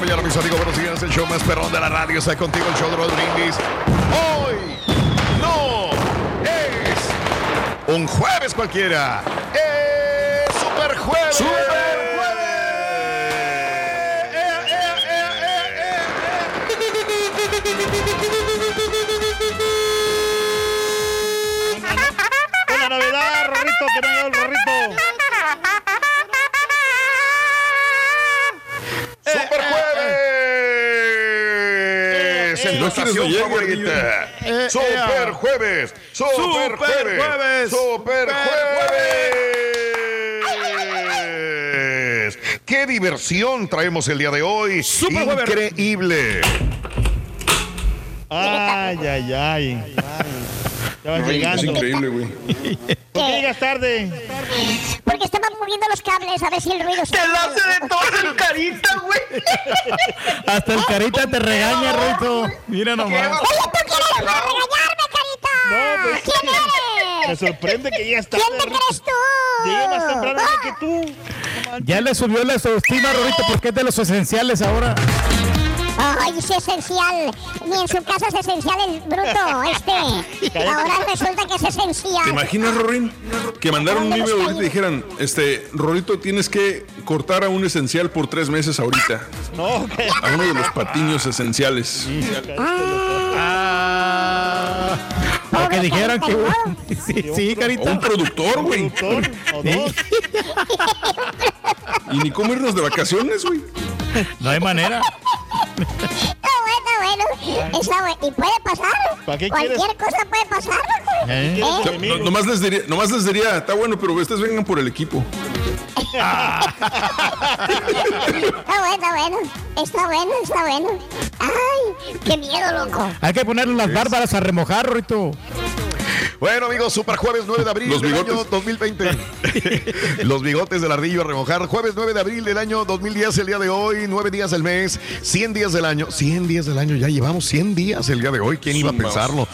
La mañana, mis amigos, buenos días. El show más perrón de la radio está contigo, el show de los brindis. Hoy no es un jueves cualquiera. Es super jueves. Super ¡Buena Navidad, Rorrito! ¡Que no llegó el Rorrito! Estación favorita. Eh, Super eh, jueves. Super Super jueves. jueves. Super jueves. Qué diversión traemos el día de hoy. Super jueves. Increíble. Ay, ay, ay. Ya vas llegando. increíble, güey. ¿Por qué llegas tarde? Porque estaban moviendo los cables a ver si el ruido se... ¡Te la hace de todo el carita, güey! Hasta el carita te regaña, Rorrito. Mira nomás. Oye, ¿tú quién eres para regañarme, carita? No, pues, ¿Quién Me eres? sorprende que llegas tarde. ¿Quién te crees tú? Llegué más temprano que tú. Ya le subió la autoestima, Rorrito, porque es de los esenciales ahora. Ay, es esencial. Ni en su casa es esencial el bruto, este. Ahora resulta que es ¿Te esencial. imaginas, Rorín? Que mandaron un ¿Dónde email los ahorita y dijeran, este, Rorito, tienes que cortar a un esencial por tres meses ahorita. No, que. A uno de los patiños esenciales. Ah. Para que dijeran que. Sí, sí, O carita. un productor, güey. Productor, o dos. Y ni cómo irnos de vacaciones, güey. No hay manera. Está bueno, está bueno. Está bueno. ¿Y puede pasar? ¿Para qué Cualquier quieres? cosa puede pasar. ¿Eh? ¿Eh? No- nomás, les diría, nomás les diría, está bueno, pero ustedes vengan por el equipo. Está bueno, está bueno. Está bueno, está bueno. Ay, qué miedo, loco. Hay que ponerle las bárbaras a remojar, Rorrito. Bueno, amigos, super jueves 9 de abril Los del bigotes. año 2020. Los bigotes del ardillo a remojar. Jueves 9 de abril del año 2010, el día de hoy, 9 días del mes, 100 días del año. 100 días del año, ya llevamos 100 días el día de hoy. ¿Quién iba a pensarlo?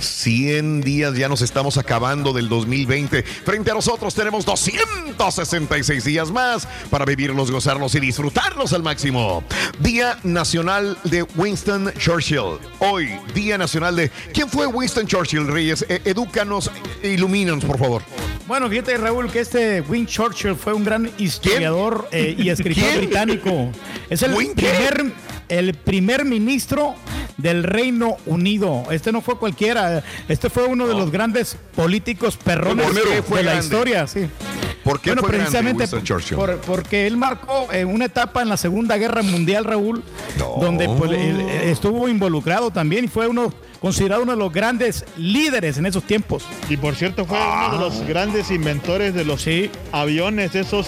100 días, ya nos estamos acabando del 2020. Frente a nosotros tenemos 266 días más para vivirlos, gozarlos y disfrutarlos al máximo. Día Nacional de Winston Churchill. Hoy, Día Nacional de... ¿Quién fue Winston Churchill, Reyes? Eh, edúcanos, eh, ilumínanos, por favor. Bueno, fíjate, Raúl, que este Win Churchill fue un gran historiador eh, y escritor ¿Quién? británico. Es el ¿Win qué? primer, el primer ministro del Reino Unido. Este no fue cualquiera. Este fue uno de los grandes políticos perrones de la grande. historia. Sí. ¿Por qué bueno, fue grande precisamente Churchill? por- porque él marcó eh, una etapa en la Segunda Guerra Mundial, Raúl, No. donde pues, él, estuvo involucrado también y fue uno considerado uno de los grandes líderes en esos tiempos. Y por cierto, fue uno de los grandes inventores de los Sí. aviones, esos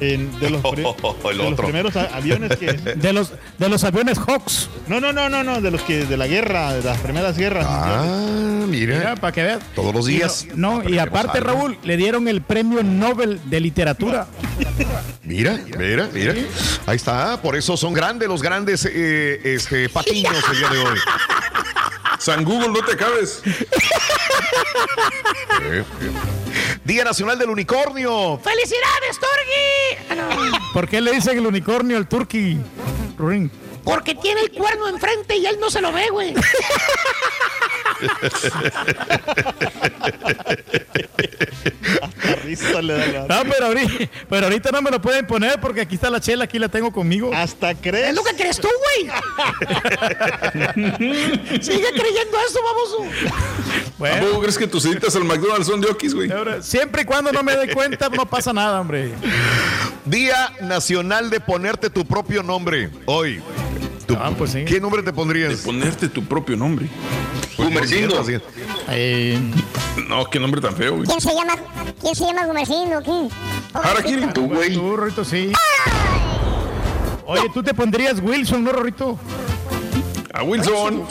en- de, los, pri- El de los otro. primeros aviones que. De los, de los aviones Hawks. No, no, no, no, no, de los que de la guerra, de las primeras guerras. Ah, mira. Mira, para que veas. Todos los días. No, y aparte, algo. Raúl, le dieron el premio Nobel de Literatura. Mira, mira, mira. Ahí está. Por eso son grandes los grandes eh, este, patiños el día de hoy. San Google, no te acabes. Eh, Día Nacional del Unicornio. ¡Felicidades, Torgi! ¿Por qué le dicen el unicornio al turqui? Ruin. Porque tiene el cuerno enfrente y él no se lo ve, güey. Risa le da la- No, pero ahorita, pero ahorita no me lo pueden poner porque aquí está la chela, aquí la tengo conmigo. Hasta crees. Es lo que crees tú, güey. Sigue creyendo eso, baboso. Bueno, ¿Tampoco crees que tus citas al McDonald's son de Okis, güey? siempre y cuando no me dé cuenta, no pasa nada, hombre. Día Nacional de ponerte tu propio nombre. Hoy. Tu- Ah, pues sí. ¿Qué nombre te pondrías? Ponerte tu propio nombre. Gumercindo. Eh, No, qué nombre tan feo, güey. ¿Quién se llama, quién se llama Gumercindo? ¿Qué? Harakiri. Tú, güey. tú, Rorrito, sí. Oye, tú te pondrías Wilson, ¿no, Rorrito? A Wilson.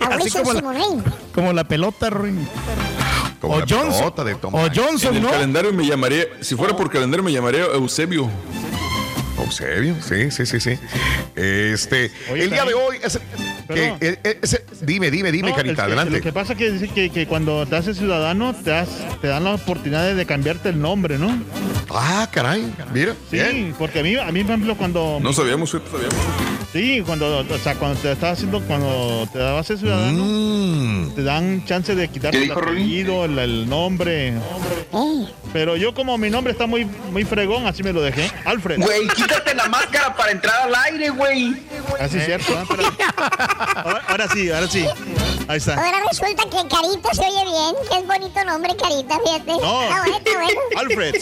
A Así Wilson como la-. Como la pelota, Ruin. Como O la Johnson. de O. En Johnson, el ¿no? calendario me llamaría, si fuera por calendario me llamaría Eusebio. Eusebio, sí, sí, sí, sí. Este, Oye, el día de hoy es, que- dime, dime, dime, No, Carita, es que- adelante. Lo que pasa es que dice que, que cuando te haces ciudadano te, das, te dan la oportunidad de cambiarte el nombre, ¿no? Ah, caray, mira. Sí, bien. porque a mí, a mí, por ejemplo, cuando. No sabíamos, sabíamos. Sí, cuando, o sea, cuando te estás haciendo, cuando te vas a ser ciudadano, Mm. te dan chance de quitarte ¿Qué el apellido, el, el nombre. Eh, Pero yo como mi nombre está muy, muy fregón, así me lo dejé. Alfred. Güey, quítate la máscara para entrar al aire, güey. Así es cierto. ahora, ahora sí, ahora sí. Ahí está. ahora resulta que Carita se oye bien, que es bonito nombre, Carita, fíjate. No. Está bueno, está bueno. Alfred.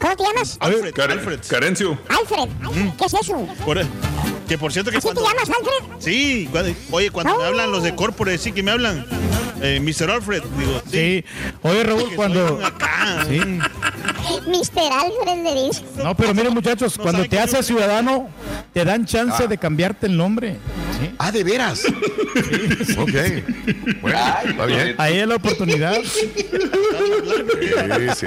¿Cómo te llamas? Alfred. Care- Alfred. Carencio. Alfred. ¿Qué es eso? Por- que por cierto que ¿Así te cuando... llamas, Alfred? Sí, cuando- oye, cuando me hablan los de Corpore, sí que me hablan. Eh, Mr. Alfred, digo, Sí. Oye, Raúl, cuando. Sí. Mr. Alfred le dice. No, pero miren, muchachos, No cuando te haces yo- ciudadano, te dan chance de cambiarte el nombre. Sí. Ah, de veras. ok. Bueno, Ay, está bien. Ahí es la oportunidad. Sí, sí.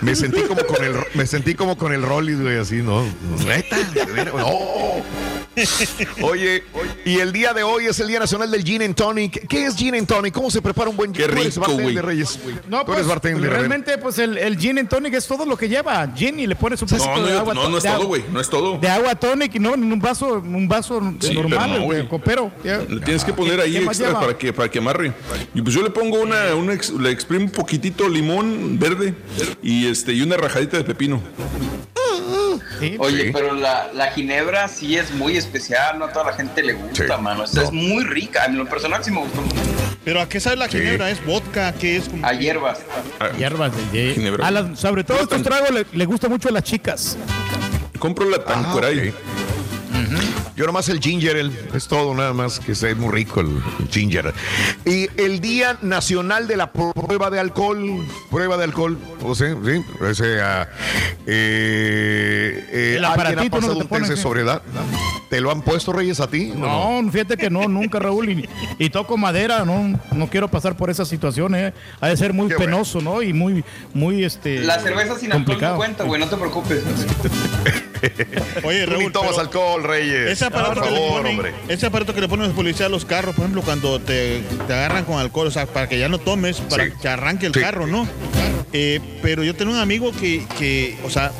Me sentí como con el, me sentí como con el Rollis, güey, así, ¿no? Neta, no. Oye, y el día de hoy es el Día Nacional del Gin and Tonic. ¿Qué es Gin and Tonic? ¿Cómo se prepara un buen Qué Tú eres rico, güey. Reyes. No, Tú pues, realmente, pues el, el gin and tonic es todo lo que lleva. Gin y le pones un No, vasito no, de agua. no, no es todo, güey. No es todo. De agua tonic, no, en un vaso, un vaso Sí, normal, pero no, güey, copero. Le tienes que poner ¿Qué- ahí qué extra para que, para que amarre. Y pues yo le pongo una, una ex- le exprimo un poquitito limón verde y este y una rajadita de pepino. Sí. Oye, Sí. pero la, la ginebra sí es muy especial, no a toda la gente le gusta, Sí. mano. Esta No. es muy rica, en lo personal sí me gustó mucho. Pero ¿a qué sabe la ginebra? ¿Es vodka? ¿Qué es? como- A hierbas. Ah, Hierbas de Ginebra. a las- sobre todo estos tragos le, le gusta mucho a las chicas. compro la Ah, Tanqueray. ok. Yo nomás el ginger, el- es todo nada más que es muy rico el ginger. Y el Día Nacional de la Prueba de Alcohol, prueba de alcohol, o sea, sí, o sea, eh, eh, El ¿alguien ha ¿no? te un test ponen, de ¿qué? sobriedad? ¿Te lo han puesto Reyes a ti? No, fíjate que no, nunca, Raúl. Y, y toco madera, no, no quiero pasar por esa situación, eh. Ha de ser muy Qué bueno. penoso, ¿no? Y muy, muy, este. La cerveza sin alcohol no cuenta, güey, no te preocupes. Oye, Tú ni Raúl, tomas alcohol, Reyes. ese aparato, Por que le favor, ponen, hombre. ese aparato que le ponen los policías a los carros, por ejemplo, cuando te, te agarran con alcohol, o sea, para que ya no tomes, para Sí. que arranque el Sí. carro, ¿no? Eh, pero yo tenía un amigo que, que o sea,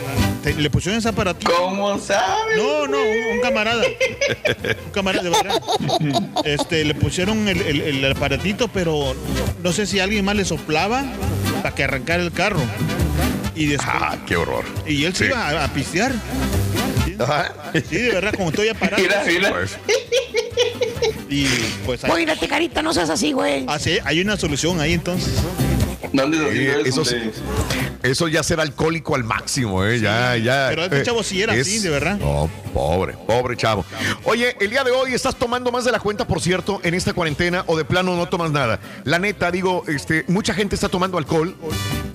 te- le pusieron ese aparato. ¿Cómo sabes? No, no, un, un camarada. Un camarada, de verdad. Este, le pusieron el, el- el aparatito, pero no sé si alguien más le soplaba para que arrancara el carro. Y después, Ah, qué horror. y él se Sí. iba a, a pistear. Ajá. Sí, de verdad, como estoy aparato. Mira, mira. Pues, Y pues hay, Cuídate, carita, no seas así, güey. ah, sí, hay una solución ahí entonces. ¿Dónde lo Eh, eso, eso? ya ser alcohólico al máximo, ¿eh? ya, ya. Pero este eh, chavo sí era así, de verdad. No, pobre, pobre chavo. Oye, el día de hoy estás tomando más de la cuenta, por cierto, en esta cuarentena o de plano no tomas nada. La neta, digo, este, mucha gente está tomando alcohol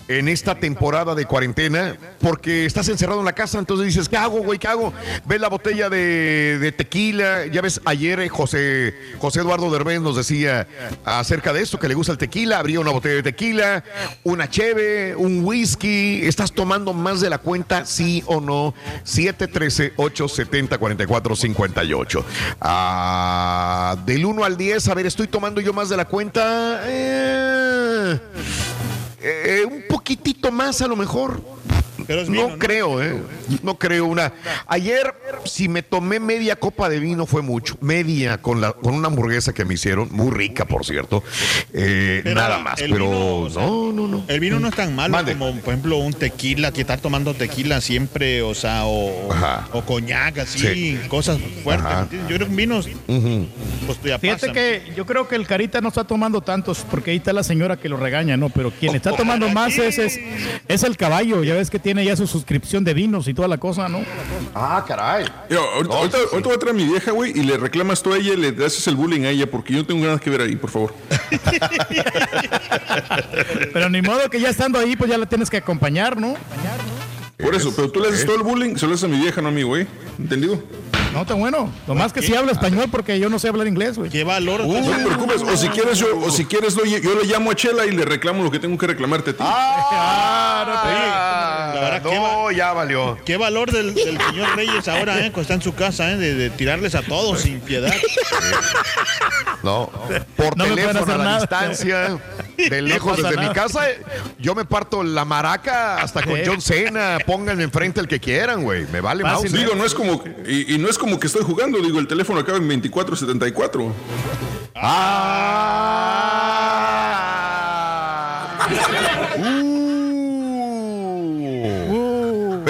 en esta temporada de cuarentena porque estás encerrado en la casa, entonces dices, ¿qué hago, güey? ¿Qué hago? Ves la botella de, de tequila, ya ves, ayer eh, José, José Eduardo Derbez nos decía acerca de esto, que le gusta el tequila, abría una botella de tequila, una cheve, un whisky, ¿estás tomando más de la cuenta, sí o no? 713-870-4458. Ah, del 1 al 10, a ver, ¿estoy tomando yo más de la cuenta? Eh, eh, un poquitito más a lo mejor. Pero es vino, no, creo, ¿eh? No creo una. Ayer, si me tomé media copa de vino, fue mucho. Media con, la, con una hamburguesa que me hicieron, muy rica, por cierto. Eh, nada más, pero vino, o sea, no, no, no. El vino no es tan malo Mande. como, por ejemplo, un tequila, que estar tomando tequila siempre, o sea, o, coñac, así, Sí. cosas fuertes. Yo creo que vinos, pues ya Fíjate que yo creo que el Carita no está tomando tantos, porque ahí está la señora que lo regaña, ¿no? Pero quien está tomando más es, es, es el caballo. Ya ves que tiene ya su suscripción de vinos y toda la cosa, ¿no? Ah, caray. Mira, ahorita, ahorita- ahorita voy a traer a mi vieja, güey, y le reclamas tú a ella y le haces el bullying a ella, porque yo no tengo nada que ver ahí, por favor. Pero ni modo que ya estando ahí, pues ya la tienes que acompañar, ¿no? Por eso, pero tú le haces todo el bullying, se lo haces a mi vieja, no a mí, güey. ¿Entendido? No, está bueno. Nomás que sí habla español porque yo no sé hablar inglés, güey. ¿Qué valor? Uh, no te preocupes, o si quieres, yo, o si quieres, yo le llamo a Chela y le reclamo lo que tengo que reclamarte a ti. Ah, la verdad, qué no, ya valió. ¿Qué valor del, del señor Reyes ahora, eh, cuando está en su casa, eh, de, de tirarles a todos sin piedad? No, por No teléfono a la nada. distancia, de lejos desde mi casa, eh, yo me parto la maraca hasta con Sí. John Cena, pónganme enfrente el que quieran, güey, me vale Fácil, mouse. Digo, no es como, y, y no es como que estoy jugando, digo, el teléfono acaba en 2474. Ah.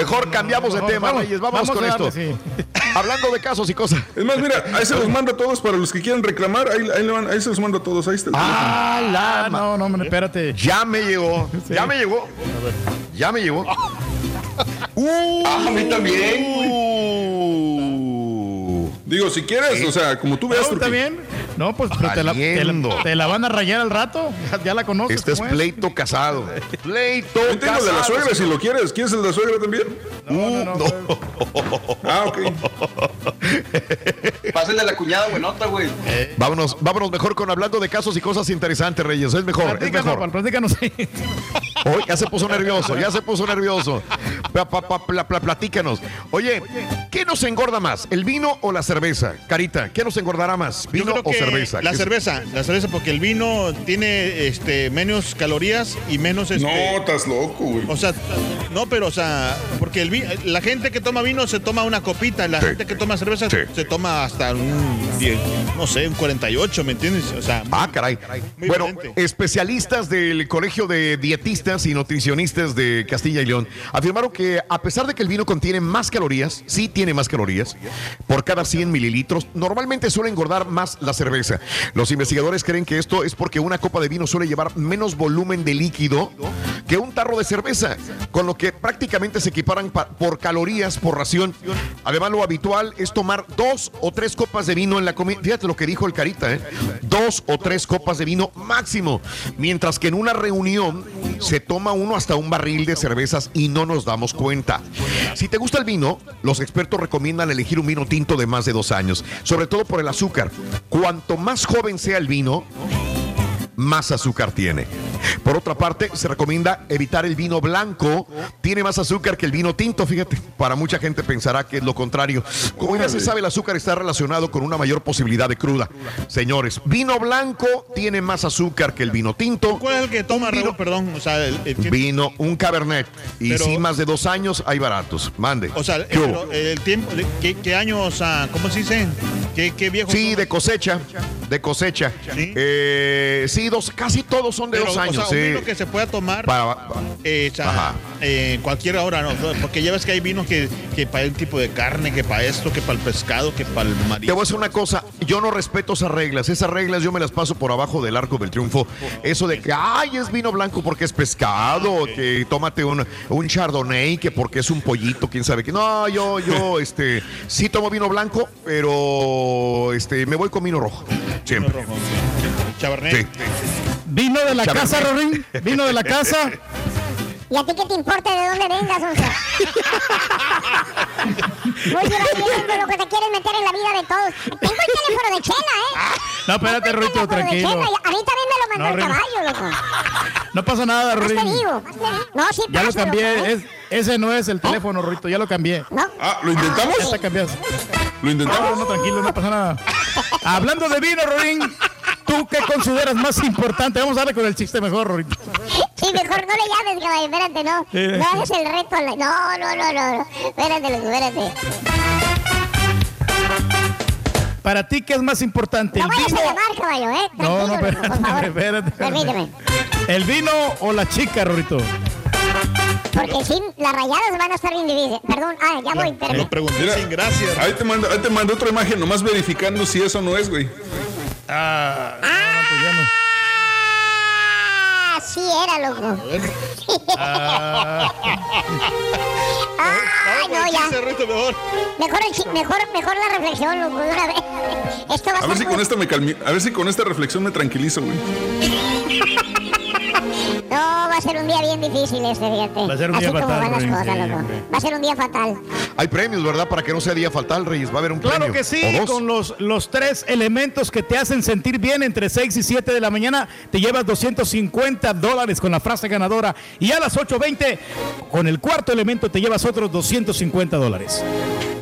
Mejor cambiamos de tema, vamos, Reyes, vamos, vamos con a esto. darle, sí. Hablando de casos y cosas. Es más, mira, ahí se los mando a todos para los que quieran reclamar, ahí, ahí, le van- ahí se los mando a todos, ahí está el Ah, la Ah, no, no, espérate. Ya me llegó, Sí. ya me llegó. Ya me llegó. Ah, a mí también. Uh. Digo, si quieres, o sea, como tú veas, está bien. No, pues pero te, la, te, la, te la van a rayar al rato. Ya, ya la conoces. Este es ¿cómo pleito casado. Pleito Yo tengo el de la suegra, si lo quieres. ¿Quieres el de la suegra también? No, no, no. Ah, ok. Pásale a la cuñada buenota, güey. Vámonos, vámonos mejor con hablando de casos y cosas interesantes, Reyes. Es mejor, es mejor. Platícanos. Hoy ya se puso nervioso, ya se puso nervioso. Pa- pa- pa- pla- pla- platícanos. Oye, ¿qué nos engorda más? ¿El vino o la cerveza? Carita, ¿qué nos engordará más? ¿Vino o que cerveza? La ¿Qué- cerveza, la cerveza, porque el vino tiene este menos calorías y menos este. No, estás loco, güey. O sea, no, pero o sea, porque el vi- la gente que toma vino se toma una copita, la Sí. gente que toma cerveza Sí. se toma hasta un 10, no sé, un 48, ¿me entiendes? O sea, Ah, caray. Muy Bueno, diferente. especialistas del Colegio de Dietistas y Nutricionistas de Castilla y León afirmaron que a pesar de que el vino contiene más calorías, sí tiene más calorías, por cada 100 mililitros, normalmente suele engordar más la cerveza. Los investigadores creen que esto es porque una copa de vino suele llevar menos volumen de líquido que un tarro de cerveza, con lo que prácticamente se equiparan pa- por calorías por ración. Además, lo habitual es tomar dos o tres copas de vino en la comida. Fíjate lo que dijo el Carita, ¿eh? Dos o tres copas de vino máximo. Mientras que en una reunión se toma uno hasta un barril de cervezas y no nos damos cuenta. Si te gusta el vino, los expertos recomiendan elegir un vino tinto de más de dos años, sobre todo por el azúcar. Más joven sea el vino, más azúcar tiene. Por otra parte, se recomienda evitar el vino blanco. Tiene más azúcar que el vino tinto, fíjate. Para mucha gente pensará que es lo contrario. Como ya se sabe, el azúcar está relacionado con una mayor posibilidad de cruda. Señores, vino blanco tiene más azúcar que el vino tinto. ¿cuál es el que toma, vino- Raúl? Perdón, o sea, el, el que- Vino, un cabernet. Y Pero- sí, más de dos años hay baratos. Mande. o sea, el, ¿Qué el tiempo, ¿qué, qué año, o sea, cómo se dice? ¿Qué, qué viejo? Sí, son? de cosecha, de cosecha. Sí. Eh, sí, casi todos son de Pero, dos años. O sea, un vino que se pueda tomar Para- eh, o sea, Ajá. eh, cualquier hora, ¿no? Porque ya ves que hay vinos que, que para un tipo de carne, que para esto, que para el pescado, que para el Te marisco. voy a decir una cosa, yo no respeto esas reglas. Esas reglas yo me las paso por abajo del arco del triunfo. Eso de que, ay, es vino blanco porque es pescado, que tómate un, un chardonnay, que porque es un pollito, quién sabe qué. No, yo, yo, este, sí tomo vino blanco, pero este, me voy con vino rojo. Siempre. Chabernet. Sí. Vino de la Chabernet. casa, Rorín. Vino de la casa. ¿Y a ti qué te importa de dónde vengas, Onza? Muy bien, lo que te quieres meter en la vida de todos. Tengo el teléfono de Chela, ¿eh? No, espérate, de tranquilo. Chela. A mí también me lo mandó No, el caballo, loco. No pasa nada, digo. No, sí Ya lo pasa, cambié. loco, ¿eh? es- ese no es el teléfono, Rorito. Ya lo cambié. ¿No? Ah, ¿lo intentamos? Ya está cambiado. ¿Lo No, intentamos? no, tranquilo, no pasa nada. Hablando de vino, Rorín, ¿tú qué consideras más importante? Vamos a darle con el chiste mejor, Rorito. Sí, mejor no le llames, caballo, espérate, no. Sí. No hagas el reto. No, no, no, no. no. Espérate, loco, espérate. Para ti, ¿qué es más importante? No ¿El vayas vino? a llamar, caballo, ¿eh? No, no, Tranquilo, loco, por espérate, favor. espérate. Permíteme. ¿El vino o la chica, Rorito? Porque sí, las rayadas van a estar bien divididas. Perdón, ah, ya voy, Lo permíteme. pregunté Mira, sin gracias. Ahí te mando, ahí te mando otra imagen, nomás verificando si eso no es, güey. Ah, pues ya no. Ah, sí era, loco. Ah, Ah, no, ya. Mejor. Mejor, el mejor, mejor la reflexión, loco, de una vez. Esto va a, A ver si con muy- esta me calmi- a ver si con esta reflexión me tranquilizo, güey. No, va a ser un día bien difícil este, fíjate. Va a ser un Así día como fatal, van las Ruin, cosas, sí, loco. Va a ser un día fatal. Hay premios, ¿verdad? Para que no sea día fatal, Reyes. Va a haber un Claro premio. que sí, con los, los tres elementos que te hacen sentir bien entre 6 y 7 de la mañana, te llevas 250 dólares con la frase ganadora y a las 8.20 con el cuarto elemento te llevas otros 250 dólares.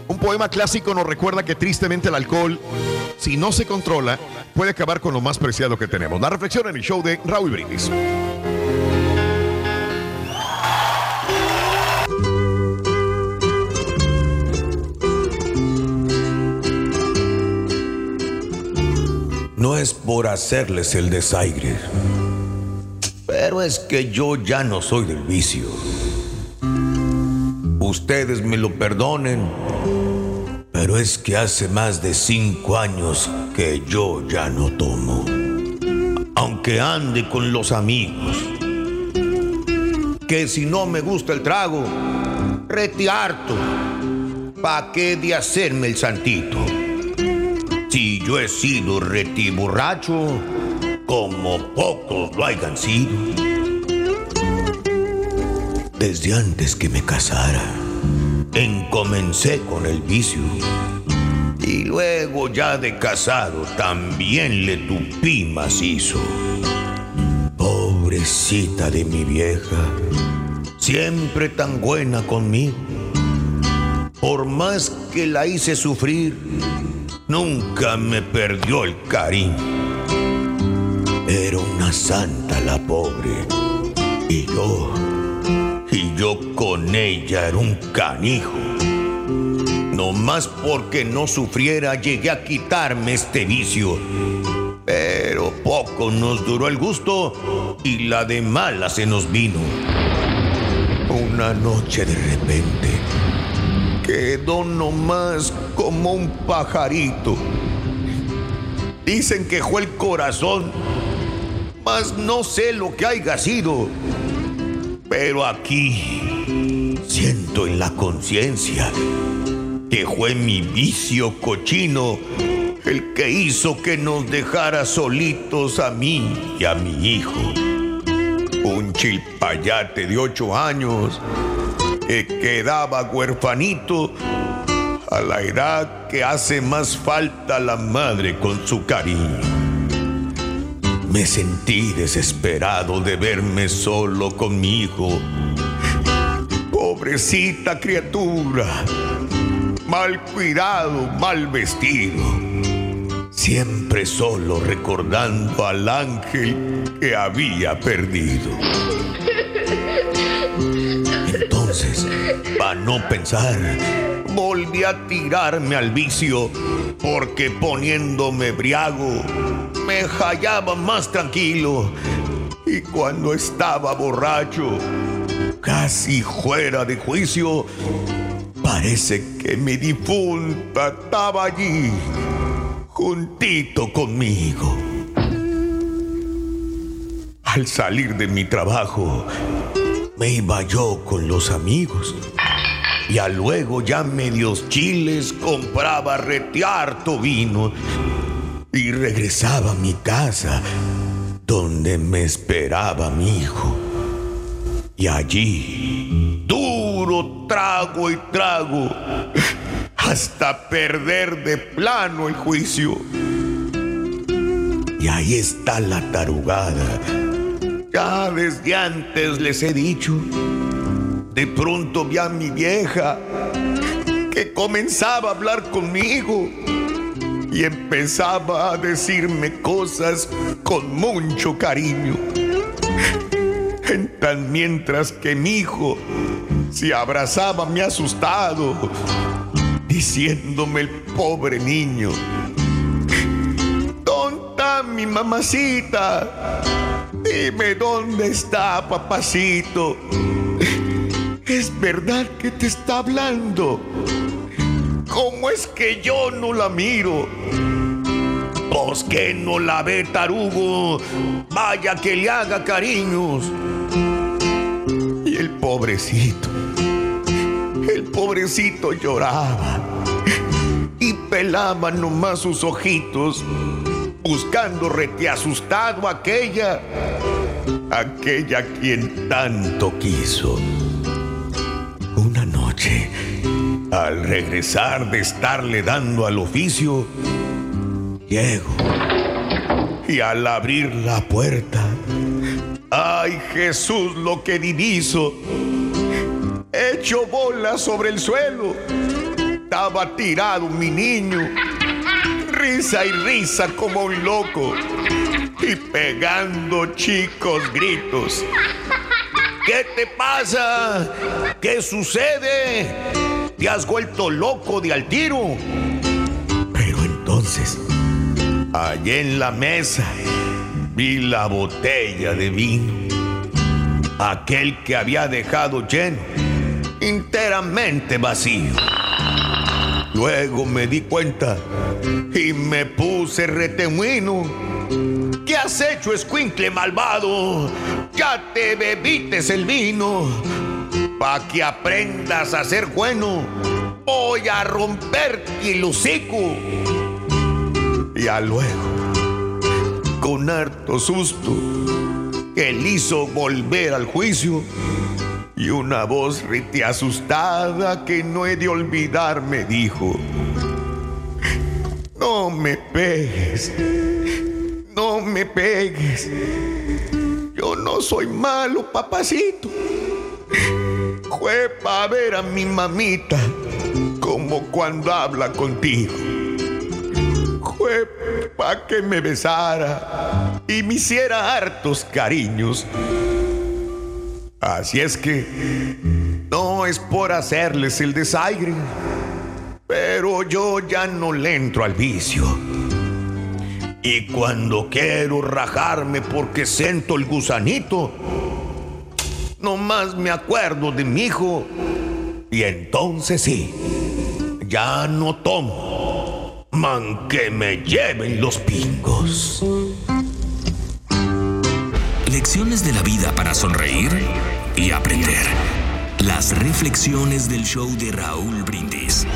Un poema clásico nos recuerda que tristemente el alcohol, si no se controla, puede acabar con lo más preciado que tenemos. La reflexión en el show de Raúl Brindis. No es por hacerles el desaire, pero es que yo ya no soy del vicio. Ustedes me lo perdonen, pero es que hace más de cinco años que yo ya no tomo. Aunque ande con los amigos, que si no me gusta el trago, rete harto. ¿Pa' qué de hacerme el santito? Si yo he sido reti borracho, como pocos lo hayan sido. Desde antes que me casara, en comencé con el vicio. Y luego ya de casado también le tupí macizo. Pobrecita de mi vieja, siempre tan buena conmigo. Por más que la hice sufrir, nunca me perdió el cariño. Era una santa la pobre. Y yo, yo con ella era un canijo. No más porque no sufriera llegué a quitarme este vicio. Pero poco nos duró el gusto y la de mala se nos vino. Una noche de repente quedó nomás como un pajarito. Dicen que el corazón, mas no sé lo que haya sido. Pero aquí siento en la conciencia que fue mi vicio cochino el que hizo que nos dejara solitos a mí y a mi hijo. Un chilpayate de ocho años que quedaba huerfanito a la edad que hace más falta la madre con su cariño. Me sentí desesperado de verme solo con mi hijo. Pobrecita criatura, mal cuidado, mal vestido. Siempre solo recordando al ángel que había perdido. Entonces, para no pensar, volví a tirarme al vicio, porque poniéndome briago, me hallaba más tranquilo. Y cuando estaba borracho, casi fuera de juicio, parece que mi difunta estaba allí, juntito conmigo. Al salir de mi trabajo, me iba yo con los amigos. Y a luego ya medios chiles compraba retearto vino y regresaba a mi casa donde me esperaba mi hijo. Y allí, duro trago y trago, hasta perder de plano el juicio. Y ahí está la tarugada. Ya desde antes les he dicho, de pronto vi a mi vieja que comenzaba a hablar conmigo y empezaba a decirme cosas con mucho cariño. En tan mientras que mi hijo se abrazaba me asustado, diciéndome el pobre niño, ¿dónde está mi mamacita? Dime dónde está papacito. Es verdad que te está hablando. ¿Cómo es que yo no la miro? Pues que no la ve tarugo. Vaya que le haga cariños. Y el pobrecito, el pobrecito lloraba y pelaba nomás sus ojitos, buscando rete asustado aquella, aquella quien tanto quiso. Una noche, al regresar de estarle dando al oficio, llego y al abrir la puerta, ¡ay Jesús lo que diviso! Hecho bola sobre el suelo, estaba tirado mi niño, risa y risa como un loco, y pegando chicos gritos. ¿Qué te pasa? ¿Qué sucede? ¿Te has vuelto loco de al tiro? Pero entonces, allí en la mesa, vi la botella de vino. Aquel que había dejado lleno, enteramente vacío. Luego me di cuenta y me puse retemuino. ¿Qué has hecho, escuincle malvado? Ya te bebites el vino. Pa' que aprendas a ser bueno, voy a romperte el hocico. Y a luego, con harto susto, él hizo volver al juicio. Y una voz rite asustada que no he de olvidar me dijo, no me pegues, no me pegues, yo no soy malo, papacito. Fue para ver a mi mamita como cuando habla contigo. Fue para que me besara y me hiciera hartos cariños. Así es que no es por hacerles el desaire, pero yo ya no le entro al vicio. Y cuando quiero rajarme porque siento el gusanito, nomás me acuerdo de mi hijo y entonces sí, ya no tomo, man que me lleven los pingos. Lecciones de la vida para sonreír y aprender. Las reflexiones del show de Raúl Brindis.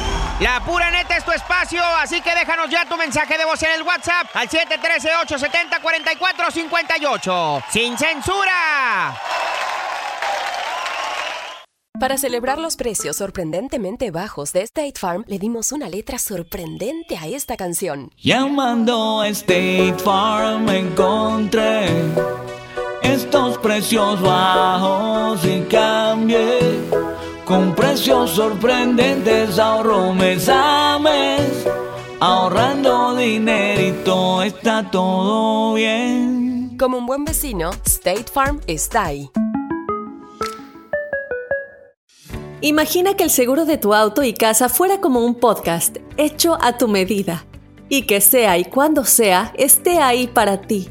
La pura neta es tu espacio, así que déjanos ya tu mensaje de voz en el WhatsApp al 713-870-4458. ¡Sin censura! Para celebrar los precios sorprendentemente bajos de State Farm, le dimos una letra sorprendente a esta canción. Llamando a State Farm encontré estos precios bajos y cambié. Con precios sorprendentes ahorro mes a mes. Ahorrando dinerito está todo bien. Como un buen vecino, State Farm está ahí. Imagina que el seguro de tu auto y casa fuera como un podcast hecho a tu medida y que sea y cuando sea esté ahí para ti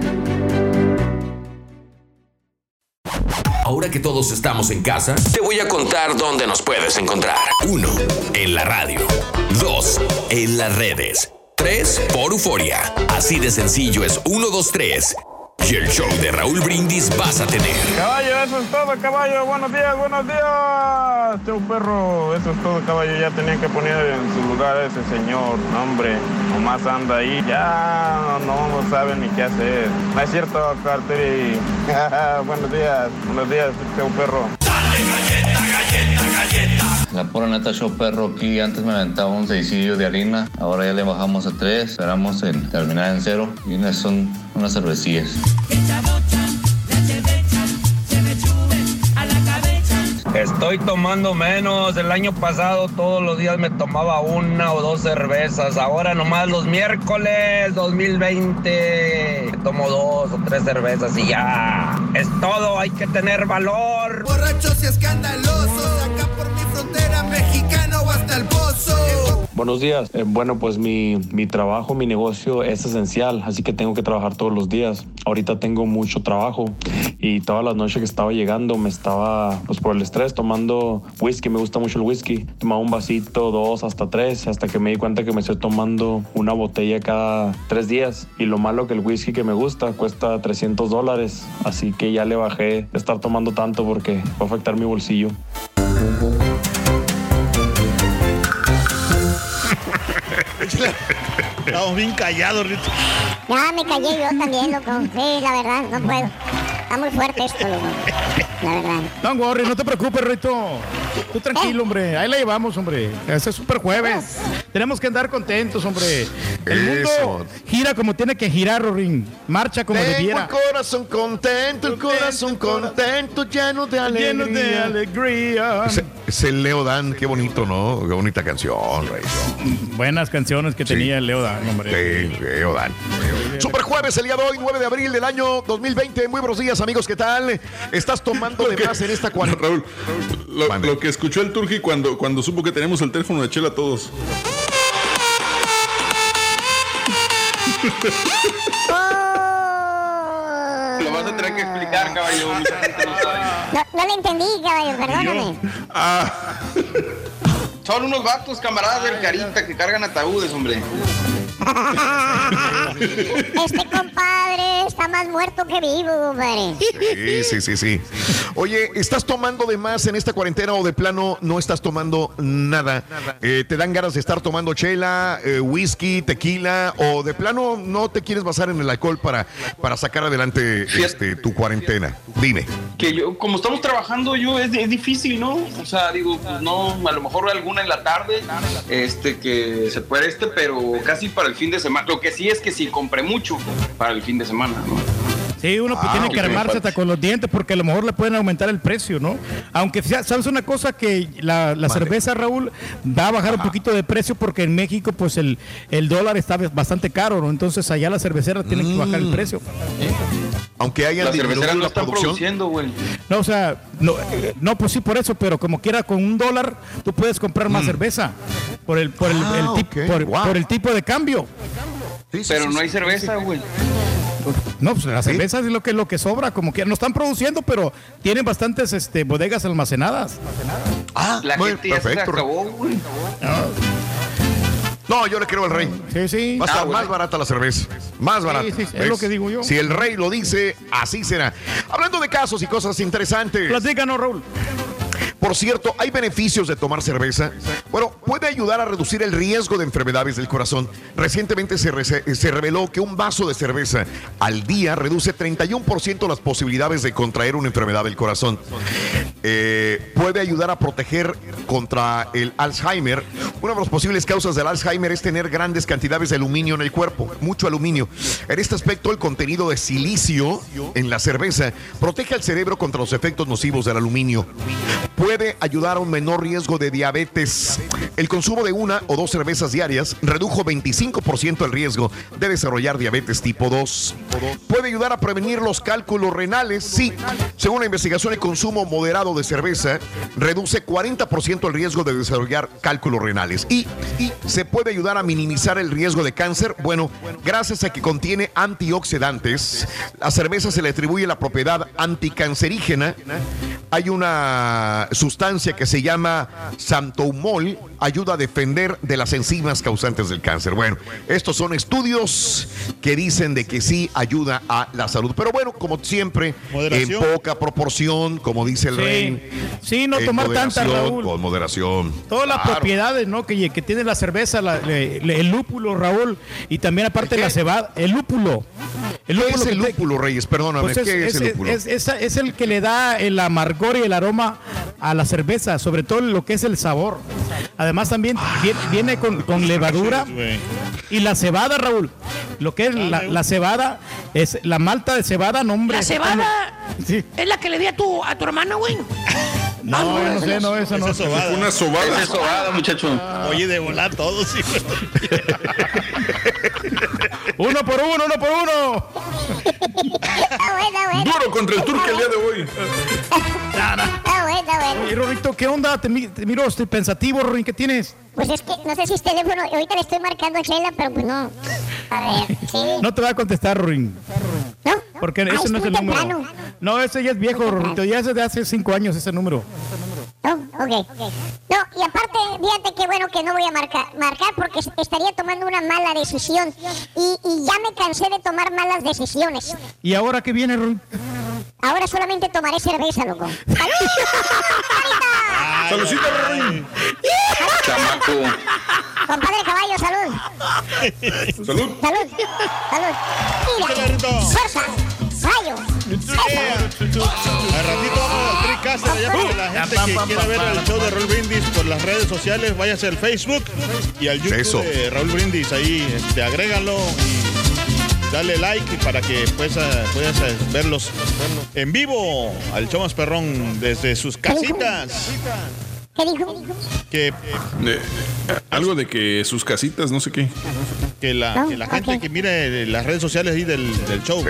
Ahora que todos estamos en casa, te voy a contar dónde nos puedes encontrar. 1. En la radio. 2. En las redes. 3. Por Euforia. Así de sencillo es 1, 2, 3. Y el show de Raúl Brindis vas a tener. Caballo, eso es todo, caballo. Buenos días, buenos días. Chau, perro. Eso es todo, caballo. Ya tenían que poner en su lugar a ese señor. No, hombre, nomás anda ahí. Ya no, no sabe ni qué hacer. No es cierto, Carteri. buenos días, buenos días, chau, perro. La pura neta show perro aquí antes me aventaba un seisillo de harina, ahora ya le bajamos a tres, esperamos en terminar en cero y unas son unas cervecillas. Estoy tomando menos. El año pasado todos los días me tomaba una o dos cervezas. Ahora nomás los miércoles 2020 tomo dos o tres cervezas y ya. Es todo, hay que tener valor. Borrachos y escandalosos, hasta el pozo. Buenos días. Eh, bueno, pues mi, mi trabajo, mi negocio es esencial, así que tengo que trabajar todos los días. Ahorita tengo mucho trabajo y todas las noches que estaba llegando me estaba, pues por el estrés, tomando whisky. Me gusta mucho el whisky. Tomaba un vasito, dos, hasta tres, hasta que me di cuenta que me estoy tomando una botella cada tres días. Y lo malo que el whisky que me gusta cuesta 300 dólares, así que ya le bajé de estar tomando tanto porque va a afectar mi bolsillo. Estamos bien callados, Rito. No, me callé yo también, loco. Sí, la verdad, no puedo. Está muy fuerte esto, loco. La verdad. No, worry, no te preocupes, Rito. Tú tranquilo, hombre. Ahí la llevamos, hombre. Este es super jueves. Tenemos que andar contentos, hombre. El mundo Eso. gira como tiene que girar, Rorín. Marcha como Tengo debiera. el corazón contento, el corazón contento, lleno de alegría. Lleno de alegría. Es, es el Leo Dan, qué bonito, ¿no? Qué bonita canción, Rey. Buenas canciones que tenía el Leo Dan, hombre. Sí, Leo Dan. Super jueves el día de hoy, 9 de abril del año 2020. Muy buenos días, amigos, ¿qué tal? ¿Estás tomando de más en esta cuarentena? Raúl, lo, lo que escuchó el Turgi cuando, cuando supo que tenemos el teléfono de Chela todos. Lo vas a tener que explicar, caballo. Mucha gente no sabe. No, no le entendí, caballo, perdóname. Son unos vatos, camaradas del Carita, que cargan ataúdes, hombre. Este compadre está más muerto que vivo, compadre. Sí, sí, sí, sí. Oye, ¿estás tomando de más en esta cuarentena o de plano no estás tomando nada? Eh, ¿Te dan ganas de estar tomando chela, eh, whisky, tequila o de plano no te quieres basar en el alcohol para, para sacar adelante este, tu cuarentena? Dime. Que yo, como estamos trabajando, yo es, es difícil, ¿no? O sea, digo, pues no, a lo mejor alguna en la tarde, este, que se puede este, pero casi para el fin de semana. Lo que sí es que sí compré mucho para el fin de semana, ¿no? Sí, uno pues, Ah, tiene que armarse hasta con los dientes porque a lo mejor le pueden aumentar el precio, ¿no? Aunque sea- sabes una cosa que la, la cerveza, Raúl, va a bajar un poquito de precio porque en México pues el, el dólar está bastante caro, ¿no? Entonces allá la cervecera tiene que bajar el Mm. precio. Aunque hayan disminuido cerveceras no la están producción. produciendo, güey. No, o sea, no, no, pues sí por eso, pero como quiera con un dólar tú puedes comprar más cerveza por el por el, Mm. Ah, el tip- ok. por, Wow. por el tipo de cambio. Pero no hay cerveza, güey. No, pues la cerveza es lo que lo que sobra, como que no están produciendo, pero tienen bastantes este, bodegas almacenadas. Ah, La gente ya se acabó, güey. No, yo le creo al rey. Sí, sí. Va a estar Ah, más barata la cerveza. Más barata. sí, es ¿Ves? lo que digo yo. Si el rey lo dice, así será. Hablando de casos y cosas interesantes. Platícanos, Raúl. Por cierto, ¿hay beneficios de tomar cerveza? Bueno, puede ayudar a reducir el riesgo de enfermedades del corazón. Recientemente se, reveló que un vaso de cerveza al día reduce 31% las posibilidades de contraer una enfermedad del corazón. Eh, puede ayudar a proteger contra el Alzheimer. Una de las posibles causas del Alzheimer es tener grandes cantidades de aluminio en el cuerpo, mucho aluminio. En este aspecto, el contenido de silicio en la cerveza protege al cerebro contra los efectos nocivos del aluminio. Ayudar a un menor riesgo de diabetes. El consumo de una o dos cervezas diarias redujo 25% el riesgo de desarrollar diabetes tipo 2. Puede ayudar a prevenir los cálculos renales. Sí, según la investigación, el consumo moderado de cerveza reduce 40% el riesgo de desarrollar cálculos renales. Y, y se puede ayudar a minimizar el riesgo de cáncer. Bueno, gracias a que contiene antioxidantes, la cerveza se le atribuye la propiedad anticancerígena. Hay una sustancia que se llama santoumol, ayuda a defender de las enzimas causantes del cáncer. Bueno, estos son estudios que dicen de que sí ayuda a la salud. Pero bueno, como siempre, Moderación. en poca proporción, como dice el Sí. rey. Sí, no tomar tanta, Raúl. Con moderación. Todas las propiedades ¿no? que, que tiene la cerveza, la- le- le- el lúpulo, Raúl, y también aparte la cebada, el lúpulo. El ¿Qué es que el lúpulo, Reyes? Perdóname, Pues es, ¿qué es, es- el lúpulo? es- es- es el que le da el amargor y el aroma a la cerveza, sobre todo lo que es el sabor. Además también viene, viene con, con levadura y la cebada, Raúl. Lo que es la, la cebada, es la malta de cebada, nombre. La cebada Sí. es la que le di a tu, a tu hermano, güey. No, yo no sé, no, esa no. Esa es sobada. Una sobada. Esa es sobada, muchacho. Oye, de volar todo, sí. Uno por uno, uno por uno. Está bueno. Duro contra el turco el día de hoy. Está bueno, está bueno. Y Rorito, ¿qué onda? Te, mi- te miro, estoy pensativo, Rorín, ¿qué tienes? Pues es que no sé si es teléfono. Ahorita le estoy marcando a Chela, pero pues no. A ver, sí. No te va a contestar, Rorín. ¿No? Porque Ah, ese es no es muy el número. temprano. No, ese ya es viejo, Rorito. Ya es de hace cinco años ese número. No, ok. No, y aparte, fíjate qué bueno que no voy a marcar, marcar porque es- estaría tomando una mala decisión. Y, y ya me cansé de tomar malas decisiones. ¿Y ahora qué viene, Rorín? Ahora solamente tomaré cerveza, loco. Saludcita, Rorín. Chamaco. Compadre caballo, salud. Salud. Salud. Salud. Mira. Fuerza. Al ratito vamos al Tricaster allá para la gente que quiera ver el show de Raúl Brindis por las redes sociales, váyase al Facebook y al YouTube Eso. de Raúl Brindis. Ahí este, agrégalo y dale like para que pues, puedas ah, verlos en vivo al show más perrón desde sus casitas. ¿Qué dijo? Que, Eh, algo de que sus casitas, no sé qué. que la, que la gente que mire las redes sociales ahí del, del show.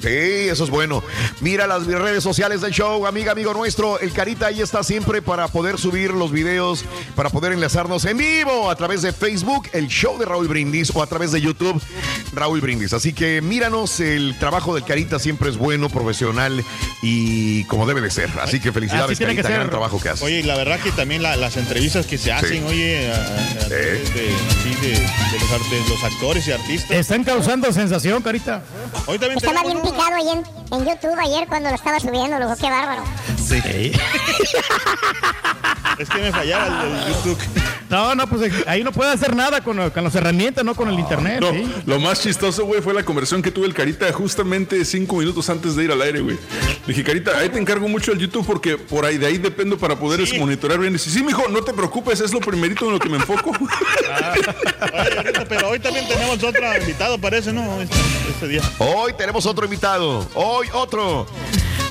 Sí, eso es bueno. Mira las redes sociales del show, amiga, amigo nuestro. El Carita ahí está siempre para poder subir los videos, para poder enlazarnos en vivo a través de Facebook, el show de Raúl Brindis, o a través de YouTube, Raúl Brindis. Así que míranos, el trabajo del Carita siempre es bueno, profesional y como debe de ser. Así que felicidades, Así Carita, gran trabajo que haces. Oye, la verdad que también la- las entrevistas que se hacen, oye, a- a- a través de, sí, de- de los, ar- de los actores y artistas. Están causando sensación, Carita. Hoy también Estaba tenemos, bien picado ahí en, en YouTube ayer cuando lo estaba subiendo, loco. Qué bárbaro. Sí. es que me fallaba el, el YouTube. No, no, pues ahí no puede hacer nada con, con las herramientas, no con el internet. No, ¿sí? lo más chistoso, güey, fue la conversión que tuve el Carita justamente cinco minutos antes de ir al aire, güey. Le dije, Carita, ahí te encargo mucho el YouTube porque por ahí de ahí dependo para poder es monitorear bien. Dice, sí, mijo, no te preocupes, es lo primerito en lo que me enfoco. Oye, ahorita, pero hoy también tenemos otro invitado, parece, ¿no? Este, este día. Hoy tenemos otro invitado. Hoy otro.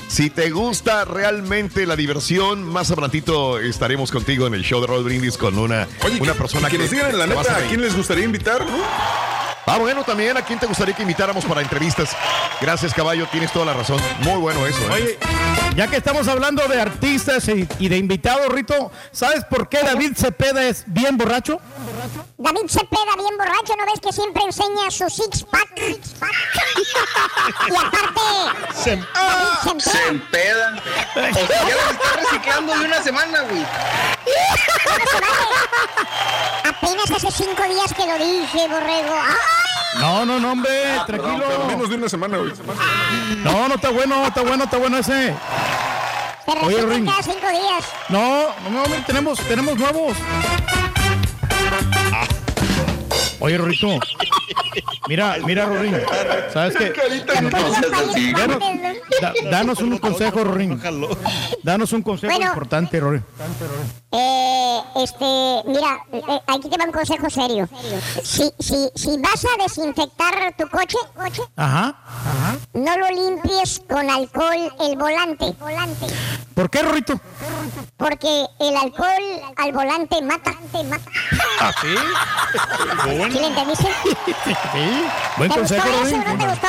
Si te gusta realmente la diversión, más adelantito estaremos contigo en el show de Raúl Brindis con una, una persona y que nos digan en la neta a quién les gustaría invitar, ¿no? Ah, bueno, también a quién te gustaría que invitáramos para entrevistas. Gracias, caballo, tienes toda la razón. Muy bueno eso. ¿eh? Oye, ya que estamos hablando de artistas y, y de invitados, Rito, ¿sabes por qué David Cepeda es bien borracho? David Cepeda, bien borracho, ¿no ves que siempre enseña su six-pack? y aparte, Se, David Se Cepeda. empeda. O sea, ya las está reciclando de una semana, güey. Apenas hace cinco días que lo dije, borrego. ¡Ay! No, no, no, hombre, Ah, tranquilo. Menos de una semana, güey. No, no está bueno, está bueno, está bueno ese. Te Oye, cada cinco días. No, no, no, tenemos, tenemos nuevos. Oye, Rorito. Mira, mira, Rorín. ¿Sabes qué? Danos, da- danos un consejo, Rorín. Danos un consejo Bueno. importante, Rorín. Eh, este, mira, eh, aquí te va un consejo serio. Si, si, si vas a desinfectar tu coche, coche, Ajá. no lo limpies con alcohol el volante. volante. ¿Por qué, Rorito? Porque el alcohol al volante mata. Mata. ¿Ah, sí? ¿Sí le entendiste? Sí. Buen ¿Te consejo, gustó eso no te gustó?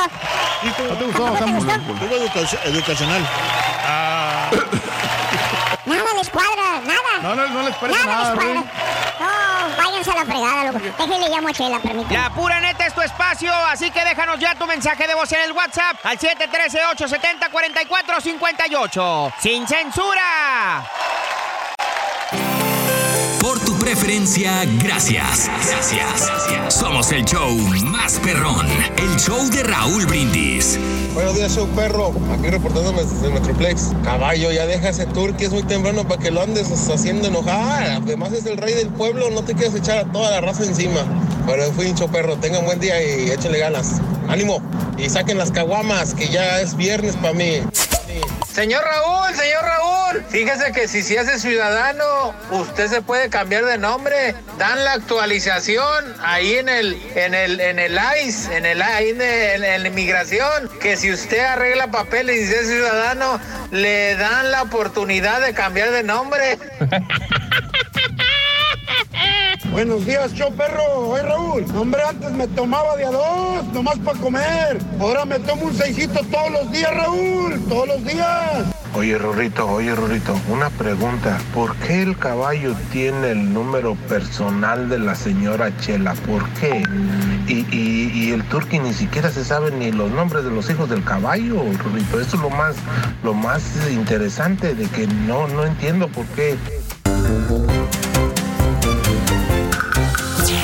¿No te gustó? Está muy bien. Estuvo educa- educacional. Nada les cuadra, nada. No, no, no les parece Nada nada, les. No, váyanse a la fregada, loco. Déjenle llamo a Chela, permítame. La pura neta es tu espacio, así que déjanos ya tu mensaje de voz en el WhatsApp al 713-870-4458. ¡Sin censura! Preferencia, gracias. Gracias. Somos el show más perrón, el show de Raúl Brindis. Buenos días, show perro. Aquí reportándome desde Metroplex. Caballo, ya deja ese tour es muy temprano para que lo andes haciendo enojar. Además es el rey del pueblo, no te quieres echar a toda la raza encima. Pero fin, show perro, tengan buen día y échenle ganas. Ánimo. Y saquen las caguamas, que ya es viernes para mí. Señor Raúl, señor Raúl, fíjese que si se hace ciudadano, usted se puede cambiar de nombre. Dan la actualización ahí en el, en el, en el ICE, en el en, en la inmigración, que si usted arregla papeles y se es ciudadano, le dan la oportunidad de cambiar de nombre. Buenos días, show perro. Oye, Raúl. Hombre, antes me tomaba de a dos, nomás para comer. Ahora me tomo un seisito todos los días, Raúl. Todos los días. Oye, Rorrito, oye, Rorrito, una pregunta. ¿Por qué el caballo tiene el número personal de la señora Chela? ¿Por qué? Y, y- y el turqui ni siquiera se sabe ni los nombres de los hijos del caballo, Rorrito. Eso es lo más, lo más interesante de que no, no entiendo por qué.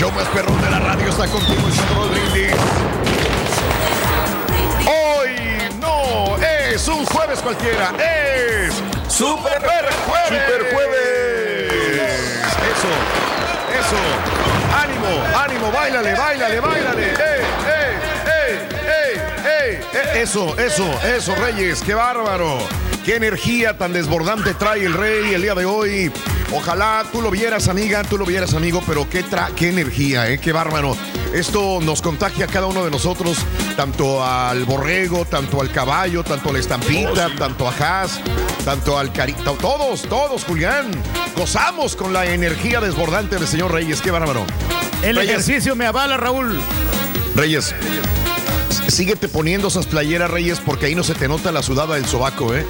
Show más perrón de la radio está contigo, Raúl Brindis. Hoy no es un jueves cualquiera, es Super Jueves. Super Jueves. Eso, eso. Ánimo, ánimo, bailale, bailale, bailale. ¡Ey, ey, ey, ey, ey! Eh, Eso, eso, eso, Reyes, qué bárbaro. Qué energía tan desbordante trae el rey el día de hoy. Ojalá tú lo vieras, amiga, tú lo vieras, amigo, pero qué, tra qué energía, ¿eh? qué bárbaro. Esto nos contagia a cada uno de nosotros, tanto al borrego, tanto al caballo, tanto a la estampita, tanto a Haas, tanto al carita, todos, todos, Julián. Gozamos con la energía desbordante del señor Reyes, qué bárbaro. El Reyes, ejercicio me avala, Raúl. Reyes, síguete poniendo esas playeras, Reyes, porque ahí no se te nota la sudada del sobaco, ¿eh?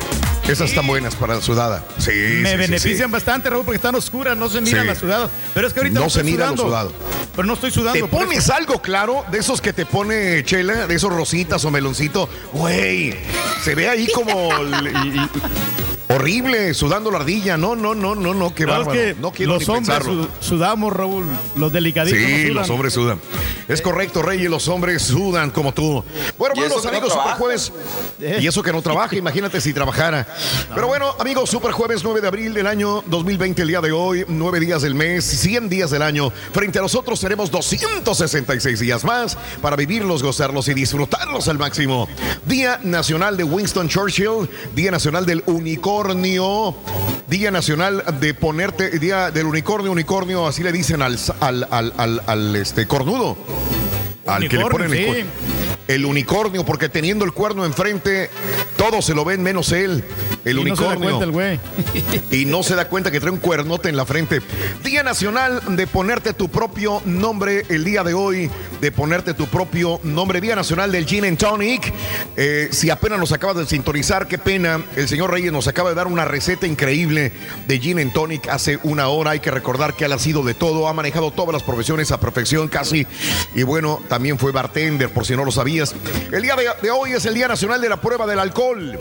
Esas están buenas para la sudada. Sí, Me sí, benefician sí. bastante, Raúl, porque están oscuras, no se miran Sí. las sudadas. Pero es que ahorita no, No se mira lo sudando. sudado. Pero no estoy sudando. ¿Te pones eso. algo claro de esos que te pone Chela, de esos rositas o meloncito? Güey, se ve ahí como horrible, sudando la ardilla. No, no, no, no, no, qué No, es bárbaro. que no quiero los ni hombres pensarlo. sudamos, Raúl. Los delicaditos Sí, sudan. los hombres sudan. Es correcto, Reyes, los hombres sudan como tú. Bueno, bueno, los no amigos, Super. Jueves. Y eso que no trabaja, imagínate si trabajara. Pero bueno, amigos, Super Jueves 9 de abril del año 2020, el día de hoy, 9 días del mes, 100 días del año. Frente a nosotros tenemos 266 días más para vivirlos, gozarlos y disfrutarlos al máximo. Día Nacional de Winston Churchill, Día Nacional del Unicornio, Día Nacional de ponerte, Día del Unicornio, unicornio, así le dicen al, al, al, al- al, este, cornudo. Al que le Unicornio, ponen el, sí. El unicornio, porque teniendo el cuerno enfrente, todos se lo ven menos él, el Y no se da unicornio. cuenta el güey. y no se da cuenta que trae un cuernote en la frente. Día Nacional de ponerte tu propio nombre el día de hoy. de ponerte tu propio nombre. Día Nacional del Gin and Tonic. Eh, si apenas nos acabas de sintonizar, qué pena. El señor Reyes nos acaba de dar una receta increíble de Gin and Tonic hace una hora. Hay que recordar que él ha sido de todo, ha manejado todas las profesiones a perfección casi. Y bueno, también fue bartender, por si no lo El día de, de hoy es el Día Nacional de la Prueba del Alcohol.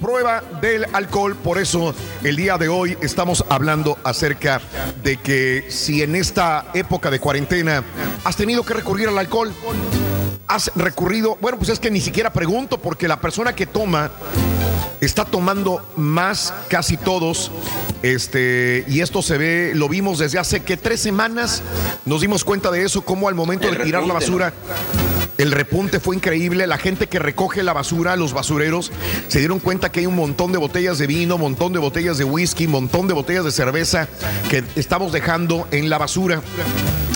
Prueba del alcohol. Por eso el día de hoy estamos hablando acerca de que si en esta época de cuarentena has tenido que recurrir al alcohol, has recurrido, bueno, pues es que ni siquiera pregunto porque la persona que toma está tomando más casi todos. Este, y esto se ve, lo vimos desde hace que tres semanas, nos dimos cuenta de eso, como al momento de tirar la basura, el repunte fue increíble. La gente que recoge la basura, los basureros, se dieron cuenta que hay un montón de botellas de vino, montón de botellas de whisky, montón de botellas de cerveza que estamos dejando en la basura.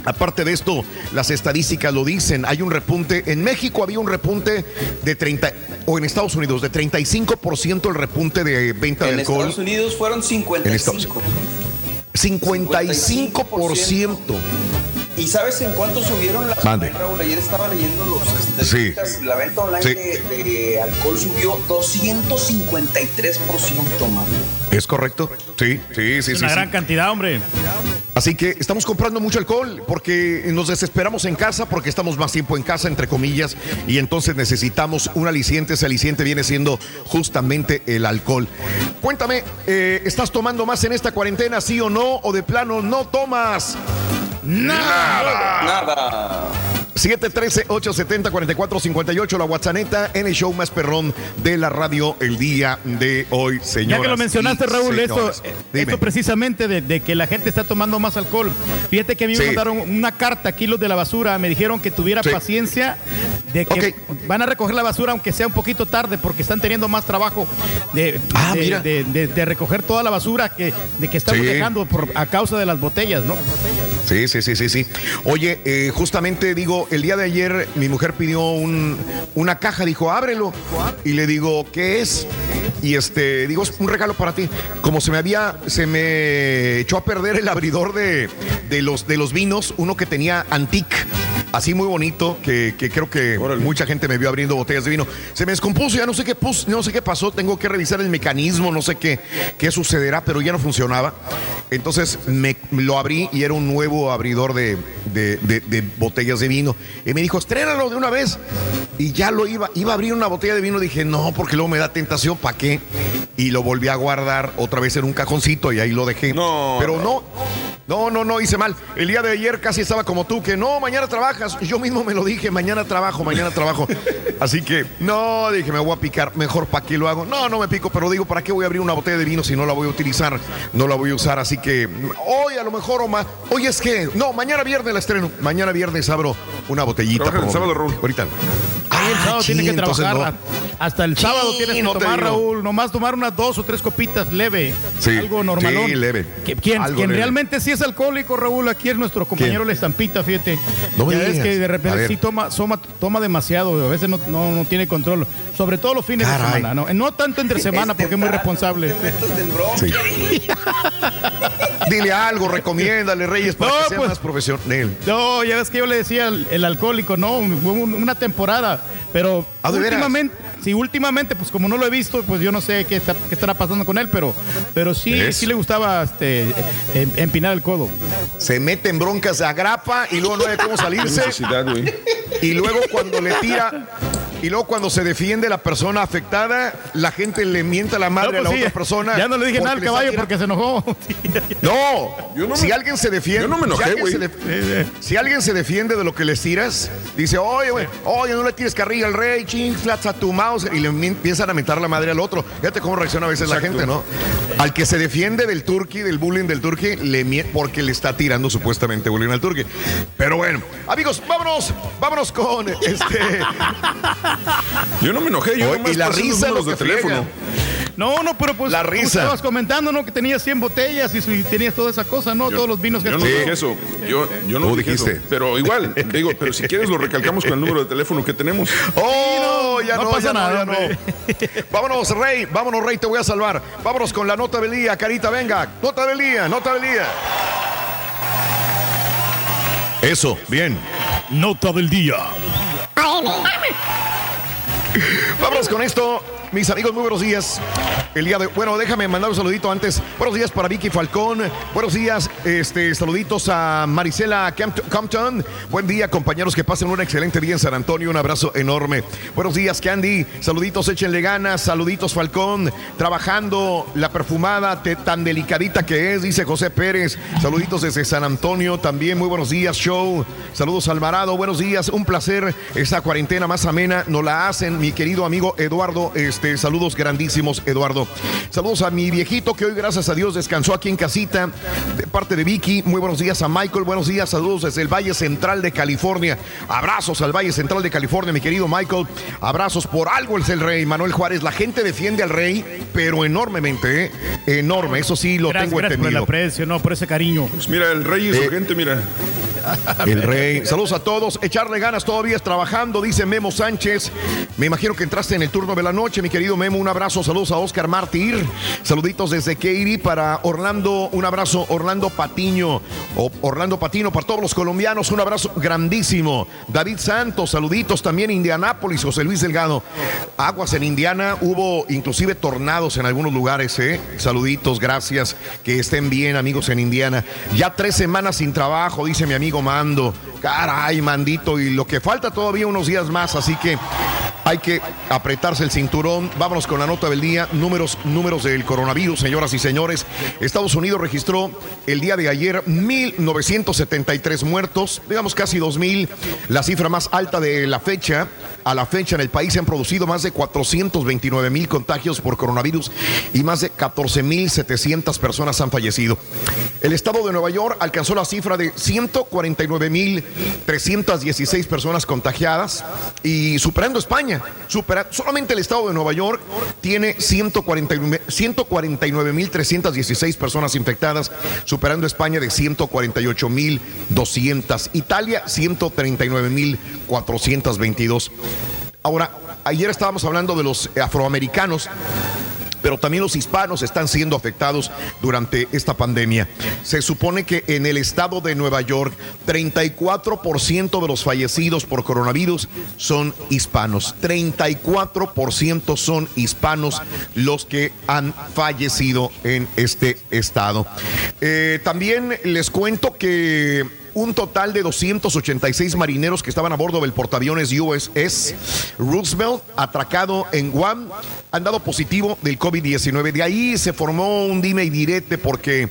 Aparte de esto, las estadísticas lo dicen. Hay un repunte. En México había un repunte de 30, o en Estados Unidos, de 35% el repunte de venta En de alcohol. Estados Unidos fueron En Estados 55. 55%. ¿Y sabes en cuánto subieron las Mande. Raúl? Ayer estaba leyendo los Sí. La venta online Sí. de, de alcohol subió 253%, man. ¿Es correcto? Sí, sí, sí. Es sí, una sí. gran cantidad, hombre. Así que estamos comprando mucho alcohol porque nos desesperamos en casa, porque estamos más tiempo en casa, entre comillas, y entonces necesitamos un aliciente. Ese aliciente viene siendo justamente el alcohol. Cuéntame, eh, ¿estás tomando más en esta cuarentena, sí o no? ¿O de plano no tomas? Nada. Nada. 713-870-4458, la WhatsApp en el show más perrón de la radio el día de hoy, señor. Ya que lo mencionaste, Raúl, esto, Dime. esto precisamente de, de que la gente está tomando más alcohol. Fíjate que a mí Sí. me mandaron una carta aquí los de la basura, me dijeron que tuviera Sí. paciencia, de que van a recoger la basura aunque sea un poquito tarde porque están teniendo más trabajo de, Ah, de- mira. de- de- de recoger toda la basura que, de que estamos Sí. dejando por, a causa de las botellas, ¿no? Sí, sí, sí, sí, sí. Oye, eh, justamente digo, el día de ayer mi mujer pidió un- una caja, dijo, ábrelo. Y le digo, ¿qué es? Y este, digo, es un regalo para ti. Como se me había, se me echó a perder el abridor de, de los, de los vinos, uno que tenía antique. Así muy bonito, que, que creo que mucha gente me vio abriendo botellas de vino. Se me descompuso, ya no sé qué pus- no sé qué pasó, tengo que revisar el mecanismo, no sé qué, qué sucederá, pero ya no funcionaba. Entonces me lo abrí y era un nuevo abridor de, de- de- de botellas de vino. Y me dijo, estrénalo de una vez. Y ya lo iba, iba a abrir una botella de vino. Dije, no, porque luego me da tentación, ¿para qué? Y lo volví a guardar otra vez en un cajoncito y ahí lo dejé. Pero no, no, no, no, hice mal. El día de ayer casi estaba como tú, que no, mañana trabajas. Yo mismo me lo dije, mañana trabajo, mañana trabajo. Así que, no, dije, me voy a picar, mejor para qué lo hago. No, no me pico, pero digo, ¿para qué voy a abrir una botella de vino si no la voy a utilizar? No la voy a usar, así que hoy a lo mejor o más. Hoy es que, no, mañana viernes la estreno. Mañana viernes abro una botellita. El sábado, Raúl. Ahorita. Ahí el sábado tiene que trabajar. no. Hasta el sábado Sí, tienes que no tomar. Raúl. Nomás tomar unas dos o tres copitas leve. Sí, algo normalón. sí, leve. Que- Quien, Algo quien leve. realmente sí es alcohólico, Raúl, aquí es nuestro compañero La Estampita, fíjate. No me digas. que de repente sí toma, toma, toma demasiado. A veces no, no, no tiene control. Sobre todo los fines Caray. de semana. No, no tanto entre semana porque es muy responsable. Sí. Dile algo, recomiéndale, Reyes, para No, que sea pues- más profesional. No, ya ves que yo le decía el, el alcohólico, no, una temporada, pero Ah, últimamente, sí, últimamente, pues como no lo he visto, pues yo no sé qué, está- qué estará pasando con él, pero, pero sí, sí le gustaba este, em- empinar el codo. Se mete en broncas, se agrapa y luego no hay cómo salirse. Y luego cuando le tira, y luego cuando se defiende la persona afectada, la gente le mienta la madre No, a la pues sí, otra persona. Ya no le dije nada al caballo porque se enojó. No, Yo no si me- alguien se defiende, yo no me enojé, si, alguien si alguien se defiende de lo que les tiras, dice, oye, güey, oye, no le tires carrilla al rey, chinglas a tu mouse, y le empiezan a mentar la madre al otro. Fíjate cómo reacciona a veces la gente, ¿no? Al que se defiende del turqui, del bullying del turqui, le porque le está tirando supuestamente bullying al turqui. Pero bueno, amigos, vámonos, vámonos con este. Yo no me enojé, yo Oye, nomás y la los risa números lo de teléfono. No, no, pero pues La tú risa. estabas comentando, ¿no? Que tenías 100 botellas y, y tenías toda esa cosa, ¿no? Todos los vinos que Yo no dije eso. Yo, yo no Tú dije dijiste. eso. Pero igual, digo, pero si quieres lo recalcamos con el número de teléfono que tenemos. ¡Oh! ya no no, pasa ya no, nada, ya no. Vámonos, Rey, vámonos, Rey, te voy a salvar. Vámonos con la nota del día, Carita, venga. Nota del día, nota del día. Eso, bien. Nota del día. Vámonos con esto. Mis amigos, muy buenos días. El día de. Bueno, déjame mandar un saludito antes. Buenos días para Vicky Falcón. Buenos días, este, saluditos a Marisela Compton. Buen día, compañeros, que pasen un excelente día en San Antonio. Un abrazo enorme. Buenos días, Candy. Saluditos, échenle ganas. Saluditos, Falcón. Trabajando la perfumada tan delicadita que es, dice José Pérez. Saluditos desde San Antonio también. Muy buenos días, show. Saludos, Alvarado. Buenos días. Un placer. Esta cuarentena más amena nos la hacen, mi querido amigo Eduardo. Este, saludos grandísimos, Eduardo. Saludos a mi viejito que hoy, gracias a Dios, descansó aquí en casita. De parte de Vicky. Muy buenos días a Michael. Buenos días. Saludos desde el Valle Central de California. Abrazos al Valle Central de California, mi querido Michael. Abrazos por algo es el rey, Manuel Juárez. La gente defiende al rey, pero enormemente, ¿eh? Enorme. Eso sí lo Gracias, tengo gracias por el entendido. aprecio, no, por ese cariño. Pues mira, el rey y su gente, mira. El rey. Saludos a todos. Echarle ganas todavía es trabajando, dice Memo Sánchez. Me imagino que entraste en el turno de la noche, mi querido Memo. Un abrazo. Saludos a Oscar Martir. Saluditos desde Katy para Orlando. Un abrazo, Orlando Patiño. O Orlando Patino para todos los colombianos. Un abrazo grandísimo. David Santos, saluditos también. Indianápolis, José Luis Delgado. Aguas en Indiana. Hubo inclusive tornados en algunos lugares, ¿eh? Saluditos, gracias. Que estén bien, amigos en Indiana. Ya tres semanas sin trabajo, dice mi amigo Mando. Caray, mandito. Y lo que falta todavía unos días más, así que hay que apretarse el cinturón. Vámonos con la nota del día. Números, números del coronavirus, señoras y señores. Estados Unidos registró el día de ayer 1.973 muertos, digamos casi 2.000, la cifra más alta de la fecha. A la fecha en el país se han producido más de 429 mil contagios por coronavirus y más de 14 mil 700 personas han fallecido. El estado de Nueva York alcanzó la cifra de 149 mil 316 personas contagiadas y superando España. Supera- solamente el estado de Nueva York tiene 149 149 mil 316 personas infectadas, superando España de 148 mil 200. Italia 139 mil 422. Ahora, ayer estábamos hablando de los afroamericanos. Pero también los hispanos están siendo afectados durante esta pandemia. Se supone que en el estado de Nueva York, 34% de los fallecidos por coronavirus son hispanos. 34% son hispanos los que han fallecido en este estado. Eh, también les cuento que un total de 286 marineros que estaban a bordo del portaaviones USS Roosevelt, atracado en Guam, han dado positivo del COVID-19. De ahí se formó un dime y direte porque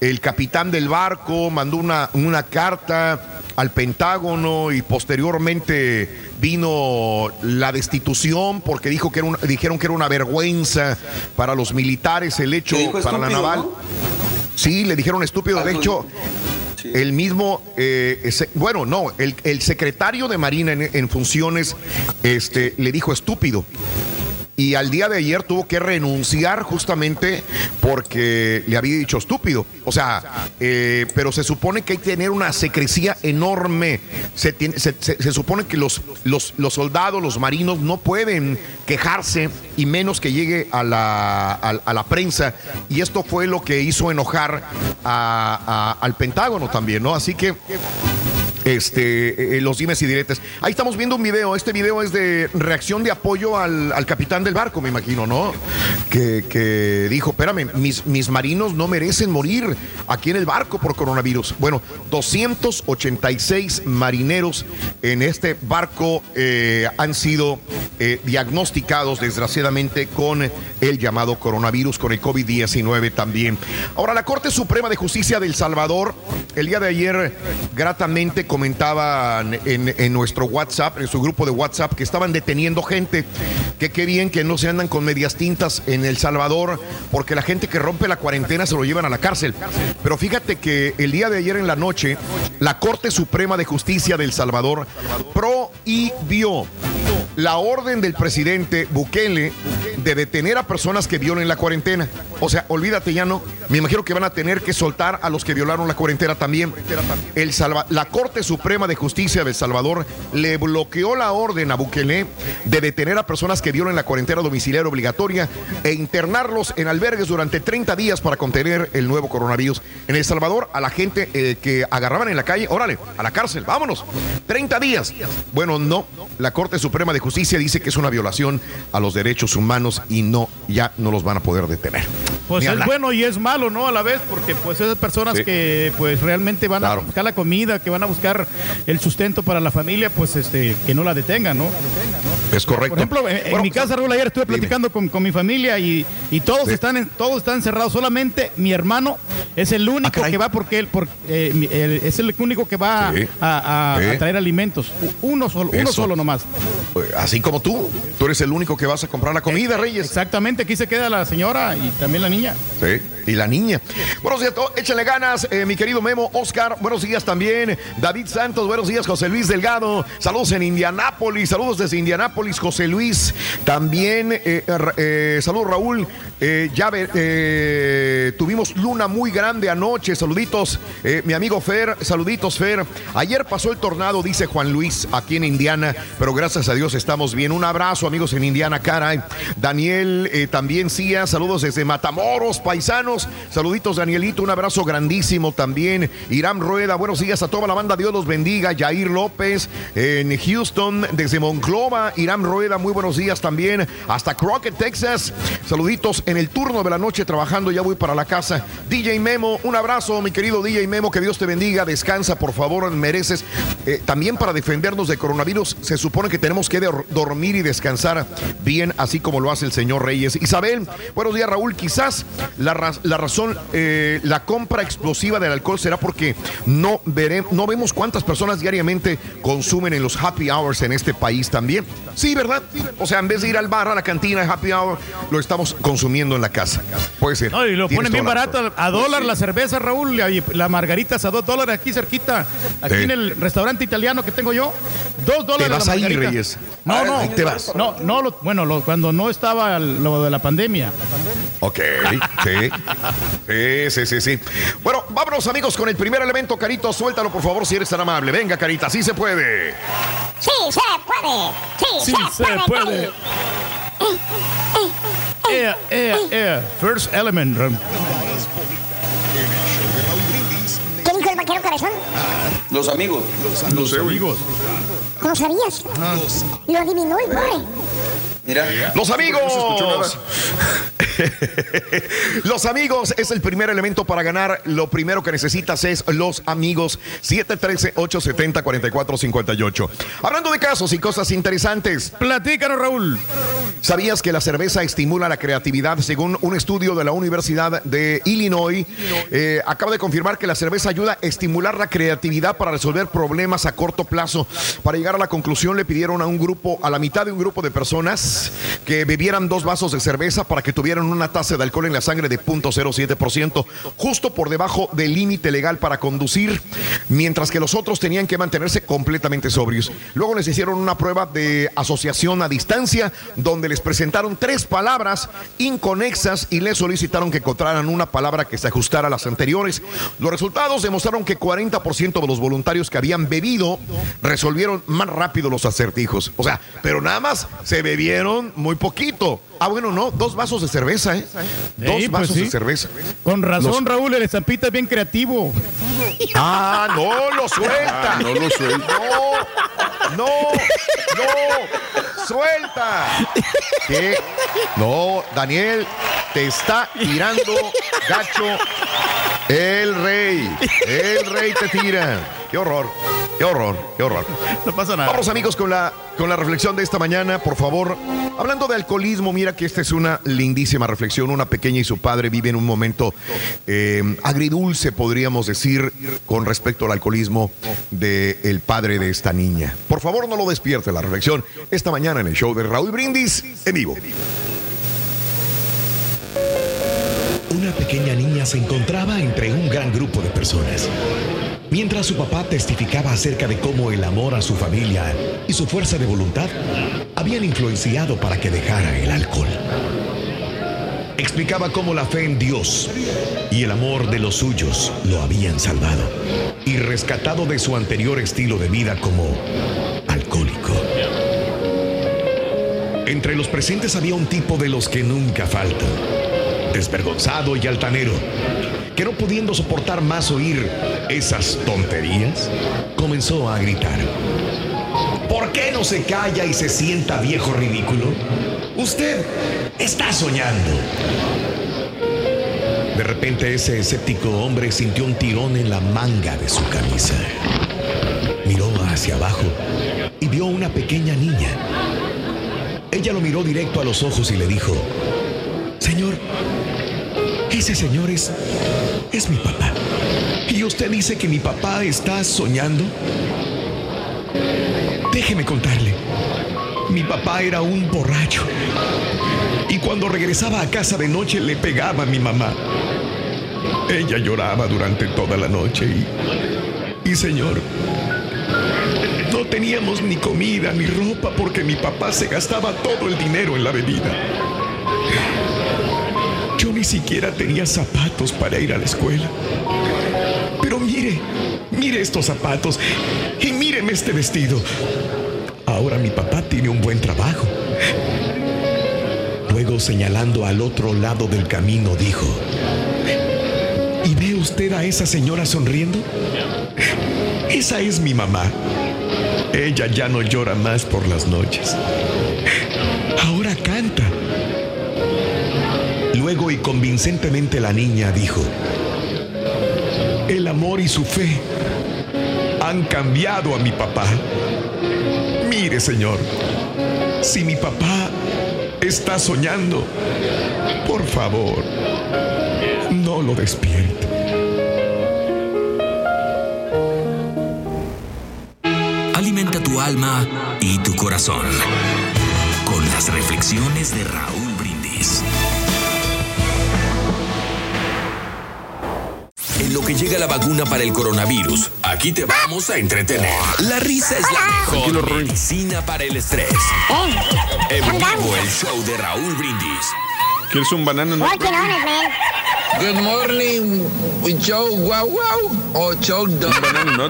el capitán del barco mandó una, una carta al Pentágono y posteriormente vino la destitución porque dijo que era una- dijeron que era una vergüenza para los militares el hecho ¿Le dijo para la naval. no? Sí, le dijeron estúpido. De hecho, el mismo, eh, bueno, no, el, el secretario de Marina en, en funciones este, le dijo estúpido. Y al día de ayer tuvo que renunciar justamente porque le había dicho estúpido. O sea, eh, pero se supone que hay que tener una secrecía enorme. Se, se- supone que los, los, los soldados, los marinos, no pueden quejarse y menos que llegue a la, a, a la prensa. Y esto fue lo que hizo enojar a- al Pentágono también, ¿no? Así que este, eh, los dimes y diretes. Ahí estamos viendo un video. Este video es de reacción de apoyo al, al capitán del barco, me imagino, ¿no? Que, dijo, espérame, mis, mis marinos no merecen morir aquí en el barco por coronavirus. Bueno, 286 marineros en este barco eh, han sido eh, diagnosticados desgraciadamente con el llamado coronavirus, con el COVID-19 también. Ahora, la Corte Suprema de Justicia del Salvador, el día de ayer, gratamente comentaban en, nuestro WhatsApp, en su grupo de WhatsApp, que estaban deteniendo gente, que qué bien que no se andan con medias tintas en El Salvador, porque la gente que rompe la cuarentena se lo llevan a la cárcel. Pero fíjate que el día de ayer en la noche, la Corte Suprema de Justicia del Salvador prohibió la orden del presidente Bukele de detener a personas que violen la cuarentena. O sea, olvídate ya no. Me imagino que van a tener que soltar a los que violaron la cuarentena también. El la Corte Suprema de Justicia de El Salvador le bloqueó la orden a Bukele de detener a personas que violen la cuarentena domiciliaria obligatoria e internarlos en albergues durante 30 días para contener el nuevo coronavirus. En El Salvador, a la gente eh, que agarraban en la calle, órale, a la cárcel, vámonos. 30 días. Bueno, no. La Corte Suprema de Justicia dice que es una violación a los derechos humanos y no, ya no los van a poder detener. Pues es bueno y es malo, ¿no? A la vez, porque pues esas personas Sí. que pues realmente van a buscar la comida, que van a buscar el sustento para la familia, pues este, que no la detengan, ¿no? Es correcto. Por ejemplo, en, en mi casa, Raúl, ayer estuve platicando con, con mi familia y, y todos Sí. están en- todos están encerrados. Solamente mi hermano es el único que va porque él por- eh, es el único que va Sí. a, a- Sí. a traer alimentos. Uno solo, uno solo nomás. Así como tú, tú eres el único que vas a comprar la comida, Reyes. Exactamente, aquí se queda la señora y también la niña. Sí, y la niña. Buenos días, échale ganas, eh, mi querido Memo, Oscar, buenos días también. David Santos, buenos días, José Luis Delgado. Saludos en Indianápolis, saludos desde Indianápolis, José Luis. También, eh, eh, saludos Raúl. Eh, ya ve- eh, tuvimos luna muy grande anoche, saluditos, eh, mi amigo Fer, saluditos Fer. Ayer pasó el tornado, dice Juan Luis, aquí en Indiana, pero gracias a Dios estamos bien. Un abrazo, amigos en Indiana, caray. Daniel eh, también Cía, saludos desde Matamoros, paisanos. Saluditos, Danielito, un abrazo grandísimo también. Irán Rueda, buenos días a toda la banda, Dios los bendiga. Jair López en Houston, desde Monclova. Irán Rueda, muy buenos días también. Hasta Crockett, Texas. Saluditos en el turno de la noche trabajando, ya voy para la casa. DJ Memo, un abrazo, mi querido DJ Memo, que Dios te bendiga. Descansa, por favor, mereces. Eh, también para defendernos de coronavirus, se supone que tenemos que dor- dormir y descansar bien, así como lo hace el señor Reyes. Isabel, buenos días, Raúl. Quizás la, raz- la razón, eh, la compra explosiva del alcohol será porque no, veré- no vemos cuántas personas diariamente consumen en los happy hours en este país también. Sí, ¿verdad? O sea, en vez de ir al bar, a la cantina, happy hour, lo estamos consumiendo en la casa. Puede ser. No, y lo ponen bien la barato, a dólar la cerveza, Raúl, la margarita es a dos dólares aquí cerquita, aquí en el restaurante italiano que tengo yo, dos dólares vas la ahí, margarita. Reyes. No, no, Ahí te vas. No, no, lo- bueno, lo- cuando no estaba lo de la pandemia. Ok, sí. Sí, sí, sí, sí. Bueno, vámonos amigos con el primer elemento, Carito. Suéltalo, por favor, si eres tan amable. Venga, Carita, sí se puede. Sí, se puede. Sí, Sí, se, se puede. puede. Ea, ea, ea, first element. Raúl. ¿Qué dijo el vaquero cabezón? Los amigos. Los amigos. ¿Cómo sabías? Lo adivinó el pobre. Mira. Los amigos. Los amigos es el primer elemento para ganar. Lo primero que necesitas es los amigos. 713-870-4458. Hablando de casos y cosas interesantes. Platícanos, Raúl. ¿Sabías que la cerveza estimula la creatividad? Según un estudio de la Universidad de Illinois, eh, acaba de confirmar que la cerveza ayuda a estimular la creatividad para resolver problemas a corto plazo. Para llegar a la conclusión, le pidieron a un grupo, a la mitad de un grupo de personas, que bebieran dos vasos de cerveza para que tuvieran una tasa de alcohol en la sangre de 0.07%, justo por debajo del límite legal para conducir, mientras que los otros tenían que mantenerse completamente sobrios. Luego les hicieron una prueba de asociación a distancia, donde les presentaron tres palabras inconexas y les solicitaron que encontraran una palabra que se ajustara a las anteriores. Los resultados demostraron que 40% de los voluntarios que habían bebido resolvieron más rápido los acertijos. O sea, pero nada más se bebieron muy poquito. Ah, bueno, no, dos vasos de cerveza, ¿eh? Dos pues vasos sí. de cerveza. Con razón, Los- Raúl, el estampita es bien creativo. Ah, no lo suelta. Ah, no lo suelta. No, no, no, suelta. ¿Qué? No, Daniel, te está tirando gacho el rey. El rey te tira. Qué horror, qué horror, qué horror. No pasa nada. Vamos amigos con la, con la reflexión de esta mañana, por favor. Hablando de alcoholismo, mira que esta es una lindísima reflexión. Una pequeña y su padre viven un momento eh, agridulce, podríamos decir, con respecto al alcoholismo del padre de esta niña. Por favor, no lo despierte la reflexión esta mañana en el show de Raúl Brindis en vivo. Una pequeña niña se encontraba entre un gran grupo de personas. Mientras su papá testificaba acerca de cómo el amor a su familia y su fuerza de voluntad habían influenciado para que dejara el alcohol. Explicaba cómo la fe en Dios y el amor de los suyos lo habían salvado y rescatado de su anterior estilo de vida como alcohólico. Entre los presentes había un tipo de los que nunca faltan, desvergonzado y altanero, que no pudiendo soportar más oír esas tonterías, comenzó a gritar. ¿Por qué no se calla y se sienta viejo ridículo? Usted está soñando. De repente ese escéptico hombre sintió un tirón en la manga de su camisa. Miró hacia abajo y vio una pequeña niña. Ella lo miró directo a los ojos y le dijo, Señor, ese señor es, es mi papá. ¿Y usted dice que mi papá está soñando? Déjeme contarle. Mi papá era un borracho. Y cuando regresaba a casa de noche le pegaba a mi mamá. Ella lloraba durante toda la noche y... Y señor, no teníamos ni comida ni ropa porque mi papá se gastaba todo el dinero en la bebida. Yo ni siquiera tenía zapatos para ir a la escuela. Pero mire, mire estos zapatos y míreme este vestido. Ahora mi papá tiene un buen trabajo. Luego señalando al otro lado del camino dijo, ¿y ve usted a esa señora sonriendo? Esa es mi mamá. Ella ya no llora más por las noches. Ahora canta. Luego y convincentemente la niña dijo, el amor y su fe han cambiado a mi papá. Mire, señor, si mi papá está soñando, por favor, no lo despierte. Alimenta tu alma y tu corazón con las reflexiones de Raúl que llega la vacuna para el coronavirus, aquí te vamos a entretener. La risa es la mejor medicina para el estrés. En vivo el show de Raúl Brindis. ¿Quieres un banana? Good morning, show, wow, wow. O show,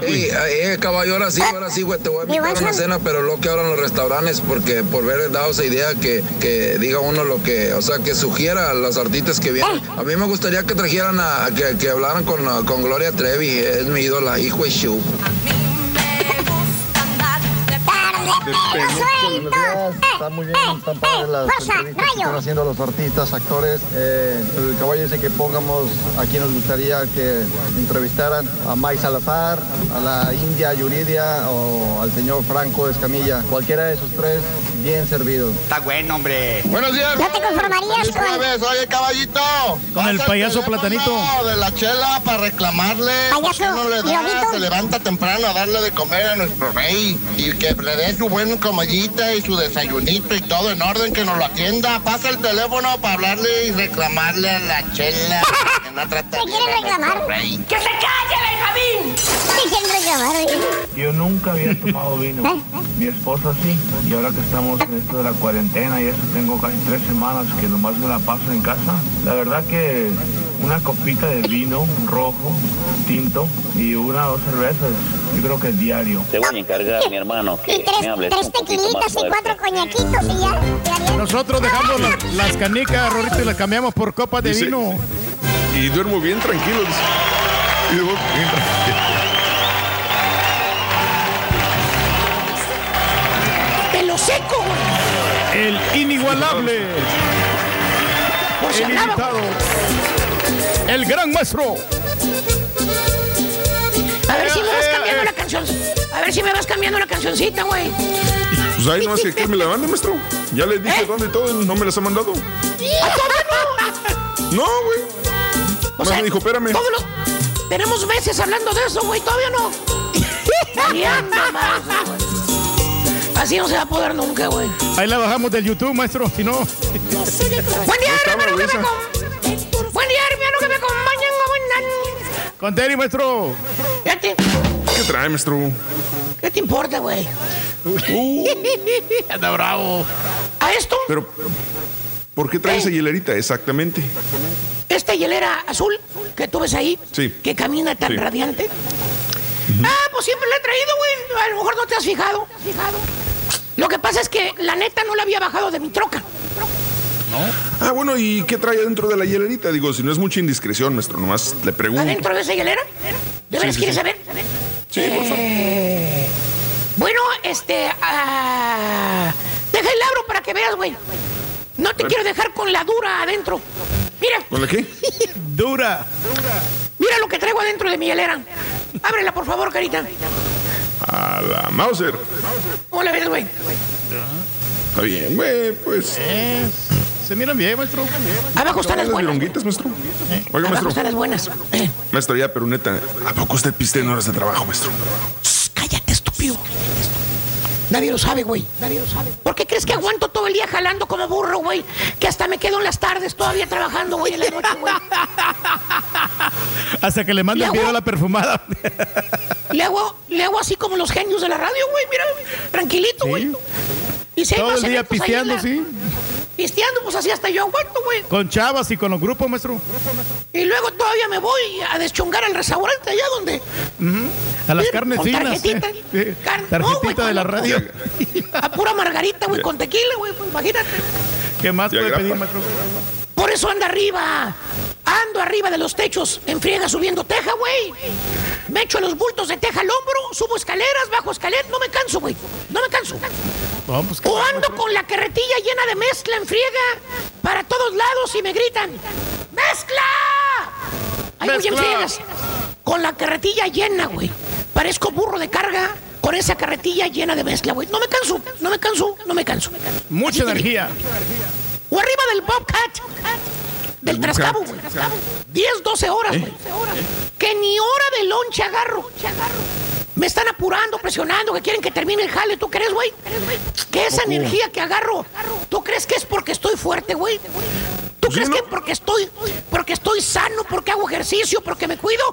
Hey, eh, caballo, ahora sí, ahora sí, güey, te voy a invitar a una cena, pero lo que ahora en los restaurantes, porque por haber dado esa idea que, que diga uno lo que, o sea, que sugiera a los artistas que vienen. A mí me gustaría que trajeran a, a que, que hablaran con, con Gloria Trevi, es mi ídola, hijo de show. Está muy bien, están padres las entrevistas que están haciendo los artistas, actores. Eh, el caballo dice que pongamos a quien nos gustaría que entrevistaran a Mike Salazar, a la India Yuridia o al señor Franco Escamilla. Cualquiera de esos tres, bien servido. Está bueno, hombre. Buenos días. ¿No te conformarías con- oye caballito. Con el payaso platanito. de la chela para reclamarle. ¿Por qué no le da? Se levanta temprano a darle de comer a nuestro rey y que le dé su buen comidita y su desayunito y todo en orden, que nos lo atienda. Pasa el teléfono para hablarle y reclamarle a la chela. Que no ¿Te quieren reclamar? ¡Que se calle, Benjamín! Yo nunca había tomado vino. Mi esposa sí. Y ahora que estamos en esto de la cuarentena y eso tengo casi tres semanas que nomás me la paso en casa. La verdad que una copita de vino rojo, tinto y una o dos cervezas, yo creo que es diario. Te voy a encargar, mi hermano, que Y tres, me hables tres tequilitas y cuatro coñaquitos y ya. Nosotros dejamos las, las canicas, Rorito, y las cambiamos por copas de Dice- vino. Y duermo bien tranquilo. dice. Y duermo bien tranquilo. El inigualable. El invitado. El gran maestro. A ver si me vas cambiando la canción. A ver si me vas cambiando la cancioncita, güey. Pues ahí no hace que me la mande, maestro. Ya le ¿Eh? dije dónde y todo, no me las ha mandado. ¡Ah, todavía no! No, güey. O sea, me dijo, espérame. todos los- Tenemos meses hablando de eso, güey. Todavía no. Así no se va a poder nunca, güey. Ahí la bajamos del YouTube, maestro. Si no. Buen día, hermano, que me com- Buen día, hermano, que me acompañan. Con Terry, maestro. Fíjate. ¿Qué trae, maestro? ¿Qué te importa, güey? Anda bravo. ¿A esto? Pero, ¿por qué trae esa hielerita exactamente? Esta hielera azul que tú ves ahí, Sí. que camina tan Sí. radiante. Ah, pues siempre la he traído, güey. A lo mejor no te has fijado. Lo que pasa es que la neta no la había bajado de mi troca. Ah, bueno, ¿y qué trae adentro de la hielerita? Digo, si no es mucha indiscreción, maestro, nomás le pregunto. ¿Adentro de esa hielera? ¿De veras sí, quieres sí. saber? Sí, por favor. Eh, Bueno, este. ah, deja el abro para que veas, güey. No te quiero dejar con la dura adentro. Mira, ¿Con la qué? Dura. mira lo que traigo adentro de mi hielera. Ábrela, por favor, carita. A la Mauser. ¿Cómo la ves, güey? Está bien, güey, pues. Se miran bien, maestro. Abajo están las las buenas. vironguitas, maestro. Oiga, Abajo maestro. están las buenas. Eh, Maestro, ya, pero neta, ¿a poco usted piste en horas de trabajo, maestro? cállate, estúpido. Nadie lo sabe, güey. Nadie lo sabe. ¿Por qué crees que aguanto todo el día jalando como burro, güey? Que hasta me quedo en las tardes todavía trabajando, güey, en la noche, güey. Hasta que le manda el video a la perfumada. Le hago, le hago así como los genios de la radio, güey, mira, tranquilito, güey. Y si hay Todo el día pisteando, la- sí. Pisteando, pues así hasta yo aguanto, güey. Con chavas y con los grupos, maestro. Y luego todavía me voy a deschongar al restaurante allá donde... A las carnes finas. tarjetita. Sí. Car- no, Tarjetita güey, de la radio. A pura margarita, güey, con tequila, güey, pues imagínate. ¿Qué más puede pedir, maestro? Por eso anda arriba. Ando arriba de los techos, en friega subiendo teja, güey. Me echo los bultos de teja al hombro, subo escaleras, bajo escaleras, no me canso, güey. No me canso. Vamos, O ando con la carretilla llena de mezcla en friega para todos lados y me gritan, ¡Mezcla! Ahí voy en friegas. Con la carretilla llena, güey. Parezco burro de carga con esa carretilla llena de mezcla, güey. No me canso, no me canso, no me canso. Mucha energía. O arriba del Bobcat. Del ¿El trascabo, güey. 10, 12 horas, ¿Eh? güey. Que ni hora de lonche agarro. Me están apurando, presionando, que quieren que termine el jale. ¿Tú crees, güey? Que esa Ojo. energía que agarro, ¿tú crees que es porque estoy fuerte, güey? ¿Tú Pues crees sí, que ¿no? porque estoy, porque estoy sano, porque hago ejercicio, porque me cuido?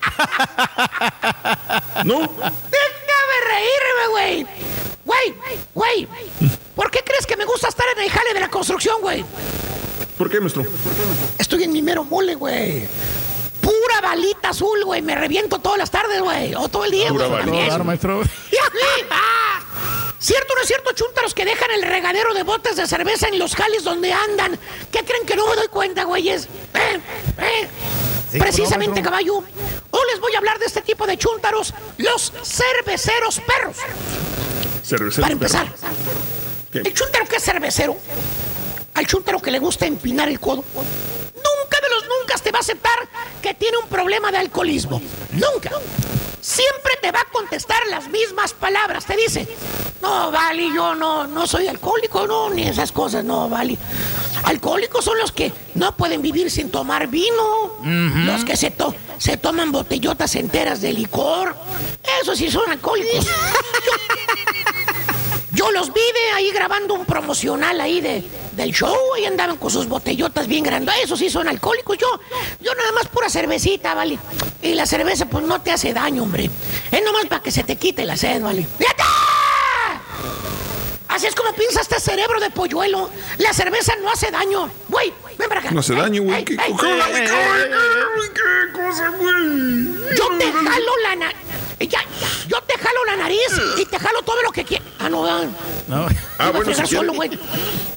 ¿No? Déjame reírme, güey. Güey, güey. ¿Por qué crees que me gusta estar en el jale de la construcción, güey? ¿Por qué, maestro? Estoy en mi mero mole, güey. Pura balita azul, güey. Me reviento todas las tardes, güey. O todo el día, Pura güey. maestro. ¿Cierto o no es cierto, chuntaros que dejan el regadero de botes de cerveza en los jales donde andan? ¿Qué creen que no me doy cuenta, güeyes? ¿Eh? ¿Eh? Sí, Precisamente, ¿cómo no, caballo. Hoy les voy a hablar de este tipo de chuntaros, los cerveceros perros. Cervecero. Para empezar, ¿Qué? el chuntaro que es cervecero, al chuntaro que le gusta empinar el codo, nunca de los nunca te va a aceptar que tiene un problema de alcoholismo. Nunca. Siempre te va a contestar las mismas palabras. Te dice, no, vale, yo no, no soy alcohólico, no, ni esas cosas, no, vale. Alcohólicos son los que no pueden vivir sin tomar vino, los que se, to- se toman botellotas enteras de licor. Esos sí son alcohólicos. Yo los vi de ahí grabando un promocional ahí de, del show, ahí andaban con sus botellotas bien grandes. Esos sí son alcohólicos. Yo, yo nada más pura cervecita, ¿vale? Y la cerveza pues no te hace daño, hombre. Es nomás para que se te quite la sed, ¿vale? ¡Fíjate! Así es como piensa este cerebro de polluelo. La cerveza no hace daño. Güey, ven para acá. No hace daño, güey. Ey, ¿Qué, ey, qué- ey, qué- qué cosa, güey? Yo te jalo la nariz. Ya, yo te jalo la nariz y te jalo todo lo que quieras. Ah, no, ah. No. Ah, bueno, si quiere. solo, güey.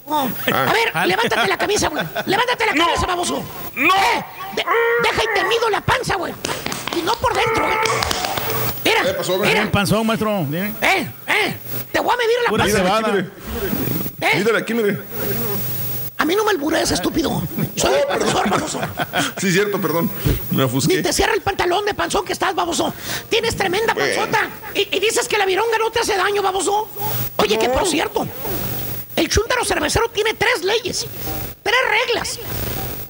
No. Ah. A ver, levántate la camisa, güey. Levántate la camisa, baboso. ¡No! deja y te mido la panza, güey. Y no por dentro, güey. Mira, ¿Qué pasó, güey? mira. El panzón, maestro. Eh, eh. Te voy a medir la Pura panza. Mírale, aquí, mire. Eh, Mírale, aquí, mire. A mí no me albures, estúpido. Soy el profesor, baboso. Sí, cierto, perdón. Me Ni te cierra el pantalón de panzón que estás, baboso. Tienes tremenda panzota. Y, y dices que la vironga no te hace daño, baboso. Oye, que por cierto, el chúntaro cervecero tiene tres leyes, tres reglas,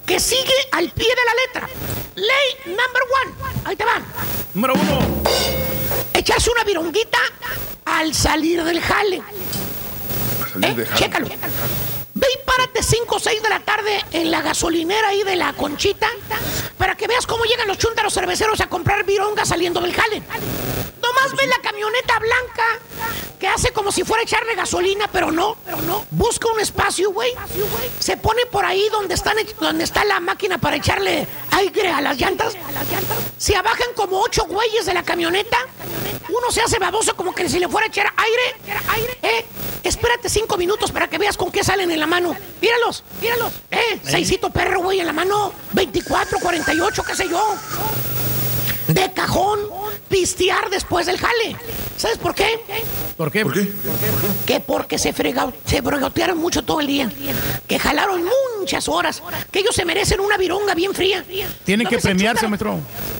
que sigue al pie de la letra. Ley number one. Ahí te van. Número uno. Echarse una vironguita al salir del jale. Salir ¿Eh? de jale. Chécalo. Ve y párate 5 o 6 de la tarde en la gasolinera ahí de la Conchita para que veas cómo llegan los chúntaros cerveceros a comprar vironga saliendo del jale. Nomás ves la camioneta blanca que hace como si fuera a echarle gasolina, pero no, pero no. Busca un espacio, güey. Se pone por ahí donde, están, donde está la máquina para echarle aire a las llantas. Se abajan como ocho güeyes de la camioneta. Uno se hace baboso como que si le fuera a echar aire. aire. Eh, espérate cinco minutos para que veas con qué salen en la mano. Míralos, míralos. Eh, seisito perro, güey, en la mano. 24, 48, qué sé yo. De cajón, pistear después del jale. ¿Sabes por qué? ¿Por qué? ¿Por qué? Que porque se, frega, se fregotearon mucho todo el día. Que jalaron muchas horas. Que ellos se merecen una vironga bien fría. Tienen ¿No que premiarse, maestro.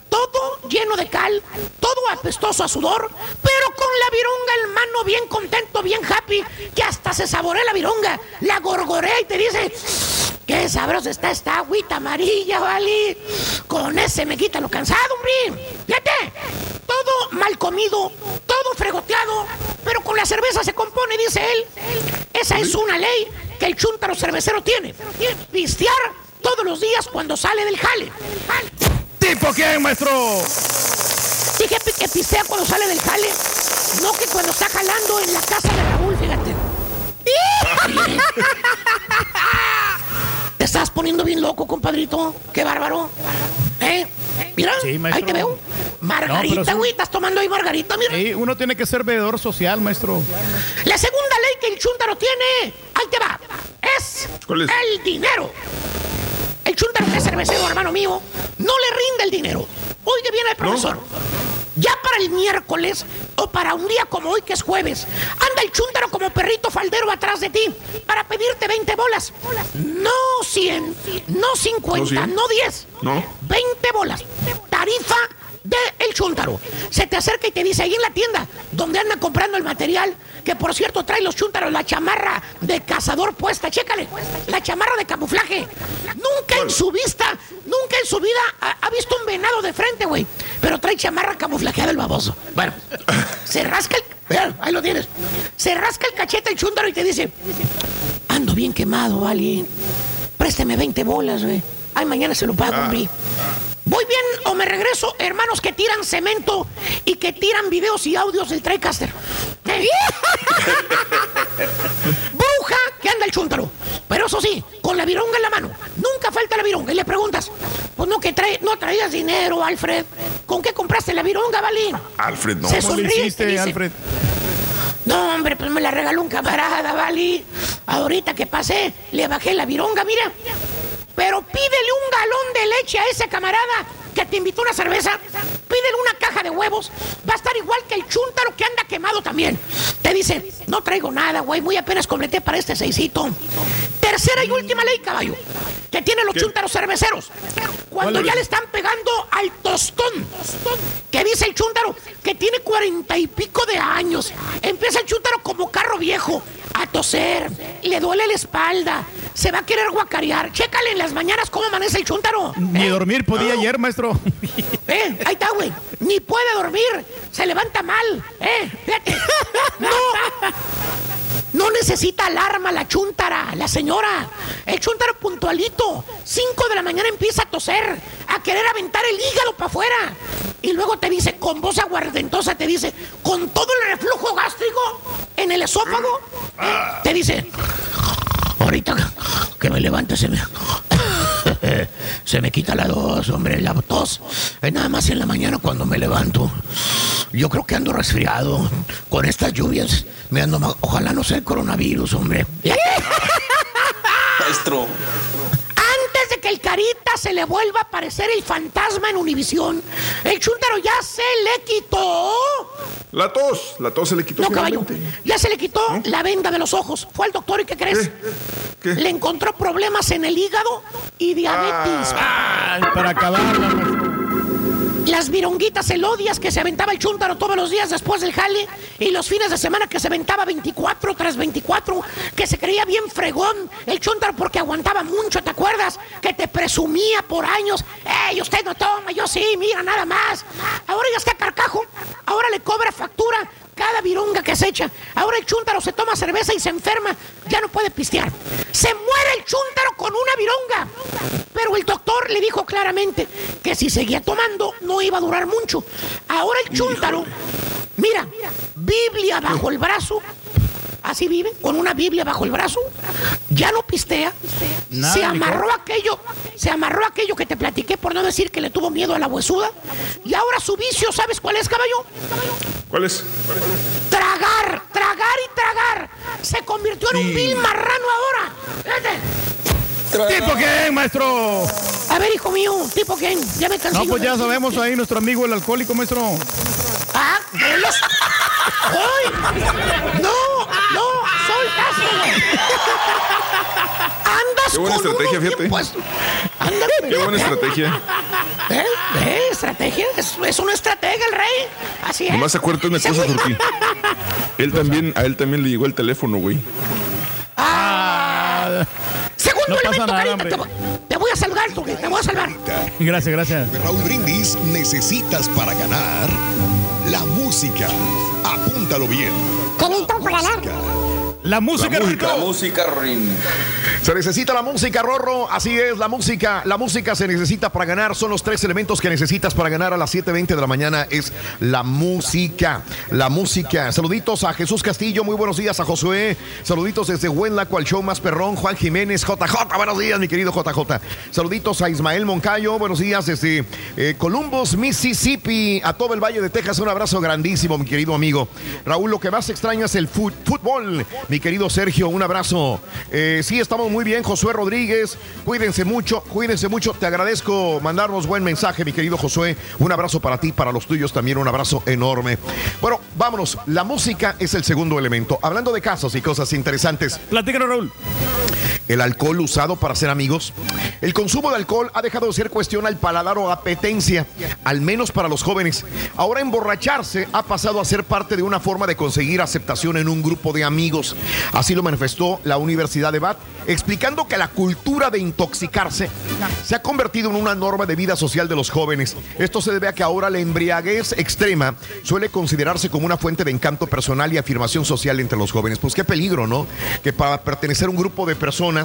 todo lleno de cal, todo apestoso a sudor, pero con la vironga en mano bien contento, bien happy, que hasta se saborea la vironga, la gorgorea y te dice, qué sabrosa está esta agüita amarilla, ¿vale? Con ese me quita lo cansado, hombre. Fíjate, todo mal comido, todo fregoteado, pero con la cerveza se compone, dice él. Esa es una ley que el chúntaro cervecero tiene. Pistear todos los días cuando sale del jale. ¿Tipo quién, maestro? Dije que pistea cuando sale del jale, no que cuando está jalando en la casa de Raúl, fíjate. Te estás poniendo bien loco, compadrito. Qué bárbaro. ¿Eh? Mira, Sí, maestro. ahí te veo. Margarita, güey, sí. estás tomando ahí margarita, mira. Sí, uno tiene que ser veedor social, maestro. La segunda ley que el chúntaro tiene, ahí te va, es, ¿Cuál es? el dinero. El chúntaro que es cervecero, hermano mío, no le rinde el dinero. Oiga bien el profesor. Ya para el miércoles o para un día como hoy que es jueves, anda el chúntaro como perrito faldero atrás de ti para pedirte 20 bolas. No 100, no 50, ¿No no, 100? 10. No. 20 bolas. Tarifa de el chúntaro. Se te acerca y te dice ahí en la tienda donde anda comprando el material, que por cierto trae los chúntaros la chamarra de cazador puesta. Chécale, la chamarra de camuflaje. Nunca en su vista, nunca en su vida ha, ha visto un venado de frente, güey. Pero trae chamarra camuflajeada el baboso. Bueno, se rasca el. Mira, ahí lo tienes. Se rasca el cachete el chúntaro y te dice: Ando bien quemado, vale. Présteme 20 bolas, güey. Ay, mañana se lo pago, hombre. Voy bien o me regreso, hermanos que tiran cemento y que tiran videos y audios del TriCaster. ¿Eh? Bruja que anda el chúntaro. Pero eso sí, con la vironga en la mano. Nunca falta la vironga. Y le preguntas, pues no que trae, no traías dinero, Alfred. ¿Con qué compraste la vironga, Valín? Alfred, no. Se ¿Cómo le sonríe te hiciste, dice, Alfred? No, hombre, pues me la regaló un camarada, ¿vale? Ahorita que pasé, le bajé la vironga, mira. Pero pídele un galón de leche a ese camarada que te invitó una cerveza. Pídele una caja de huevos. Va a estar igual que el chúntaro que anda quemado también. Te dice, no traigo nada, güey. Muy apenas completé para este seisito. Tercera y última ley, caballo. Que tienen los chúntaros cerveceros. Cuando ya le están pegando al tostón. Que dice el chúntaro que tiene cuarenta y pico de años. Empieza el chúntaro como carro viejo. A toser. Le duele la espalda. Se va a querer guacarear. Chécale en las mañanas cómo amanece el chúntaro. Ni dormir podía No. ayer, maestro. Eh, ahí está, güey. Ni puede dormir. Se levanta mal. Eh. No. No necesita alarma la chúntara, la señora. El chúntaro puntualito. Cinco de la mañana empieza a toser, a querer aventar el hígado para afuera. Y luego te dice, con voz aguardentosa, te dice, con todo el reflujo gástrico en el esófago, te dice, ahorita que me levante se me... Se me quita la tos, hombre, la tos. Es nada más en la mañana cuando me levanto. Yo creo que ando resfriado. Con estas lluvias me ando Ojalá no sea el coronavirus, hombre. Maestro. Carita se le vuelva a aparecer el fantasma en Univisión, el chúntaro ya se le quitó. La tos, la tos se le quitó No, caballo. Ya se le quitó la venda de los ojos. Fue al doctor y ¿qué crees? Le encontró problemas en el hígado y diabetes. Ay, para acabarla. Las vironguitas elodias que se aventaba el chúntaro todos los días después del jale y los fines de semana que se aventaba 24 tras 24, que se creía bien fregón el chúntaro porque aguantaba mucho, ¿te acuerdas? Que te presumía por años, ¡Ey, usted no toma, yo sí, mira nada más! Ahora ya está carcajo, ahora le cobra factura cada vironga que se echa. Ahora el chúntaro se toma cerveza y se enferma, ya no puede pistear. Se muere el chúntaro con una vironga. Pero el doctor le dijo claramente que si seguía tomando no iba a durar mucho. Ahora el chúntaro, mira, Biblia bajo el brazo. Así vive, con una Biblia bajo el brazo. Ya no pistea. Nada, se amarró aquello, se amarró aquello que te platiqué por no decir que le tuvo miedo a la huesuda. Y ahora su vicio, ¿sabes cuál es, caballo? ¿Cuál es? Tragar, tragar y tragar. Se convirtió en un vil marrano ahora. ¿Tipo quién, maestro? A ver, hijo mío, tipo quién. Ya me cansé. No, pues ya sabemos ahí nuestro amigo el alcohólico, maestro. Ah, ¿bolas? ¡Ay! ¡No! ¡No! ¡Soy Castro! ¡Andas Qué buena con estrategia, bien fíjate. puestos. Anda, Qué buena estrategia. ¿Eh? ¿Eh? ¿Estrategia? Es, es una estratega el rey. Así es. Nomás acuérdate una cosa, Turquí. Él también, a él también le llegó el teléfono, güey. Ah. No pasa nada, carita, hombre. te, voy- te voy a salvar, Turquí, te voy a salvar. Gracias, gracias. Raúl Brindis necesitas para ganar la música. Apúntalo bien. ¿Qué necesito para ganar? La música, La música, Rin. Se necesita la música, Rorro. Así es, la música. La música se necesita para ganar. Son los tres elementos que necesitas para ganar a las 7.20 de la mañana. Es la música. La música. Saluditos a Jesús Castillo. Muy buenos días a Josué. Saluditos desde Huenla, cual show más perrón. Juan Jiménez, JJ. Buenos días, mi querido JJ. Saluditos a Ismael Moncayo. Buenos días desde eh, Columbus, Mississippi. A todo el Valle de Texas. Un abrazo grandísimo, mi querido amigo. Raúl, lo que más extraña es el fútbol. Mi querido Sergio, un abrazo. Eh, sí, estamos muy bien. Josué Rodríguez, cuídense mucho, cuídense mucho. Te agradezco mandarnos buen mensaje, mi querido Josué. Un abrazo para ti, para los tuyos también, un abrazo enorme. Bueno, vámonos. La música es el segundo elemento. Hablando de casos y cosas interesantes. Platícanos, Raúl. El alcohol usado para ser amigos. El consumo de alcohol ha dejado de ser cuestión al paladar o apetencia, al menos para los jóvenes. Ahora emborracharse ha pasado a ser parte de una forma de conseguir aceptación en un grupo de amigos. Así lo manifestó la Universidad de Bath, explicando que la cultura de intoxicarse se ha convertido en una norma de vida social de los jóvenes. Esto se debe a que ahora la embriaguez extrema suele considerarse como una fuente de encanto personal y afirmación social entre los jóvenes. Pues qué peligro, ¿no? Que para pertenecer a un grupo de personas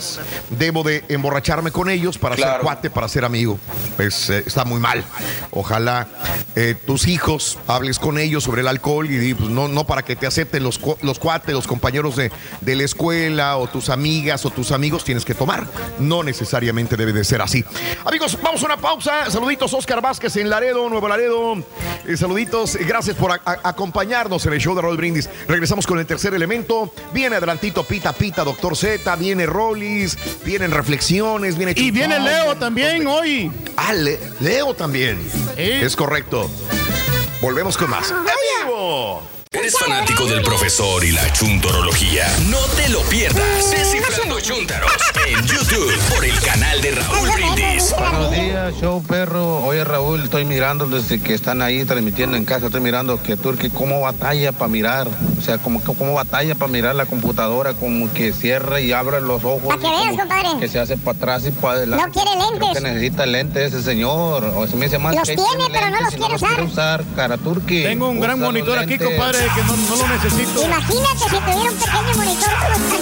debo de emborracharme con ellos para ser Claro. cuate, para ser amigo. Pues eh, está muy mal. Ojalá eh, tus hijos hables con ellos sobre el alcohol y pues, no, no para que te acepten los, los cuates, los compañeros de, de la escuela o tus amigas o tus amigos tienes que tomar. No necesariamente debe de ser así. Amigos, vamos a una pausa. Saluditos Oscar Vázquez en Laredo, Nuevo Laredo. Eh, saluditos, gracias por a- a- acompañarnos en el show de Roll Brindis. Regresamos con el tercer elemento. Viene adelantito Pita Pita, Doctor Z, viene Vienen reflexiones, viene Y viene Chupón. Leo también hoy. Ah, Le- Leo también. Es correcto. Volvemos con más. ¡En vivo! ¿Eres fanático del profesor y la chuntorología? No te lo pierdas. Descifrando Chúntaros en YouTube por el canal de Raúl Brindis. Buenos días, show perro. Oye, Raúl, estoy mirando desde que están ahí transmitiendo en casa. Estoy mirando que Turki cómo batalla para mirar. O sea, como cómo batalla para mirar la computadora, como que cierra y abre los ojos. Para que veas, como compadre. Que se hace para atrás y para adelante. No quiere Creo lentes. que necesita lentes ese señor. O se me dice más Los que tiene, pero no los quiere quiere usar. Cara Turki. Tengo un gran monitor aquí, lentes. Que no, no lo necesito. Imagínate si tuviera un pequeño monitor como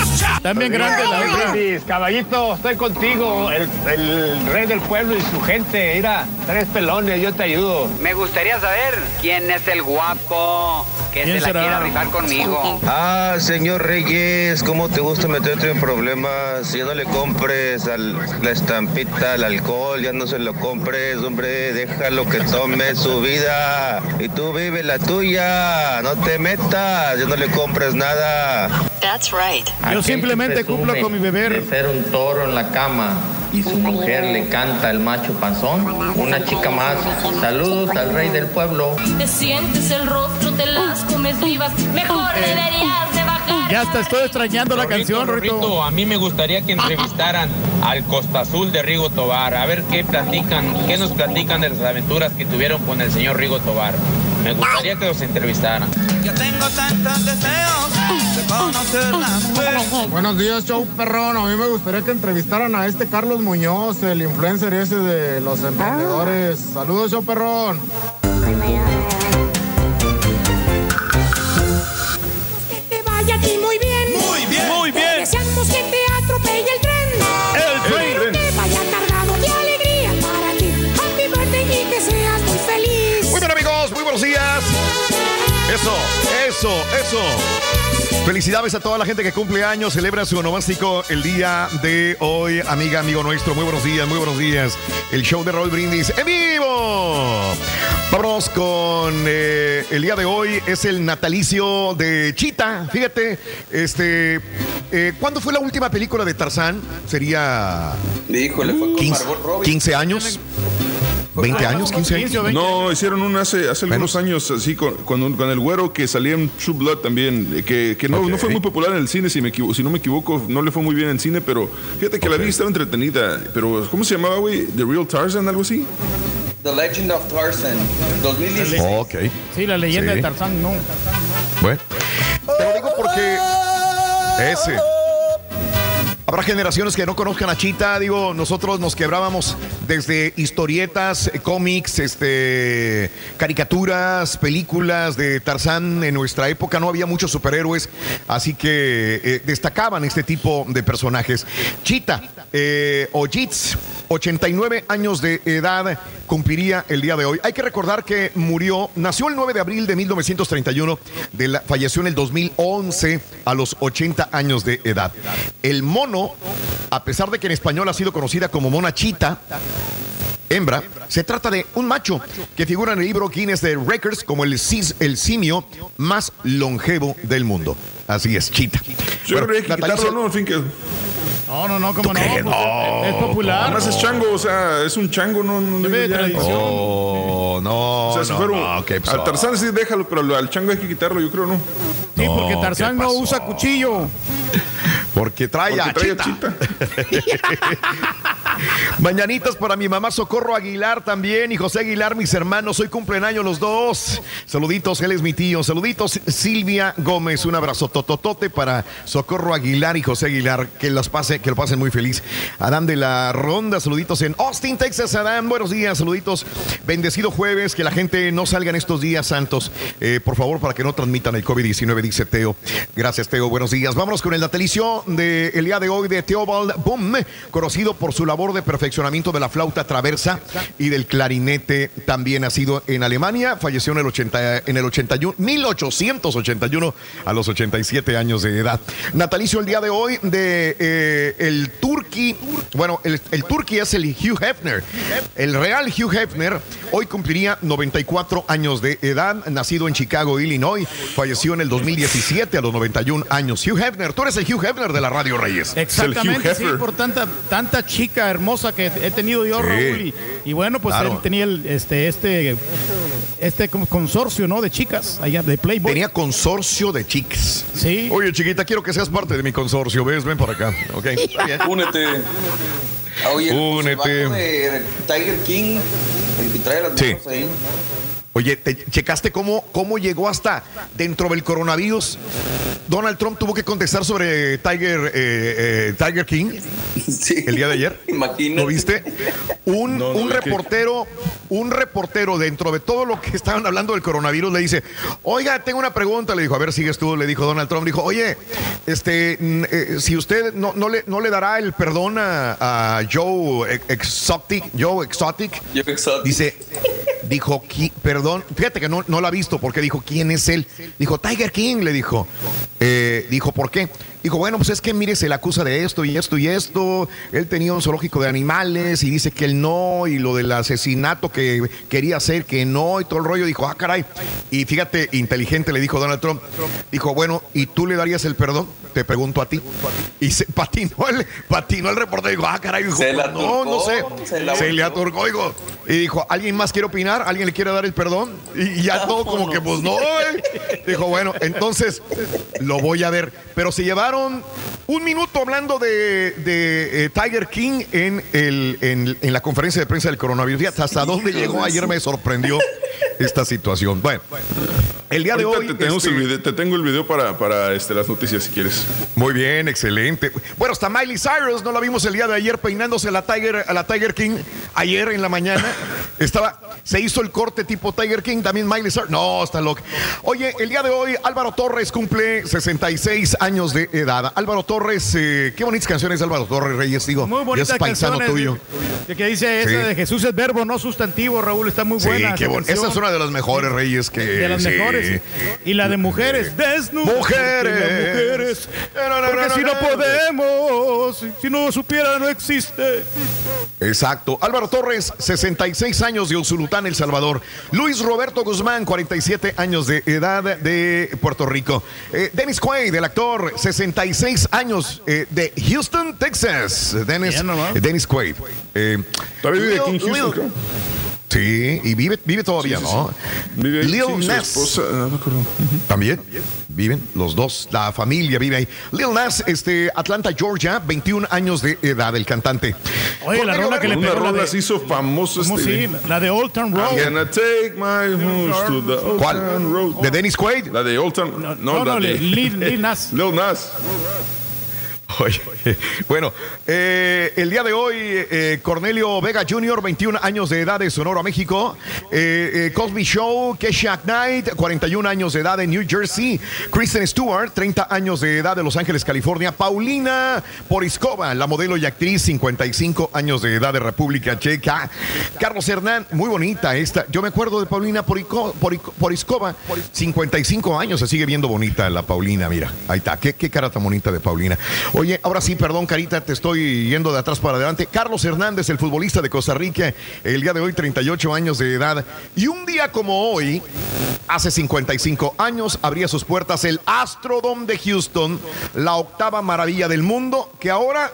esta. También grande la caballito, estoy contigo, el, el rey del pueblo y su gente. Mira, tres pelones, yo te ayudo. Me gustaría saber quién es el guapo que se la quiera rifar conmigo. Ah, señor Reyes, ¿cómo te gusta meterte en problemas? Ya no le compres al- la estampita, al alcohol, ya no se lo compres, hombre, déjalo que tome su vida. Y tú vive la tuya, no te metas, ya no le compres nada. That's right. Yo simplemente cumplo con mi beber. De ser un toro en la cama y su mujer le canta el macho panzón. Una chica más. Saludos al rey del pueblo. Te sientes el rostro, te las comes vivas. Mejor deberías de bajar. Ya hasta estoy extrañando la canción. Rorrito, a mí me gustaría que entrevistaran al Costa Azul de Rigo Tobar, a ver qué platican, qué nos platican de las aventuras que tuvieron con el señor Rigo Tobar. Me gustaría que los entrevistaran. Yo tengo tantos deseos de conocer la. Buenos días, show perrón. A mí me gustaría que entrevistaran a este Carlos Muñoz, el influencer ese de los emprendedores. Saludos, show perrón. Muy bien. Muy bien. Muy bien. Deseamos que te atropelle el tren. El tren. El tren. Buenos días. Eso, eso, eso. Felicidades a toda la gente que cumple años, celebra su onomástico el día de hoy, amiga, amigo nuestro. Muy buenos días, muy buenos días. El show de Roll Brindis en vivo. Vámonos con eh, el día de hoy, es el natalicio de Chita. Fíjate, este, eh, ¿cuándo fue la última película de Tarzán? Sería. Híjole, fue con 15, Margot Robbie. 15 años. 20 años, 15 años. No, hicieron una hace, hace algunos años, así, con, con, con el güero que salía en True Blood también, eh, que, que no, no fue muy popular en el cine, si, me equivo- si no me equivoco, no le fue muy bien en cine, pero fíjate que la vi estaba entretenida. Pero, ¿cómo se llamaba, güey? ¿The Real Tarzan, algo así? The Legend of Tarzan, 2016. ok. Sí, la leyenda Sí. de Tarzán, no. Bueno, te lo digo porque ese. Habrá generaciones que no conozcan a Chita, digo, nosotros nos quebrábamos desde historietas, eh, cómics, este, caricaturas, películas de Tarzán en nuestra época, no había muchos superhéroes, así que eh, destacaban este tipo de personajes. Chita, eh, o Jits, 89 años de edad cumpliría el día de hoy. Hay que recordar que murió, nació el 9 de abril de 1931, de la- falleció en el 2011 a los 80 años de edad. El mono, a pesar de que en español ha sido conocida como mona chita, hembra, se trata de un macho que figura en el libro Guinness de Records como el, cis- el simio más longevo del mundo. Así es, chita. Yo Bueno, quitarlo, ¿no? Fin que. No, no, no, como no. pues, No. Es popular. Además es chango, o sea, es un chango, no. no Debe de tradición. Oh, no, O sea, si no, fuera un- no, ¿qué pasó? al Tarzán sí déjalo, pero al- chango hay que quitarlo, yo creo, ¿no? Sí, porque Tarzán ¿qué no usa cuchillo. Porque trae Porque a trae a Chita. Mañanitas para mi mamá Socorro Aguilar también y José Aguilar, mis hermanos. Hoy cumplen años los dos. Saluditos, él es mi tío. Saluditos, Silvia Gómez. Un abrazo tototote para Socorro Aguilar y José Aguilar. Que los pase, que lo pasen muy feliz. Adán de la Ronda, saluditos en Austin, Texas. Adán, buenos días, saluditos. Bendecido jueves, que la gente no salga en estos días santos. Eh, por favor, para que no transmitan el COVID-19, dice Teo. Gracias, Teo. Buenos días. Vámonos con el natalicio del día de hoy de Theobald Boom, conocido por su labor de perfeccionamiento de la flauta traversa y del clarinete. También nacido en Alemania, falleció en el, 80, en el 81, 1881 a los 87 años de edad. Natalicio el día de hoy de eh, el Turkey, bueno, el, el Turkey es el Hugh Hefner. El real Hugh Hefner hoy cumpliría 94 años de edad, nacido en Chicago, Illinois, falleció en el 2017 a los 91 años. Hugh Hefner, tú eres el Hugh Hefner de la Radio Reyes. Exactamente, sí, por tanta, tanta chica hermosa que he tenido yo, Sí. Raúl. Y, y bueno, pues Claro. él tenía el, este, este, este consorcio, ¿no? De chicas allá de Playboy. Tenía consorcio de chicas. Sí. Oye, chiquita, quiero que seas parte de mi consorcio. ¿Ves? Ven por acá. Ok, está bien. Únete. Oye, Únete. pues, el vato de Tiger King, el que trae las Sí. manos ahí. Oye, ¿te checaste cómo, cómo llegó hasta dentro del coronavirus? Donald Trump tuvo que contestar sobre Tiger, eh, eh, Tiger King el día de ayer. Imagínate. ¿Lo viste? Un, No, no, un reportero, un reportero dentro de todo lo que estaban hablando del coronavirus le dice, oiga, tengo una pregunta, le dijo, a ver, sigues tú, le dijo Donald Trump, dijo, oye, este, eh, si usted no, no, le, no le dará el perdón a, a Joe Exotic, Joe Exotic, dice, dijo, "Qui- perdón, fíjate que no, no la ha visto porque dijo, ¿quién es él? Dijo, Tiger King, le dijo. Eh, dijo, ¿por qué? Dijo, bueno, pues es que mire, se le acusa de esto y esto y esto. Él tenía un zoológico de animales y dice que él no, y lo del asesinato que quería hacer, que no, y todo el rollo. Dijo, ah, caray. Y fíjate, inteligente le dijo Donald Trump. Dijo, bueno, ¿y tú le darías el perdón? Te pregunto a ti. Y se patinó el, patinó el reportero. Dijo, ah, caray. Dijo, Se la no, no sé. se la Se le aturcó, digo. Y dijo, ¿alguien más quiere opinar? ¿Alguien le quiere dar el perdón? Y, y ya todo como que, pues no. eh. Dijo, bueno, entonces lo voy a ver. Pero se llevaron un minuto hablando de, de, eh, Tiger King en, el, en, en la conferencia de prensa del coronavirus. Fíjate hasta dónde llegó ayer me sorprendió esta situación. Bueno, el día de hoy. Te tengo, este, el video, te tengo el video para, para este, las noticias si quieres. Muy bien, excelente. Bueno, hasta Miley Cyrus, no la vimos el día de ayer peinándose a la Tiger, a la Tiger King ayer en la mañana. Estaba, Se hizo el corte tipo Tiger King, también Miley Cyrus. No, está loco. Oye, el día de hoy Álvaro Torres cumple 66 años de edad. Álvaro Torres, eh, qué bonitas canciones Álvaro Torres Reyes, digo. Muy bonita es paisano tuyo. De, de que dice esa Sí. de Jesús es verbo, no sustantivo, Raúl, está muy Sí, buena. qué esa bueno. canción. Esa es una de las mejores Reyes que. De las sí. mejores. Y la de mujeres, desnudas. Mujeres. Porque si no podemos, si no supiera, no existe. Exacto. Álvaro Torres, 66 años de Usulután, El Salvador. Luis Roberto Guzmán, 47 años de edad de Puerto Rico. Eh, Dennis Quaid, el actor, 66 años eh, de Houston, Texas. Dennis, Dennis Quaid. Eh, Todavía vive aquí en Houston, creo. Sí, y vive, vive todavía, Sí, sí, ¿no? sí. Vive ahí, Lil sí, su Nas. esposa, no me acuerdo. También viven los dos, la familia vive ahí. Lil Nas, este, Atlanta, Georgia, 21 años de edad, el cantante. Oye, la rola que le Una pegó la rola de- se hizo famoso ¿Cómo este. sí? La de Old Town Road. I'm gonna take my horse to the Old ¿Cuál? Town Road. ¿De Dennis Quaid? La de Old Town. No, no, la no, de Lil- Lil Nas. Lil Nas. Bueno, eh, el día de hoy, eh, Cornelio Vega Jr., 21 años de edad de Sonora, México. Eh, Cosby Show, Kesha Knight, 41 años de edad de New Jersey. Kristen Stewart, 30 años de edad de Los Ángeles, California. Paulina Poriskova, la modelo y actriz, 55 años de edad de República Checa. Carlos Hernán, muy bonita esta. Yo me acuerdo de Paulina Porico- Poriskova, 55 años, se sigue viendo bonita la Paulina, mira. Ahí está, qué cara tan bonita de Paulina. Oye, ahora sí, perdón, Carita, te estoy yendo de atrás para adelante. Carlos Hernández, el futbolista de Costa Rica, el día de hoy, 38 años de edad. Y un día como hoy, hace 55 años, abría sus puertas el Astrodome de Houston, la octava maravilla del mundo, que ahora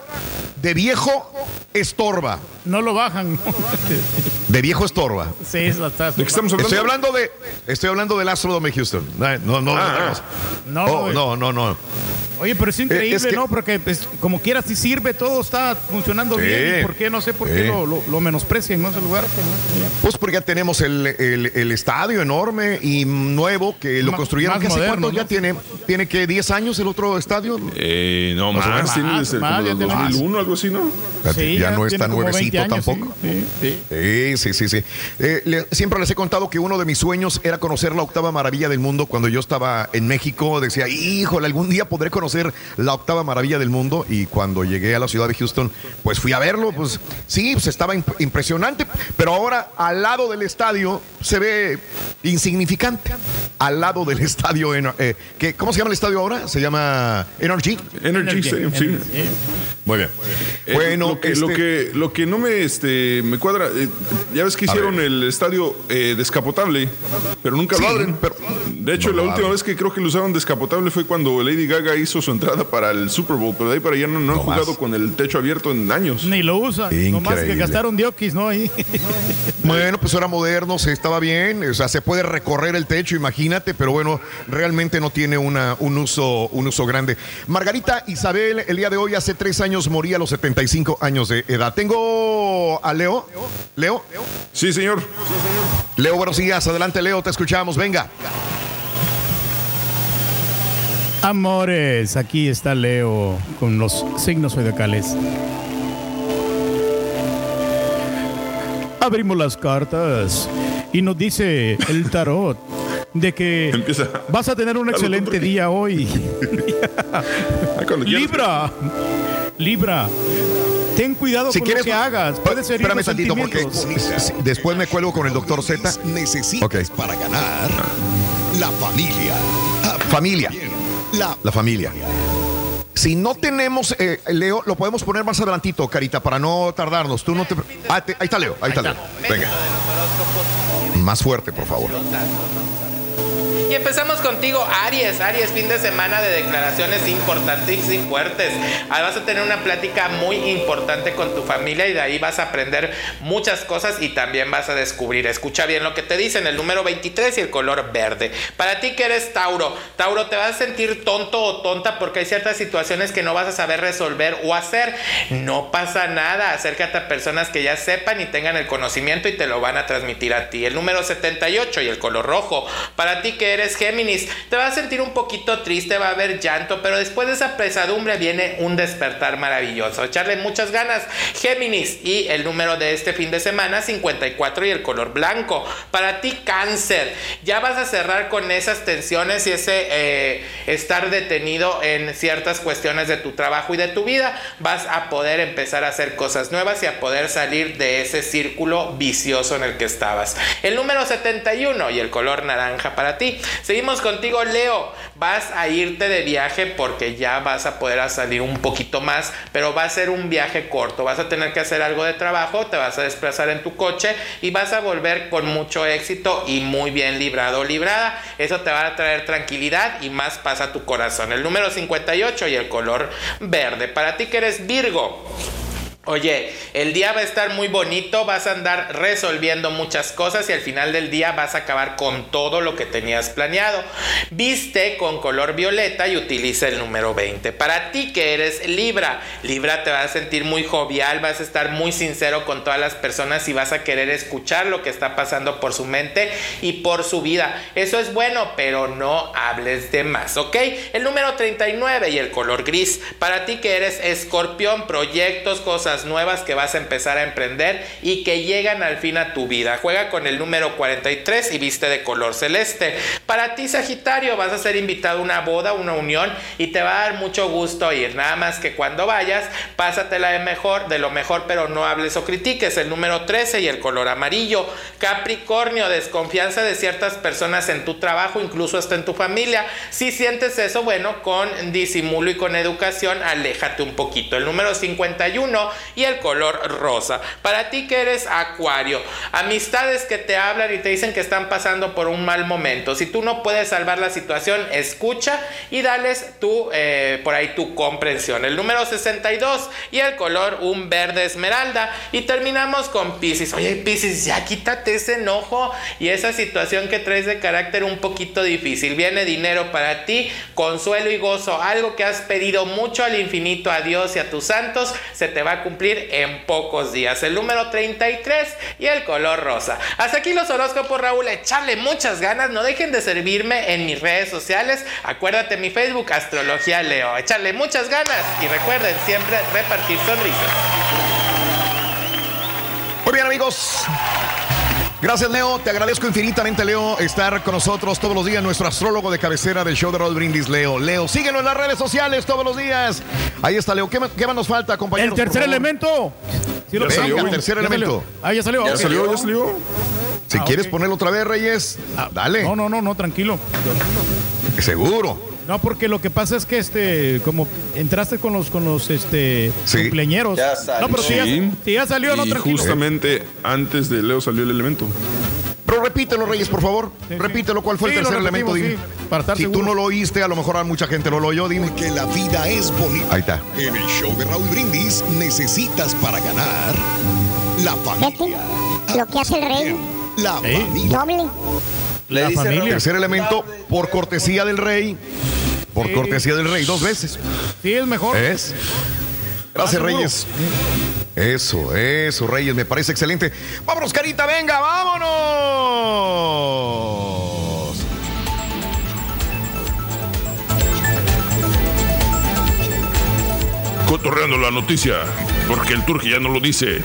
de viejo estorba. No lo bajan. De viejo estorba. Sí. ¿De qué estamos hablando? Estoy hablando de, estoy hablando del Astrodome de Houston. No, no, Ah, no. No, Oh, no, no, no. Oye, pero es increíble, Eh, es que- ¿no? Porque pues, como quiera, si sirve, todo está funcionando Sí. bien. ¿Y por qué? No sé por qué lo, lo, lo menosprecian, ¿no? Ese lugar. Pues porque ya tenemos el, el- el estadio enorme y nuevo que lo construyeron. más ¿Qué hace moderno, cuánto ya ¿no? tiene? ¿Tiene que 10 años el otro estadio? Eh, no, Más o más, menos. tiene Más, desde más, como ya el tiene más. 2001, algo así, ¿no? Ya, no está como 20 nuevecito años, tampoco. Sí, sí, sí. Sí, sí, sí, sí. Eh, le- siempre les he contado que uno de mis sueños era conocer la octava maravilla del mundo. Cuando yo estaba en México, decía, híjole, algún día podré conocer la octava maravilla del mundo. Y cuando llegué a la ciudad de Houston, pues fui a verlo. Pues sí, pues estaba imp- impresionante. Pero ahora, al lado del estadio, se ve insignificante. Al lado del estadio, en- eh, que, ¿cómo se llama el estadio ahora? Se llama NRG. Energy Stadium, sí. Muy bien. Eh, Bueno, lo que, lo este- que lo que no me este me cuadra, eh, ya ves que hicieron el estadio eh, descapotable, pero nunca lo abren. pero- de hecho, no la última abren. vez que creo que lo usaron descapotable fue cuando Lady Gaga hizo su entrada para el Super Bowl, pero de ahí para allá no, no han más. jugado con el techo abierto en años. Ni lo usan. Nomás que Increíble. gastaron diokis, ¿no? Ahí. Bueno, pues era moderno, se estaba bien, o sea, se puede recorrer el techo, imagínate, pero bueno, realmente no tiene una, un, uso, un uso grande. Margarita Isabel, el día de hoy, hace tres años, moría a los 75 años de edad. Tengo a Leo. Leo. Sí, señor. Leo, buenos días. Adelante, Leo, te escuchamos. Venga. Amores, aquí está Leo con los signos zodiacales. Abrimos las cartas y nos dice el tarot de que Empieza. vas a tener un excelente día hoy. Ah. Libra, Libra, ten cuidado Si con quieres, lo que hagas. Puede ser espérame tantito, porque después me cuelgo con el doctor Z. Necesitas para ganar la familia. Familia. La La familia. Si no tenemos, eh, Leo, lo podemos poner más adelantito, Carita, para no tardarnos. Tú no te... Ah, te- ahí está Leo, ahí está Leo. Venga. Más fuerte, por favor. Y empezamos contigo, Aries. Aries, fin de semana de declaraciones importantes y fuertes. Ahí vas a tener una plática muy importante con tu familia y de ahí vas a aprender muchas cosas y también vas a descubrir. Escucha bien lo que te dicen, el número 23 y el color verde. Para ti que eres Tauro, Tauro, te vas a sentir tonto o tonta porque hay ciertas situaciones que no vas a saber resolver o hacer. No pasa nada, acércate a personas que ya sepan y tengan el conocimiento y te lo van a transmitir a ti. El número 78 y el color rojo. Para ti que eres Géminis, te vas a sentir un poquito triste, va a haber llanto, pero después de esa pesadumbre viene un despertar maravilloso. Echarle muchas ganas, Géminis. Y el número de este fin de semana, 54 y el color blanco. Para ti, cáncer. Ya vas a cerrar con esas tensiones y ese eh, estar detenido en ciertas cuestiones de tu trabajo y de tu vida. Vas a poder empezar a hacer cosas nuevas y a poder salir de ese círculo vicioso en el que estabas. El número 71 y el color naranja para ti. Seguimos contigo, Leo. Vas a irte de viaje porque ya vas a poder salir un poquito más, pero va a ser un viaje corto. Vas a tener que hacer algo de trabajo, te vas a desplazar en tu coche y vas a volver con mucho éxito y muy bien librado o librada. Eso te va a traer tranquilidad y más paz a tu corazón. El número 58 y el color verde. Para ti que eres Virgo. Oye, el día va a estar muy bonito, vas a andar resolviendo muchas cosas y al final del día vas a acabar con todo lo que tenías planeado. Viste con color violeta y utiliza el número 20. Para ti que eres Libra, Libra te vas a sentir muy jovial, vas a estar muy sincero con todas las personas y vas a querer escuchar lo que está pasando por su mente y por su vida. Eso es bueno, pero no hables de más, ¿ok? El número 39 y el color gris. Para ti que eres escorpión, proyectos, cosas nuevas que vas a empezar a emprender y que llegan al fin a tu vida. Juega con el número 43 y viste de color celeste. Para ti, Sagitario, vas a ser invitado a una boda, una unión y te va a dar mucho gusto ir. Nada más que cuando vayas, pásatela de mejor, de lo mejor, pero no hables o critiques. El número 13 y el color amarillo. Capricornio, desconfianza de ciertas personas en tu trabajo, incluso hasta en tu familia. Si sientes eso, bueno, con disimulo y con educación, aléjate un poquito. El número 51 y el color rosa. Para ti que eres acuario, amistades que te hablan y te dicen que están pasando por un mal momento. Si tú no puedes salvar la situación, escucha y dales tu, eh, por ahí tu comprensión. El número 62 y el color un verde esmeralda. Y terminamos con Pisces. Oye, Pisces, ya quítate ese enojo y esa situación que traes de carácter un poquito difícil. Viene dinero para ti, consuelo y gozo. Algo que has pedido mucho al infinito, a Dios y a tus santos, se te va a cumplir en pocos días. El número 33 y el color rosa. Hasta aquí los horóscopos, Raúl. Echarle muchas ganas. No dejen de servirme en mis redes sociales. Acuérdate mi Facebook, Astrología Leo. Echarle muchas ganas y recuerden siempre repartir sonrisas. Muy bien, amigos. Gracias, Leo. Te agradezco infinitamente, Leo, estar con nosotros todos los días. Nuestro astrólogo de cabecera del show de Rod Brindis, Leo. Leo, síguelo en las redes sociales todos los días. Ahí está, Leo. ¿Qué, más- qué más nos falta, compañeros? El tercer elemento. Sí, lo el tercer Ya elemento. salió. Ah, ya salió. ¿Ya salió? ¿Ya salió? Si Ah, quieres ok. ponerlo otra vez, Reyes, dale. No, no, no, no, tranquilo. Seguro. No, porque lo que pasa es que este, como entraste con los, con los este cumpleañeros. Ya No, pero si ya, Sí. si ya salió, no, Y tranquilo. justamente antes de Leo salió el elemento. Pero repítelo, Reyes, por favor. Repítelo, ¿cuál fue Sí, el tercer elemento? Dime. sí, para estar si tú no lo oíste, a lo mejor a mucha gente no lo oyó, dime. Que la vida es bonita. Ahí está. En el show de Raúl Brindis necesitas para ganar la familia. Lo que hace el rey. La familia. Doble. La dice familia. Tercer elemento, por cortesía del rey. Por Sí. cortesía del rey, dos veces. Sí, es mejor. ¿Es? Gracias, seguro. Reyes. Eso, eso, Reyes, me parece excelente. Vámonos, Carita, venga, vámonos. Cotorreando la noticia, porque el Turki ya no lo dice.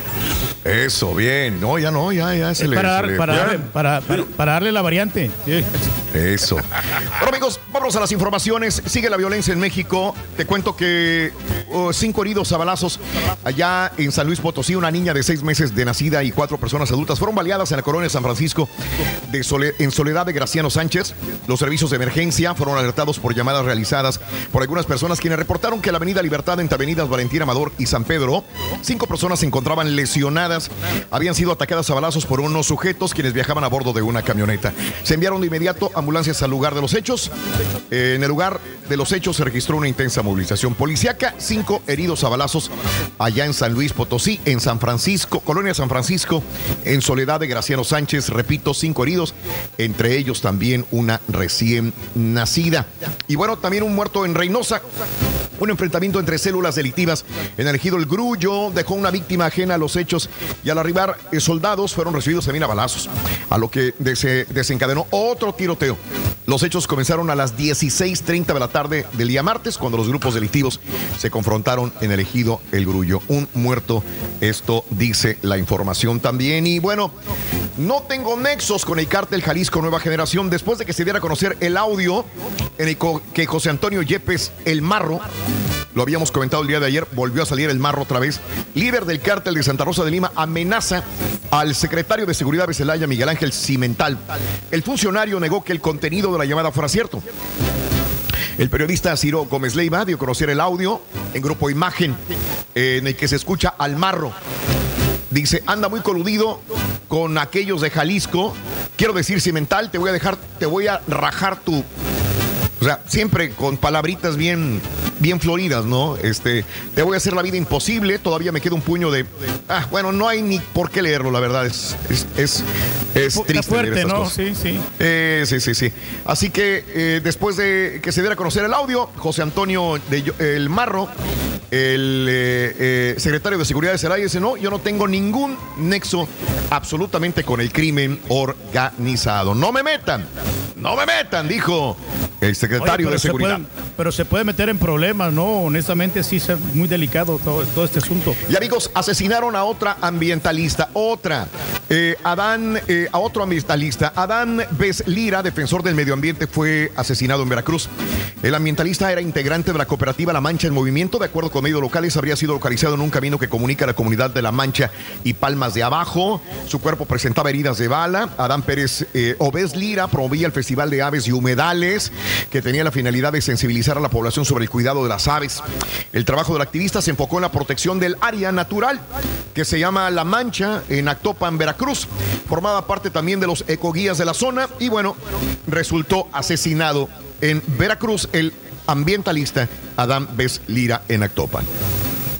Eso, bien. No, ya no, ya, ya se Es le. para, se dar- le- para, darle, para, para- para darle la variante. Sí. Eso. Bueno, amigos, vamos a las informaciones. Sigue la violencia en México. Te cuento que oh, cinco heridos a balazos allá en San Luis Potosí. Una niña de seis meses de nacida y cuatro personas adultas fueron baleadas en la colonia de San Francisco de Sole- en Soledad de Graciano Sánchez. Los servicios de emergencia fueron alertados por llamadas realizadas por algunas personas quienes reportaron que la Avenida Libertad entre Avenidas Valentín Amador y San Pedro, cinco personas se encontraban lesionadas. Habían sido atacadas a balazos por unos sujetos quienes viajaban a bordo de una camioneta. Se enviaron de inmediato ambulancias al lugar de los hechos. Eh, en el lugar de los hechos se registró una intensa movilización policiaca. Cinco heridos a balazos allá en San Luis Potosí, en San Francisco, Colonia San Francisco, en Soledad de Graciano Sánchez. Repito, cinco heridos, entre ellos también una recién nacida. Y bueno, también un muerto en Reynosa. Un enfrentamiento entre células delictivas en el ejido El Grullo dejó una víctima ajena a los hechos y al arribar eh, soldados fueron recibidos también a balazos, a lo que dese- desencadenó otro tiroteo. Los hechos comenzaron a las 16.30 de la tarde del día martes, cuando los grupos delictivos se confrontaron en el ejido El Grullo. Un muerto, esto dice la información también. Y bueno, no tengo nexos con el cártel Jalisco Nueva Generación después de que se diera a conocer el audio en el que José Antonio Yepes, el marro, lo habíamos comentado el día de ayer, volvió a salir el marro otra vez. Líder del cártel de Santa Rosa de Lima amenaza al secretario de Seguridad de Celaya, Miguel Ángel Cimental. El funcionario negó que el contenido de la llamada fuera cierto. El periodista Ciro Gómez Leiva dio a conocer el audio en grupo Imagen en el que se escucha al marro. Dice, anda muy coludido con aquellos de Jalisco. Quiero decir, Cimental, te voy a dejar, te voy a rajar tu o sea, siempre con palabritas bien, bien floridas, ¿no? Este, te voy a hacer la vida imposible, todavía me queda un puño de. Ah, bueno, no hay ni por qué leerlo, la verdad. Es, es, es, es Está triste. leer fuerte, estas ¿no? cosas. Sí, sí. Eh, sí, sí, sí. Así que eh, después de que se diera a conocer el audio, José Antonio de El Marro, el eh, secretario de Seguridad de Celaya, dice, no, yo no tengo ningún nexo absolutamente con el crimen organizado. No me metan, no me metan, dijo el secretario Oye, pero de se Seguridad. pueden- pero se puede meter en problemas, ¿no? Honestamente, sí, es muy delicado todo, todo este asunto. Y amigos, asesinaron a otra ambientalista, otra, eh, Adán, eh, a otro ambientalista. Adán Beslira, defensor del medio ambiente, fue asesinado en Veracruz. El ambientalista era integrante de la cooperativa La Mancha en Movimiento. De acuerdo con medios locales, habría sido localizado en un camino que comunica la comunidad de La Mancha y Palmas de Abajo. Su cuerpo presentaba heridas de bala. Adán Pérez eh, Obes Lira promovía el Festival de Aves y Humedales, que tenía la finalidad de sensibilizar a la población sobre el cuidado de las aves. El trabajo del activista se enfocó en la protección del área natural, que se llama La Mancha, en Actopan, Veracruz. Formaba parte también de los ecoguías de la zona y bueno, resultó asesinado en Veracruz el ambientalista Adán Bes Lira en Actopan.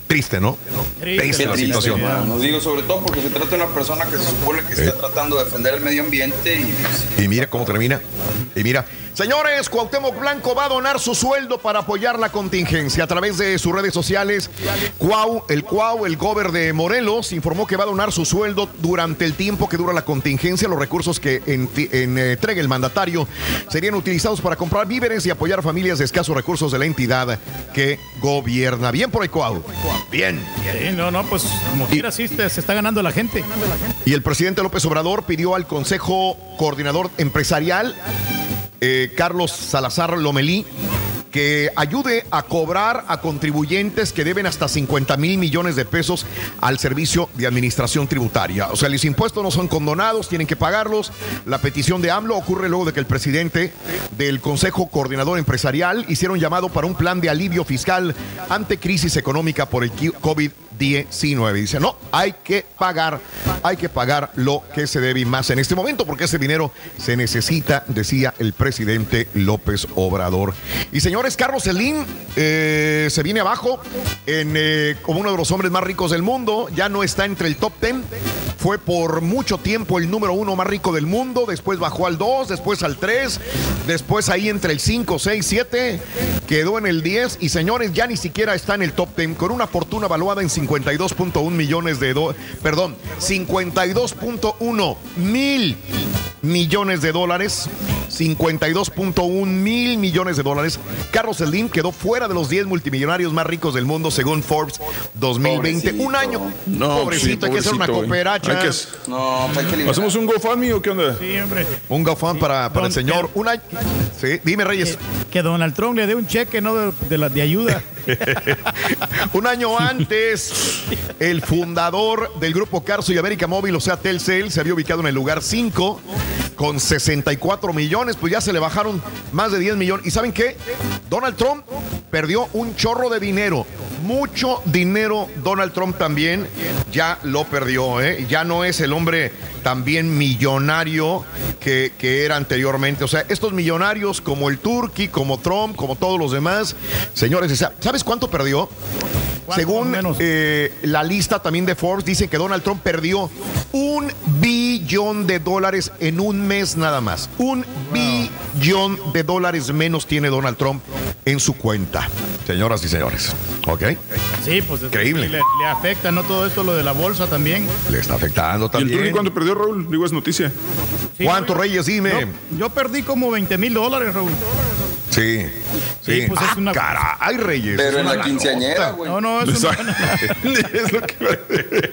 Triste, ¿no? Triste la situación. Nos digo sobre todo porque se trata de una persona que se supone que está tratando de defender el medio ambiente y pues, Y mira cómo termina. Y mira, señores, Cuauhtémoc Blanco va a donar su sueldo para apoyar la contingencia a través de sus redes sociales. Cuau, el Cuau, el gober de Morelos, informó que va a donar su sueldo durante el tiempo que dura la contingencia. Los recursos que eh, entregue el mandatario serían utilizados para comprar víveres y apoyar a familias de escasos recursos de la entidad que gobierna. Bien por el Cuau. Bien. Sí, no, no, pues como quiera, sí, se está ganando la gente. Y el presidente López Obrador pidió al Consejo Coordinador Empresarial, eh, Carlos Salazar Lomelí, que ayude a cobrar a contribuyentes que deben hasta 50 mil millones de pesos al servicio de administración tributaria. O sea, los impuestos no son condonados, tienen que pagarlos. La petición de AMLO ocurre luego de que el presidente del Consejo Coordinador Empresarial hicieron llamado para un plan de alivio fiscal ante crisis económica por el COVID-19. Dice, no, hay que pagar, hay que pagar lo que se debe y más en este momento, porque ese dinero se necesita, decía el presidente López Obrador. Y Carlos Slim eh, se viene abajo eh, como uno de los hombres más ricos del mundo, ya no está entre el top 10. Fue por mucho tiempo el número uno más rico del mundo, después bajó al 2, después al 3, después ahí entre el 5, 6, 7, quedó en el 10 y señores, ya ni siquiera está en el top 10 con una fortuna valuada en 52.1 millones de dólares, perdón, 52.1 mil millones de dólares. 52.1 mil millones de dólares. Carlos Slim quedó fuera de los 10 multimillonarios más ricos del mundo según Forbes 2020. Un año. No, pobrecito, sí, hay que hacer una pobrecito, cooperacha. Hay que- no, pues hay que. ¿Hacemos un GoFundMe o qué onda? Sí, hombre. Un GoFund para, para el señor. Un año. Sí, dime, Reyes. Que Donald Trump le dé un cheque, ¿no? De, de la, de ayuda. Un año antes, el fundador del grupo Carso y América Móvil, o sea, Telcel, se había ubicado en el lugar 5 con 64 millones, pues ya se le bajaron más de 10 millones. ¿Y saben qué? Donald Trump perdió un chorro de dinero. Mucho dinero Donald Trump también ya lo perdió, ¿eh? Ya no es el hombre también millonario que, era anteriormente. O sea, estos millonarios como el Turkey, como Trump, como todos los demás, señores, ¿sabes cuánto perdió? Según eh, la lista también de Forbes, dice que Donald Trump perdió un billón de dólares en un mes nada más. Un billón de dólares menos tiene Donald Trump en su cuenta. Señoras y señores. ¿Ok? Sí, pues Increíble. Le, le afecta, ¿no? Todo esto, lo de la bolsa también. Le está afectando ¿Y el también. Turqui cuánto perdió Raúl? Digo, es noticia. ¿Cuántos Reyes? Dime. Yo, yo perdí como 20 mil dólares, Raúl. Sí. Sí, Sí, pues es Ah, una- caray, Reyes. Pero en una la quinceañera, güey. No, no, es una... Es lo que-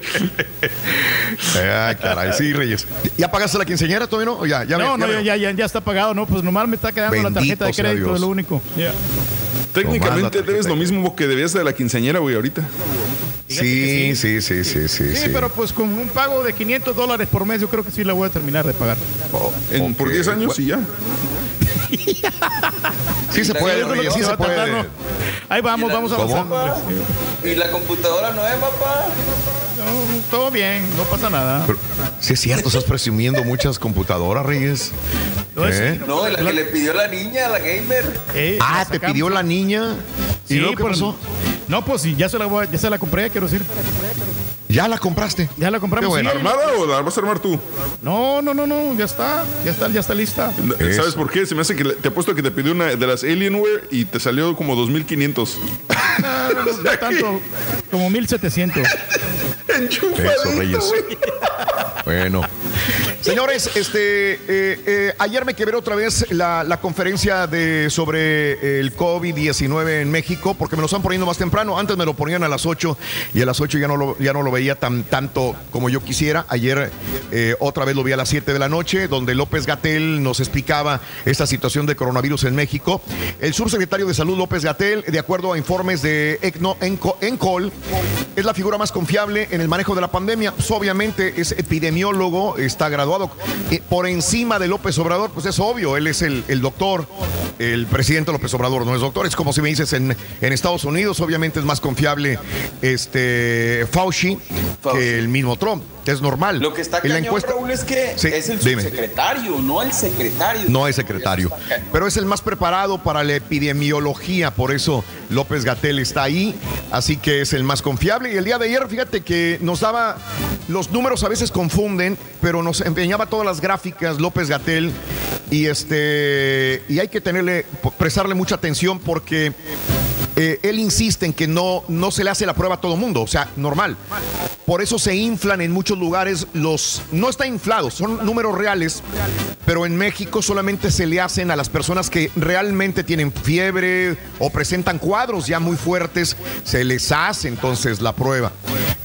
Ay, caray, sí, Reyes. ¿Ya pagaste la quinceañera todavía no? ¿O Ya, ya no, me- no, ya ya, ya, ya está pagado, no, pues nomás me está quedando la tarjeta de crédito, es lo único. Ya. Técnicamente debes lo mismo que debías de la quinceañera, güey, ahorita. Sí, sí, sí, sí, sí, Sí, sí. pero pues con un pago de 500 dólares por mes, yo creo que sí la voy a terminar de pagar. En- Por Ok, 10 años y ya. Sí se puede, sí se a puede. ¿no? Ahí vamos, vamos ¿Cómo? avanzando. ¿Y la computadora no es, papá? No, todo bien, no pasa nada. Pero, sí es cierto, estás presumiendo muchas computadoras, Reyes. ¿Eh? No, la que le pidió la niña, la gamer. Eh, Ah, la te pidió la niña. ¿Y Sí, luego qué pasó? No, pues sí, ya se la, voy a- ya se la compré, quiero decir. ¿Ya la compraste? Ya la compramos. Bueno. sí. ¿Armada o la vas a armar tú? No, no, no, no, ya está, ya está, ya está lista. ¿Sabes por qué? Se me hace que te apuesto que te pidió una de las Alienware y te salió como 2500. No, no, no, no tanto, como 1700. Eso, Reyes. Bueno. Señores, este, eh, eh, ayer me quebré otra vez la, la conferencia de, sobre el COVID-19 en México, porque me lo están poniendo más temprano. Antes me lo ponían a las 8 y a las 8 ya no lo, ya no lo veía tan, tanto como yo quisiera. Ayer eh, otra vez lo vi a las 7 de la noche, donde López Gatel nos explicaba esta situación de coronavirus en México. El subsecretario de Salud, López Gatel, de acuerdo a informes de ECNO, ENCO- ENCOL, es la figura más confiable en el manejo de la pandemia. Pues, obviamente es epidemiólogo, está graduado eh, por encima de López Obrador, pues es obvio, él es el, el doctor, el presidente López Obrador no es doctor, es como si me dices en, en Estados Unidos, obviamente es más confiable este Fauci, que el mismo Trump, es normal. Lo que está en la cañón, encuesta Raúl, es que Sí, es el dime. subsecretario, no el secretario. no es secretario, pero es el más preparado para la epidemiología, por eso López Gatel está ahí, así que es el más confiable. Y el día de ayer, fíjate que nos daba, los números a veces confunden, pero nos empeñaba todas las gráficas López Gatel y este y hay que tenerle, prestarle mucha atención porque eh, él insiste en que no, no se le hace la prueba a todo mundo, o sea, normal. Por eso se inflan en muchos lugares los... No está inflado, son números reales, pero en México solamente se le hacen a las personas que realmente tienen fiebre o presentan cuadros ya muy fuertes, se les hace entonces la prueba.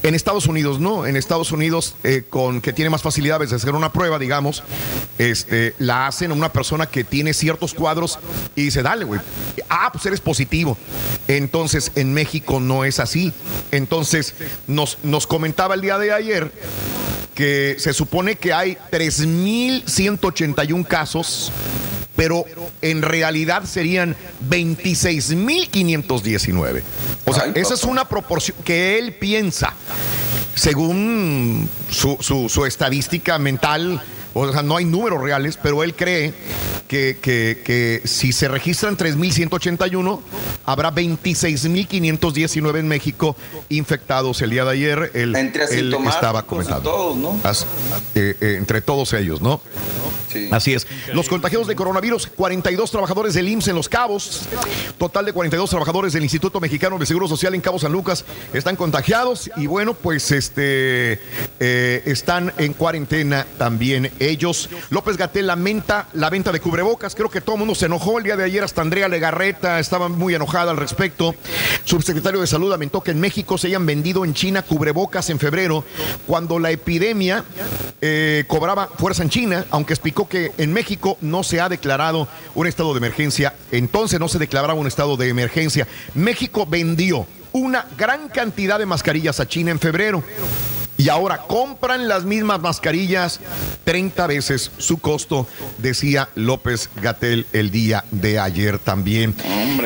En Estados Unidos no, en Estados Unidos eh, con que tiene más facilidades de hacer una prueba, digamos, este, la hacen a una persona que tiene ciertos cuadros y dice, dale, güey, ah, pues eres positivo. Entonces en México no es así. Entonces nos, nos comentaba el día de ayer que se supone que hay 3.181 casos, pero en realidad serían 26.519. O sea, esa es una proporción que él piensa, según su, su- su estadística mental. O sea, no hay números reales, pero él cree que, que- que si se registran 3.181, habrá 26.519 en México infectados el día de ayer. Él, estaba comentando. todos, ¿no? As- eh, eh, entre todos ellos, ¿no? Sí. Así es. Los contagiados de coronavirus, 42 trabajadores del IMSS en Los Cabos, total de 42 trabajadores del Instituto Mexicano de Seguro Social en Cabo San Lucas están contagiados y bueno, pues este eh, están en cuarentena también ellos. López Gatel lamenta la venta de cubrebocas. Creo que todo el mundo se enojó el día de ayer, hasta Andrea Legarreta estaba muy enojada al respecto. Subsecretario de Salud lamentó que en México se hayan vendido en China cubrebocas en febrero, cuando la epidemia eh, cobraba fuerza en China, aunque explicó que en México no se ha declarado un estado de emergencia, entonces no se declaraba un estado de emergencia. México vendió una gran cantidad de mascarillas a China en febrero. Y ahora compran las mismas mascarillas 30 veces su costo, decía López Gatel el día de ayer también.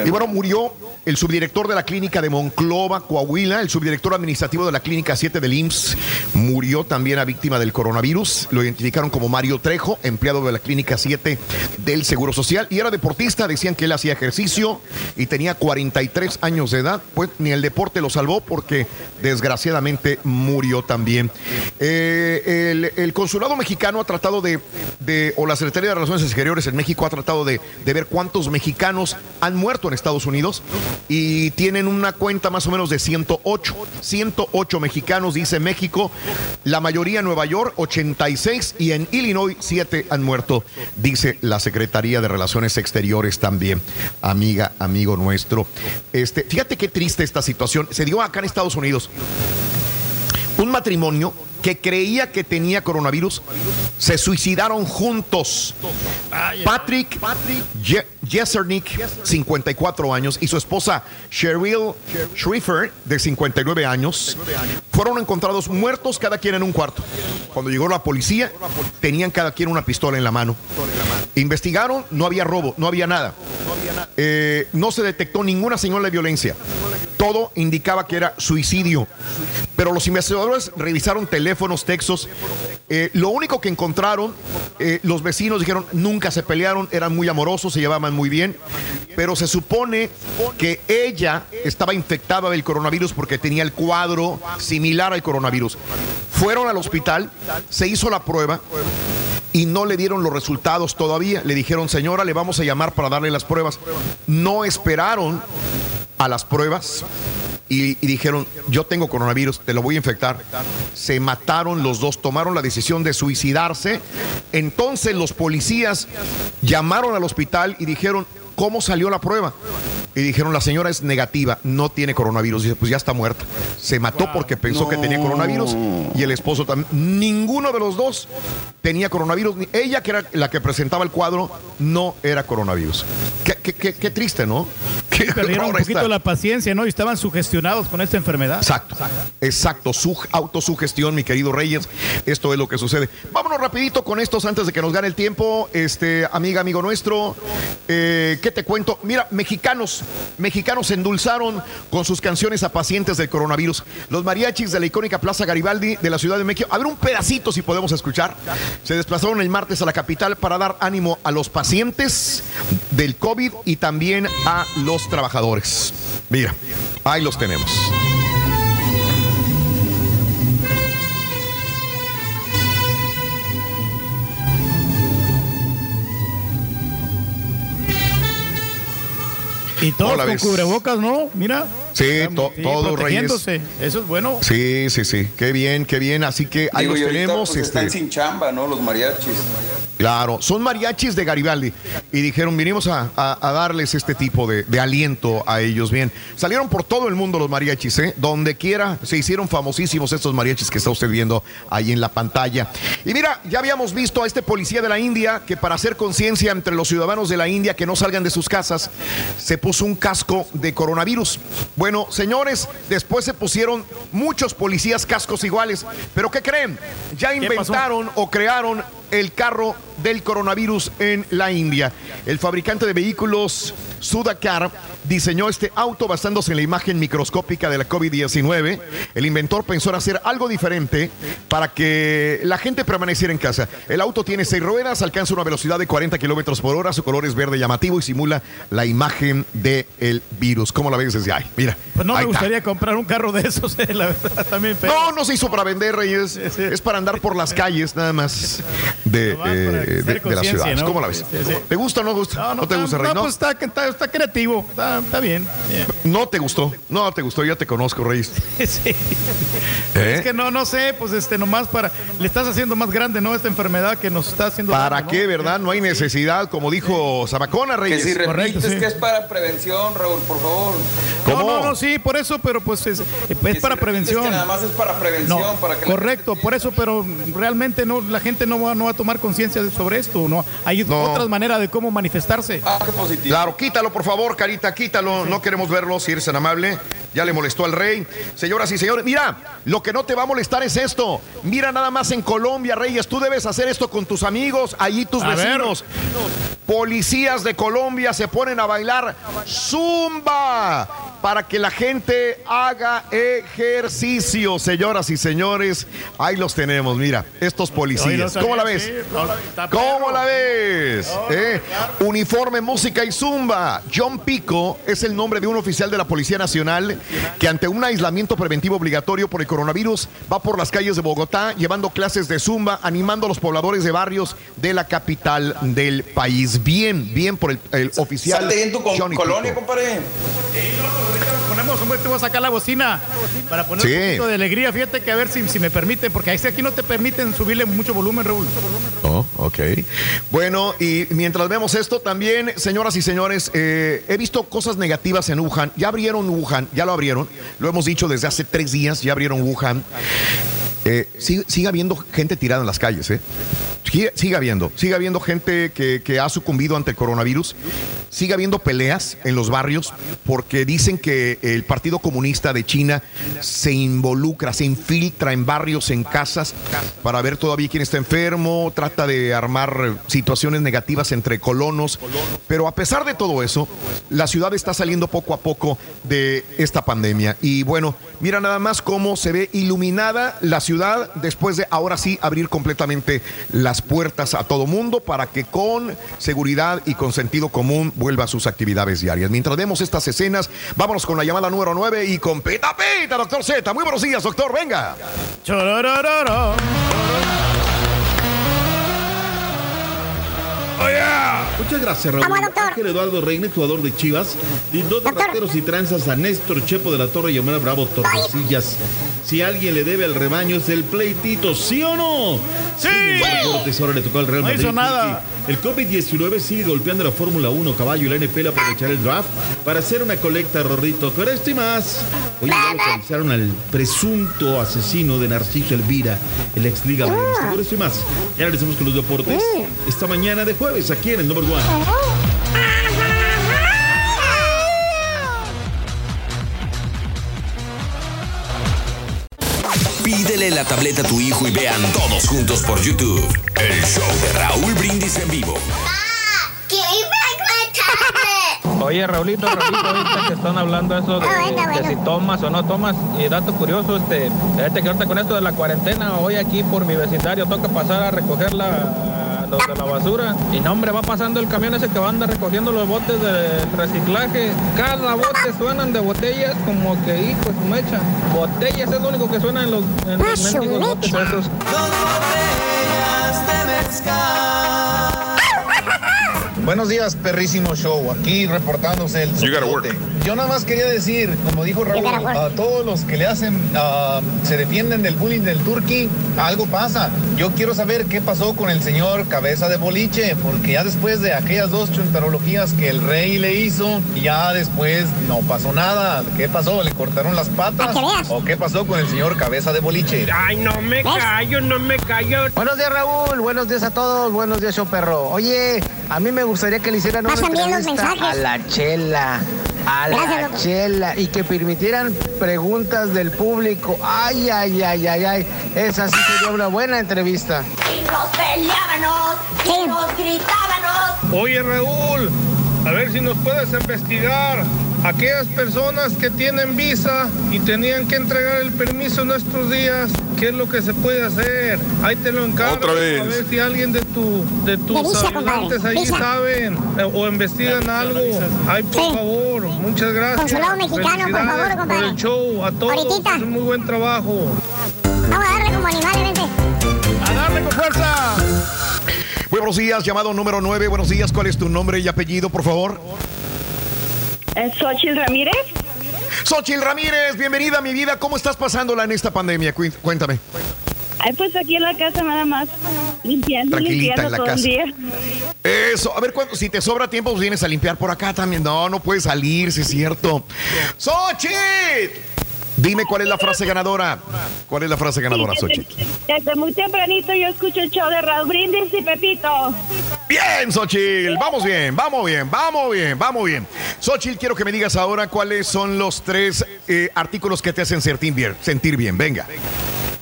y bueno, murió el subdirector de la clínica de Monclova, Coahuila, el subdirector administrativo de la clínica 7 del IMSS, murió también a víctima del coronavirus. Lo identificaron como Mario Trejo, empleado de la clínica 7 del Seguro Social, y era deportista. Decían que él hacía ejercicio y tenía 43 años de edad. Pues ni el deporte lo salvó porque desgraciadamente murió también. También. Eh, el, consulado mexicano ha tratado de, o la Secretaría de Relaciones Exteriores en México ha tratado de, de ver cuántos mexicanos han muerto en Estados Unidos y tienen una cuenta más o menos de 108. 108 mexicanos, dice México, la mayoría en Nueva York, 86 y en Illinois 7 han muerto, dice la Secretaría de Relaciones Exteriores también, amiga, amigo nuestro. Este, fíjate qué triste esta situación. Se dio acá en Estados Unidos. Un matrimonio que creía que tenía coronavirus se suicidaron juntos. Patrick Je- Jesernik, 54 años, y su esposa Cheryl Schrieffer, de 59 años, fueron encontrados muertos cada quien en un cuarto. Cuando llegó la policía, tenían cada quien una pistola en la mano. Investigaron, no había robo, no había nada. Eh, no se detectó ninguna señal de violencia. Todo indicaba que era suicidio. Pero los investigadores revisaron teléfonos, textos. Eh, lo único que encontraron, eh, los vecinos dijeron, nunca se pelearon, eran muy amorosos, se llevaban muy bien. Pero se supone que ella estaba infectada del coronavirus porque tenía el cuadro similar al coronavirus. Fueron al hospital, se hizo la prueba y no le dieron los resultados todavía. Le dijeron, señora, le vamos a llamar para darle las pruebas. No esperaron a las pruebas y, dijeron, yo tengo coronavirus, te lo voy a infectar. Se mataron los dos, tomaron la decisión de suicidarse. Entonces los policías llamaron al hospital y dijeron, ¿cómo salió la prueba? Y dijeron, la señora es negativa, no tiene coronavirus. Dice, pues ya está muerta. Se mató porque pensó que tenía coronavirus y el esposo también. Ninguno de los dos tenía coronavirus. Ella, que era la que presentaba el cuadro, no era coronavirus. Qué, qué- qué- qué triste, ¿no? Perdieron un poquito la paciencia, ¿no? Y estaban sugestionados con esta enfermedad. Exacto, exacto, su autosugestión, mi querido Reyes. Esto es lo que sucede. Vámonos rapidito con estos antes de que nos gane el tiempo. Este, amiga, amigo nuestro, eh, ¿qué te cuento? Mira, mexicanos, mexicanos endulzaron con sus canciones a pacientes del coronavirus. Los mariachis de la icónica Plaza Garibaldi de la Ciudad de México. A ver un pedacito si podemos escuchar. Se desplazaron el martes a la capital para dar ánimo a los pacientes del COVID y también a los trabajadores. Mira, ahí los tenemos. Y todos Hola, con ves. cubrebocas, ¿no? Mira. Sí, to- Sí, todo, Reyes. Eso es bueno. Sí, sí, sí. Qué bien, qué bien. Así que ahí Digo, los tenemos. pues, están este, sin chamba, ¿no? Los mariachis. Claro, son mariachis de Garibaldi y dijeron, vinimos a, a- a darles este tipo de, de aliento a ellos. Bien, salieron por todo el mundo los mariachis, ¿eh? Donde quiera se hicieron famosísimos estos mariachis que está usted viendo ahí en la pantalla. Y mira, ya habíamos visto a este policía de la India que para hacer conciencia entre los ciudadanos de la India que no salgan de sus casas, se puso un casco de coronavirus. Bueno, señores, después se pusieron muchos policías cascos iguales. Pero ¿qué creen? Ya inventaron o crearon el carro del coronavirus en la India. El fabricante de vehículos Sudakar diseñó este auto basándose en la imagen microscópica de la COVID-19. El inventor pensó en hacer algo diferente para que la gente permaneciera en casa. El auto tiene seis ruedas, alcanza una velocidad de 40 kilómetros por hora, su color es verde llamativo y simula la imagen del virus. ¿Cómo la ves desde ahí? Mira. Pues no me está. gustaría comprar un carro de esos, eh, la verdad, también. No, no se hizo para vender, Reyes. Es para andar por las calles, nada más, de, eh, de- de la ciudad. ¿no? ¿Cómo la ves? Sí, sí. ¿Te gusta o no gusta? ¿No, te gusta, Rey? No, ¿No? pues está, está, está creativo. Está, está bien. bien. No te gustó. No te gustó. Ya te conozco, Reyes. Sí. ¿Eh? Es que no, no sé, pues este, nomás para. Le estás haciendo más grande, ¿no? Esta enfermedad que nos está haciendo. ¿Para ¿no? qué, verdad? No hay necesidad, como dijo Zamacona, Que Reyes. si repites Correcto, sí. que es para prevención, Raúl, por favor. No, no, no, sí, por eso, pero pues es, es Que para si prevención. Que nada más es para prevención, No, para que correcto, por eso, pero realmente no, la gente no va, no va a tomar conciencia sobre esto, no. Hay No. otras maneras de cómo manifestarse. Ah, qué positivo. Claro, quítalo, por favor, Carita, quítalo. No queremos verlo, si eres tan amable. Ya le molestó al rey. Señoras y señores, mira, lo que no te va a molestar es esto. Mira nada más en Colombia, Reyes. Tú debes hacer esto con tus amigos, allí tus A ver. Policías de Colombia se ponen a bailar zumba para que la gente haga ejercicio, señoras y señores. Ahí los tenemos, mira, estos policías. ¿Cómo la ves? ¿Cómo la ves? ¿Eh? Uniforme, música y zumba. John Pico es el nombre de un oficial de la Policía Nacional que ante un aislamiento preventivo obligatorio por el coronavirus va por las calles de Bogotá llevando clases de zumba, animando a los pobladores de barrios de la capital del país. Bien, bien por el, el oficial. Salte en tu con- Johnny colonia, Pico. compadre. Ponemos, hombre, te voy a sacar la bocina para poner Sí. un poquito de alegría. Fíjate que a ver si, si me permiten, porque ahí sí aquí no te permiten subirle mucho volumen, Raúl. Oh, ok. Bueno, y mientras vemos esto, también, señoras y señores, eh, he visto cosas negativas en Wuhan. Ya abrieron Wuhan, ya lo abrieron. Lo hemos dicho desde hace tres días, ya abrieron Wuhan. Eh, sigue, habiendo gente tirada en las calles, ¿eh? Sigue, sigue habiendo, sigue habiendo gente que, que ha sucumbido ante el coronavirus. Sigue habiendo peleas en los barrios porque dicen que el Partido Comunista de China se involucra, se infiltra en barrios, en casas, para ver todavía quién está enfermo, trata de armar situaciones negativas entre colonos. Pero a pesar de todo eso, la ciudad está saliendo poco a poco de esta pandemia. Y bueno, mira nada más cómo se ve iluminada la ciudad después de ahora sí abrir completamente las puertas a todo mundo para que con seguridad y con sentido común vuelva a sus actividades diarias. Mientras vemos estas escenas, vámonos con la llamada número 9 y con Pita Pita, doctor Z. Muy buenos días, doctor, venga. Muchas gracias, Raúl. Ángel Eduardo Reina, jugador de Chivas, lindó de rateros y tranzas a Néstor Chepo de la Torre y Omar Bravo Torrecillas. Si alguien le debe al rebaño es el pleitito, ¿sí o no? ¡Sí! Deportes ahora le tocó al Real No Madrid. hizo nada. El COVID-19 sigue golpeando la Fórmula 1, caballo y la NFL aprovechar el draft para hacer una colecta, Rorrito. Con esto y más. Hoy ya localizaron al presunto asesino de Narciso Elvira, el ex Liga Americana. Con esto y más. Ya regresamos con los deportes. Esta mañana de jueves aquí en el Number One. Pídele la tableta a tu hijo y vean todos juntos por YouTube el show de Raúl Brindis en vivo. Oye, Raulito, Raulito, ahorita que están hablando eso de que si tomas o no tomas, y dato curioso, este, fíjate que ahorita con esto de la cuarentena, hoy aquí por mi vecindario toca pasar a recoger la, los de la basura, y no, hombre, va pasando el camión ese que va a andar recogiendo los botes de reciclaje, cada bote suenan de botellas como que, hijo, su mecha, botellas es lo único que suena en los, en los mendigos botes esos. Buenos días, perrísimo show. Aquí reportándose el You gotta. Yo nada más quería decir, como dijo Raúl, a todos los que le hacen, ah, se defienden del bullying del turqui, algo pasa. Yo quiero saber qué pasó con el señor cabeza de boliche, porque ya después de aquellas dos chuntarologías que el rey le hizo, ya después no pasó nada. ¿Qué pasó? ¿Le cortaron las patas? ¿O qué pasó con el señor cabeza de boliche? Ay, no me callo, no me callo. Buenos días, Raúl. Buenos días a todos. Buenos días, show perro. Oye, a mí me gustaría que le hicieran una entrevista mensajes. a la chela. A Gracias, la chela. Y que permitieran preguntas del público. Ay, ay, ay, ay, ay. Esa sí sería una buena entrevista. Nos peleábamos, y nos gritábamos. Oye, Raúl, a ver si nos puedes investigar. Aquellas personas que tienen visa y tenían que entregar el permiso en estos días, ¿qué es lo que se puede hacer? Ahí te lo encargo. Otra vez. A ver si alguien de tu de tus De visa, ayudantes ahí visa. saben eh, o investigan algo. Ay, por favor, muchas gracias. Consulado mexicano, por favor, compadre. el show, a todos. Ahorita. Es un muy buen trabajo. Vamos a darle como animales, vente. ¡A darle con fuerza! Muy buenos días, llamado número 9. Buenos días, ¿cuál es tu nombre y apellido, por favor? Xochitl Ramírez. Xochil Ramírez, bienvenida a mi vida. ¿Cómo estás pasándola en esta pandemia? Cuéntame. Ay, pues aquí en la casa nada más, limpiando, Tranquilita limpiando en la todo casa. el día. Eso, a ver, ¿cuánto- si te sobra tiempo, pues vienes a limpiar por acá también. No, no puedes salir, si es cierto. ¡Xochitl! Dime cuál es la frase ganadora. ¿Cuál es la frase ganadora, desde, desde muy tempranito yo escucho el show de Raúl Brindis y Pepito. Bien, Xochitl. Vamos bien, vamos bien, vamos bien, vamos bien. Xochitl, quiero que me digas ahora cuáles son los tres eh, artículos que te hacen sentir bien. Sentir bien. Venga.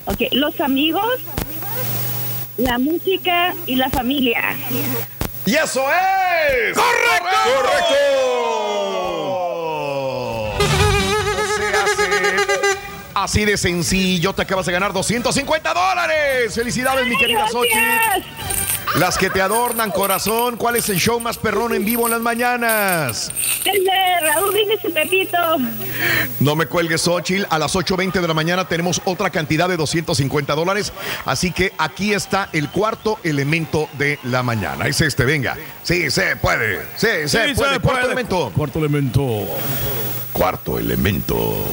Ok, los amigos, la música y la familia. ¡Y eso es! ¡Correcto! ¡Correcto! Así de sencillo, te acabas de ganar 250 dólares. Felicidades, mi querida Xochitl. Las que te adornan, corazón. ¿Cuál es el show más perrón en vivo en las mañanas? El de Raúl Brindis y Pepito. No me cuelgues, Xochitl. A las 8.20 de la mañana tenemos otra cantidad de 250 dólares. Así que aquí está el cuarto elemento de la mañana. Es este, venga. Sí, se puede. Sí, se Sí, puede. se Cuarto puede. elemento. Cuarto elemento. Cuarto elemento.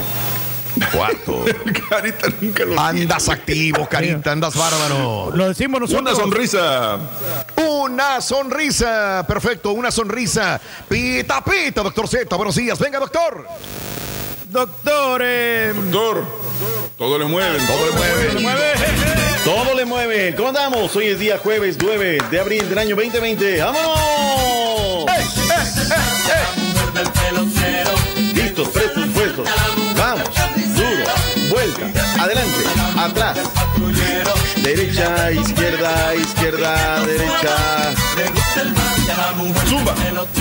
Cuarto. Carita nunca lo Andas activo, carita, andas bárbaro. Lo decimos nosotros. Una sonrisa. Una sonrisa. Perfecto, una sonrisa. Pita, pita, doctor Z. Buenos días. Venga, doctor. Doctor, eh, Doctor, todo le mueven. Todo le mueve. Todo le mueve. ¿Cómo andamos? Hoy es día jueves 9 de abril del año 2020. ¡Vámonos! Listos, prestos, puestos. Vamos. Adelante. Atrás. Derecha, izquierda, izquierda, derecha. Zumba,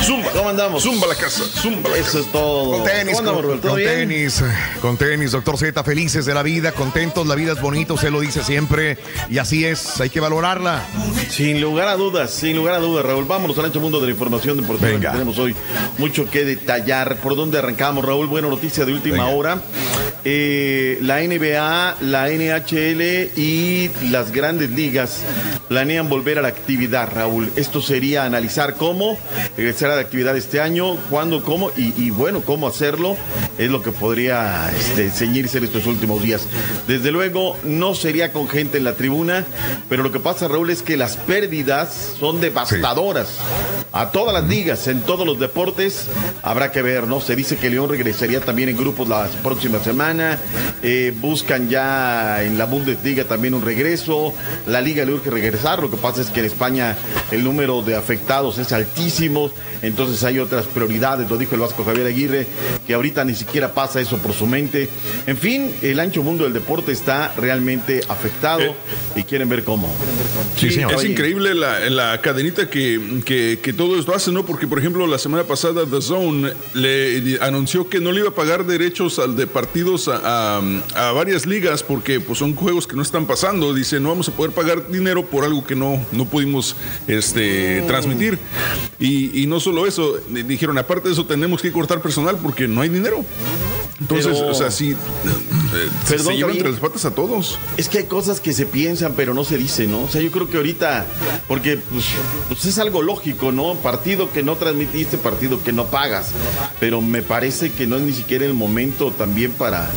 zumba. ¿Cómo andamos? Zumba la casa, zumba la Eso casa. es todo. Con tenis, ¿Cómo andamos, con, Rubén? ¿Todo con bien? tenis, con tenis, doctor Z, felices de la vida, contentos, la vida es bonita, usted lo dice siempre, y así es, hay que valorarla. Sin lugar a dudas, sin lugar a dudas, Raúl. Vámonos al ancho mundo de la información deportiva. Venga. que Tenemos hoy mucho que detallar. ¿Por dónde arrancamos, Raúl? Buena noticia de última Venga. hora. Eh, la NBA, la NHL y las grandes ligas planean volver a la actividad, Raúl. Esto sería analizar cómo regresar a la actividad este año, cuándo, cómo y, y bueno, cómo hacerlo. Es lo que podría este, ceñirse en estos últimos días. Desde luego, no sería con gente en la tribuna, pero lo que pasa, Raúl, es que las pérdidas son devastadoras. A todas las ligas, en todos los deportes, habrá que ver, ¿no? Se dice que León regresaría también en grupos la próxima semana. Eh, buscan ya en la Bundesliga también un regreso. La liga le urge regresar. Lo que pasa es que en España el número de afectados es altísimo. Entonces hay otras prioridades, lo dijo el Vasco Javier Aguirre, que ahorita ni siquiera pasa eso por su mente. En fin, el ancho mundo del deporte está realmente afectado Eh. y quieren ver cómo. Sí. Es increíble la, la cadenita que, que, que todo esto hace, ¿no? Porque, por ejemplo, la semana pasada The Zone le anunció que no le iba a pagar derechos al de partidos a, a- a varias ligas porque pues, son juegos que no están pasando. Dice, no vamos a poder pagar dinero por algo que no, no pudimos este, transmitir. Y, y no solo eso, di- dijeron, aparte de eso, tenemos que cortar personal porque no hay dinero. Entonces, Pero- o sea, sí, eh, se- Perdón, se lleva Javier. entre las patas a todos. Es que hay cosas que se piensan pero no se dicen, ¿no? O sea, yo creo que ahorita, porque pues, pues es algo lógico, ¿no? Partido que no transmitiste, partido que no pagas. Pero me parece que no es ni siquiera el momento también para,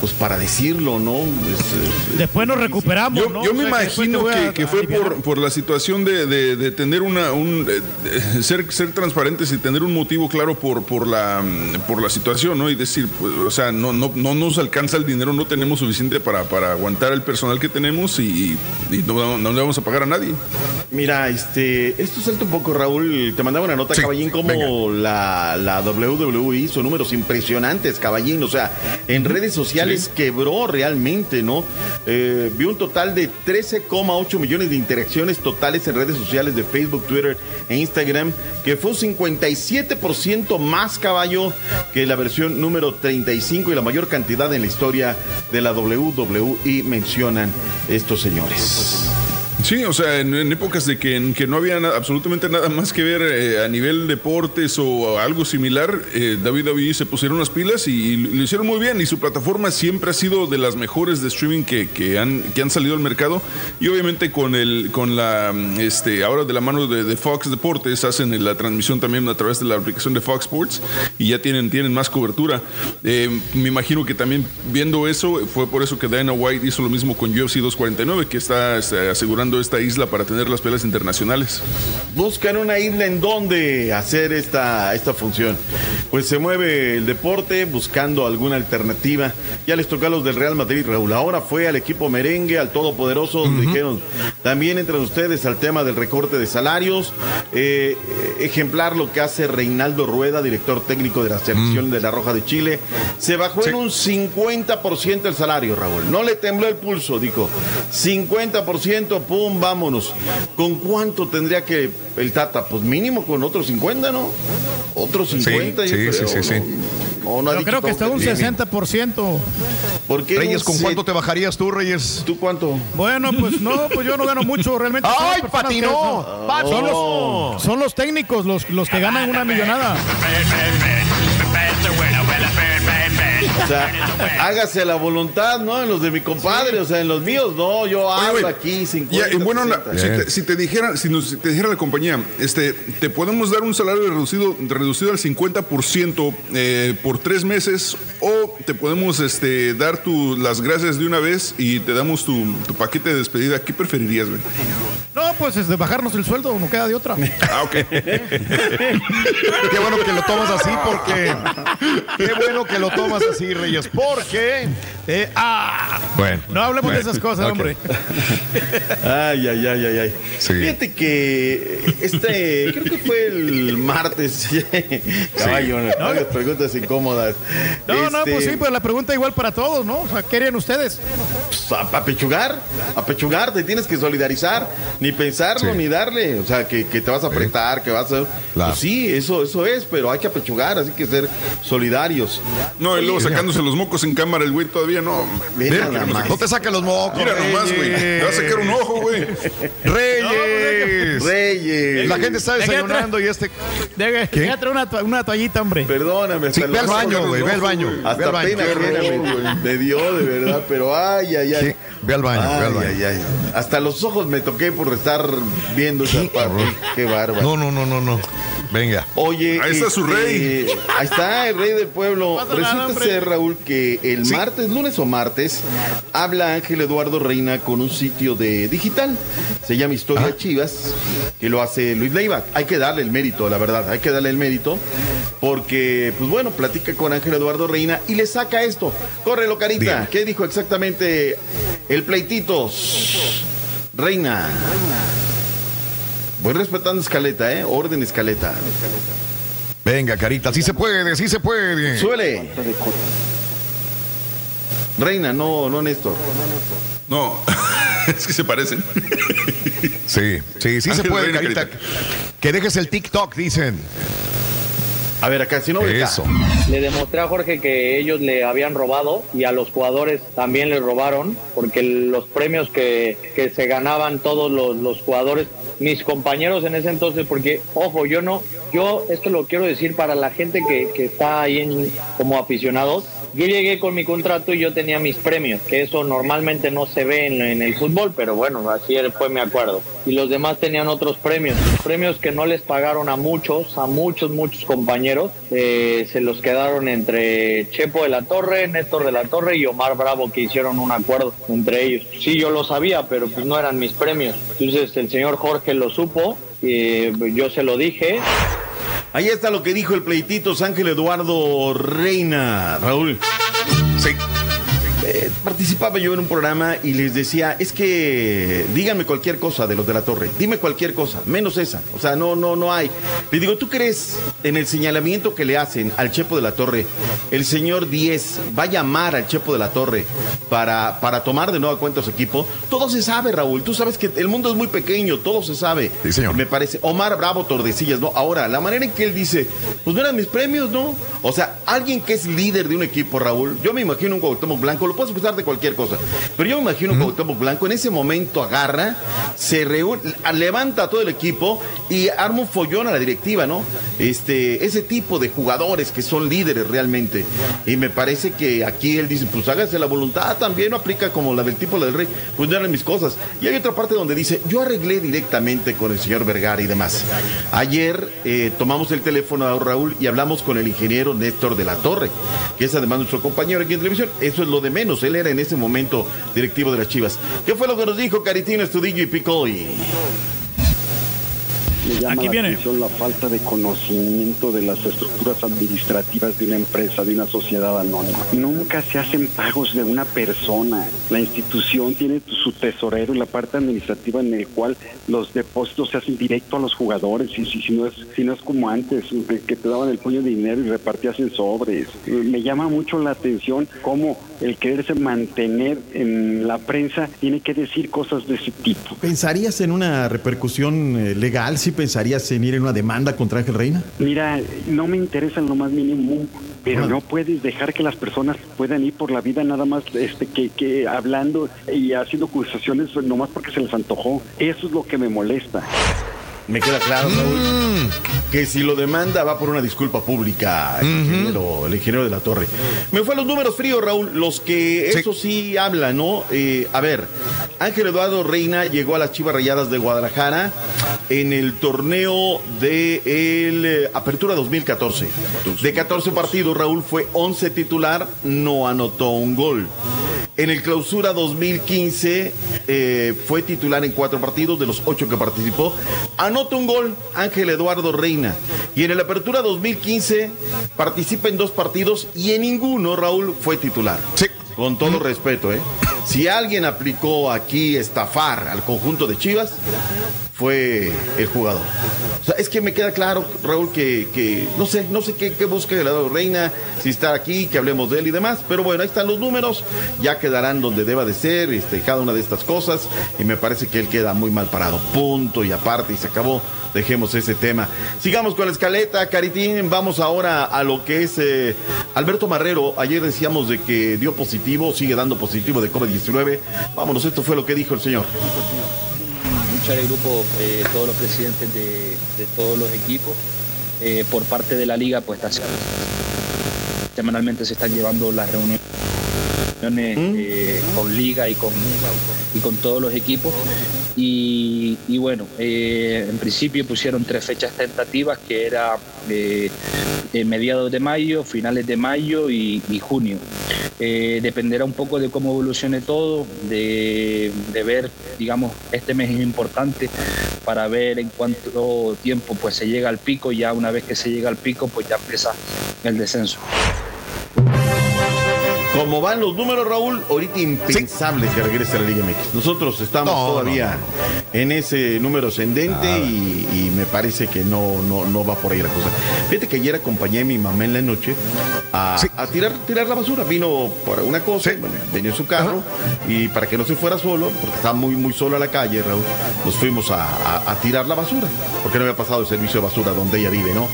pues para decirlo, ¿no? Es, Después nos recuperamos, Yo, ¿no? yo O me sea, imagino que, que fue por, por la situación de, de- de tener una un de ser ser transparentes y tener un motivo claro por por la mm, por la situación, ¿no? Y decir, pues, o sea, no no no nos alcanza el dinero, no tenemos suficiente para, para aguantar el personal que tenemos y, y no, no le vamos a pagar a nadie. Mira, este, esto salta un poco, Raúl. Te mandaba una nota, Sí, Caballín, como la, la WWE hizo números impresionantes, Caballín. O sea, en redes sociales quebró realmente, ¿no? Eh, vio un total de 13,8 millones de interacciones totales en redes sociales de Facebook, Twitter e Instagram, que fue un 57% más caballo que la versión número 35 y la mayor cantidad en la historia de la WWE, mencionan estos señores. Sí, o sea, en, en épocas de que, en que no había na- absolutamente nada más que ver eh, a nivel deportes o algo similar, eh, David David se pusieron las pilas y, y lo hicieron muy bien. Y su plataforma siempre ha sido de las mejores de streaming que, que han, que han salido al mercado. Y obviamente con el con la mm, este ahora de la mano de, de Fox Deportes hacen la transmisión también a través de la aplicación de Fox Sports y ya tienen, tienen más cobertura. Eh, me imagino que también viendo eso, fue por eso que Dana White hizo lo mismo con UFC 249, que está este, asegurando esta isla para tener las peleas internacionales. Buscan una isla en donde hacer esta, esta función. Pues se mueve el deporte buscando alguna alternativa. Ya les tocó a los del Real Madrid, Raúl. Ahora fue al equipo merengue, al todopoderoso, donde dijeron, también entran ustedes al tema del recorte de salarios. Eh, ejemplar lo que hace Reinaldo Rueda, director técnico de la selección de la Roja de Chile. Se bajó en un 50% el salario, Raúl. No le tembló el pulso, dijo. 50%, pum, vámonos. ¿Con cuánto tendría que el Tata? Pues mínimo con otros 50, ¿no? Otros 50, yo sí, creo, sí, sí, sí. ¿no? ¿O no creo que está un Dime. 60%. ¿Por qué Reyes, ¿con se- cuánto te bajarías tú, Reyes? ¿Tú cuánto? Bueno, pues no, pues yo no gano mucho realmente. ¡Ay, patinó! ¡Patinó! Son los, son los técnicos los, los que ganan una millonada. O sea, hágase la voluntad, ¿no? En los de mi compadre, o sea, en los míos, no, yo Oye, hablo aquí 50, Ya, y bueno, la- 60. si, te, si te dijera, si nos si te dijera la compañía, este, te podemos dar un salario reducido, reducido al 50% eh, por tres meses, o te podemos este, dar tu, las gracias de una vez y te damos tu, tu paquete de despedida. ¿Qué preferirías, güey? No, pues es de bajarnos el sueldo, no queda de otra. Ah, ok. Qué bueno que lo tomas así porque. Qué bueno que lo tomas así, Reyes. Porque. Eh, ah, Bueno. no hablemos de esas cosas, hombre. Ay, ay, ay, ay, ay. Sí. Fíjate que este, creo que fue el martes. Caballo, no, no hagas preguntas incómodas. No, no, Este, pues sí, pero la pregunta igual para todos, ¿no? O sea, ¿qué harían ustedes? pues, a- apechugar, apechugar, te tienes que solidarizar, ni pensarlo, Sí. ni darle, o sea, que, que te vas a apretar, que vas a... Claro. Pues sí, eso, eso es, pero hay que apechugar, así que ser solidarios. No, y luego sacándose los mocos en cámara, el güey todavía no. Mira, más. no te saques los mocos. Mira nomás, güey. Te va a sacar un ojo, güey. Reyes. Reyes. La gente está desayunando y este. Deja, ¿Qué? deja traer una, to- una toallita, hombre. Perdóname, Sí, ve al baño, güey, ve al baño, güey. ve al Hasta baño. pena güey. me dio, de verdad, pero ay, ay, ay. Ve al baño, ve al Ay, baño. ay, ay. Hasta los ojos me toqué por estar viendo esa parte. Qué bárbaro. No, no, no, no, no. Venga. Oye, Ahí está su este, rey. Ahí está el rey del pueblo. Resulta ser, Raúl, que el Sí. martes, lunes o martes, habla Ángel Eduardo Reina con un sitio de digital. Se llama Historia Ah. Chivas, que lo hace Luis Leiva. Hay que darle el mérito, la verdad. Hay que darle el mérito. Porque, pues bueno, platica con Ángel Eduardo Reina y le saca esto. Córrelo, carita. ¿Qué dijo exactamente el pleititos? Reina. Voy respetando escaleta, ¿eh? Orden escaleta. Venga, carita. Sí se puede, sí se puede. Suele. Reina, no, no Néstor. No, es que se parecen. Sí, sí, sí se Ángel puede, Reina, carita. carita. Que dejes el TikTok, dicen. A ver, acá, si no. Eso. Le demostré a Jorge que ellos le habían robado y a los jugadores también les robaron, porque los premios que, que se ganaban todos los, los jugadores, mis compañeros en ese entonces, porque, ojo, yo no, yo esto lo quiero decir para la gente que, que está ahí en- como aficionados. Yo llegué con mi contrato y yo tenía mis premios, que eso normalmente no se ve en, en el fútbol, pero bueno, así fue mi acuerdo. Y los demás tenían otros premios, premios que no les pagaron a muchos, a muchos, muchos compañeros, eh, se los quedaron entre Chepo de la Torre, Néstor de la Torre y Omar Bravo, que hicieron un acuerdo entre ellos. Sí, yo lo sabía, pero pues no eran mis premios. Entonces el señor Jorge lo supo, eh, yo se lo dije, Ahí está lo que dijo el pleititos Ángel Eduardo Reina, Raúl. Sí. Eh, participaba yo en un programa y les decía, es que díganme cualquier cosa de los de la torre, dime cualquier cosa, menos esa. O sea, no, no, no hay. Le digo, ¿tú crees en el señalamiento que le hacen al Chepo de la Torre? El señor 10 va a llamar al Chepo de la Torre para, para tomar de nueva cuenta a su equipo. Todo se sabe, Raúl. Tú sabes que el mundo es muy pequeño, todo se sabe. Sí, señor. Me parece. Omar Bravo Tordesillas, ¿no? Ahora, la manera en que él dice, pues no eran mis premios, ¿no? O sea, alguien que es líder de un equipo, Raúl, yo me imagino un Cuauhtémoc Blanco, lo puedes acusar de cualquier cosa, pero yo me imagino un Cuauhtémoc Blanco, en ese momento agarra, se reúne, levanta a todo el equipo y arma un follón a la directiva, ¿no? Este, ese tipo de jugadores que son líderes realmente. Y me parece que aquí él dice, pues hágase la voluntad, también no aplica como la del tipo, la del rey, pues no eran mis cosas. Y hay otra parte donde dice, yo arreglé directamente con el señor Vergara y demás. Ayer eh, tomamos el teléfono a Raúl y hablamos con el ingeniero Néstor de la Torre, que es además nuestro compañero aquí en televisión. Eso es lo de menos, él era en ese momento directivo de las Chivas. ¿Qué fue lo que nos dijo Caritino Estudillo y Picoy? Me llama Aquí la viene. atención la falta de conocimiento de las estructuras administrativas de una empresa, de una sociedad anónima. Nunca se hacen pagos de una persona. La institución tiene su tesorero y la parte administrativa en el cual los depósitos se hacen directo a los jugadores. Y si, si no, es, si no es como antes, que te daban el puño de dinero y repartías en sobres. Me llama mucho la atención cómo el quererse mantener en la prensa tiene que decir cosas de ese tipo. ¿Pensarías en una repercusión eh, legal si pensarías en ir en una demanda contra Ángel Reina? Mira, no me interesa en lo más mínimo, pero no puedes dejar que las personas puedan ir por la vida nada más este, que, que hablando y haciendo acusaciones nomás porque se les antojó. Eso es lo que me molesta. Me queda claro, Raúl, que si lo demanda va por una disculpa pública, el, ingeniero, el ingeniero de la torre. Me fue a los números fríos, Raúl, los que eso sí hablan, ¿no? Eh, a ver, Ángel Eduardo Reina llegó a las Chivas Rayadas de Guadalajara en el torneo de el, eh, Apertura 2014. De 14 partidos, Raúl fue 11 titular, no anotó un gol. En el clausura 2015 eh, fue titular en cuatro partidos de los ocho que participó. Anota un gol Ángel Eduardo Reina. Y en el apertura 2015 participa en dos partidos y en ninguno Raúl fue titular. Sí. Con todo respeto, ¿eh? Si alguien aplicó aquí estafar al conjunto de Chivas, fue el jugador. O sea, es que me queda claro, Raúl, que, que no sé, no sé qué, qué busca el lado Reina, si está aquí, que hablemos de él y demás, pero bueno, ahí están los números, ya quedarán donde deba de ser, este, cada una de estas cosas, y me parece que él queda muy mal parado. Punto y aparte, y se acabó. Dejemos ese tema. Sigamos con la escaleta, Caritín. Vamos ahora a lo que es eh, Alberto Marrero. Ayer decíamos de que dio positivo, sigue dando positivo de COVID-19. Vámonos, esto fue lo que dijo el señor escuchar el grupo, eh, todos los presidentes de, de todos los equipos. Eh, por parte de la liga, pues semanalmente se están llevando las reuniones eh, con liga y con, y con todos los equipos. Y, bueno, eh, en principio pusieron tres fechas tentativas que era eh, eh, mediados de mayo, finales de mayo y, junio. Dependerá un poco de cómo evolucione todo, de, de ver, digamos, este mes es importante para ver en cuánto tiempo pues se llega al pico, ya una vez que se llega al pico pues ya empieza el descenso. Como van los números, Raúl, ahorita impensable que regrese a la Liga MX. Nosotros estamos No, todavía en ese número ascendente y, y me parece que no, no, no va por ahí la cosa. Fíjate que ayer acompañé a mi mamá en la noche a, a tirar, tirar la basura. Vino por una cosa, bueno, venía en su carro y para que no se fuera solo, porque estaba muy, muy solo a la calle, Raúl, nos fuimos a, a- a tirar la basura, porque no había pasado el servicio de basura donde ella vive, ¿no?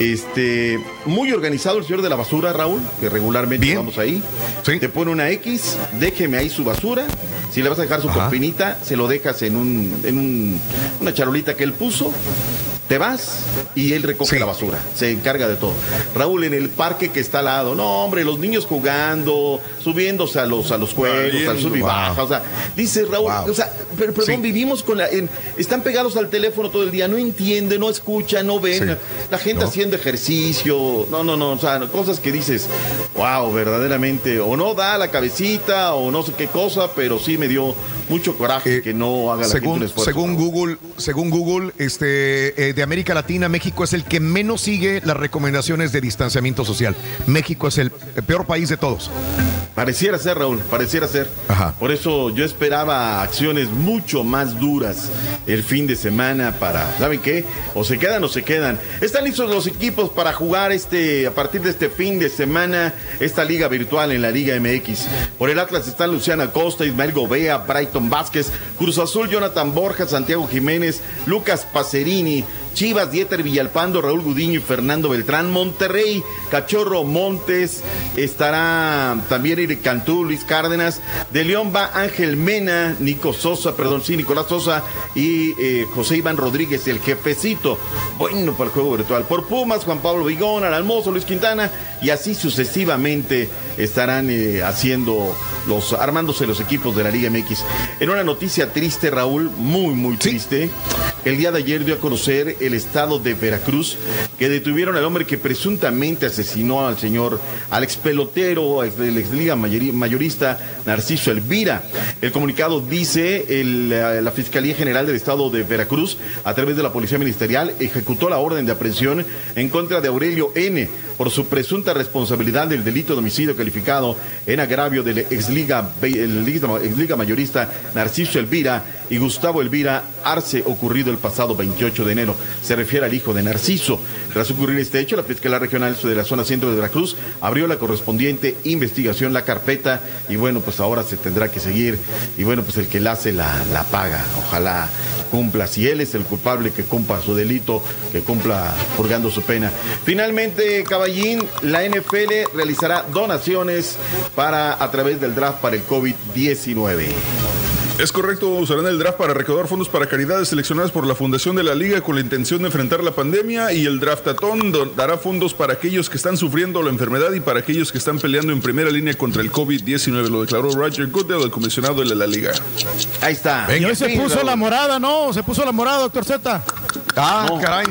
Este, muy organizado el señor de la basura, Raúl, que regularmente vamos ahí. Te pone una X, déjeme ahí su basura. Si le vas a dejar su corpinita, se lo dejas en un, en un- una charolita que él puso. Te vas y él recoge la basura, se encarga de todo. Raúl, en el parque que está al lado, no, hombre, los niños jugando, subiéndose a los, a los juegos, al sub y baja. O sea, dice Raúl, o sea, pero, perdón, vivimos con la. en- están pegados al teléfono todo el día, no entienden, no escuchan, no ven. Sí. La gente haciendo ejercicio, no, no, no, o sea, cosas que dices, wow, verdaderamente, o no da la cabecita, o no sé qué cosa, pero sí me dio mucho coraje que no haga la gente un Según, esfuerzo. según Google, según Google, este, eh, de América Latina, México es el que menos sigue las recomendaciones de distanciamiento social. México es el, peor país de todos. Pareciera ser, Raúl, pareciera ser. Por eso yo esperaba acciones mucho más duras el fin de semana para, ¿saben qué? O se quedan o se quedan. Están listos los equipos para jugar este, a partir de este fin de semana, esta liga virtual en la Liga MX. Por el Atlas están Luciana Costa, Ismael Gobea, Brighton Vázquez, Cruz Azul, Jonathan Borja, Santiago Jiménez, Lucas Pacerini. Chivas, Dieter Villalpando, Raúl Gudiño y Fernando Beltrán. Monterrey, Cachorro Montes, estará también Eric Cantú, Luis Cárdenas. De León va Ángel Mena, Nico Sosa, perdón, sí, Nicolás Sosa y eh, José Iván Rodríguez, el jefecito. Bueno, para el juego virtual. Por Pumas, Juan Pablo Vigón, Almozo, Luis Quintana y así sucesivamente estarán eh, haciendo los, armándose los equipos de la Liga MX. En una noticia triste, Raúl, muy, muy triste. El día de ayer dio a conocer el estado de Veracruz que detuvieron al hombre que presuntamente asesinó al señor, al ex pelotero, del ex liga mayori- mayorista Narciso Elvira. El comunicado dice el, la, la Fiscalía General del Estado de Veracruz, a través de la Policía Ministerial, ejecutó la orden de aprehensión en contra de Aurelio N., por su presunta responsabilidad del delito de homicidio calificado en agravio del exliga, el liga- exliga mayorista Narciso Elvira y Gustavo Elvira Arce, ocurrido el pasado 28 de enero. Se refiere al hijo de Narciso. Tras ocurrir este hecho, la Fiscalía Regional de la zona centro de Veracruz abrió la correspondiente investigación, la carpeta, y bueno, pues ahora se tendrá que seguir. Y bueno, pues el que la hace la, la paga. Ojalá cumpla. Si él es el culpable, que cumpla su delito, que cumpla purgando su pena. Finalmente, Caballín, la NFL realizará donaciones para a través del draft para el COVID-19. Es correcto, usarán el draft para recaudar fondos para caridades seleccionadas por la Fundación de la Liga con la intención de enfrentar la pandemia y el draftatón dará fondos para aquellos que están sufriendo la enfermedad y para aquellos que están peleando en primera línea contra el COVID-19, lo declaró Roger Goodell, el comisionado de la Liga. Ahí está. Y hoy se puso la morada, ¿no? Se puso la morada, doctor Z. Ah, No. caray.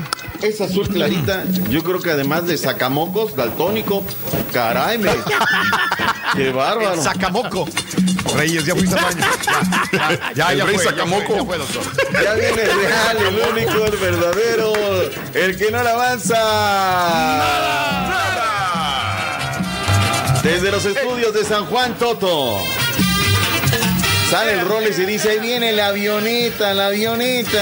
Es azul clarita. Yo creo que además de sacamocos, daltónico. Caray, me. Qué bárbaro. El sacamoco. Reyes, ya fuiste al baño. Ya, ya, El ya rey fue, ya sacamoco. fue, ya fue. Ya viene el real, el único, el verdadero, el que no le avanza. Desde los estudios de San Juan Toto. Sale el Rolex y dice, ahí viene la avioneta, la avioneta.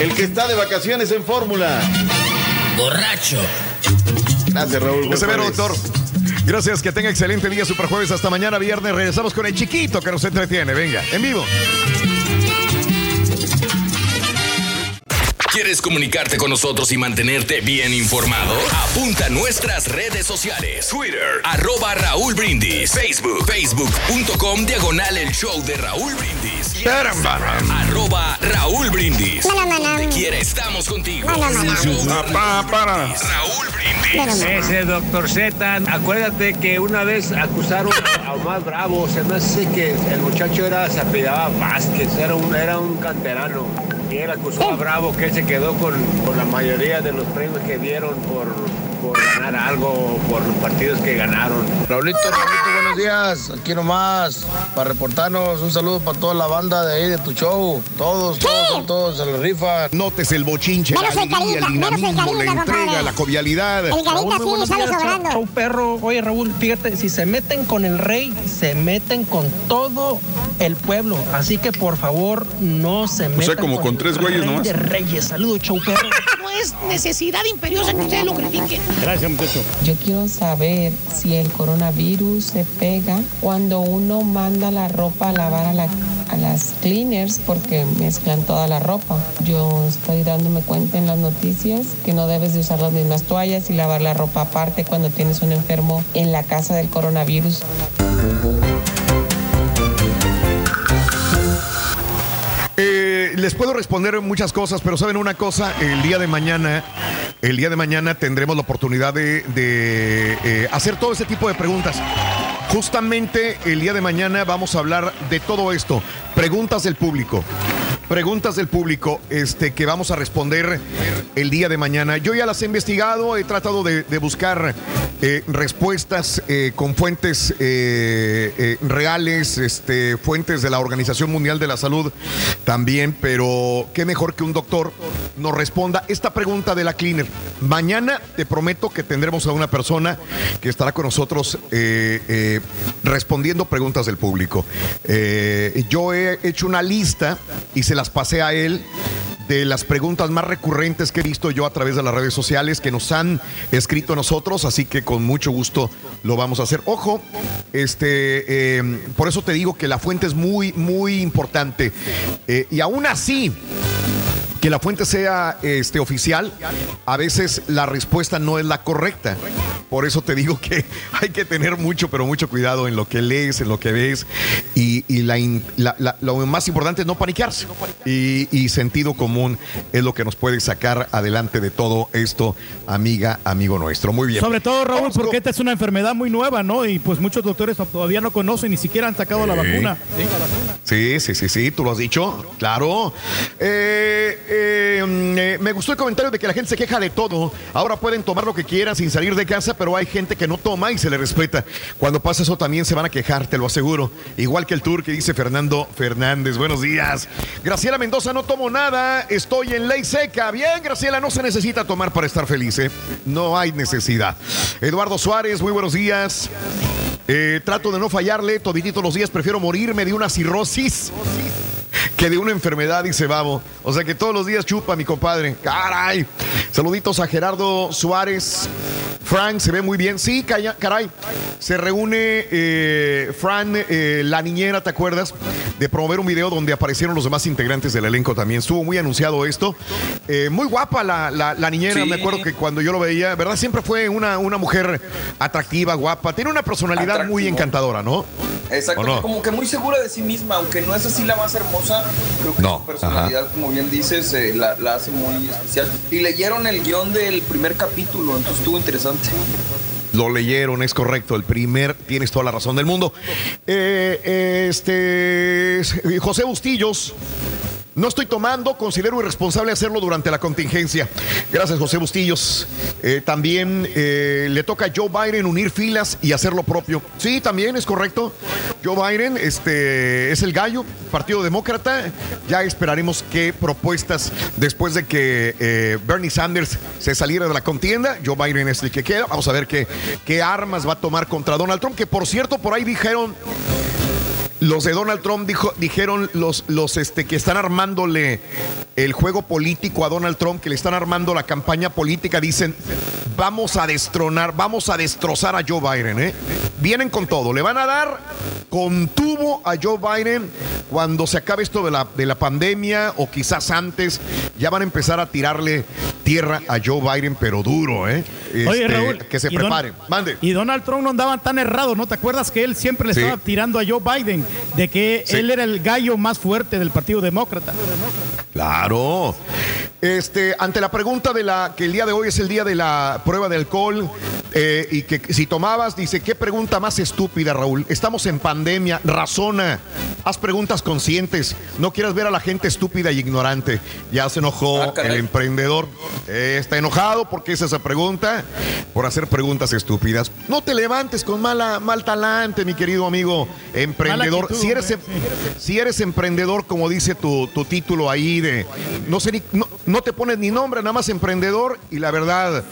El que está de vacaciones en fórmula. Borracho. Gracias, Raúl. buen jueves. doctor. Gracias, que tenga excelente día, super jueves. Hasta mañana, viernes. Regresamos con el chiquito que nos entretiene. Venga, en vivo. ¿Quieres comunicarte con nosotros y mantenerte bien informado? Apunta a nuestras redes sociales. Twitter, arroba Raúl Brindis. Facebook, facebook.com, diagonal el show de Raúl Brindis. Arroba Raúl Brindis. Donde quiera estamos contigo. Raúl Brindis. Ese doctor Z, acuérdate que una vez acusaron a Omar Bravo, se me hace que el muchacho era, se apellidaba Vázquez, era un, era un canterano. Y él acusó a Bravo que él se quedó con, con la mayoría de los premios que dieron por, por ganar algo, por los partidos que ganaron. Raulito, Raulito, buenos días. Aquí nomás para reportarnos. Un saludo para toda la banda de ahí de tu show. Todos, todos, todos se lo rifan. Notes el bochinche, la Menos el alegría, el carita, menos el dinamismo, la entrega, compadre. la jovialidad. El carita Raúl, sí sale días, sobrando. chau, chau, perro. Oye, Raúl, fíjate, si se meten con el rey, se meten con todo el pueblo. Así que, por favor, no se metan sea, como con tres güeyes rey nomás. de reyes. Saludos, chau, perro. No es necesidad imperiosa que ustedes lo critiquen. Gracias, muchacho. Yo quiero saber si el coronavirus se pega cuando uno manda la ropa a lavar a, la- a las cleaners porque mezclan toda la ropa. Yo estoy dándome cuenta en las noticias que no debes de usar las mismas toallas y lavar la ropa aparte cuando tienes un enfermo en la casa del coronavirus. Eh, les puedo responder muchas cosas, pero saben una cosa, el día de mañana, el día de mañana tendremos la oportunidad de, eh, hacer todo ese tipo de preguntas. Justamente el día de mañana vamos a hablar de todo esto, preguntas del público. Preguntas del público este, que vamos a responder el día de mañana. Yo ya las he investigado, he tratado de, buscar eh, respuestas eh, con fuentes eh, reales, este, fuentes de la Organización Mundial de la Salud también, pero qué mejor que un doctor nos responda esta pregunta de la cleaner. Mañana te prometo que tendremos a una persona que estará con nosotros respondiendo preguntas del público. Yo he hecho una lista y se las pasé a él de las preguntas más recurrentes que he visto yo a través de las redes sociales que nos han escrito nosotros, así que con mucho gusto lo vamos a hacer. Ojo, este, eh, por eso te digo que la fuente es muy, muy importante. Eh, y aún así, que la fuente sea este, oficial, a veces la respuesta no es la correcta. Por eso te digo que hay que tener mucho, pero mucho cuidado en lo que lees, en lo que ves. Y, y la la- la- lo más importante es no panicarse. Y, y sentido común es lo que nos puede sacar adelante de todo esto, amiga, amigo nuestro. Muy bien. Sobre todo, Raúl, porque esta es una enfermedad muy nueva, ¿no? Y pues muchos doctores todavía no conocen, ni siquiera han sacado la vacuna. Sí, sí, sí, sí, tú lo has dicho, claro. Eh, eh, mm, eh, me gustó el comentario de que la gente se queja de todo. Ahora pueden tomar lo que quieran sin salir de casa, pero hay gente que no toma y se le respeta. Cuando pasa eso también se van a quejar, te lo aseguro. Igual que el tour que dice Fernando Fernández. Buenos días. Graciela Mendoza, no tomo nada, estoy en ley seca. Bien, Graciela, no se necesita tomar para estar feliz, ¿eh? No hay necesidad. Eduardo Suárez, muy buenos días. Eh, trato de no fallarle, toditito los días prefiero morirme de una cirrosis que de una enfermedad, dice Babo. O sea que todos los días chupa mi compadre. Caray. Saluditos a Gerardo Suárez. Frank se ve muy bien. Sí, caray. Se reúne eh, Fran, eh, la niñera, ¿te acuerdas? De promover un video donde aparecieron los demás integrantes del elenco también. Estuvo muy anunciado esto. Eh, muy guapa la, la- la niñera. Sí. Me acuerdo que cuando yo lo veía, ¿verdad? Siempre fue una, una mujer atractiva, guapa. Tiene una personalidad muy encantadora, ¿no? Exacto, como que muy segura de sí misma, aunque no es así la más hermosa, creo que No, su personalidad, como bien dices, eh, la, la hace muy especial. Y leyeron el guion del primer capítulo, entonces estuvo interesante. Lo leyeron, es correcto. El primer, tienes toda la razón del mundo. Eh, este José Bustillos. No estoy tomando, considero irresponsable hacerlo durante la contingencia. Gracias, José Bustillos. Eh, también eh, le toca a Joe Biden unir filas y hacer lo propio. Sí, también es correcto. Joe Biden este, es el gallo, Partido Demócrata. Ya esperaremos qué propuestas después de que eh, Bernie Sanders se saliera de la contienda. Joe Biden es el que queda. Vamos a ver qué, qué armas va a tomar contra Donald Trump, que por cierto, por ahí dijeron los de Donald Trump dijeron los, los este, que están armándole el juego político a Donald Trump, que le están armando la campaña política, dicen, vamos a destronar, vamos a destrozar a Joe Biden. ¿eh? Vienen con todo, le van a dar con tubo a Joe Biden cuando se acabe esto de la pandemia o quizás antes, ya van a empezar a tirarle tierra a Joe Biden, pero duro, ¿eh? Oye, Este, Raúl. Que se y Don- preparen. Mande. Y Donald Trump no andaba tan errado, ¿no? ¿Te acuerdas que él siempre le Sí. estaba tirando a Joe Biden de que Sí. él era el gallo más fuerte del Partido Demócrata? Claro. Este, ante la pregunta de la que el día de hoy es el día de la prueba de alcohol eh, y que si tomabas, dice, ¿qué pregunta más estúpida, Raúl? Estamos en pandemia, razona, haz preguntas conscientes, no quieras ver a la gente estúpida y ignorante. Ya se enojó Ah, el emprendedor, Eh, está enojado porque es esa pregunta, por hacer preguntas estúpidas. No te levantes con mala, mal talante, mi querido amigo emprendedor. actitud, si eres, hombre, em- si eres emprendedor, como dice tu, tu título ahí de no sé ni- no, no te pones ni nombre, nada más emprendedor, y la verdad,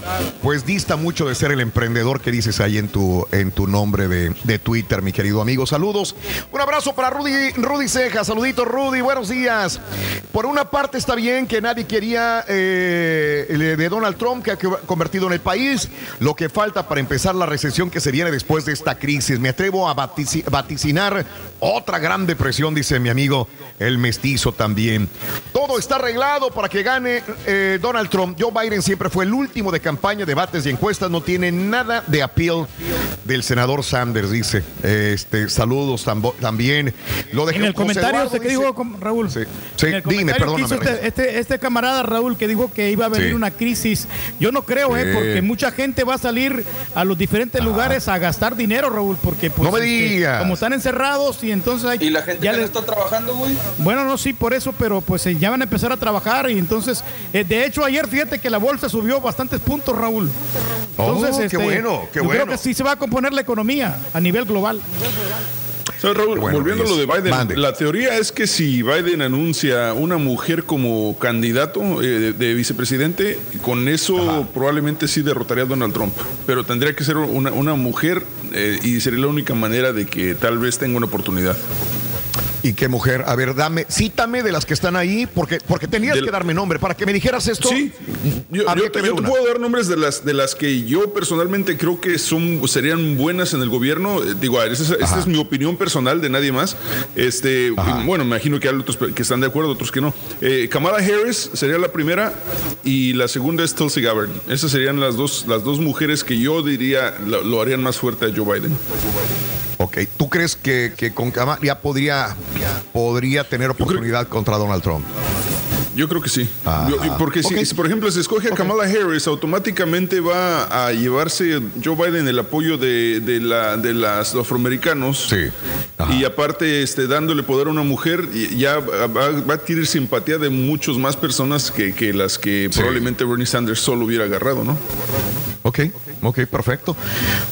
pues dista mucho de ser el emprendedor que dices ahí en tu, en tu nombre de, de Twitter, mi querido amigo. Saludos. Un abrazo para Rudy, Rudy Ceja. Saluditos, Rudy. Buenos días. Por una parte está bien que nadie quería eh, de Donald Trump que ha convertido en el país. Lo que falta para empezar la recesión que se viene después de esta crisis. Me atrevo a vatici- vaticinar otra gran depresión, dice mi amigo el mestizo también. Todo está arreglado para que gane eh, Donald Trump. Joe Biden siempre fue el último de campaña, debates y encuestas. No tiene nada de appeal del senador Sanders, dice. Este, saludos también. Lo de En el comentario Eduardo este dice- dijo Raúl. Sí, el dime, perdóname. hizo este, este, este camarada Raúl que dijo que iba a venir Sí. una crisis. Yo no creo, Sí. eh, porque mucha gente va a salir a los diferentes lugares a gastar dinero, Raúl, porque pues, No me este, digas. como están encerrados y entonces hay Y la gente ya que no le- está trabajando, güey. Bueno, no, sí, por eso, pero pues eh, ya van a empezar a trabajar y entonces, eh, de hecho, ayer fíjate que la bolsa subió bastantes puntos, Raúl. Oh, qué este, bueno, qué yo bueno. creo que sí se va a componer la economía a nivel global. ¿Sabes, Raúl? bueno, Volviendo a lo de. Biden, Mande. la teoría es que si Biden anuncia una mujer como candidato eh, de, de vicepresidente, con eso probablemente sí derrotaría a Donald Trump. Pero tendría que ser una, una mujer eh, y sería la única manera de que tal vez tenga una oportunidad. ¿Y qué mujer? A ver, dame, cítame de las que están ahí, porque, porque tenías Del- que darme nombre para que me dijeras esto. Sí, yo, te, ver yo te una. puedo dar nombres de las de las que yo personalmente creo que son serían buenas en el gobierno. Eh, Digo, esa, es- esta es mi opinión personal de nadie más. Este, bueno, me imagino que hay otros que están de acuerdo, otros que no. Eh, Kamala Harris sería la primera y la segunda es Tulsi Gabbard. Esas serían las dos las dos mujeres que yo diría lo, lo harían más fuerte a Joe Biden. Ok, ¿tú crees que, que con Kamala ya podría, podría tener oportunidad contra Donald Trump? Yo creo que sí. Yo- porque si, por ejemplo, se escoge a Kamala Harris, automáticamente va a llevarse Joe Biden el apoyo de, de la, de las afroamericanos. Sí. Ajá. Y aparte, este, dándole poder a una mujer, ya va, va- a adquirir simpatía de muchos más personas que, que las que probablemente Bernie Sanders solo hubiera agarrado, ¿no? Ok, Ok, perfecto.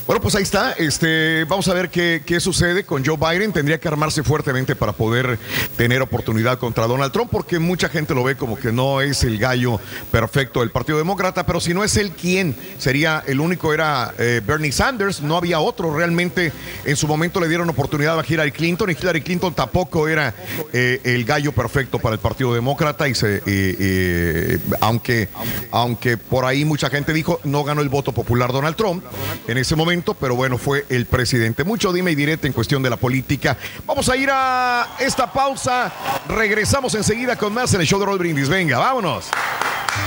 Bueno, pues ahí está. Este, vamos a ver qué, qué sucede con Joe Biden. Tendría que armarse fuertemente para poder tener oportunidad contra Donald Trump, porque mucha gente lo ve como que no es el gallo perfecto del Partido Demócrata, pero si no es él, ¿quién? Sería el único, era eh, Bernie Sanders, no había otro. Realmente en su momento le dieron oportunidad a Hillary Clinton y Hillary Clinton tampoco era eh, el gallo perfecto para el Partido Demócrata y se, eh, aunque, aunque por ahí mucha gente dijo no ganó el voto popular Donald Trump en ese momento, pero bueno, fue el presidente. Mucho dime y direte en cuestión de la política. Vamos a ir a esta pausa. Regresamos enseguida con más en el show de Roll Brindis. Venga, vámonos.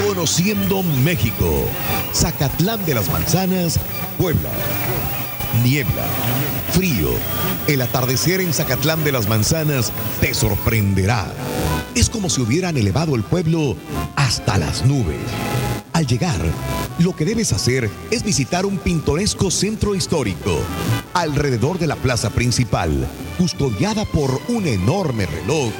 Conociendo México. Zacatlán de las Manzanas, Puebla. Niebla, frío. El atardecer en Zacatlán de las Manzanas te sorprenderá. Es como si hubieran elevado el pueblo hasta las nubes. Al llegar, lo que debes hacer es visitar un pintoresco centro histórico. Alrededor de la plaza principal, custodiada por un enorme reloj,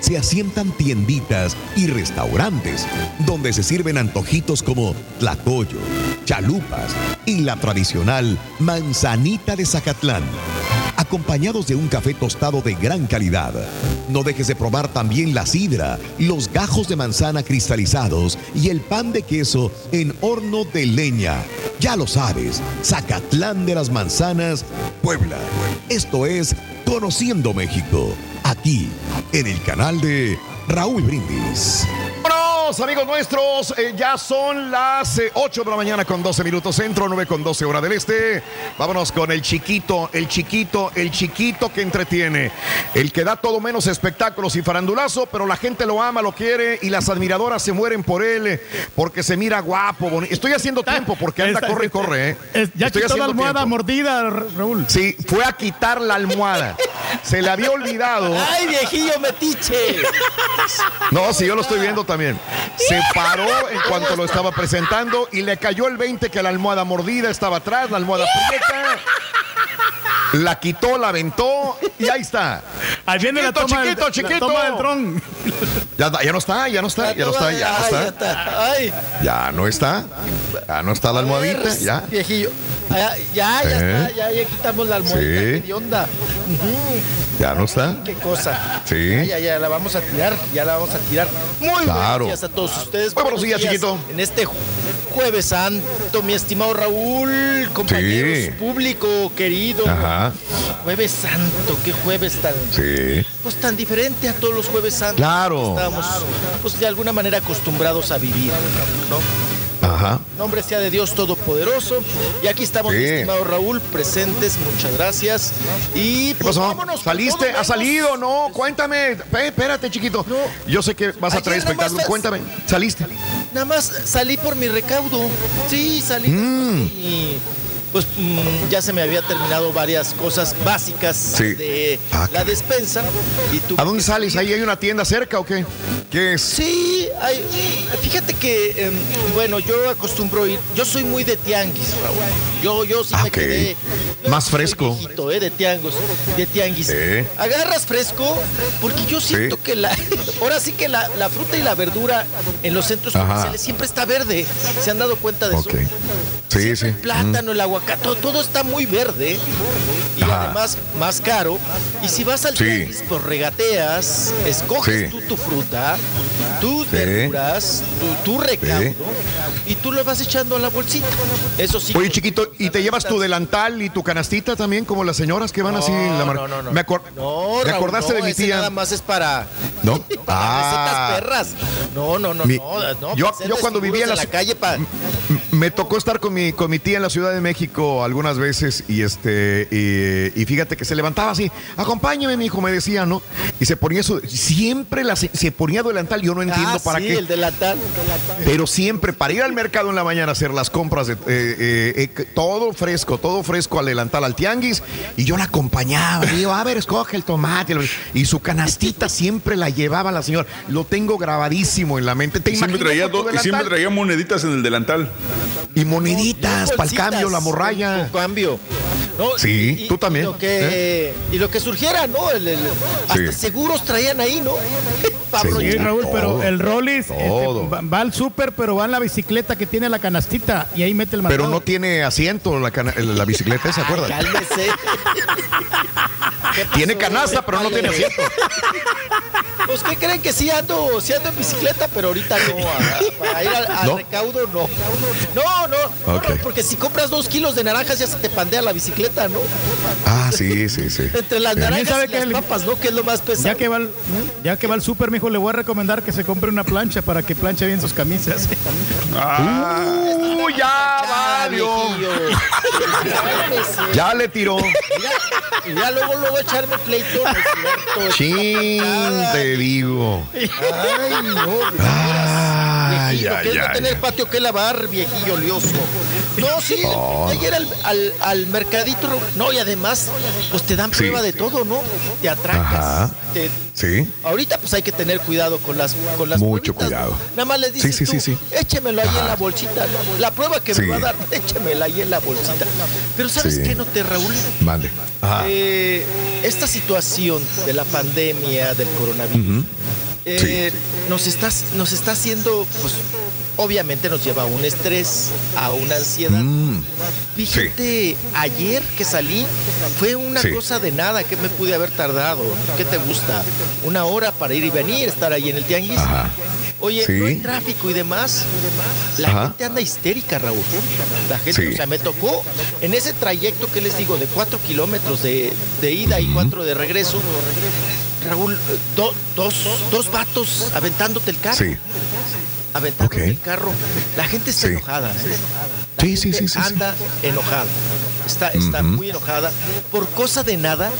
se asientan tienditas y restaurantes donde se sirven antojitos como tlacoyo, chalupas y la tradicional de Zacatlán, acompañados de un café tostado de gran calidad. No dejes de probar también la sidra, los gajos de manzana cristalizados y el pan de queso en horno de leña. Ya lo sabes, Zacatlán de las Manzanas, Puebla. Esto es Conociendo México, aquí en el canal de Raúl Brindis. Vámonos, amigos nuestros. Eh, ya son las eh, 8 de la mañana con 12 minutos centro, 9 con 12 hora del este. Vámonos con el chiquito, el chiquito, el chiquito que entretiene. El que da todo menos espectáculos y farandulazo, pero la gente lo ama, lo quiere y las admiradoras se mueren por él eh, porque se mira guapo, bonito. Estoy haciendo tiempo porque anda, corre y corre, ¿eh? Ya Estoy quitó la almohada tiempo. mordida, Raúl. Sí, fue a quitar la almohada. Se le había olvidado. ¡Ay, viejillo metiche! No, sí, yo lo estoy viendo también. Se paró en cuanto lo estaba presentando y le cayó el 20 que la almohada mordida estaba atrás, la almohada prieta. La quitó, la aventó y ahí está. Ahí viene la Chiquito, toma, del- chiquito, la chiquito. toma del dron. Ya, ya no está, ya no está, ya no está, ya no ya está. está. Ay, Ya no está. Ya no está la almohadita, ya. viejillo. Ya, ya, ya ¿Eh? está. Ya, ya quitamos la almohada. Sí. ¿Qué onda? Ujú, Ya no está. Qué cosa. Sí. Ya, ya, ya la vamos a tirar. Ya la vamos a tirar. Muy Claro. buenos días a todos ustedes. Muy buenos días, chiquito. En este ju- Jueves Santo, mi estimado Raúl, compañeros, Sí. público querido. Ajá. Jueves Santo, qué jueves tan, Sí. pues tan diferente a todos los Jueves Santos. Claro. que Estábamos, pues de alguna manera acostumbrados a vivir, ¿no? Ajá. Nombre sea de Dios Todopoderoso. Y aquí estamos, Sí. mi estimado Raúl, presentes. Muchas gracias. Y ¿Qué pues pasó? vámonos. ¿Saliste? todo ¿Has menos- salido? No, cuéntame. Espérate, chiquito. Yo sé que vas a traer espectáculo. Cuéntame. ¿Saliste? Nada más salí por mi recaudo. Sí, salí. Mm. Y pues mm, ya se me había terminado varias cosas básicas Sí. de Ah, la despensa. Y tú ¿A dónde sales? ¿Ahí hay una tienda cerca o qué? ¿Qué es? Sí, hay- fíjate que, em, bueno, yo acostumbro ir, yo soy muy de tianguis, Raúl. Yo, yo sí Ah, me quedé. Más fresco. viejito, eh, de tiangos, de tianguis. Agarras fresco, porque yo siento Sí. que la, ahora sí que la, la fruta y la verdura en los centros Ajá. comerciales siempre está verde. ¿Se han dado cuenta de Ok. eso? Sí, sí. El plátano, el aguacate, todo, todo está muy verde y Ajá. además más caro. Y si vas al Sí. tianguis, pues regateas, escoges Sí. tú tu fruta, tus verduras, tu, tu recaudo y tú lo vas echando a la bolsita. Eso sí. Oye, chiquito, ¿y te llevas tu delantal y tu canastita también, como las señoras que van así en la mar- no, no, no. Me, acor- No, me Raúl, acordaste no, de mi ese tía. Nada más es para, ¿No? para Ah. recetas perras. No, no, no, Mi- no, yo- cuando vivía en la- la calle para. Me tocó estar con mi, con mi tía en la Ciudad de México algunas veces y este y, y fíjate que se levantaba así, acompáñame, mi hijo, me decía, ¿no? Y se ponía eso, siempre la, se ponía delantal, yo no entiendo ah, para sí, qué. el delantal. Pero siempre para ir al mercado en la mañana a hacer las compras, de, eh, eh, eh, todo fresco, todo fresco al delantal al tianguis, y yo la acompañaba. Y digo, a ver, escoge el tomate. Y su canastita siempre la llevaba la señora. Lo tengo grabadísimo en la mente. ¿Te Y siempre, traía y siempre delantal? traía moneditas en el delantal. Y moneditas para el cambio, la morralla. con cambio. No, Sí, tú también, Y lo que, y lo que surgiera, ¿no? El- el- hasta Sí. seguros traían ahí, ¿no? Pablo. Sí, Raúl, pero el Rollis este, Todo. va, va al súper, pero va en la bicicleta que tiene la canastita y ahí mete el Pero mandado. no tiene asiento la, cana- la bicicleta, ¿se acuerdan? Cálmese. Tiene canasta, pero no tiene asiento. Pues, ¿qué creen que sí ando, sí ando en bicicleta, pero ahorita no. a- para ir al, al ¿No? recaudo, no. No, no. Porque si compras dos kilos de naranjas, ya se te pandea la bicicleta, ¿no? Ah, sí, sí, sí. Entre las naranjas sabe y que las el- papas, ¿no? Que es lo más pesado. Ya que va al, ya que va al súper, mijo, le voy a recomendar que se compre una plancha para que planche bien sus camisas. Uh, ya. Cálmese. Ya le tiró. Mira, ya luego, luego echarme pleito, no. Chin, te digo. Ay, no, de Ay, viejillo, ay, que es no ay. tener patio que lavar, viejillo lioso. No, sí, Oh. ayer al, al, al mercadito, no, y además, pues te dan Sí. prueba de todo, ¿no? Te atracas. Ajá. te- Sí. ahorita pues hay que tener cuidado con las con las Mucho pruebitas, ¿no? cuidado. Nada más les dices Sí, sí, tú, sí, sí. échemelo ahí en Ajá. la bolsita. La prueba que me va a dar, échemela ahí en la bolsita. Pero ¿sabes qué noté, Raúl? Mande. Ajá. Eh, esta situación de la pandemia del coronavirus Ujú. eh, nos, está, nos está haciendo, pues, obviamente nos lleva a un estrés, a una ansiedad. Mm, Fíjate, ayer que salí fue una Sí. cosa de nada que me pude haber tardado. ¿Qué te gusta? Una hora para ir y venir, estar ahí en el tianguis. Ajá. Oye, Sí. no hay tráfico y demás. La Ajá. gente anda histérica, Raúl. La gente, o sea, me tocó en ese trayecto que les digo de cuatro kilómetros de, de ida y cuatro de regreso. Raúl, eh, do- dos, dos vatos aventándote el carro. Sí. Aventándote Ok. el carro. La gente está Sí. enojada. ¿eh? La Sí, sí, gente sí. Anda enojada. Está, está Ujú. muy enojada. Por cosa de nada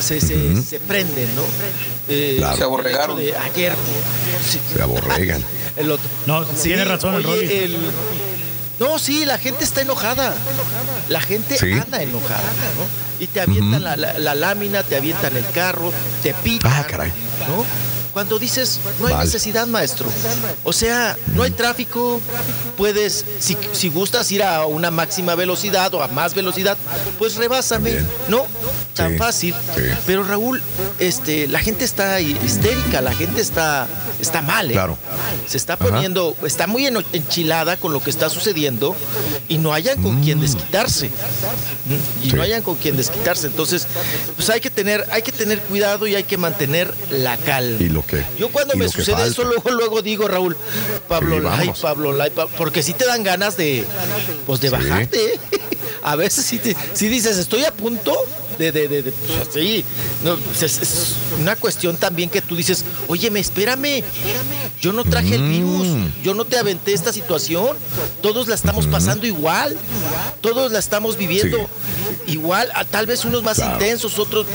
se, se, Ujú. se prenden, ¿no? Eh, Claro. Se aborregaron. de ayer. sí, Se aborregan. el otro. No, tiene razón el oye, el- No, sí, la gente está enojada. La gente Sí. anda enojada, ¿no? Y te avientan Ujú. la, la- la lámina, te avientan el carro, te pitan. Ah, caray. ¿no? Cuando dices, no hay necesidad, maestro. O sea, no hay tráfico, puedes, si, si gustas ir a una máxima velocidad o a más velocidad, pues rebásame. También. No, tan Sí, fácil. sí. Pero Raúl, este, la gente está hi- histérica, la gente está, está mal, ¿eh? Claro. Se está Ajá. poniendo, está muy enchilada con lo que está sucediendo y no hayan con quién desquitarse. ¿Mm? Y Sí. no hayan con quién desquitarse. Entonces, pues hay que tener, hay que tener cuidado y hay que mantener la calma. Y lo que. Yo cuando me sucede falta. eso, luego, luego digo, Raúl, Pablo Sí, Lai. Pablo Lai, porque si te dan ganas de, pues de Sí. bajarte. A veces sí, te, sí dices, estoy a punto de, de, de, de- pues, sí. No, pues, es, es una cuestión también que tú dices, óyeme, espérame, yo no traje el virus, Mm. yo no te aventé esta situación, todos la estamos pasando igual, todos la estamos viviendo igual, tal vez unos más Claro. intensos, otros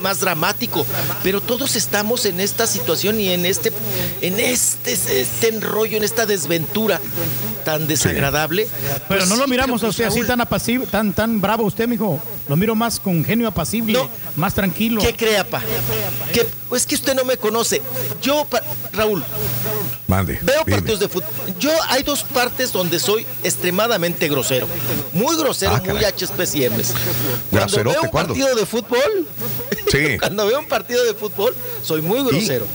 más dramático, pero todos estamos en esta situación y en este, en este, este enrollo, en esta desventura tan desagradable. Pero Pues no lo sí, miramos pero, a usted pues, así Raúl, tan apacible, tan, tan bravo usted, mijo. Lo miro más con genio apacible, No. más tranquilo. ¿Qué crea, pa? Que, es que usted no me conoce. Yo, pa- Raúl, Mande. veo dime. partidos de fútbol. Yo hay dos partes donde soy extremadamente grosero. Muy grosero, Ah, muy. HPCMs. Cuando ¿Groserote veo un cuándo? partido de fútbol, Sí. cuando veo un partido de fútbol, soy muy grosero.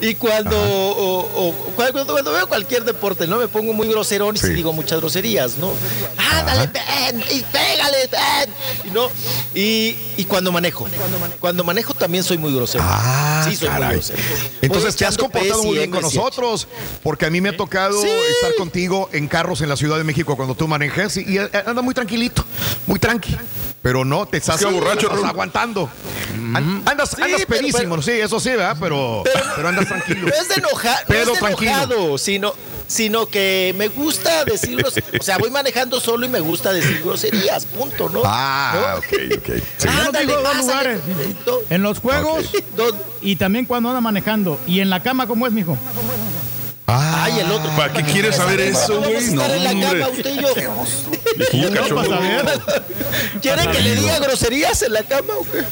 Y cuando, o- o- cuando, cuando veo cualquier deporte, ¿no? Me pongo muy groserón y Sí. digo muchas groserías, ¿no? Ándale, ven, y pégale, ven. Y, no, y, y cuando manejo. Cuando manejo también soy muy grosero. Ah, sí, soy muy grosero. Entonces te has comportado muy bien con nosotros, porque a mí me ha tocado Sí. estar contigo en carros en la Ciudad de México cuando tú manejas y, y anda muy tranquilito, muy tranqui. Pero no, te estás, que borracho, estás aguantando. An- Andas, Sí, andas pero- pedísimo, sí, eso sí, ¿verdad? Pero, pero, andas tranquilo. No es de enojar, no Pero es de tranquilo. enojado, sino, sino que me gusta decir O sea, voy manejando solo y me gusta decir groserías, punto, ¿no? Ah, ok, ok. Sí. No Ándale, digo dos pásale. lugares. En los juegos Don- y también cuando anda manejando. Y en la cama, ¿cómo es, mijo? Ah, Ay, el otro. ¿Para qué quieres saber eso, güey? No, en la hombre. cama, usted y yo. Viejillo No, cachondo. para saber. ¿Quiere que le diga groserías en la cama o qué?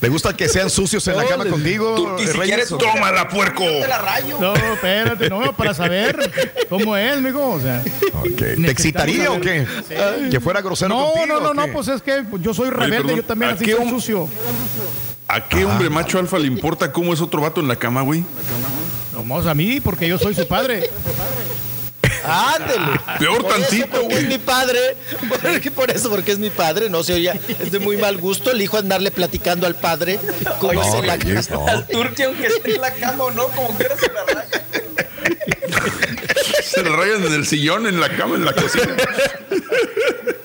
¿Te gusta que sean sucios en la cama contigo, tú ni siquiera ¡Tómala, puerco! La. No, espérate, no, para saber cómo es, mijo. O sea. ¿Te excitaría o qué? Que fuera grosero no, contigo. no, no, ¿o no, pues es que yo soy rebelde, perdón, yo también ¿a así soy sucio. ¿A qué hombre macho alfa le importa cómo es otro vato en la cama, güey? Vamos a mí, porque yo soy su padre. Ándele. Peor Por eso, tantito, porque güey. Es mi padre. Porque por eso, porque es mi padre. No se oye. Es de muy mal gusto el hijo andarle platicando al padre cómo Oye, se la no. Al turque, aunque esté en la cama o no, como quiera se la raya. Se le rayan en el sillón, en la cama, en la cocina.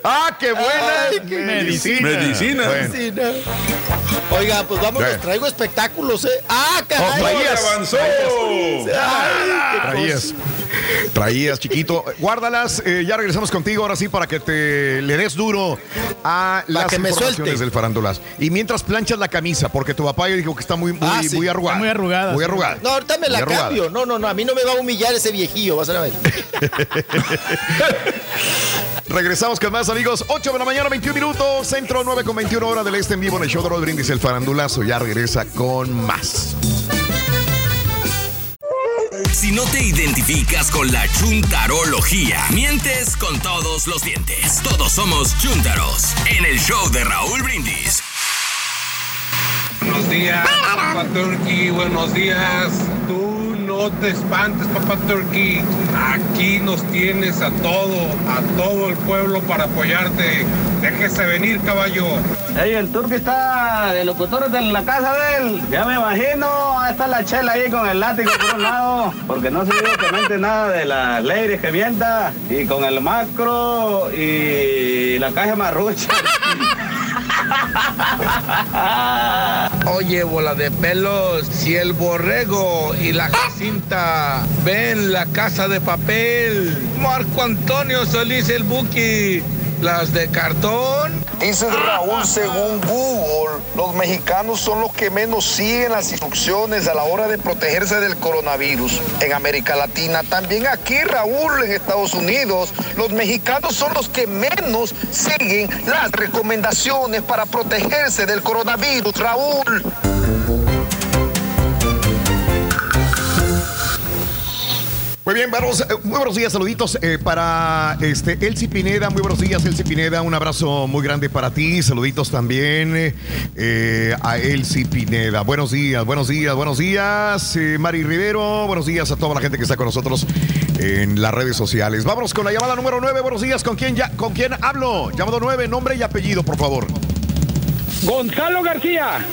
¡Ah, qué buena Ay, qué medicina! medicina. Bueno. No. Oiga, pues vamos, les traigo espectáculos, ¿eh? ¡Ah, Oh, caray! traías. avanzó! Traías, traías, chiquito. Guárdalas. eh, ya regresamos contigo ahora sí para que te le des duro a las que informaciones del farandulas. Y mientras planchas la camisa, porque tu papá ya dijo que está muy, muy, Ah, sí. muy arrugada. Está muy arrugada, Muy arrugada. No, ahorita me la arrugada. cambio. No, no, no. A mí no me va a humillar ese viejillo, vas a ver. Regresamos con más amigos. 8 de la mañana, 21 minutos. Centro 9 con 21 horas del este en vivo en el show de Roll Brindis. El farandulazo ya regresa con más. Si no te identificas con la chuntarología, mientes con todos los dientes. Todos somos chuntaros en el show de Raúl Brindis. Buenos días, papá Turkey. Buenos días. Tú no te espantes, papá Turkey. Aquí nos tienes a todo, a todo el pueblo para apoyarte. Déjese venir, caballo. Ey, el turco está de locutores en la casa de él. Ya me imagino, ahí está la chela ahí con el látigo por un lado, porque no se digo que mente nada de las leyes que mienta, y con el macro y la caja marrucha. Oye, bola de pelos, si el borrego y la Jacinta ven la casa de papel, Marco Antonio Solís el Buki, las de cartón. Dice Raúl, según Google, los mexicanos son los que menos siguen las instrucciones a la hora de protegerse del coronavirus en América Latina. También aquí, Raúl, en Estados Unidos, los mexicanos son los que menos siguen las recomendaciones para protegerse del coronavirus. Raúl. Muy bien, vamos, eh, muy buenos días, saluditos eh, para este Elsie Pineda, muy buenos días Elsie Pineda, un abrazo muy grande para ti, saluditos también eh, a Elsie Pineda, buenos días, buenos días, buenos días, eh, Mari Rivero, buenos días a toda la gente que está con nosotros en las redes sociales. Vámonos con la llamada número 9, buenos días, ¿con quién, ya, con quién hablo? Llamado 9, nombre y apellido, por favor. Gonzalo García.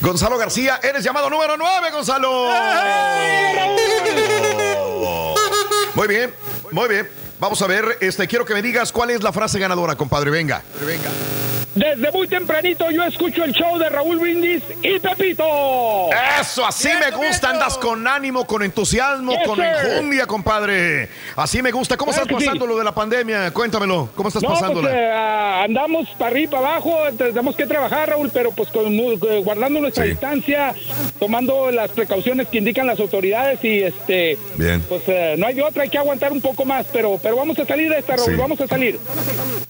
Gonzalo García, eres llamado número 9, Gonzalo. Muy bien, muy bien. Vamos a ver, este, quiero que me digas cuál es la frase ganadora, compadre. Venga. Venga. Desde muy tempranito yo escucho el show de Raúl Brindis y Pepito. Eso, así me gusta. Andas con ánimo, con entusiasmo, Yes, con sir. enjundia, compadre. Así me gusta. ¿Cómo Claro estás pasando lo de la pandemia? Cuéntamelo. ¿Cómo estás No, pasándola? pues, eh, andamos para arriba y para abajo, tenemos que trabajar, Raúl, pero pues con, eh, guardando nuestra Sí. distancia, tomando las precauciones que indican las autoridades y este, Bien. pues eh, no hay de otra, hay que aguantar un poco más, pero, pero vamos a salir de esta, Raúl, Sí. vamos a salir.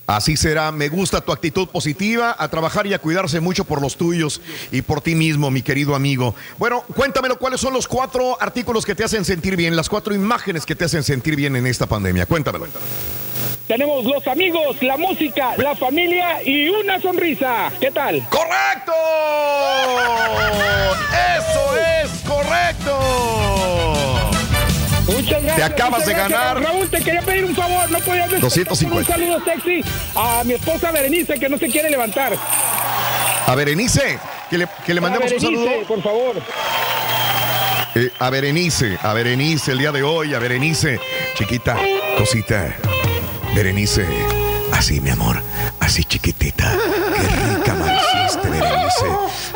Así será. Me gusta tu actitud positiva, a trabajar y a cuidarse mucho por los tuyos y por ti mismo, mi querido amigo. Bueno, cuéntamelo, ¿cuáles son los cuatro artículos que te hacen sentir bien, las cuatro imágenes que te hacen sentir bien en esta pandemia? Cuéntamelo. Tenemos los amigos, la música, la familia y una sonrisa. ¿Qué tal? ¡Correcto! ¡Eso es correcto! Muchas gracias. Te acabas de gracias. ganar. Raúl, te quería pedir un favor. No podías despertar 250. con Un saludo sexy a mi esposa Berenice, que no se quiere levantar. A Berenice, que le, que le mandemos un saludo. Por favor. Eh, a Berenice, a Berenice el día de hoy, a Berenice, chiquita, cosita. Berenice, así mi amor, así chiquitita. Qué Berenice.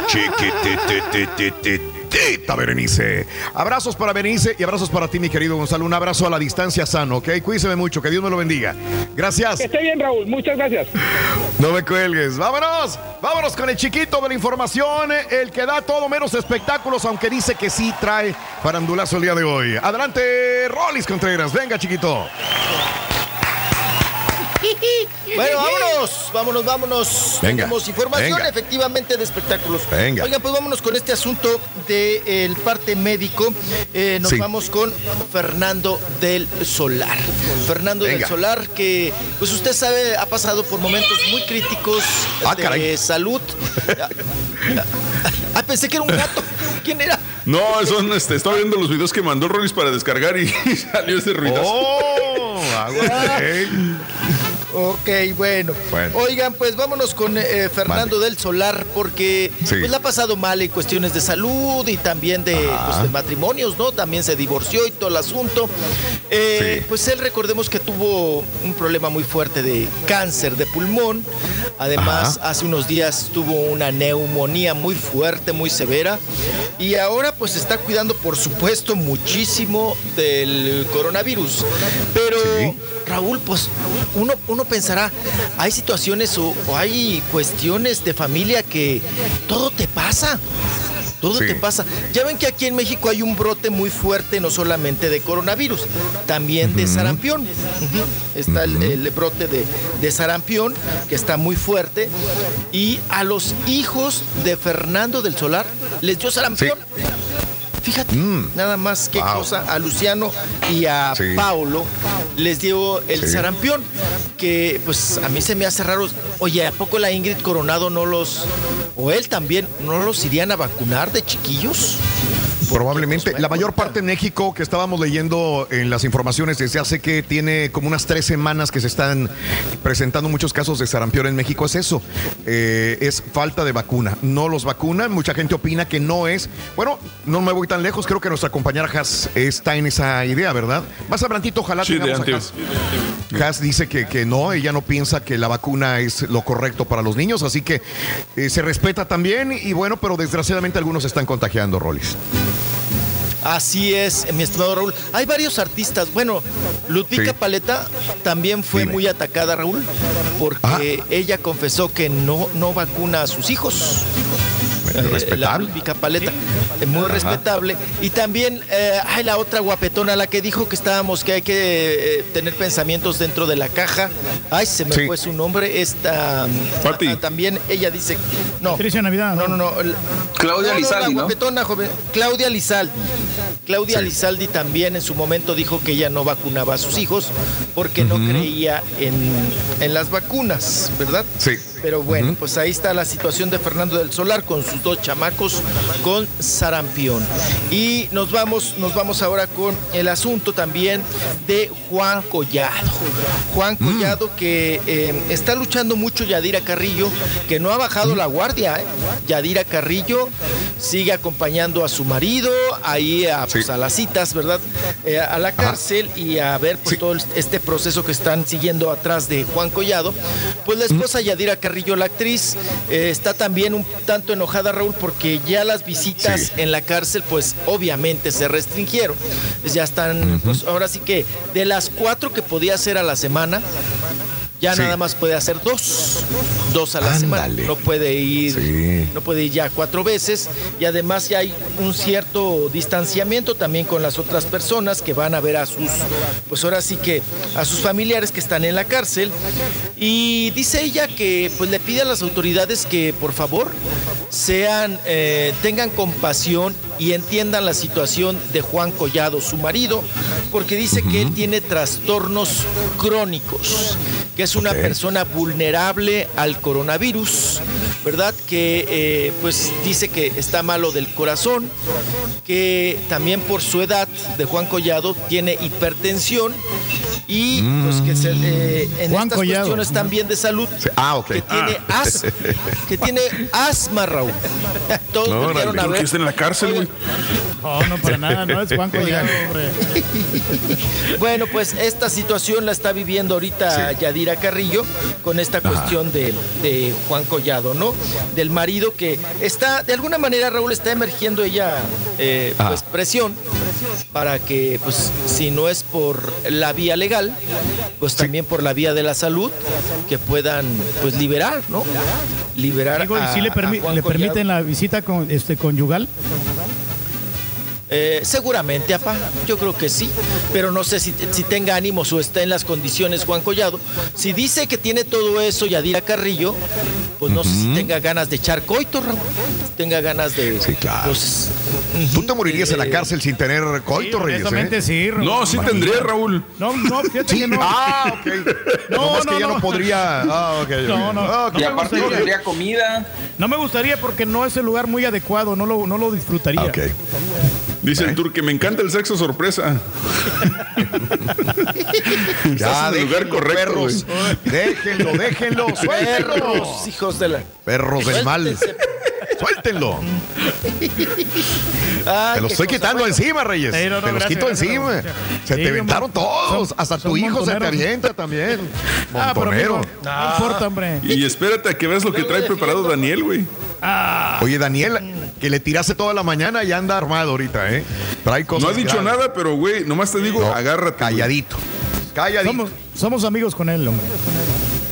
Chiquitititititita, Berenice. Abrazos para Berenice y abrazos para ti, mi querido Gonzalo. Un abrazo a la distancia sano, ¿ok? Cuídese mucho, que Dios me lo bendiga. Gracias. Que esté bien, Raúl. Muchas gracias. No me cuelgues. Vámonos. Vámonos con el chiquito de la información. El que da todo menos espectáculos, aunque dice que sí trae farandulazo el día de hoy. Adelante, Rolis Contreras. Venga, chiquito. Bueno, vámonos, vámonos, vámonos. Venga, Tenemos información venga. efectivamente de espectáculos. Venga. Oigan, pues vámonos con este asunto del parte médico. Eh, nos Sí. vamos con Fernando del Solar. Fernando del. Solar, que pues usted sabe, ha pasado por momentos muy críticos Ah, de caray. salud. Ah, pensé que era un gato. ¿Quién era? No, son, este, estaba viendo los videos que mandó Rolis para descargar y salió ese ruidazo. Oh, Ok, bueno. Bueno. Oigan, pues vámonos con eh, Fernando del Solar, porque Sí. pues, la ha pasado mal en cuestiones de salud y también de, pues, de matrimonios, ¿no? También se divorció y todo el asunto. Eh, Pues él, recordemos que tuvo un problema muy fuerte de cáncer de pulmón. Además, hace unos días tuvo una neumonía muy fuerte, muy severa. Y ahora, pues está cuidando, por supuesto, muchísimo del coronavirus. Pero. Raúl, pues uno, uno pensará, hay situaciones o, o hay cuestiones de familia que todo te pasa. Todo Sí. te pasa. Ya ven que aquí en México hay un brote muy fuerte, no solamente de coronavirus, también de sarampión. Está el, el brote de, de sarampión, que está muy fuerte. Y a los hijos de Fernando del Solar les dio sarampión. Fíjate, nada más qué Wow. cosa. A Luciano y a Sí. Paulo les dio el Sí. sarampión, que pues a mí se me hace raro. Oye, ¿a poco la Ingrid Coronado no los, o él también, no los irían a vacunar de chiquillos? Probablemente. La mayor parte en México que estábamos leyendo en las informaciones desde hace que tiene como unas tres semanas que se están presentando muchos casos de sarampión en México es eso. Eh, es falta de vacuna. No los vacunan. Mucha gente opina que no es. Bueno, no me voy tan lejos. Creo que nuestra compañera Has está en esa idea, ¿verdad? Más adelantito, ojalá Sí, tengamos a. Has dice que, que no, ella no piensa que la vacuna es lo correcto para los niños, así que eh, se respeta también y bueno, pero desgraciadamente algunos se están contagiando, Rolis. Así es, mi estimado Raúl. Hay varios artistas. Bueno, Sí. Paleta también fue Dime. muy atacada, Raúl, porque ella confesó que no, no vacuna a sus hijos. Bueno, Eh, la respetable. Ludvika Paleta, eh, muy respetable. Y también eh, hay la otra guapetona, la que dijo que estábamos, que hay que eh, tener pensamientos dentro de la caja. Ay, se me Sí. fue su nombre. Esta mm, ah, también ella dice, no, Patricia Navidad. no, no, no. Claudia no, Lizaldi, la ¿no? guapetona, joven. Claudia Lizaldi. Claudia Sí. Lizaldi también en su momento dijo que ella no vacunaba a sus hijos porque no creía en, en las vacunas, ¿verdad? Sí. Pero bueno, pues ahí está la situación de Fernando del Solar con sus dos chamacos con sarampión. Y nos vamos, nos vamos ahora con el asunto también de Juan Collado. Juan Collado que eh, está luchando mucho Yadira Carrillo, que no ha bajado la guardia. ¿eh? Yadira Carrillo sigue acompañando a su marido ahí a, pues, Sí. a las citas, ¿verdad? Eh, a la cárcel y a ver pues, Sí. todo este proceso que están siguiendo atrás de Juan Collado. Pues la esposa Yadira Carrillo, la actriz, eh, está también un tanto enojada, Raúl, porque ya las visitas Sí. en la cárcel, pues obviamente se restringieron. Ya están, pues ahora sí que de las cuatro que podía hacer a la semana, ya Sí. nada más puede hacer dos, dos a la semana. No puede ir, Sí. no puede ir ya cuatro veces y además ya hay un cierto distanciamiento también con las otras personas que van a ver a sus, pues ahora sí que a sus familiares que están en la cárcel y dice ella que pues le pide a las autoridades que por favor sean, eh, tengan compasión y entiendan la situación de Juan Collado, su marido, porque dice que él tiene trastornos crónicos, que es una persona vulnerable al coronavirus, ¿verdad? Que eh, pues dice que está malo del corazón, que también por su edad de Juan Collado tiene hipertensión y pues que se, eh, en Juan estas Collado. cuestiones también de salud. Ah, ok. que tiene as- que tiene asma, Raúl. Todos No, a Creo que ver. está en la cárcel, güey. No, no, para nada, no es Juan Collado, hombre. Bueno, pues esta situación la está viviendo ahorita Sí. Yadira Carrillo con esta cuestión de, de Juan Collado, ¿no? Del marido que está, de alguna manera, Raúl, está emergiendo ella, eh, pues, presión para que, pues, si no es por la vía legal, pues también por la vía de la salud, que puedan, pues, liberar, ¿no? Liberar Digo, ¿y a, si le, a permi- Juan le permiten la visita con, este, conyugal? Eh, seguramente, apá, yo creo que sí, pero no sé si, si tenga ánimos o está en las condiciones Juan Collado. Si dice que tiene todo eso Yadira Carrillo, pues no sé si tenga ganas de echar coito, Raúl. Tenga ganas de. Sí, claro. pues, Tú te morirías en la cárcel sin tener coito, Reyes. honestamente ¿eh? sí, Raúl. No, sí tendría, Raúl. No, no, fíjate Sí, que no. Ah, ok. No, No, no, que ya no no. podría. Ah, ok. No, no. Ah, ok. No Y me aparte gustaría. tendría comida. No me gustaría porque no es el lugar muy adecuado, no lo, no lo disfrutaría. Ah, ok. Dice el tour que me encanta el sexo sorpresa. Estás en el lugar déjenlo, correcto, perros. Déjenlo, déjenlo. Suéltenlo. perros, hijos de la. Perros del mal. Suéltenlo. Ay, Te los estoy quitando encima, Reyes. Sí, no, no, te los gracias, quito gracias, encima. gracias. Se Sí, te aventaron todos. son- Hasta tu son hijo se te avienta también. Ah, pero Montonero. amigo, no importa, hombre. Y espérate a que veas lo que trae preparado Daniel, güey. Ah, Oye, Daniel, que le tiraste toda la mañana y anda armado ahorita, ¿eh? Trae cosas. No ha dicho graves. nada, pero güey, nomás te digo, No, agárrate. Calladito. Calladito. somos, somos amigos con él, hombre.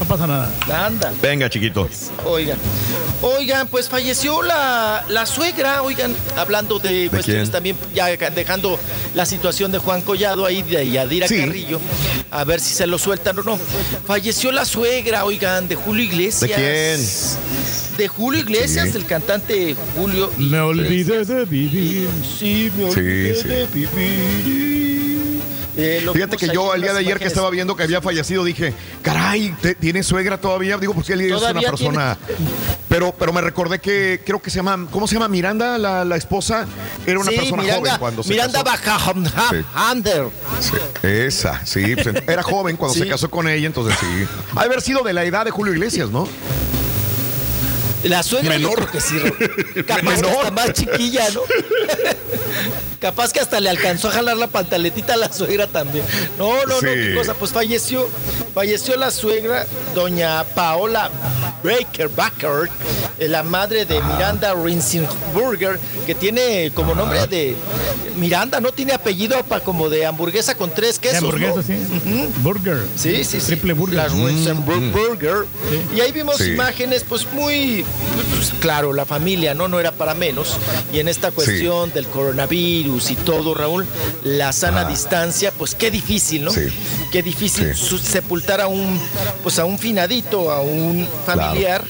No pasa nada. Anda. Venga, chiquito. Oigan, oigan, pues falleció la, la suegra, oigan, hablando de, cuestiones quién? también, ya dejando la situación de Juan Collado ahí, de Yadira Sí. Carrillo, a ver si se lo sueltan o no. Falleció la suegra, oigan, de Julio Iglesias. ¿De quién? De Julio Iglesias, Sí. del cantante Julio. Me olvidé de vivir. Sí, me olvidé Sí, sí. de vivir. Eh, Fíjate que yo el día de ayer que estaba viendo que había fallecido dije, caray, ¿te- ¿tiene suegra todavía? Digo, porque él es una persona. Pero, pero me recordé que creo que se llama, ¿cómo se llama? Miranda, la, la esposa. Era una Sí, persona Miranda, joven cuando se Miranda casó. Bajander. Sí, esa, sí. pues, era joven cuando se casó con ella, entonces sí. Ha haber sido de la edad de Julio Iglesias, ¿no? La suegra Menor. que sí. Capaz que más chiquilla, ¿no? Capaz que hasta le alcanzó a jalar la pantaletita a la suegra también. No, no, no, qué cosa. Pues falleció, falleció la suegra, doña Paola Baker Baker, eh, la madre de Miranda Rinsenburger, que tiene como nombre de Miranda, ¿no? Tiene apellido pa- como de hamburguesa con tres De quesos. hamburguesa, ¿no? sí. Burger. Sí, sí, sí. Triple burger. Las Rinsenburger Burger. Y ahí vimos Sí. imágenes, pues muy, pues, claro, la familia, ¿no? No era para menos. Y en esta cuestión del coronavirus y todo, Raúl, la sana distancia, pues qué difícil, ¿no? Sí. Qué difícil Sí. sepultar a un, pues a un finadito, a un familiar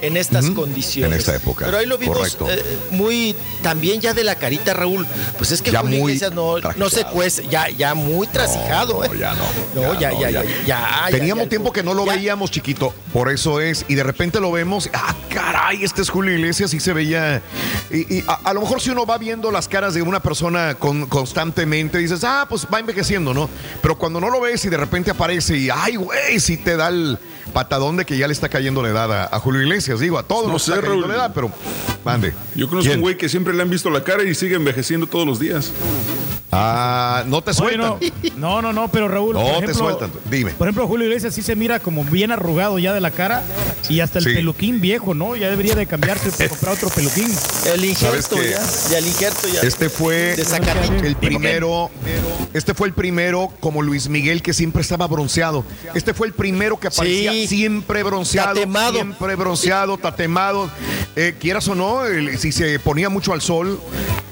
en estas condiciones. En esta época, Pero ahí lo vimos eh, muy, también ya de la carita, Raúl. Pues es que Ya Julio muy Iglesias no, no se cuece, ya, ya muy trasijado, ¿eh? No, ya no. No, ya, ya, ya, ya, ya, Teníamos tiempo que no lo veíamos, chiquito. Por eso es. Y de repente lo vemos. Ah, caray, este es Julio Iglesias. Y se veía. Y, y a, a lo mejor si uno va viendo las caras de una persona con- constantemente, dices, ah, pues va envejeciendo, ¿no? Pero cuando no lo ves y de repente aparece y, ay, güey, sí te da el patadón de que ya le está cayendo la edad a, a Julio Iglesias. Digo, a todos No nos sé, está cayendo Raúl. la edad, pero mande. Yo conozco ¿Quién? un güey que siempre le han visto la cara y sigue envejeciendo todos los días. Ah, no te sueltan. Bueno, no, no, no, pero Raúl. No por te ejemplo, sueltan. Dime. Por ejemplo, Julio Iglesias sí se mira como bien arrugado ya de la cara y hasta el Sí. peluquín viejo, ¿no? Ya debería de cambiarse para comprar otro peluquín. El injerto ya, ya el injerto ya. Este fue el primero, este fue el primero como Luis Miguel que siempre estaba bronceado. Este fue el primero que aparecía Sí. siempre bronceado, Tatemado. siempre bronceado, tatemado. Eh, quieras o no, el- si se ponía mucho al sol,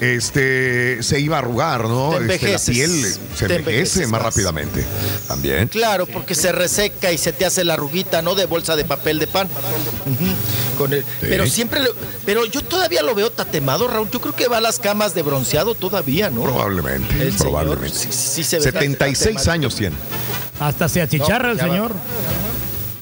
este, se iba a arrugar, ¿no? Te Este, la envejeces. piel se Te envejece envejeces más más. rápidamente. También. Claro, porque se reseca y se te hace la arruguita, ¿no? De bolsa de papel de pan. Ujú, Con el, Pero siempre, lo- pero yo todavía lo veo tatemado, Raúl. Yo creo que va a las camas de bronceado todavía, ¿no? Probablemente, El señor, probablemente. sí, sí se ve 76 tatemado. años tiene. Hasta se achicharra No, el va.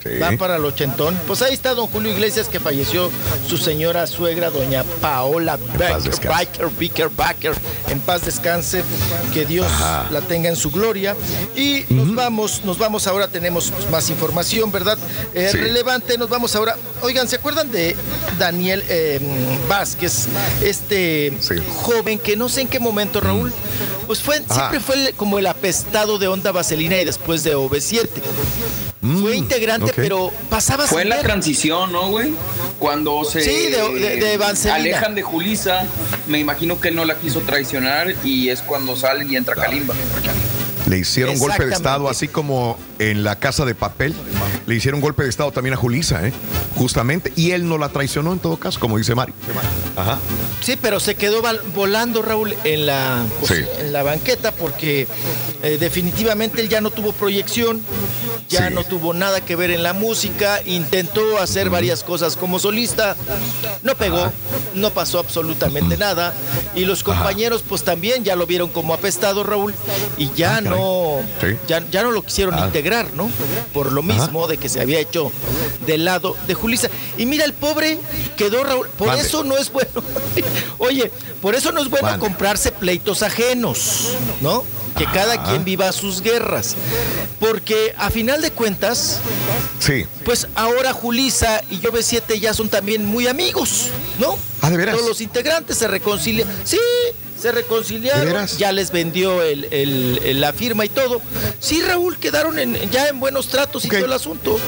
Sí. Va para el ochentón. Pues ahí está don Julio Iglesias que falleció su señora suegra, doña Paola descanse. Baker, Baker, Baker. En paz descanse. Que Dios Ajá. la tenga en su gloria. Y nos vamos, nos vamos ahora, tenemos pues, más información, ¿verdad? Eh, Sí. Relevante, nos vamos ahora. Oigan, ¿se acuerdan de Daniel eh, Vázquez? Este Sí. joven que no sé en qué momento, Raúl, pues fue, Ajá. siempre fue como el apestado de onda vaselina y después de OV7. Fue integrante, pero pasaba Fue en la ver. transición, ¿no, güey? Cuando se Sí, de- de- de Vancelina. alejan de Julisa, me imagino que él no la quiso traicionar y es cuando salen y entra Kalimba. Le hicieron golpe de estado, así como en la casa de papel. Le hicieron golpe de estado también a Julisa, ¿eh? Justamente. Y él no la traicionó en todo caso, como dice Mario. Ajá. Sí, pero se quedó volando Raúl en la, pues, Sí. en la banqueta porque eh, definitivamente él ya no tuvo proyección, ya no tuvo nada que ver en la música, intentó hacer varias cosas como solista, no pegó, no pasó absolutamente nada y los compañeros pues también ya lo vieron como apestado Raúl y ya no Sí. ya, ya no lo quisieron Ah. integrar, ¿no? Por lo mismo de que se había hecho del lado de Julisa. Y mira, el pobre quedó Raúl, por Mande. eso no es bueno. Oye, por eso no es bueno Mande. comprarse pleitos ajenos, ¿no? Que cada quien viva sus guerras. Porque a final de cuentas, Sí. pues ahora Julisa y yo B7 ya son también muy amigos, ¿no? Ah, ¿de veras? Todos los integrantes se reconcilian. Sí, se reconciliaron. ¿De veras? Ya les vendió el- el- el- la firma y todo. Sí, Raúl, quedaron en- ya en buenos tratos y todo el asunto.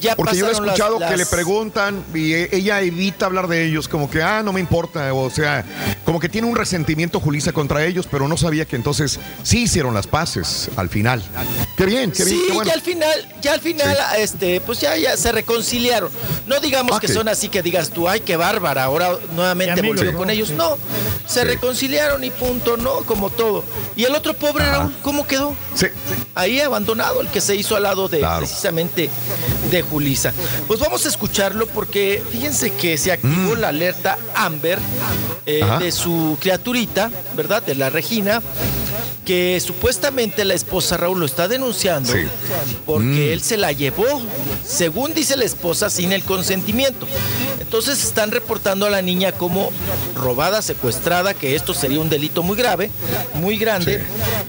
Ya Porque yo he las- escuchado que le preguntan y e- ella evita hablar de ellos, como que, ah, no me importa, o sea, como que tiene un resentimiento Julisa contra ellos, pero no sabía que entonces sí hicieron las paces al final. Qué bien, qué bien, sí, qué bueno. ya al final, ya al final, este, pues ya, ya se reconciliaron. No digamos que Ok. son así que digas tú, ay, qué bárbara, ahora nuevamente volvió ¿no? con ellos. No, se reconciliaron y punto, ¿no? Como todo. Y el otro pobre Raúl, ¿cómo quedó? Sí. Ahí abandonado, el que se hizo al lado de precisamente de Julisa. Pues vamos a escucharlo porque fíjense que se activó la alerta Amber eh, Ajá. de su criaturita, ¿verdad? De la Regina, que supuestamente la esposa Raúl lo está denunciando Sí. porque Mm. él se la llevó, según dice la esposa, sin el consentimiento. Entonces están reportando a la niña como robada, secuestrada, que esto sería un delito muy grave, muy grande,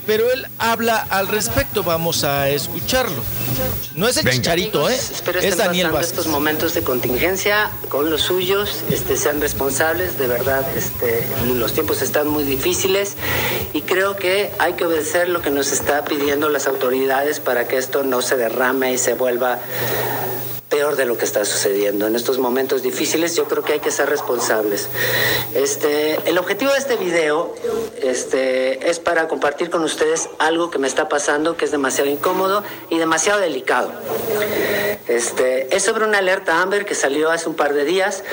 pero él habla al respecto, vamos a escucharlo. No es el Venga. chicharito, ¿eh? Espero Es Daniel pasando Vázquez. estos momentos de contingencia con los suyos, este, sean responsables, de verdad, este, los tiempos están muy difíciles y creo que hay que obedecer lo que nos está pidiendo las autoridades para que esto no se derrame y se vuelva peor de lo que está sucediendo. En estos momentos difíciles yo creo que hay que ser responsables. Este, el objetivo de este video este, es para compartir con ustedes algo que me está pasando que es demasiado incómodo y demasiado delicado. Este, es sobre una alerta Amber que salió hace un par de días,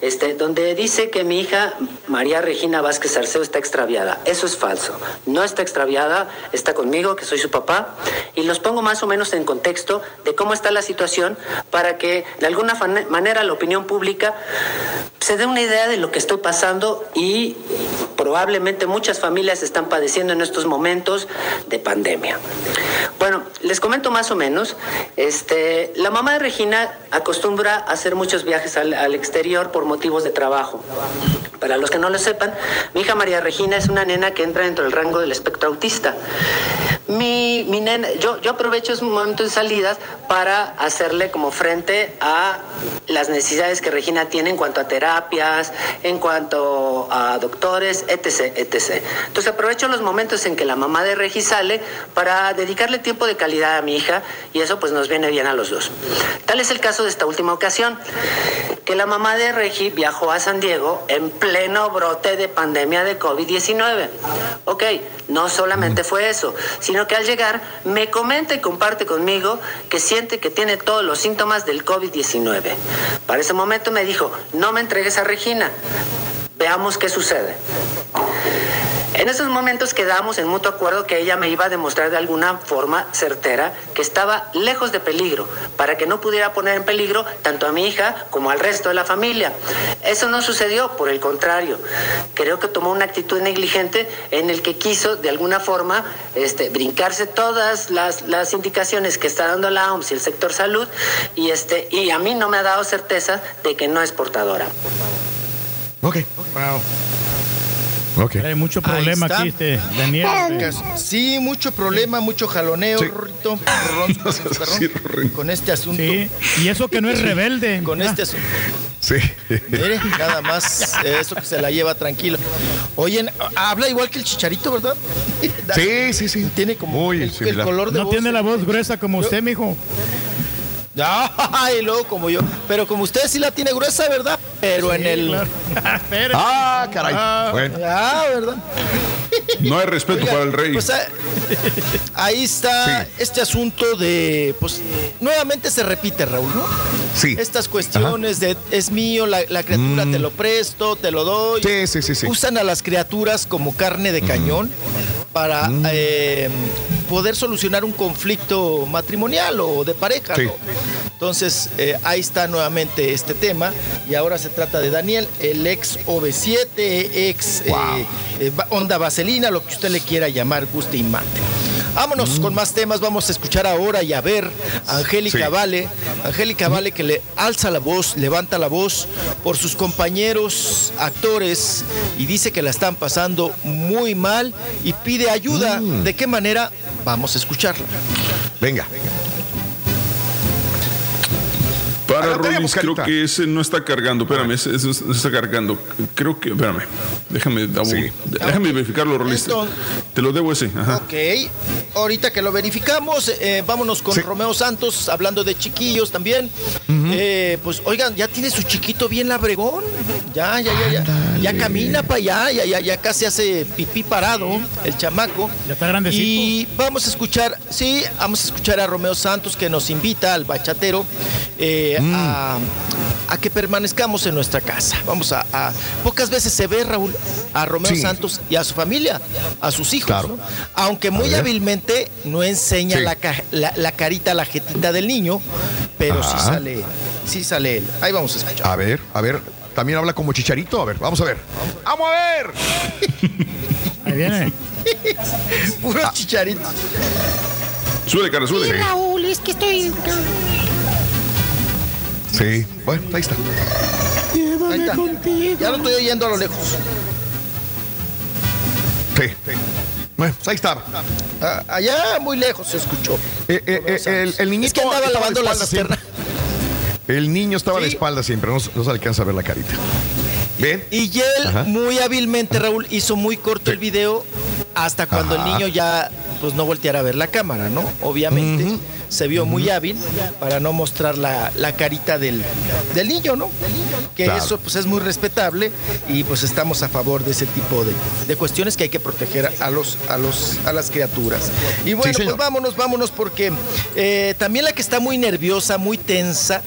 este, donde dice que mi hija María Regina Vázquez Arceo está extraviada. Eso es falso. No está extraviada, está conmigo, que soy su papá, y los pongo más o menos en contexto de cómo está la situación para que de alguna manera la opinión pública se dé una idea de lo que estoy pasando y probablemente muchas familias están padeciendo en estos momentos de pandemia. Bueno, les comento más o menos. Este, la mamá de Regina acostumbra a hacer muchos viajes al, al exterior por motivos de trabajo. Para los que no lo sepan, mi hija María Regina es una nena que entra dentro del rango del espectro autista. Mi, mi nena, yo, yo aprovecho esos momentos de salidas para hacerle como frente a las necesidades que Regina tiene en cuanto a terapias, en cuanto a doctores, etc, etc. Entonces aprovecho los momentos en que la mamá de Regi sale para dedicarle tiempo de calidad a mi hija y eso pues nos viene bien a los dos. Tal es el caso de esta última ocasión, que la mamá de Regi viajó a San Diego en pleno brote de pandemia de COVID-19. Ok, no solamente fue eso, sino que al llegar me comenta y comparte conmigo que siente que tiene todos los síntomas del COVID-19. Para ese momento me dijo, no me entregues a Regina, veamos qué sucede. En esos momentos quedamos en mutuo acuerdo que ella me iba a demostrar de alguna forma certera que estaba lejos de peligro, para que no pudiera poner en peligro tanto a mi hija como al resto de la familia. Eso no sucedió, por el contrario. Creo que tomó una actitud negligente en el que quiso de alguna forma este, brincarse todas las, las indicaciones que está dando la OMS y el sector salud y, este, y a mí no me ha dado certeza de que no es portadora. Ok. Wow. Ok. Hay mucho problema aquí, este, Daniel. Sí, mucho problema, mucho jaloneo, Rorrito, Rorrón, perdón, con este asunto. Sí, y eso que no es rebelde. Con este asunto. Sí. Mire, nada más eh, eso que se la lleva tranquilo. Oye, habla igual que el chicharito, ¿verdad? Sí, sí, sí. Tiene como Muy el, el color de No voz. tiene la voz gruesa como usted, mijo. Ay, luego como yo. Pero como usted sí la tiene gruesa, ¿verdad? Pero en el. Ah, caray. Bueno. Ah, ¿verdad? No hay respeto Oiga, para el rey. pues, ah, ahí está este asunto de, pues, nuevamente se repite, Raúl, ¿no? Sí. Estas cuestiones de es mío, la, la criatura te lo presto, te lo doy. Mm. Sí, sí, sí, sí. Usan a las criaturas como carne de cañón para Mm. eh, poder solucionar un conflicto matrimonial o de pareja, Sí. ¿no? Entonces, eh, ahí está nuevamente este tema. Y ahora se trata de Daniel, el ex OV7, ex eh, eh, va- onda vaselina, lo que usted le quiera llamar, guste y mate. Vámonos Mm. con más temas. Vamos a escuchar ahora y a ver a Angélica Sí. Vale. Angélica Vale que le alza la voz, levanta la voz por sus compañeros actores y dice que la están pasando muy mal y pide ayuda. Mm. ¿De qué manera? Vamos a escucharla. Venga. Para Rolis, creo que ese no está cargando. Espérame, ese, ese no está cargando. Creo que. Espérame. Déjame, dame- déjame verificarlo, Rolis. Te, Entonces- te lo debo ese. Ajá. Ok, ahorita que lo verificamos, eh, vámonos con Romeo Santos, hablando de chiquillos también. Eh, pues oigan, ya tiene su chiquito bien labregón. Ya, ya, ya, ya. Ya camina para allá, ya, ya, ya casi hace pipí parado, el chamaco. Ya está grandecito. Y vamos a escuchar, sí, vamos a escuchar a Romeo Santos que nos invita al bachatero eh, Mm. a, a que permanezcamos en nuestra casa. Vamos a, a- pocas veces se ve Raúl a Romeo Sí. Santos y a su familia, a sus hijos, Claro. ¿no? aunque muy hábilmente no enseña Sí. la, la- la carita, la jetita del niño, pero sí sale, sí sale él. Ahí vamos a escuchar. A ver, a ver. También habla como chicharito. A ver, vamos a ver. ¡Vamos a ver! Ahí viene. Puro Ah. chicharito. Suele, cara, Sí, suele. Raúl, es que estoy. Sí. Bueno, ahí está. Ahí está. Ya lo estoy oyendo a lo lejos. Sí. Bueno, pues ahí está. Ah, allá muy lejos se escuchó. Eh, eh, eh, el, el niñito Es que andaba estaba lavando la cisterna. El niño estaba de Sí. espalda siempre, no, no se alcanza a ver la carita. Bien. Y él Ajá. muy hábilmente, Raúl, hizo muy corto el video hasta cuando Ajá. el niño ya pues no volteara a ver la cámara, ¿no? Obviamente se vio muy hábil para no mostrar la, la carita del, del niño, ¿no? Que Claro. eso pues es muy respetable y pues estamos a favor de ese tipo de, de cuestiones que hay que proteger a los, a los a las criaturas. Y bueno, pues vámonos, vámonos porque eh, también la que está muy nerviosa, muy tensa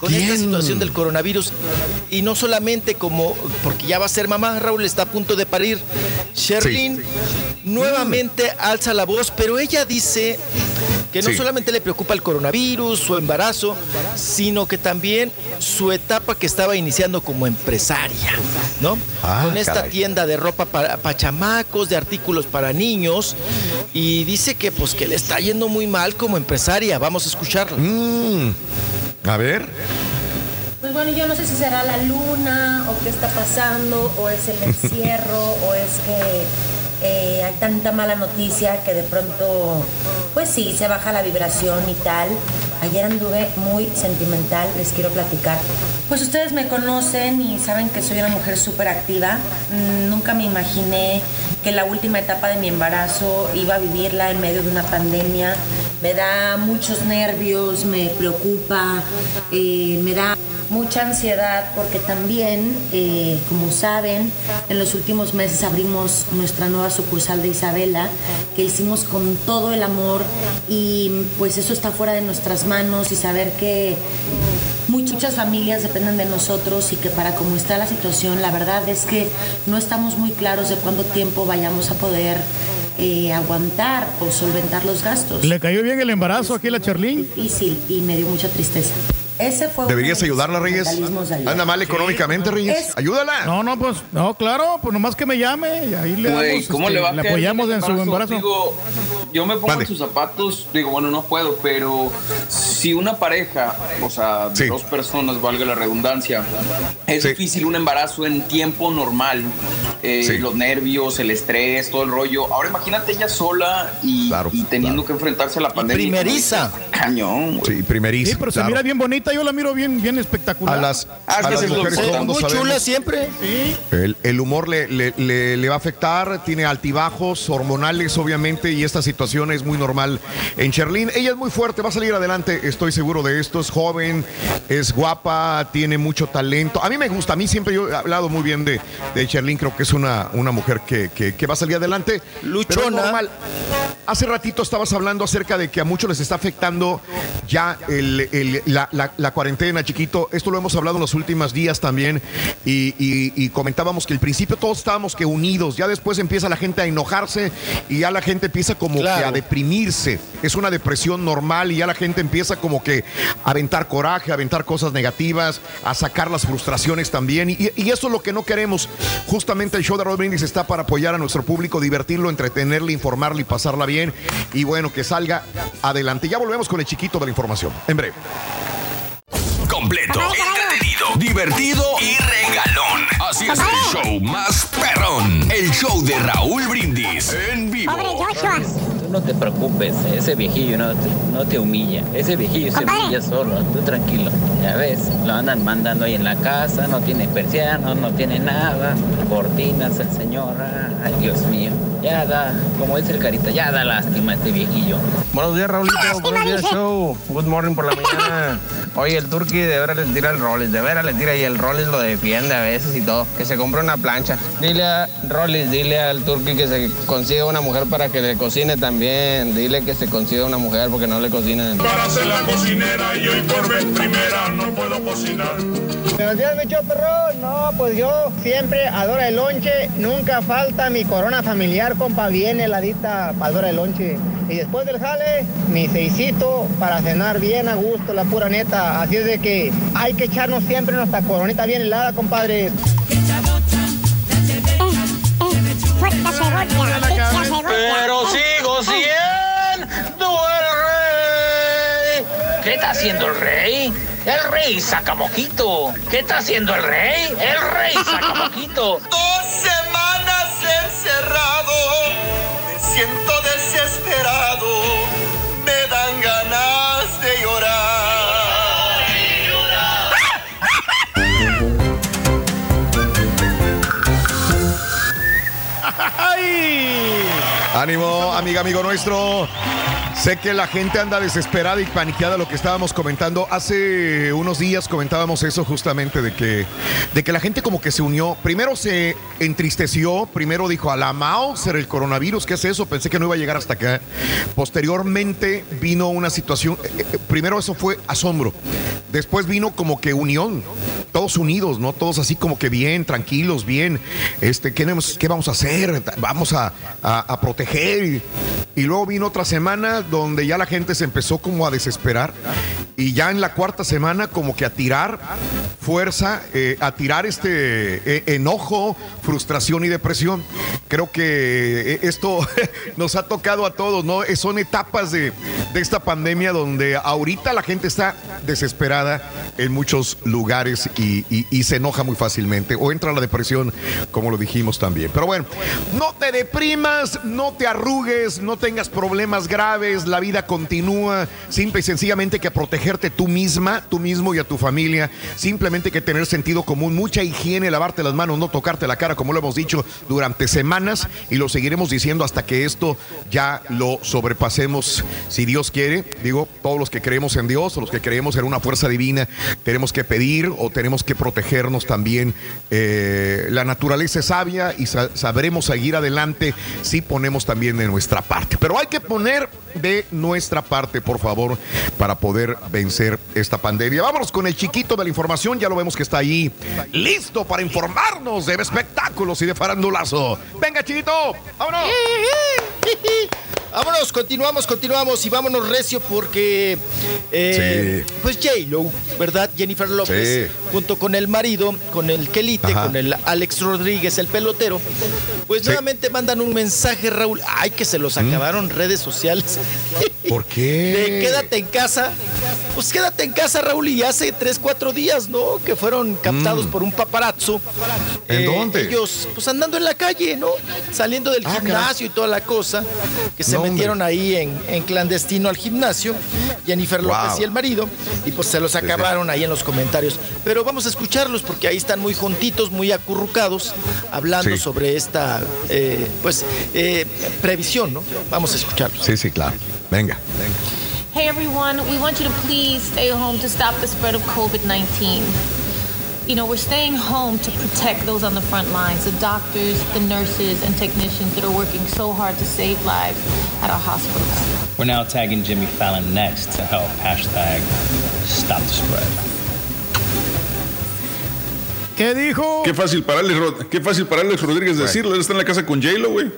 con esta situación del coronavirus y no solamente como porque ya va a ser mamá, Raúl está a punto de parir. Sherlyn nuevamente alza la voz, pero ella dice que no Sí. solamente le preocupa el coronavirus, su embarazo, sino que también su etapa que estaba iniciando como empresaria, ¿no? Ah, Con esta caray. tienda de ropa para, para chamacos, de artículos para niños, y dice que pues que le está yendo muy mal como empresaria. Vamos a escucharla. Mm. A ver. Pues bueno, yo no sé si será la luna o qué está pasando, o es el encierro, o es que eh, hay tanta mala noticia que de pronto, pues sí, se baja la vibración y tal. Ayer anduve muy sentimental, les quiero platicar. Pues ustedes me conocen y saben que soy una mujer súper activa. Mm, Nunca me imaginé que la última etapa de mi embarazo iba a vivirla en medio de una pandemia. Me da muchos nervios, me preocupa, eh, me da mucha ansiedad porque también, eh, como saben, en los últimos meses abrimos nuestra nueva sucursal de Isabela, que hicimos con todo el amor y pues eso está fuera de nuestras manos y saber que muchas familias dependen de nosotros y que para cómo está la situación, la verdad es que no estamos muy claros de cuánto tiempo vayamos a poder eh, aguantar o solventar los gastos. Le cayó bien el embarazo aquí a la Charlín. Difícil y me dio mucha tristeza. Ese fue ¿Deberías ayudarla, Reyes? Anda mal económicamente, Reyes. Es- Ayúdala. No, no, pues, no, claro, pues nomás que me llame y ahí le, Güey, damos, ¿cómo este, le va a le apoyamos en su embarazo. Digo, yo me pongo en sus zapatos, digo, bueno, no puedo, pero si una pareja, o sea, de Sí. dos personas, valga la redundancia, es Sí. difícil un embarazo en tiempo normal, eh, Sí. los nervios, el estrés, todo el rollo. Ahora imagínate ella sola y, Claro, y teniendo que enfrentarse a la pandemia. primeriza. Cañón, güey. Sí, primeriza. Sí, pero se claro. mira bien bonita, yo la miro bien, bien espectacular. A las, Ah, es a las es mujeres mundo Muy sabemos. chula siempre. El, el humor le, le- le- le va a afectar, tiene altibajos hormonales, obviamente, y esta situación situación es muy normal en Sherlyn. Ella es muy fuerte, va a salir adelante, estoy seguro de esto. Es joven, es guapa, tiene mucho talento. A mí me gusta, a mí siempre yo he hablado muy bien de, de Sherlyn, creo que es una, una mujer que, que- que va a salir adelante. Luchona. Luchona. normal. Hace ratito estabas hablando acerca de que a muchos les está afectando ya el- el- la, la- la cuarentena, chiquito. Esto lo hemos hablado en los últimos días también y, y- y comentábamos que al principio todos estábamos que unidos, ya después empieza la gente a enojarse y ya la gente empieza como que a deprimirse. Es una depresión normal y ya la gente empieza como que a aventar coraje, a aventar cosas negativas, a sacar las frustraciones también. Y, y eso es lo que no queremos. Justamente el show de Roll Brindis está para apoyar a nuestro público, divertirlo, entretenerle, informarle y pasarla bien. Y bueno, que salga adelante. Ya volvemos con el chiquito de la información. En breve. Completo, entretenido, divertido y regalón. Así es el show más perrón. El show de Raúl Brindis en vivo. Tú no te preocupes, ese viejillo no te, no te humilla. Ese viejillo se humilla solo, tú tranquilo. Ya ves, lo andan mandando ahí en la casa, no tiene persianos, no tiene nada, cortinas el señor. Ay, Dios mío. Ya da, como dice el carita, ya da lástima este viejillo. Buenos días, Raulito. Buenos días, show. Good morning por la mañana. Oye, el Turqui de veras le tira el Rollis, de veras le tira y el Rollis lo defiende a veces y todo. Que se compre una plancha. Dile a Rollis, dile al Turqui que se consiga una mujer para que le cocine también. Dile que se consiga una mujer porque no le cocinan. Para ser la cocinera y hoy por vez primera no puedo cocinar. Buenos días, mi perrón. No, pues yo siempre adoro el lonche. Nunca falta mi corona familiar, compa, bien heladita para adora el lonche. Y después del jale, mi seisito para cenar bien a gusto, la pura neta. Así es de que hay que echarnos siempre nuestra coronita bien helada, compadre. Pero sigo siendo el rey. ¿Qué está haciendo el rey? El rey saca mojito. ¿Qué está haciendo el rey? El rey saca mojito. Dos semanas encerrado, me siento desesperado, Ánimo, amiga, amigo nuestro. Sé que la gente anda desesperada y paniqueada lo que estábamos comentando. Hace unos días comentábamos eso justamente de que, de que la gente como que se unió. Primero se entristeció, primero dijo, a la Mauser, el coronavirus, ¿qué es eso? Pensé que no iba a llegar hasta acá. Posteriormente vino una situación, eh, eh, primero eso fue asombro. Después vino como que unión, todos unidos, ¿no? Todos así como que bien, tranquilos, bien. Este, ¿qué, vamos a hacer? Vamos a, a- proteger. Y luego vino otra semana donde ya la gente se empezó como a desesperar. Y ya en la cuarta semana como que a tirar fuerza, eh, a tirar este eh, enojo, frustración y depresión. Creo que eh, esto nos ha tocado a todos, ¿no? Son etapas de, de esta pandemia donde ahorita la gente está desesperada en muchos lugares y, y- y se enoja muy fácilmente o entra la depresión, como lo dijimos también. Pero bueno, no te deprimas, no te arrugues, no tengas problemas graves, la vida continúa, simple y sencillamente que protegerte tú misma, tú mismo y a tu familia, simplemente que tener sentido común, mucha higiene, lavarte las manos, no tocarte la cara, como lo hemos dicho durante semanas y lo seguiremos diciendo hasta que esto ya lo sobrepasemos, si Dios quiere. Digo, todos los que creemos en Dios los que creemos en una fuerza divina, tenemos que pedir o tenemos que protegernos también. Eh, la naturaleza es sabia y sa- sabremos seguir adelante si ponemos también de nuestra parte. Pero hay que poner de nuestra parte, por favor, para poder vencer esta pandemia. Vámonos con el chiquito de la información, ya lo vemos que está ahí, listo para informarnos de espectáculos y de farandulazo. Venga, chiquito, vámonos. Vámonos, continuamos, continuamos y vámonos recio porque eh, pues J-Lo, ¿verdad? Jennifer López, Sí. junto con el marido, con el Kelite, Ajá. con el Alex Rodríguez, el pelotero, pues Sí. nuevamente mandan un mensaje, Raúl. Ay, que se los acabaron redes sociales. ¿Por qué? De quédate en casa pues quédate en casa, Raúl, y hace tres, cuatro días, ¿no? Que fueron captados Mm. por un paparazzo. ¿En Eh, dónde? Ellos, pues andando en la calle, ¿no? Saliendo del Ah, gimnasio y toda la cosa, que se No. Metieron ahí en, en clandestino al gimnasio, Jennifer López Wow. y el marido, y pues se los acabaron ahí en los comentarios. Pero vamos a escucharlos porque ahí están muy juntitos, muy acurrucados, hablando Sí. sobre esta, eh, pues, eh, previsión, ¿no? Vamos a escucharlos. Sí, sí, claro. Venga. Hey everyone, we want you to please stay home to stop the spread of COVID 19. You know, we're staying home to protect those on the front lines the doctors, the nurses, and technicians that are working so hard to save lives at our hospitals. We're now tagging Jimmy Fallon next to help hashtag stop the spread. ¿Qué dijo? Qué fácil para Alex, Rod- qué fácil para Alex Rodríguez decirlo. Él está en la casa con J-Lo, güey.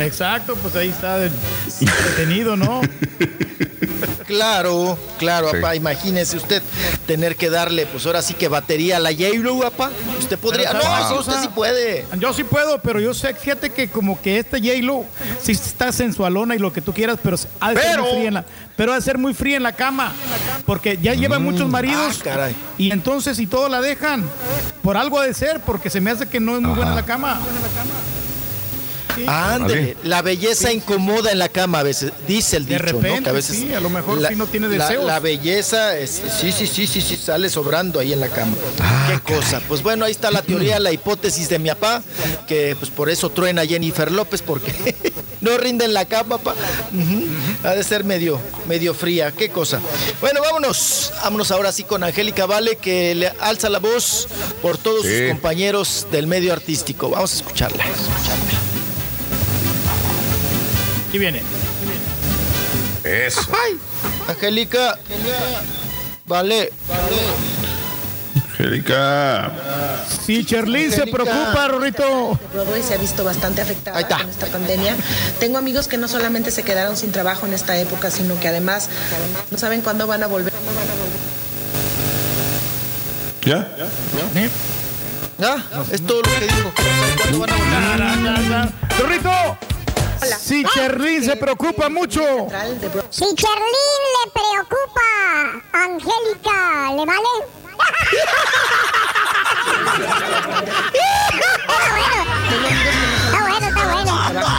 Exacto, pues ahí está de- detenido, ¿no? Claro, claro, Sí. papá, imagínese usted tener que darle, pues ahora sí que batería a la J-Lo, papá. Usted podría. Pero No, ¿sabe sí, una usted sí puede. Yo sí puedo, pero yo sé, fíjate que como que esta J-Lo sí está sensualona y lo que tú quieras, pero ha de ser Pero- muy fría en la, pero ha de ser muy fría en la cama, porque ya lleva Mm, muchos maridos ah, caray. y entonces si todo la dejan, por algo ha de ser, porque se me hace que no es muy buena en la cama. Ándele, la belleza incomoda en la cama a veces, dice el De dicho, ¿no? repente, Que a veces sí, a lo mejor sí no tiene la- deseos. La, belleza, es- sí, sí, sí, sí, sí, sale sobrando ahí en la cama. Ah, Qué cosa. Pues bueno, ahí está la teoría, la hipótesis de mi papá, que pues por eso truena Jennifer López, porque no rinde en la cama, papá. Ha de ser medio, medio fría. Qué cosa. Bueno, vámonos. Vámonos ahora sí con Angélica Vale, que le alza la voz por todos Sí. sus compañeros del medio artístico. Vamos a escucharla. Aquí viene. Eso. Ay, Angélica. Vale. Angélica. Sí, Cherlin se Angélica. preocupa, Rorrito. Broadway se ha visto bastante afectada con esta pandemia. Tengo amigos que no solamente se quedaron sin trabajo en esta época, sino que además no saben cuándo van a volver. ¿Ya? Ah, es todo lo que digo. ¿Cuándo van a volver? Rorrito. Sí, Cherlin se preocupa mucho. Si Cherlin le preocupa, Angélica, ¿le vale? Está bueno, está bueno.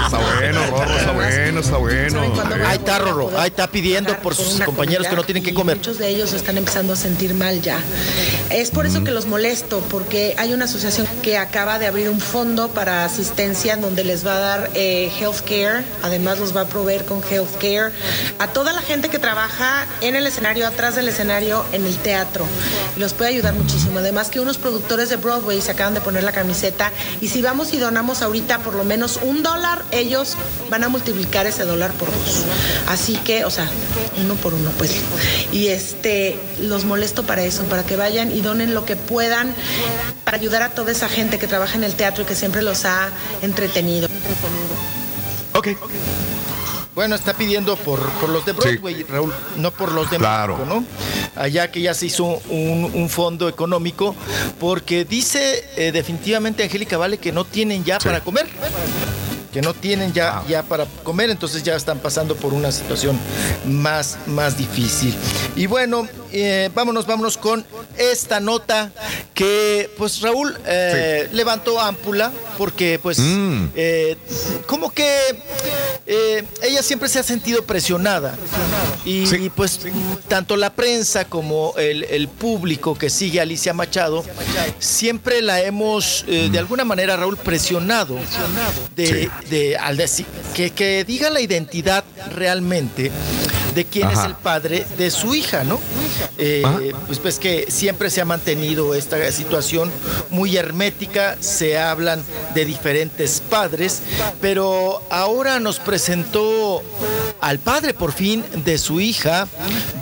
Está bueno, Rorro, está bueno, está bueno. Ahí está, Rorro. Ahí está pidiendo por sus compañeros que no tienen que comer. Muchos de ellos están empezando a sentir mal ya. Es por eso que los molesto, porque hay una asociación que acaba de abrir un fondo para asistencia en donde les va a dar eh, health care, además los va a proveer con health care a toda la gente que trabaja en el escenario, atrás del escenario, en el teatro. Los puede ayudar muchísimo. Además que unos productores de Broadway se acaban de poner la camiseta y si vamos y donamos ahorita por lo menos un dólar, ellos van a multiplicar ese dólar por dos. Así que, o sea, uno por uno, pues. Y este, los molesto para eso, para que vayan y donen lo que puedan para ayudar a toda esa gente que trabaja en el teatro y que siempre los ha entretenido. Ok. Bueno, está pidiendo por, por los de Broadway, Raúl, no por los de Claro. México, ¿no? Allá que ya se hizo un, un fondo económico, porque dice eh, definitivamente Angélica Vale que no tienen ya para comer. Que no tienen ya, ya para comer, entonces ya están pasando por una situación más, más difícil. Y bueno, eh, vámonos, vámonos con esta nota que, pues Raúl eh, levantó ámpula, porque pues Mm. eh, como que ella siempre se ha sentido presionada. Y, pues tanto la prensa como el, el público que sigue a Alicia Machado siempre la hemos de alguna manera Raúl presionado de, de- al decir que, que diga la identidad realmente de quién Ajá. es el padre de su hija, ¿no? Eh, pues, pues que siempre se ha mantenido esta situación muy hermética, se hablan de diferentes padres, pero ahora nos presentó al padre por fin de su hija,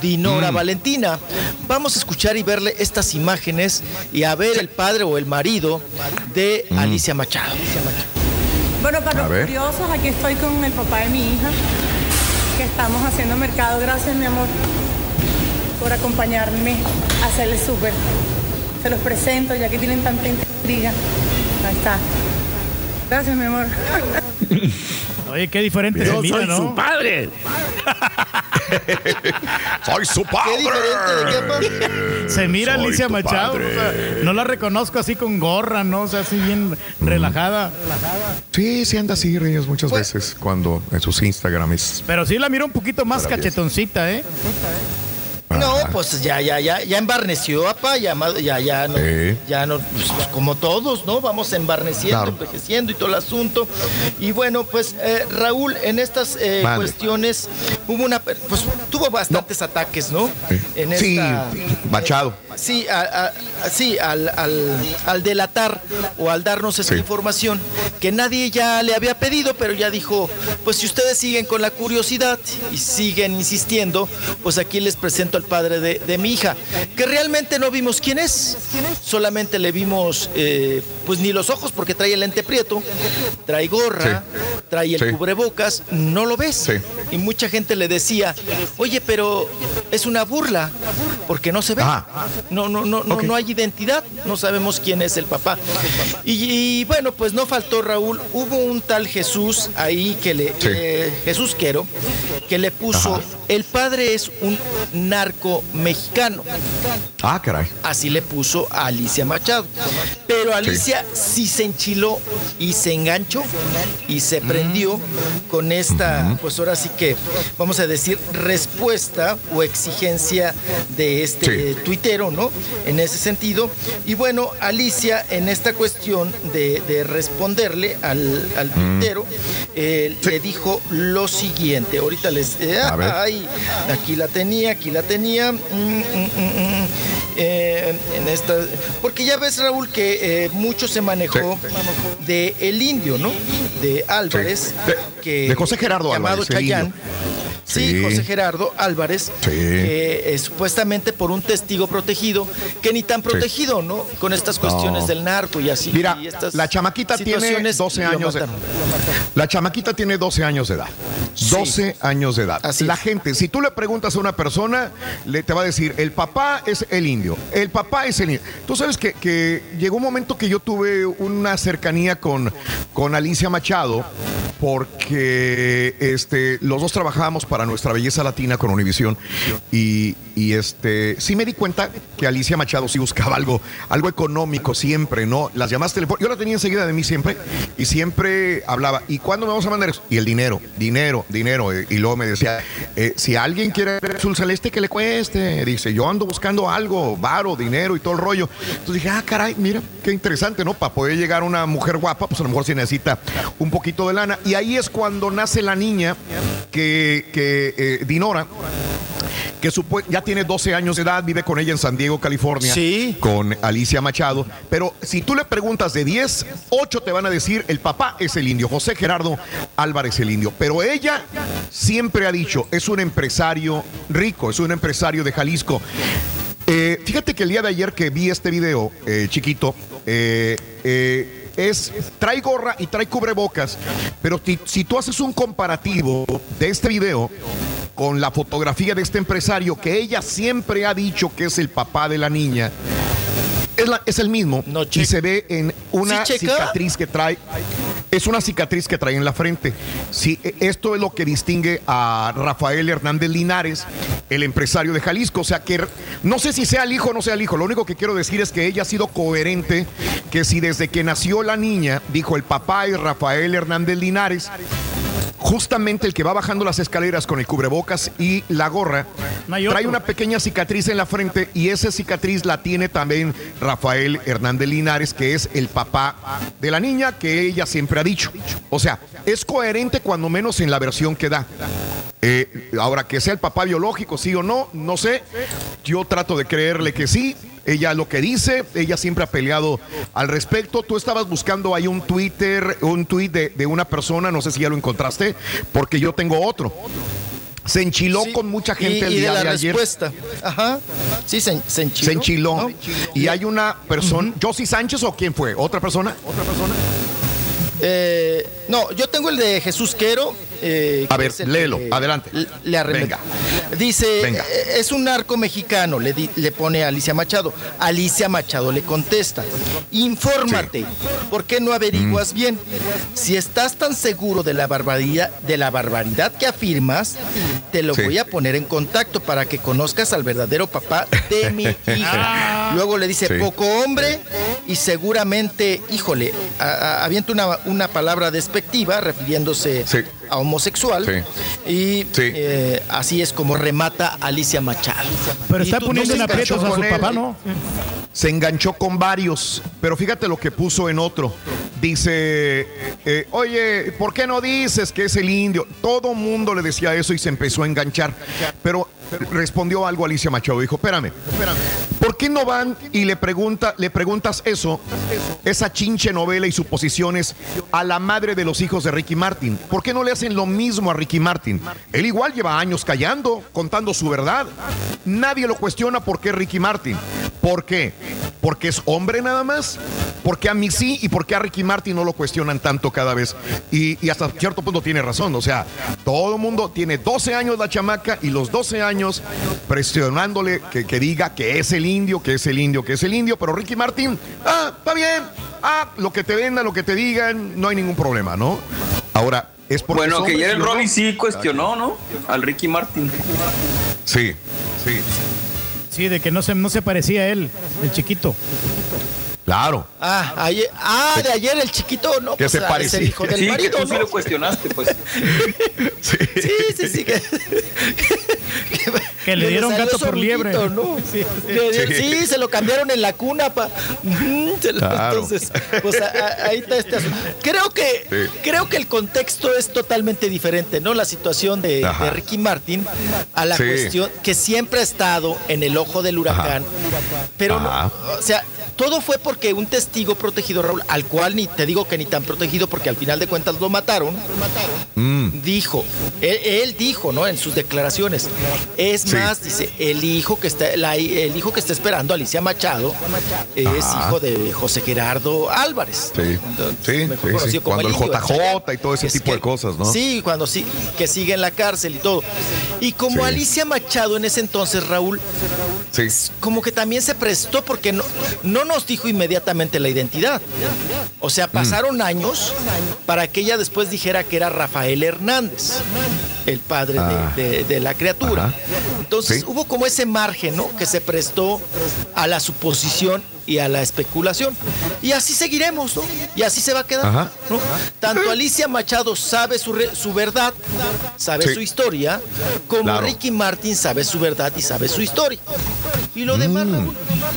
Dinora Mm. Valentina. Vamos a escuchar y verle estas imágenes y a ver el padre o el marido de Mm. Alicia Machado. Bueno, para A los ver. curiosos, aquí estoy con el papá de mi hija, que estamos haciendo mercado. Gracias, mi amor, por acompañarme a hacerle súper. Se los presento, ya que tienen tanta intriga. Ahí está. Gracias, mi amor. Oye, qué diferente Yo se mira, soy ¿no? su padre. Soy su padre. ¿Qué diferente de qué, pa? Se mira Soy Alicia Machado. padre. o sea, no la reconozco así con gorra, ¿no? O sea, así bien relajada. Sí, sí anda así, Reyes, muchas Pues- veces cuando en sus Instagrams. Pero sí la miro un poquito más Maravilloso. cachetoncita, ¿eh? No, pues ya, ya, ya, ya embarneció, papá, ya, ya, ya, no, Sí. ya no, pues, pues, como todos, ¿no? Vamos embarneciendo, Claro. envejeciendo y todo el asunto. Y bueno, pues eh, Raúl, en estas eh, cuestiones hubo una, pues tuvo bastantes ataques, ¿no? En Sí, esta, Machado. Sí, a- a- sí al, al- al delatar o al darnos esta Sí. información que nadie ya le había pedido, pero ya dijo, pues si ustedes siguen con la curiosidad y siguen insistiendo, pues aquí les presento al padre de, de mi hija, que realmente no vimos quién es, solamente le vimos, eh, pues ni los ojos porque trae el lente prieto, trae gorra, trae el Sí. cubrebocas, no lo ves. Sí. Y mucha gente le decía, oye, pero es una burla, porque no se ve. Ah. No, no, no, no, no hay identidad, no sabemos quién es el papá. Y, y, bueno, pues no faltó Raúl, hubo un tal Jesús ahí que le, que- Jesús Quero, que le puso, Ajá. el padre es un narco mexicano. Ah, caray. Así le puso a Alicia Machado. Pero Alicia sí, se enchiló y se enganchó y se prendió con esta, pues ahora sí que, vamos a decir, respuesta o exigencia de este Sí. tuitero, ¿no? En ese sentido. Y bueno, Alicia, en esta cuestión de, de responderle al, al tuitero, eh, le dijo lo siguiente. Ahorita les. eh, A ver. ay, aquí la tenía, aquí la tenía. Mm, mm, mm, mm. Eh, en esta, porque ya ves, Raúl, que eh, mucho se manejó de el indio, ¿no? De Álvarez, Sí. que De José Gerardo llamado Álvarez, Chayán. Sí, Sí. José Gerardo Álvarez, Sí. que eh, supuestamente por un testigo protegido, que ni tan protegido, ¿no? Con estas cuestiones No. del narco y así. Mira, y estas la chamaquita tiene situaciones, 12 lo años de mataron. La chamaquita tiene 12 años de edad. 12 años de edad. Así la es. gente, si tú le preguntas a una persona, le te va a decir, el papá es el indio, el papá es el indio. Tú sabes que, que llegó un momento que yo tuve una cercanía con, con Alicia Machado, porque este, los dos trabajábamos para nuestra belleza latina con Univisión y, y, este, sí me di cuenta que Alicia Machado sí buscaba algo, algo económico siempre, ¿no? Las llamadas telefónicas, yo la tenía enseguida de mí siempre y siempre hablaba, ¿y cuándo me vamos a mandar eso? Y el dinero, dinero, dinero. eh, Y luego me decía, eh, si alguien quiere azul celeste, que le cueste. Dice, yo ando buscando algo, varo, dinero y todo el rollo. Entonces dije, ah, caray, mira, qué interesante, ¿no? Para poder llegar una mujer guapa, pues a lo mejor se necesita un poquito de lana. Y ahí es cuando nace la niña que, que eh, Dinora que ya tiene 12 años de edad, vive con ella en San Diego, California, Sí. con Alicia Machado. Pero si tú le preguntas de 10, 8 te van a decir el papá es el indio, José Gerardo Álvarez el indio. Pero ella siempre ha dicho, es un empresario rico, es un empresario de Jalisco. Eh, fíjate que el día de ayer que vi este video, eh, chiquito, eh, eh, es, trae gorra y trae cubrebocas, pero ti- si tú haces un comparativo de este video con la fotografía de este empresario que ella siempre ha dicho que es el papá de la niña, es, la- es el mismo y se ve en una cicatriz que trae. Es una cicatriz que trae en la frente. Sí, e- esto es lo que distingue a Rafael Hernández Linares, el empresario de Jalisco. O sea que no sé si sea el hijo o no sea el hijo. Lo único que quiero decir es que ella ha sido coherente, que si desde que nació la niña dijo el papá es Rafael Hernández Linares, justamente el que va bajando las escaleras con el cubrebocas y la gorra, trae una pequeña cicatriz en la frente y esa cicatriz la tiene también Rafael Hernández Linares, que es el papá de la niña que ella siempre ha dicho. O sea, es coherente cuando menos en la versión que da. Eh, ahora, que sea el papá biológico, sí o no, no sé. Yo trato de creerle que sí. Ella lo que dice, ella siempre ha peleado al respecto. Tú estabas buscando ahí un Twitter, un tweet de, de una persona, no sé si ya lo encontraste, porque yo tengo otro. Se enchiló con mucha gente y, el día de de, la respuesta. Ajá. Sí, se, se enchiló. Se enchiló. ¿no? Y hay una persona, Josie Sánchez o quién fue? ¿Otra persona? ¿Otra persona? Eh, No, yo tengo el de Jesús Quero. Eh, A ver, léelo, que adelante. Le, arremete. Dice, Venga. eh, es un narco mexicano, le, di- le pone a Alicia Machado. Alicia Machado le contesta, infórmate, ¿por qué no Mm. averiguas bien? Si estás tan seguro de la barbaridad, de la barbaridad que afirmas, te lo Sí. voy a poner en contacto para que conozcas al verdadero papá de mi hija. Luego le dice, Sí. poco hombre y seguramente, híjole, a- a- avienta una, una palabra despectiva refiriéndose a homosexual. Y eh, así es como remata Alicia Machado. Pero está poniendo en aprietos a su él. papá, ¿no? Se enganchó con varios, pero fíjate lo que puso en otro. Dice, eh, oye, ¿por qué no dices que es el indio? Todo mundo le decía eso y se empezó a enganchar. Pero respondió algo Alicia Machado. Dijo, espérame, ¿por qué no van y le, pregunta, le preguntas eso, esa chinche novela y suposiciones a la madre de los hijos de Ricky Martin? ¿Por qué no le hacen lo mismo a Ricky Martin? Él igual lleva años callando, contando su verdad. Nadie lo cuestiona por qué Ricky Martin. ¿Por qué? ¿Porque es hombre nada más? Porque a mí sí y porque a Ricky Martin no lo cuestionan tanto cada vez. Y, y hasta cierto punto tiene razón. O sea, todo el mundo tiene 12 años la chamaca y los 12 años presionándole que, que diga que es el indio, que es el indio, que es el indio. Pero Ricky Martin, ah, está bien. Ah, lo que te vendan, lo que te digan, no hay ningún problema, ¿no? Ahora, es porque Bueno, que ¿sí el? Robin sí cuestionó, ¿no? Al Ricky Martin. Sí, sí. Sí, de que no se, no se parecía a él, el chiquito. Claro. Ah, ayer, ah, de ayer el chiquito, no, Que pues, se ah, parecía. el hijo del Sí, que marido, tú sí ¿no? lo cuestionaste, pues. Sí, sí, sí. Que, Que le dieron salió gato por liebre. ¿no? Sí. sí. se lo cambiaron en la cuna, pa. Claro. Entonces, pues a- a- ahí está este asunto. Creo que, Sí. creo que el contexto es totalmente diferente, ¿no? La situación de, Ricky Martin a la Sí. cuestión que siempre ha estado en el ojo del huracán. Pero no, o sea, todo fue porque un testigo protegido, Raúl, al cual ni te digo que ni tan protegido porque al final de cuentas lo mataron, Mm. dijo, él, él dijo, ¿no? En sus declaraciones. Es Sí. más, dice, el hijo que está, la- el hijo que está esperando Alicia Machado es hijo de José Gerardo Álvarez. Sí, sí, mejor sí, sí. conocido como Cuando el JJ y todo ese Es tipo de cosas, ¿no? Sí, cuando sí, que sigue en la cárcel y todo. Y como. Alicia Machado en ese entonces, Raúl, como que también se prestó porque no, no nos dijo inmediatamente la identidad. O Mm. sea, pasaron años para que ella después dijera que era Rafael Hernández, el padre de- Ah. de, de la criatura. Ajá. Entonces Sí. hubo como ese margen, ¿no? Que se prestó a la suposición y a la especulación. Y así seguiremos, ¿no? Y así se va a quedar. Ajá. ¿no? Tanto Alicia Machado sabe su, re- su verdad, sabe Sí. su historia, como Claro. Ricky Martin sabe su verdad y sabe su historia. Y lo demás, Raúl,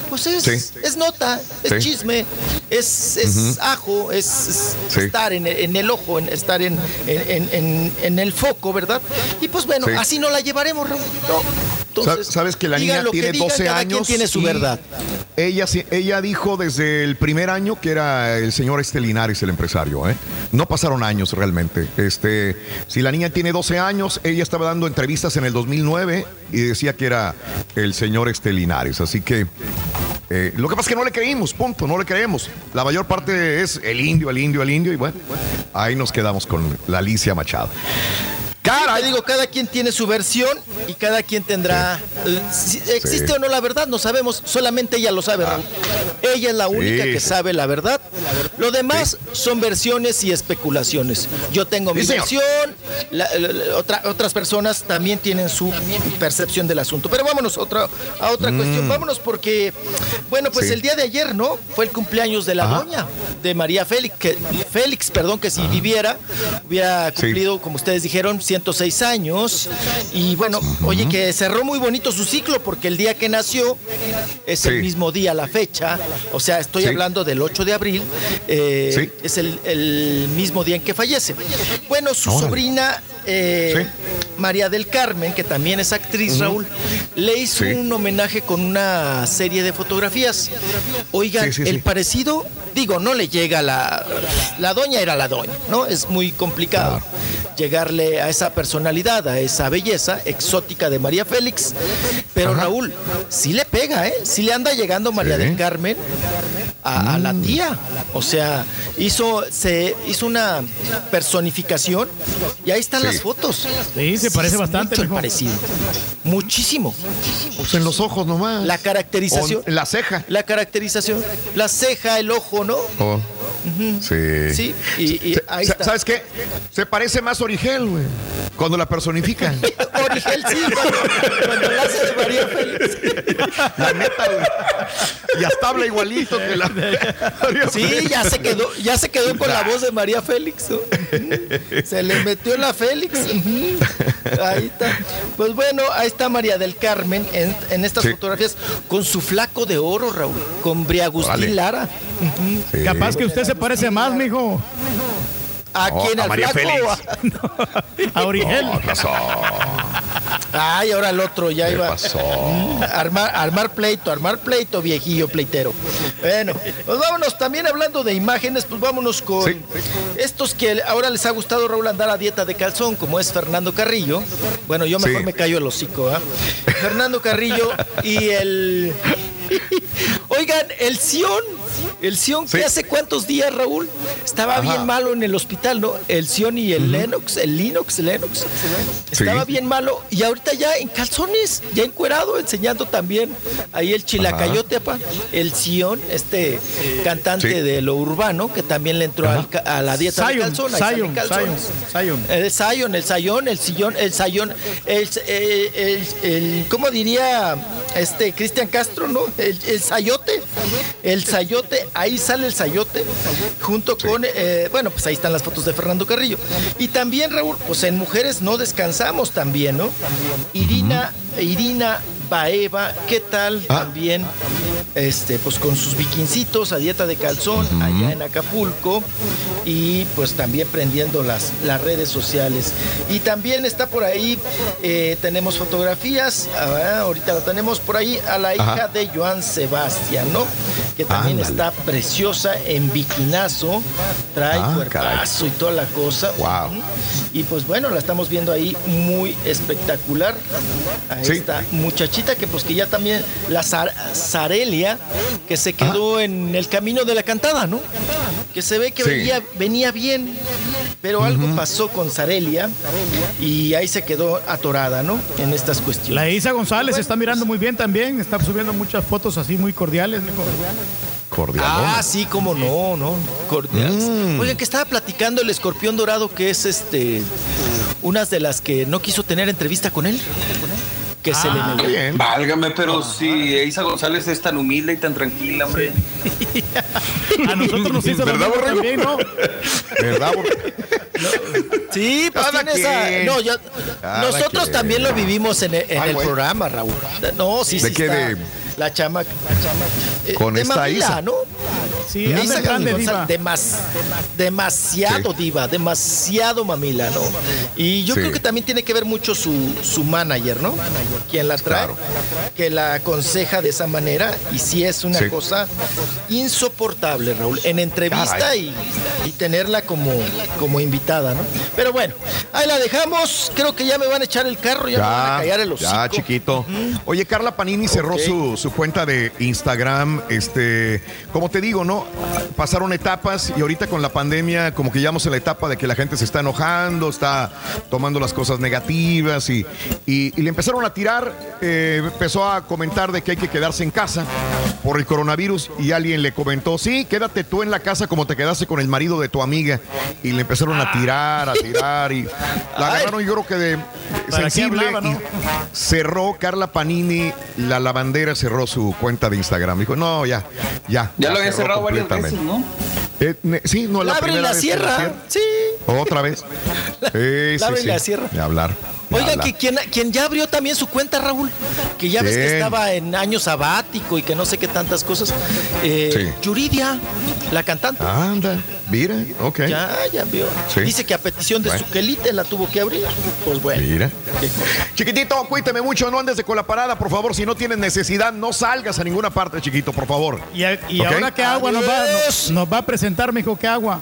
pues es, Mm. Sí. es nota, es Sí. chisme, es, es ajo, es, estar en, en el ojo, en, estar en, en- en- el foco, ¿verdad? Y pues bueno, Sí. así no la llevaremos, Raúl. No. Entonces, Sabes que la niña que tiene digan, 12 cada años. quien tiene su y verdad. Ella, ella dijo desde el primer año que era el señor Estelinares el empresario. ¿eh? No pasaron años realmente. Este, si la niña tiene 12 años, ella estaba dando entrevistas en el 2009 y decía que era el señor Estelinares. Así que eh, lo que pasa es que no le creímos, punto, no le creemos. La mayor parte es el indio, el indio, el indio y bueno, ahí nos quedamos con la Alicia Machado. Digo, cada quien tiene su versión y cada quien tendrá. eh, si existe Sí. o no la verdad, no sabemos. Solamente ella lo sabe, Raúl. Ella es la única que sabe la verdad. Lo demás son versiones y especulaciones. Yo tengo mi versión, la- la- la- otra- otras personas también tienen su percepción del asunto. Pero vámonos otra, a otra cuestión. Vámonos porque, bueno, pues Mm. El día de ayer, ¿no? Fue el cumpleaños de la Ajá. doña, de María Félix, que, Félix, perdón, que si viviera, hubiera cumplido, como ustedes dijeron, 106 años. Y bueno, oye, que cerró muy bonito su ciclo porque el día que nació es el mismo día, la fecha. O sea, estoy Sí. hablando del 8 de abril. eh, Sí. Es el, el mismo día en que fallece. Bueno, su Órale. sobrina eh, Sí. María del Carmen, que también es actriz, Raúl, le hizo Sí. un homenaje con una serie de fotografías. Oigan, Sí, el parecido, digo, no le llega a la. La doña era la doña, ¿no? Es muy complicado llegarle a esa personalidad, a esa belleza exótica de María Félix. Pero Ajá. Raúl, sí le pega, ¿eh? Sí le anda llegando María del Carmen. a, a la Mm. tía. O sea, hizo, se hizo una personificación y ahí están Sí. Las fotos. Sí, se parece es bastante, mucho el parecido. Muchísimo. Pues en los ojos nomás. La caracterización. O en la ceja. La caracterización. La ceja, el ojo, ¿no? Oh. Sí. Sí, y, ahí está. ¿Sabes qué? Se parece más a Origel, güey. Cuando la personifican. Origel, sí, cuando, cuando la hace de María Félix. La neta, güey. Y hasta habla igualito que la. Sí, ya se quedó, ya se quedó con la voz de María Félix. ¿no? Se le metió la Félix. Ahí está. Pues bueno, ahí está María del Carmen en, en estas Sí. fotografías con su flaco de oro, Raúl, con Briagustín. Lara. Capaz que usted se parece más, mijo. ¿A quién? a ¿Al María flaco? A Origel. No, ¿qué pasó? Ay, ahora el otro ya ¿Qué iba. pasó? Armar, armar pleito, armar pleito, viejillo pleitero. Bueno, pues vámonos también hablando de imágenes, pues vámonos con estos que ahora les ha gustado Raúl andar a dieta de calzón, como es Fernando Carrillo. Bueno, yo mejor Sí. me callo el hocico, ¿ah? Fernando Carrillo y el. Oigan, el Sion. El Sion, que hace cuántos días, Raúl, estaba Ajá. bien malo en el hospital, ¿no? El Sion y el Lennox, el Linux, Lennox. Estaba bien malo y ahorita ya en calzones, ya encuerado, enseñando también ahí el chilacayote, apa, el Sion, este cantante Sí. de lo urbano, que también le entró al a la dieta de Zion, calzón. ahí sale Zion, calzones. Zion, El Zion, el Zion, el sillón, el Zion, el, el, el- el- ¿cómo diría este Cristian Castro, no? El, el Sayote, el Sayote, ahí sale el Sayote, junto con, eh, bueno, pues ahí están las fotos de Fernando Carrillo. Y también, Raúl, pues en Mujeres no descansamos también, ¿no? Irina, Irina Baeva, ¿qué tal? También, este, pues con sus bikincitos a dieta de calzón allá en Acapulco y pues también prendiendo las, las redes sociales. Y también está por ahí, eh, tenemos fotografías, ah, ahorita la tenemos por ahí, a la hija Ajá. de Joan Sebastián, ¿no? Que también está preciosa en bikinazo, trae Ah, cuerpazo y toda la cosa. Wow. Y pues bueno, la estamos viendo ahí muy espectacular. A Sí. esta muchachita que pues que ya también, la Zar- Zarelia, que se quedó Ah. en el camino de la cantada, ¿no? Que se ve que Sí. venía, venía bien, pero algo pasó con Zarelia y ahí se quedó atorada, ¿no? En estas cuestiones. La Isa González está mirando muy bien también. Está subiendo muchas fotos así muy cordiales, mijo. Cordial. Ah, sí, cómo no, no. Cordiales. Mm. Oigan, que estaba platicando el escorpión dorado, que es este. Unas de las que no quiso tener entrevista con él. Que se Ah, le negó. Válgame, pero si Isa González es tan humilde y tan tranquila, hombre. A nosotros nos hizo lo ¿Verdad, mismo Borrego? también, ¿no? ¿Verdad? Sí, pues Cada tiene esa. quien. No, ya- Cada nosotros quien. también lo vivimos en, el- en Ah, el programa, Raúl. No, sí, ¿De sí. qué? está. De- La chama. eh, Con esta Mamila, Isa. ¿no? Sí, Isa grande, diva. demas- demasiado diva, demasiado mamila, ¿no? Y yo Sí. creo que también tiene que ver mucho su, su manager, ¿no? Quien la trae, Claro. que la aconseja de esa manera y sí es una Sí. cosa insoportable, Raúl, en entrevista y, y tenerla como, como invitada, ¿no? Pero bueno, ahí la dejamos, creo que ya me van a echar el carro, ya, me van a callar el hocico. ya, chiquito. Oye, Carla Panini cerró Ok. su, su cuenta de Instagram. Este, como te digo, ¿no? Pasaron etapas y ahorita con la pandemia, como que llegamos a la etapa de que la gente se está enojando, está tomando las cosas negativas y, y- y le empezaron a tirar. eh, empezó a comentar de que hay que quedarse en casa por el coronavirus y alguien le comentó, sí, quédate tú en la casa como te quedaste con el marido de tu amiga. Y le empezaron a tirar, a tirar y la agarraron yo creo que de ¿Para qué sensible hablaba, no? cerró Carla Panini, la lavandera cerró su cuenta de Instagram. Dijo, no, ya, ya. Ya lo había cerrado varias completamente. veces, ¿no? Eh, ne- sí, no, la La abre y primera la vez cierra. Sí. Otra vez. Sí, la sí, abre y sí. la cierra. De hablar. Oigan, que quien, quien ya abrió también su cuenta, Raúl, que ya ves que estaba en año sabático y que no sé qué tantas cosas. Eh, Sí. Yuridia, la cantante. Anda, mira, ok. Ya, ya vio. Sí. Dice que a petición de Bueno. su quelite la tuvo que abrir. Pues bueno. Mira. Chiquitito, cuídame mucho, no andes de cola parada, por favor. Si no tienes necesidad, no salgas a ninguna parte, chiquito, por favor. Y, a- y Ok. ahora qué agua nos va, nos, nos va a presentar, mijo, qué agua.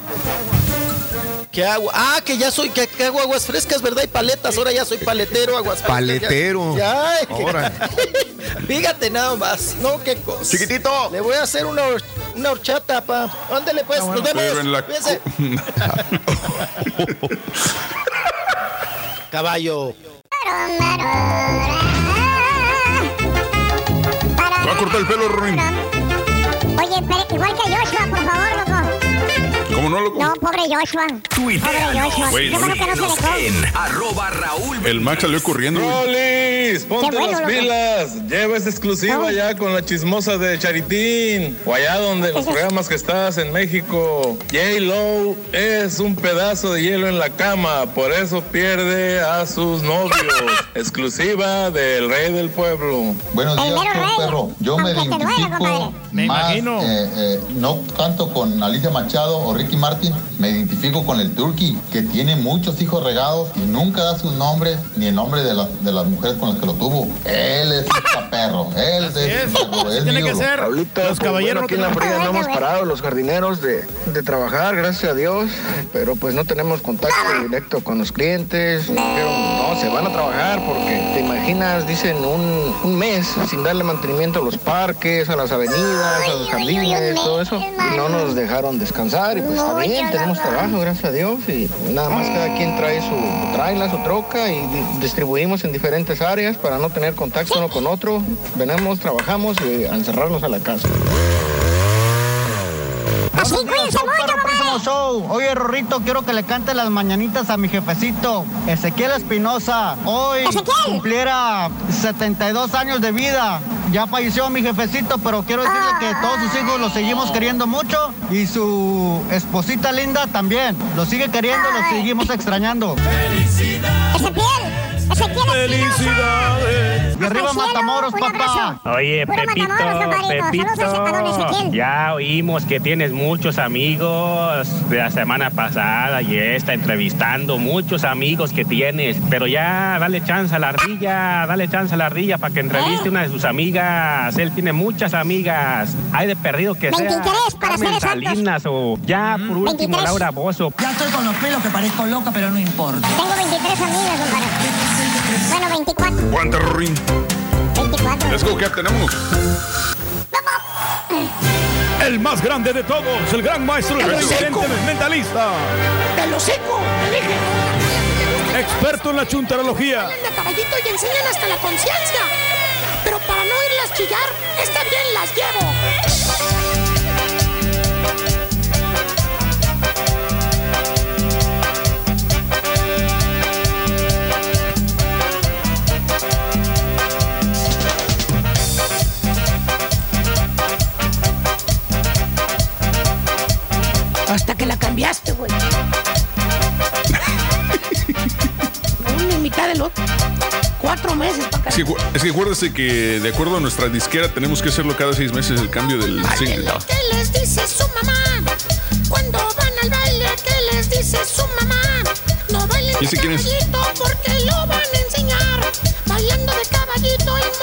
¿Qué agua? Ah, que ya soy, que, que hago aguas frescas, ¿verdad? Y paletas. Ahora ya soy paletero, aguas frescas. Paletero. Ya, ay, que- Ahora. Fíjate nada más. No, qué cosa. Chiquitito. Le voy a hacer una, hor- una horchata, pa. Ándale, pues. Nos vemos. Pero en la- Cuídense. Caballo. Va a cortar el pelo, Ronin. Oye, pero igual que Joshua, por favor, loco. ¿Cómo no, loco? No, pobre Joshua. Pobre Joshua. Güey, Qué bueno que no se Síguenos dejó. en arroba Raúl El Max salió corriendo. Rolis, ponte Qué bueno, las loco. pilas. Lleva esa exclusiva ya con la chismosa de Charitín. O allá donde los programas que estás en México. J-Lo es un pedazo de hielo en la cama. Por eso pierde a sus novios. exclusiva del rey del pueblo. Buenos días, rey. perro. Yo me Aunque identifico. Me más, imagino. eh, eh, no tanto con Alicia Machado o Ricky Martin, me identifico con el Turkey, que tiene muchos hijos regados y nunca da sus nombres ni el nombre de, las de las mujeres con las que lo tuvo. Él es un perro, él es, es. perro, es tiene que ser. Pablito, Los pues, caballeros bueno, aquí en la no hemos parado los jardineros de, de trabajar, gracias a Dios, pero pues no tenemos contacto directo con los clientes. Pero no, se van a trabajar porque te imaginas, dicen, un, un mes sin darle mantenimiento a los parques, a las avenidas, a los jardines, todo eso. Y no nos dejaron descansar y pues está bien, tenemos trabajo, gracias a Dios. Y nada más cada quien trae su traila, su troca y di- distribuimos en diferentes áreas para no tener contacto uno con otro. Venimos, trabajamos y a encerrarnos a la casa. Así, cuídense mucho, Próximo compadre. show. Oye, Rorrito, quiero que le cante las mañanitas a mi jefecito, Ezequiel Espinosa. Hoy Ezequiel. cumpliera 72 años de vida. Ya falleció mi jefecito, pero quiero decirle que todos sus hijos los seguimos queriendo mucho y su esposita linda también. Lo sigue queriendo, lo seguimos extrañando. Ezequiel. Espinosa. Y arriba cielo, Matamoros, un papá. abrazo. Oye, Puro Pepito, Matamoros, Pepito, ya oímos que tienes muchos amigos de la semana pasada y está entrevistando muchos amigos que tienes, pero ya dale chance a la ardilla, dale chance a la ardilla para que entreviste ¿Eh? una de sus amigas. Él tiene muchas amigas. Hay de perdido que sea 23 para Carmen ser exactos. Salinas o ya por último 23. Laura Bozo. Ya estoy con los pelos que parezco loca, pero no importa. Tengo 23 amigas, compadre. Bueno, 24. Aguanta, Ronin. 24. Let's go, Captain, vámonos. El más grande de todos, el gran maestro, el Te lo presidente seco. mentalista, ¡Te lo seco! ¡Te dije! experto en la chuntarología. De caballito y enseñan hasta la conciencia. Pero para no irlas chillar, está bien las llevo. Hasta que la cambiaste, güey. Una mitad del otro. Cuatro meses para que, acu- es que acuérdese que de acuerdo a nuestra disquera tenemos que hacerlo cada seis meses el cambio del single. ¿Qué les dice su mamá? Cuando van al baile, ¿qué les dice su mamá? No bailen ¿Y de caballito porque lo van a enseñar. Bailando de caballito el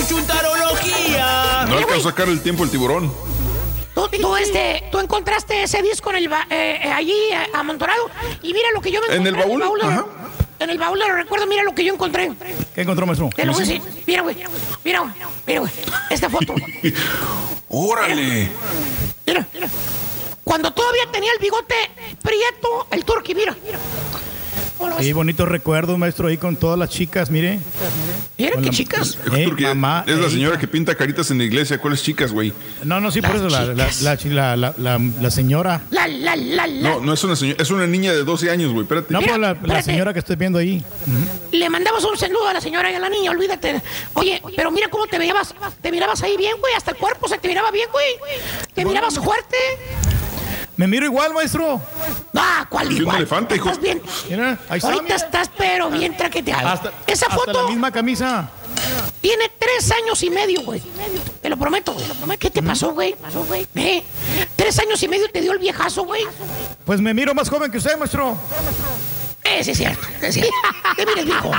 su chuntarología. No alcanzó a sacar el tiempo el tiburón. Tú, tú, este, tú encontraste ese disco en el ba- eh, eh, allí eh, amontonado y mira lo que yo me ¿En encontré el baúl? Ajá. en el baúl de los recuerdos, mira lo que yo encontré. ¿Qué encontró, maestro? Te lo voy a decir. Mira, güey. Mira, güey. Mira, güey. Esta foto. ¡Órale! Mira, mira. Cuando todavía tenía el bigote prieto, el turqui, mira. ¿Cómo lo ves? Qué bonitos recuerdos, maestro, ahí con todas las chicas, mire. Mira qué la- chicas. Eh, mamá, es la eh, señora que pinta caritas en la iglesia. ¿Cuáles chicas, güey? No, no, sí, por eso la, la, la, la, la- la- la señora. La, la, la, la. No, no es una señora, es una niña de 12 años, güey. Espérate. No, Mira, la, señora que estoy viendo ahí. Le mandamos un saludo a la señora y a la niña, olvídate. Oye, pero mira cómo te mirabas. Te mirabas ahí bien, güey. Hasta el cuerpo se te miraba bien, güey. Te mirabas fuerte. Me miro igual, maestro. Ah, ¿cuál Sí, un igual? elefante, hijo. Estás bien. Mira, ahí está. Ahorita mira. estás pero bien traqueteado. Hasta, Esa hasta foto la misma camisa. tiene tres años y medio, güey. Te lo prometo, güey. ¿Qué te pasó, güey? ¿Eh? Tres años y medio te dio el viejazo, güey. Pues me miro más joven que usted, maestro. Eh, sí, es cierto. Es cierto. Te mires viejo.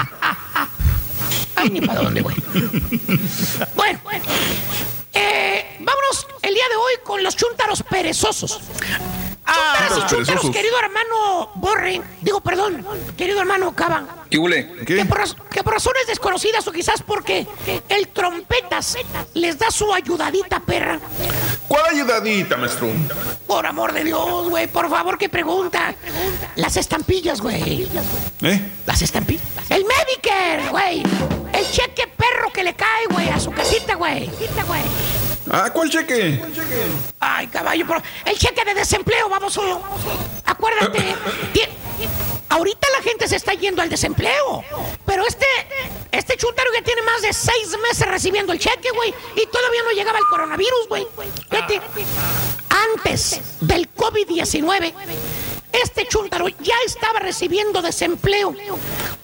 Ay, ni para dónde, güey. Bueno, eh, vámonos el día de hoy con los chúntaros perezosos. Chúntaros chúntaros, perezosos. querido hermano Borre. Digo, perdón, querido hermano Cava. ¿Qué hule? Que por, que por razones desconocidas o quizás porque el trompetas les da su ayudadita perra. ¿Cuál ayudadita, maestro? Por amor de Dios, güey, por favor, que pregunta. Las estampillas, güey. ¿Eh? Las estampillas. El Medicare, güey. El cheque perro que le cae, güey, a su casita, güey. Ah, ¿cuál cheque? Ay, caballo, pero el cheque de desempleo, vamos. Acuérdate. ti- Ahorita la gente se está yendo al desempleo. Pero este, este chúntaro ya tiene más de seis meses recibiendo el cheque, güey. Y todavía no llegaba el coronavirus, güey. Fíjate. Antes del COVID-19, este chúntaro ya estaba recibiendo desempleo.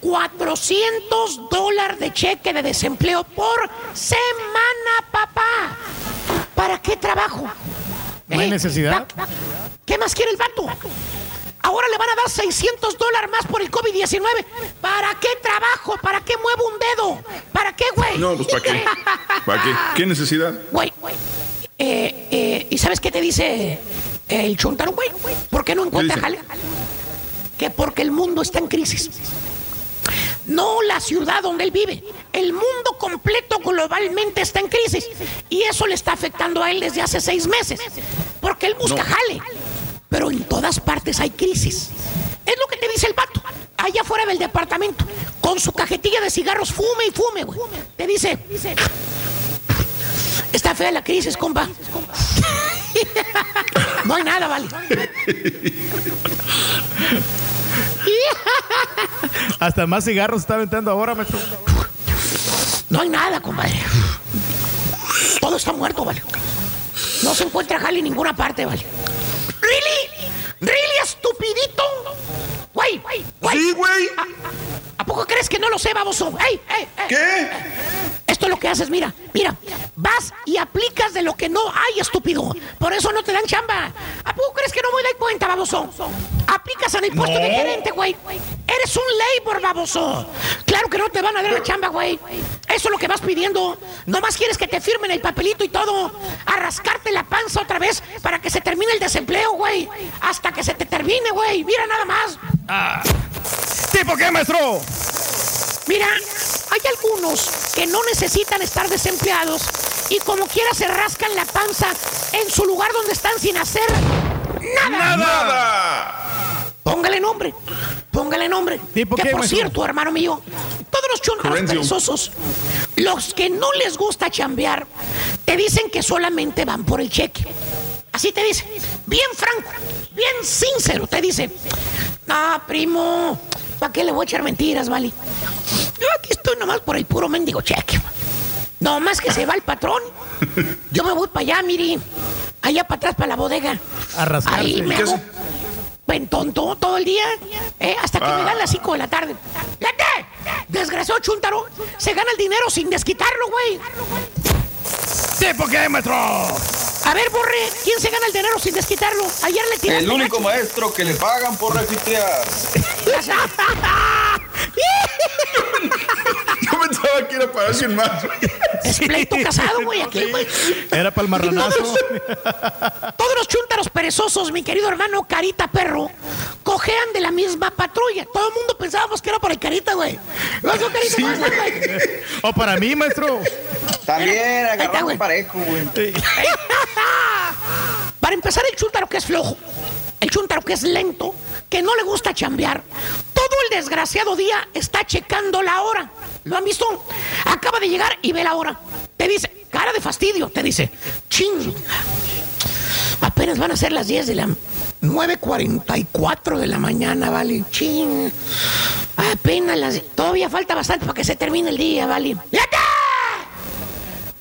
400 dólares de cheque de desempleo por semana, papá. ¿Para qué trabajo? No hay ¿Eh? necesidad. ¿Qué más quiere el vato? Ahora le van a dar 600 dólares más por el COVID-19. ¿Para qué trabajo? ¿Para qué muevo un dedo? ¿Para qué, güey? No, pues ¿para qué? ¿Para qué? ¿Qué necesidad? Güey, eh, eh, ¿y sabes qué te dice el chuntaro, güey? ¿Por qué no encuentra jale? Que porque el mundo está en crisis. No la ciudad donde él vive. El mundo completo globalmente está en crisis. Y eso le está afectando a él desde hace seis meses. Porque él busca No. jale. Pero en todas partes hay crisis. Es lo que te dice el vato. Allá afuera del departamento. Con su cajetilla de cigarros, fume y fume, güey. Te dice. Está fea la crisis, compa. No hay nada, vale. Hasta más cigarros está aventando ahora, maestro. No hay nada, compadre. Todo está muerto, vale. No se encuentra jale en ninguna parte, vale. ¿Really? ¿Really, estupidito? Güey, güey, güey. Sí, güey. ¿A, poco crees que no lo sé, baboso? ¡Ey, ey, ey! ¿Qué? Esto es lo que haces, mira, mira. Vas y aplicas de lo que no hay, estúpido. Por eso no te dan chamba. ¿A poco crees que no me doy cuenta, baboso? Aplicas en el puesto de No. gerente, güey. Eres un labor, baboso. Claro que no te van a dar la chamba, güey. Eso es lo que vas pidiendo. Nomás quieres que te firmen el papelito y todo. A rascarte la panza otra vez para que se termine el desempleo, güey. Hasta que se te termine, güey. Mira nada más. ¿Tipo qué, maestro? Mira, hay algunos que no necesitan estar desempleados y como quiera se rascan la panza en su lugar donde están sin hacer nada. ¡Nada! Póngale nombre. Póngale nombre. ¿Tipo que qué, por cierto, hermano mío, todos los Correncio. perezosos, los que no les gusta chambear, te dicen que solamente van por el cheque. Así te dice, bien franco, bien sincero, te dice. No, primo, ¿para qué le voy a echar mentiras, vale? Yo aquí estoy nomás por el puro mendigo cheque. No más que se va el patrón. Yo me voy para allá, mire. Allá para atrás, para la bodega. A. Ahí me ¿Qué hago hace? pen tonto todo el día, eh, hasta que me dan las 5 de la tarde. ¡Fíjate! Desgraciado chuntaro, se gana el dinero sin desquitarlo, güey. ¿Tipo qué, maestro? A ver, Borre, ¿quién se gana el dinero sin desquitarlo? Ayer le tiraste El único gacho. maestro que le pagan por refitear. Yo pensaba que era para alguien más. Es pleito casado, güey, aquí, güey. Era para el marranazo. Todos los chúntaros perezosos, mi querido hermano Carita Perro, cojean de la misma patrulla. Todo el mundo pensábamos que era por el Carita, güey. O para mí, maestro. También agarramos parejo, güey. Para empezar, el chúntaro que es flojo, el chúntaro que es lento, que no le gusta chambear, todo el desgraciado día está checando la hora. ¿Lo han visto? Acaba de llegar y ve la hora. Te dice, cara de fastidio, te dice, ching. Apenas van a ser las 10 de la 9.44 de la mañana, vale. Ching. Apenas las. Todavía falta bastante para que se termine el día, vale. ¡Fíjate!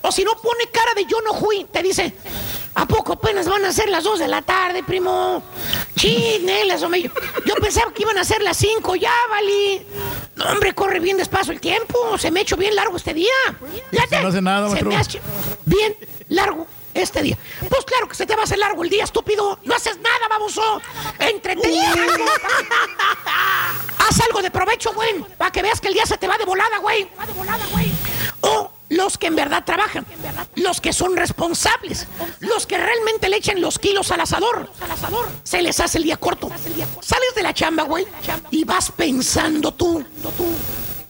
O si no pone cara de yo no fui, te dice, ¿A poco apenas van a ser las 2 de la tarde, primo? Chinelas, hombre. Yo, yo pensaba que iban a ser las 5, ya, Vali. No, hombre, corre bien despacio el tiempo. Se me ha hecho bien largo este día. Fíjate, No hace nada, Se maestro. me ha hecho bien largo este día. Pues claro que se te va a hacer largo el día, estúpido. No haces nada, baboso. Entretenido. Haz algo de provecho, güey. Para que veas que el día se te va de volada, güey. O los que en verdad trabajan, los que son responsables, los que realmente le echan los kilos al asador. Se les hace el día corto. Sales de la chamba, güey, y vas pensando tú.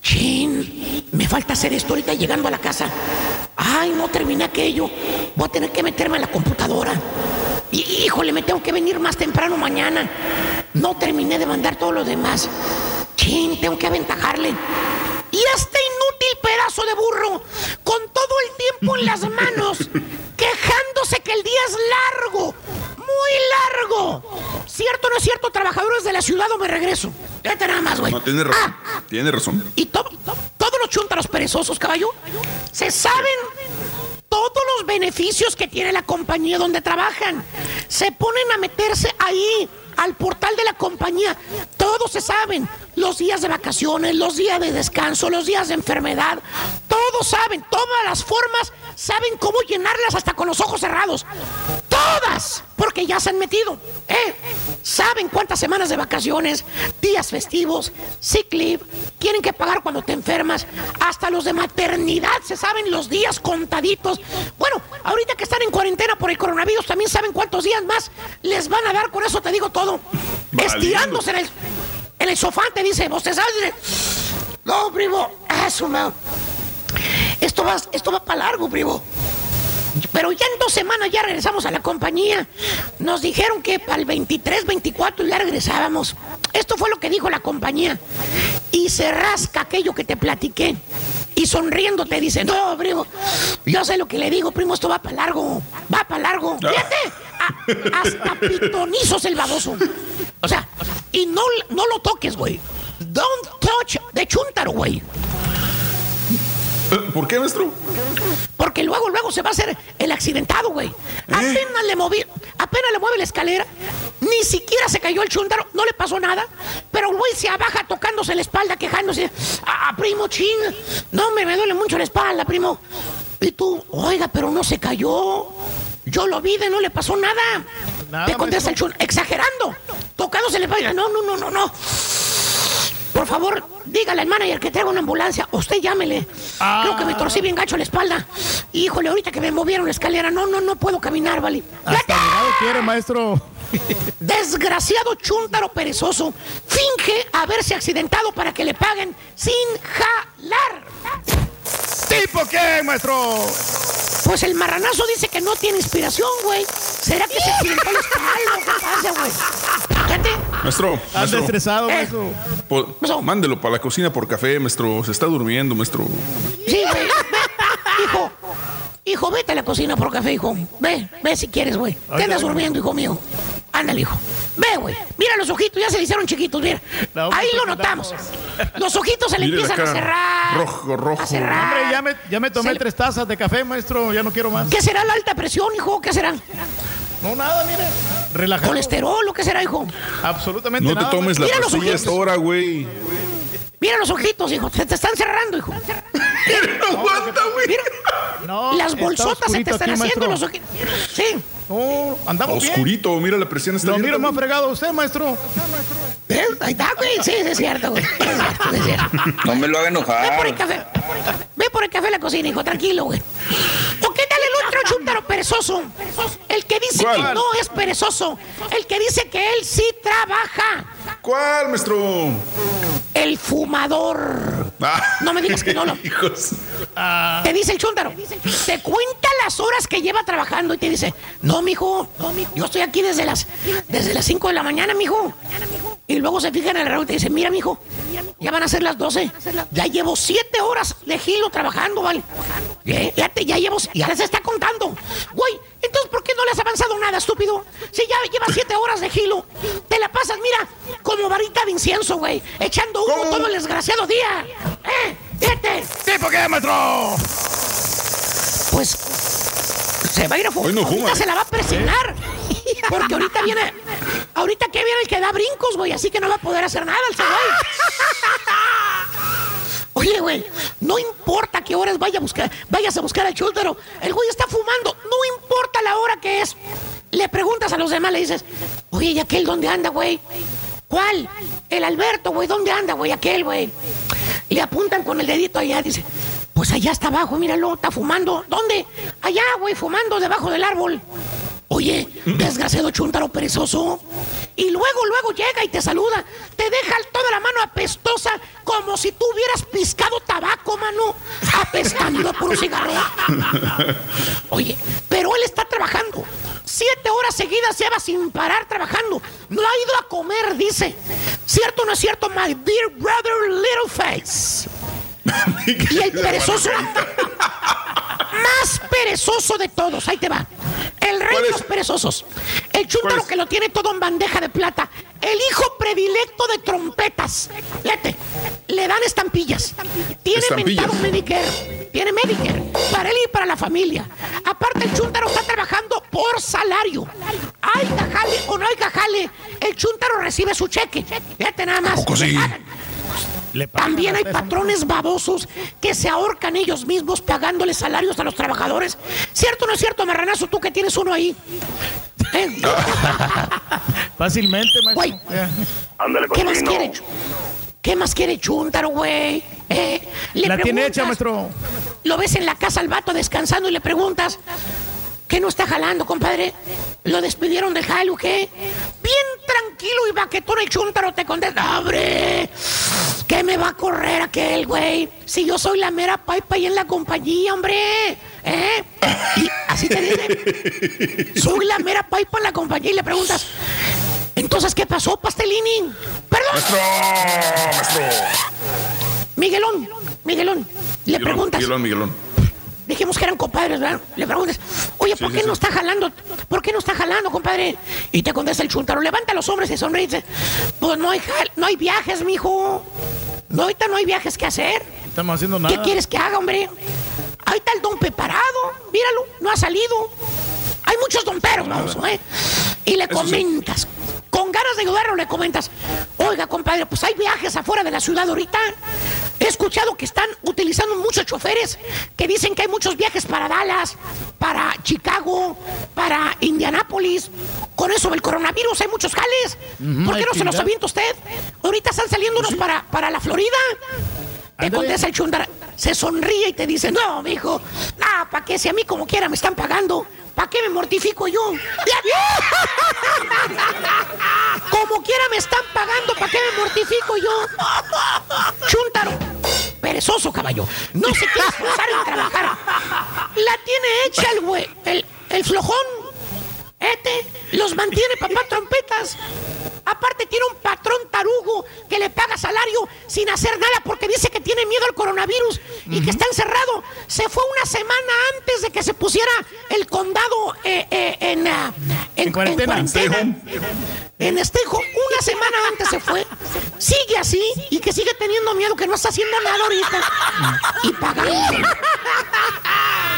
Chin, me falta hacer esto ahorita llegando a la casa. Ay, no terminé aquello. Voy a tener que meterme a la computadora. Y, híjole, me tengo que venir más temprano mañana. No terminé de mandar todo lo demás. Chin, tengo que aventajarle. Y este inútil pedazo de burro, con todo el tiempo en las manos, quejándose que el día es largo, muy largo. ¿Cierto o no es cierto, trabajadores de la ciudad o me regreso? Fíjate nada más, güey. No, tiene razón. Tiene razón. Y to- to- todos los chuntaros perezosos, caballo, se saben todos los beneficios que tiene la compañía donde trabajan. Se ponen a meterse ahí, al portal de la compañía. Todos se saben. Los días de vacaciones, los días de descanso, los días de enfermedad. Todos saben. Todas las formas saben cómo llenarlas hasta con los ojos cerrados. Todas. Porque ya se han metido. ¿eh? Saben cuántas semanas de vacaciones, días festivos, sick leave, tienen que pagar cuando te enfermas. Hasta los de maternidad se saben los días contaditos. Bueno, ahorita que están en cuarentena por el coronavirus, también saben cuántos días más les van a dar. Con eso te digo todo. Estirándose en el, en el sofá, te dice, vos te sabes. dice, No, primo, eso, man. Esto va, esto va para largo, primo. Pero ya en dos semanas ya regresamos a la compañía. Nos dijeron que para el 23, 24 ya regresábamos. Esto fue lo que dijo la compañía. Y se rasca aquello que te platiqué. Y sonriendo te dice, no, primo, yo sé lo que le digo, primo, esto va para largo. Va para largo. Fíjate, a- hasta pitonizos el baboso. O sea, y no, no lo toques, güey. Don't touch de chuntaro, güey. Eh, ¿Por qué, maestro? Porque luego, luego se va a hacer el accidentado, güey. Apenas le moví, apenas le mueve la escalera, ni siquiera se cayó el chúntaro, no le pasó nada. Pero el güey se abaja tocándose la espalda, quejándose. Ah, primo chin, no me, me duele mucho la espalda, primo. Y tú, oiga, pero no se cayó. Yo lo vi, de no le pasó nada. Nada, Te contesta el chun, exagerando, tocándose la espalda. No, no, no, no, no. Por favor, dígale al manager que traiga una ambulancia. Usted llámele. Creo que me torcí bien gacho la espalda. Híjole, ahorita que me movieron la escalera, no, no, no puedo caminar, vale. Hasta quiere, maestro. Desgraciado chúntaro perezoso. Finge haberse accidentado para que le paguen sin jalar. ¿Tipo qué, maestro? Pues el marranazo dice que no tiene inspiración, güey. ¿Será que se accidentó la espalda? ¿Qué pasa, güey? Fíjate. Maestro, Anda maestro, estresado, Eh. maestro. po- mándelo para la cocina por café, maestro. Se está durmiendo, maestro. Sí, güey. Hijo. Hijo, vete a la cocina por café, hijo. Ve, ve si quieres, güey. Te andas durmiendo, hijo mío. Ándale, hijo. Ve, güey. Mira los ojitos, ya se le hicieron chiquitos, mira. No, Ahí lo pues, notamos. Los ojitos se le Mire la empiezan a cerrar. Rojo, rojo. A cerrar. Hombre, ya me, ya me tomé Se- tres tazas de café, maestro. Ya no quiero más. ¿Qué será la alta presión, hijo? ¿Qué será? No, nada, mire. Relajado. ¿Colesterol o qué será, hijo? Absolutamente No te nada. tomes la Mira los pastilla a ojitos. esta hora, güey. Mira los ojitos, hijo. Se te están cerrando, hijo. No aguanta, güey. Mira. No, Las bolsotas se te están aquí, haciendo maestro. los ojitos. Sí. No, andamos bien. Oscurito, mira la presión está Lo bien, miro más fregado usted, maestro. ¿Eh? Ahí está, güey. Sí, sí, es cierto, güey. Es cierto, es cierto. No me lo haga Ve por el enojar. café. Ve por el café a la cocina, hijo, tranquilo, güey. ¿O qué tal el otro chúntaro perezoso? El que dice ¿Cuál? que no es perezoso. El que dice que él sí trabaja. ¿Cuál, maestro? El fumador. Ah. No me digas que no lo. Hijos. Te dice el chúntaro. Te cuenta las horas que lleva trabajando y te dice, no, mijo, no, mijo, yo estoy aquí desde las desde las 5 de la mañana, mijo. Y luego se fija en el reloj y te dice, mira, mijo, ya van a ser las 12. Ya llevo 7 horas de gilo trabajando, ¿vale? Eh, Ya, te, ya llevo, ya les está contando. Güey, entonces, ¿por qué no le has avanzado nada, estúpido? Si ya llevas 7 horas de gilo, te la pasas, mira, como varita de incienso, güey, echando humo ¿Cómo? todo el desgraciado día. ¿Eh? Fíjate. ¿Tipo qué, maestro? Pues Se va a ir a fumar. Hoy no ahorita se la va a presionar. Porque ahorita viene. Ahorita que viene el que da brincos, güey. Así que no va a poder hacer nada el güey. Oye, güey, no importa qué horas vaya a buscar, vayas a buscar al chúltaro. El güey está fumando. No importa la hora que es. Le preguntas a los demás, le dices, oye, ¿y aquel dónde anda, güey? ¿Cuál? El Alberto, güey, ¿dónde anda, güey? Aquel, güey. Le apuntan con el dedito allá, dice, pues allá está abajo, míralo, está fumando. ¿Dónde? Allá, güey, fumando debajo del árbol. Oye, desgraciado chúntaro perezoso. Y luego, luego llega y te saluda. Te deja toda la mano apestosa como si tú hubieras piscado tabaco, mano. Apestando por un cigarro. Oye, pero él está trabajando. Siete horas seguidas lleva sin parar trabajando. No ha ido a comer, dice. ¿Cierto o no es cierto, my dear brother Littleface? y el perezoso. Más perezoso de todos. Ahí te va. El rey de los perezosos. El chúntaro que lo tiene todo en bandeja de plata. El hijo predilecto de trompetas. Fíjate, le dan estampillas. Tiene Medicare. Tiene Medicare. Para él y para la familia. Aparte, el chúntaro está trabajando por salario. Hay jale o no hay jale. El chúntaro recibe su cheque. Fíjate nada más. También hay patrones babosos que se ahorcan ellos mismos pagándole salarios a los trabajadores. ¿Cierto o no es cierto, marranazo, tú que tienes uno ahí? ¿Eh? Fácilmente, maestro. Güey. ¿Qué más quiere? ¿Qué más quiere Chuntaro, güey? Eh, La tiene hecha, maestro. Lo ves en la casa al vato descansando y le preguntas, ¿qué no está jalando, compadre? ¿Lo despidieron de jale o qué? Bien tranquilo y baquetón el Chuntaro te contesta, ¡abre! ¿Qué me va a correr aquel, güey? Si yo soy la mera paipa ahí en la compañía, hombre. ¿Eh? Y así te dice. Soy la mera paipa en la compañía y le preguntas, entonces, ¿qué pasó, Pastelini? Perdón. Maestro, maestro. Miguelón, Miguelón, le Miguelón, preguntas. Miguelón, Miguelón. Dijimos que eran compadres, ¿verdad? Le preguntas, oye, ¿por Sí, qué sí, no sí. está jalando? ¿Por qué no está jalando, compadre? Y te contesta el chuntaro, levanta los hombres y sonríe pues no hay, jal- no hay viajes, mijo. No, ahorita no hay viajes que hacer. Estamos haciendo nada. ¿Qué quieres que haga, hombre? Ahí está el don preparado, míralo, no ha salido. Hay muchos domperos, vamos, ¿eh? Y le comentas, con ganas de ayudarlo, le comentas, oiga, compadre, pues hay viajes afuera de la ciudad ahorita. He escuchado que están utilizando muchos choferes que dicen que hay muchos viajes para Dallas, para Chicago, para Indianápolis. Con eso del coronavirus hay muchos jales. ¿Por qué no se los avienta usted? Ahorita están saliendo unos para, para la Florida. Te contesta el chundara, se sonríe y te dice, no, mijo, no, ¿para qué? Si a mí como quiera me están pagando, ¿para qué me mortifico yo? como quiera me están pagando, ¿para qué me mortifico yo? Chuntaro, perezoso caballo, no se quiere esforzar en trabajar. La tiene hecha el güey, el, el flojón. Este los mantiene papá trompetas. Aparte tiene un patrón tarugo que le paga salario sin hacer nada porque dice que tiene miedo al coronavirus y que está encerrado. Se fue una semana antes de que se pusiera el condado eh, eh, en, ah, en, En cuarentena. En Estejo, una semana antes se fue. Sigue así y que sigue teniendo miedo que no está haciendo nada ahorita. Y pagando.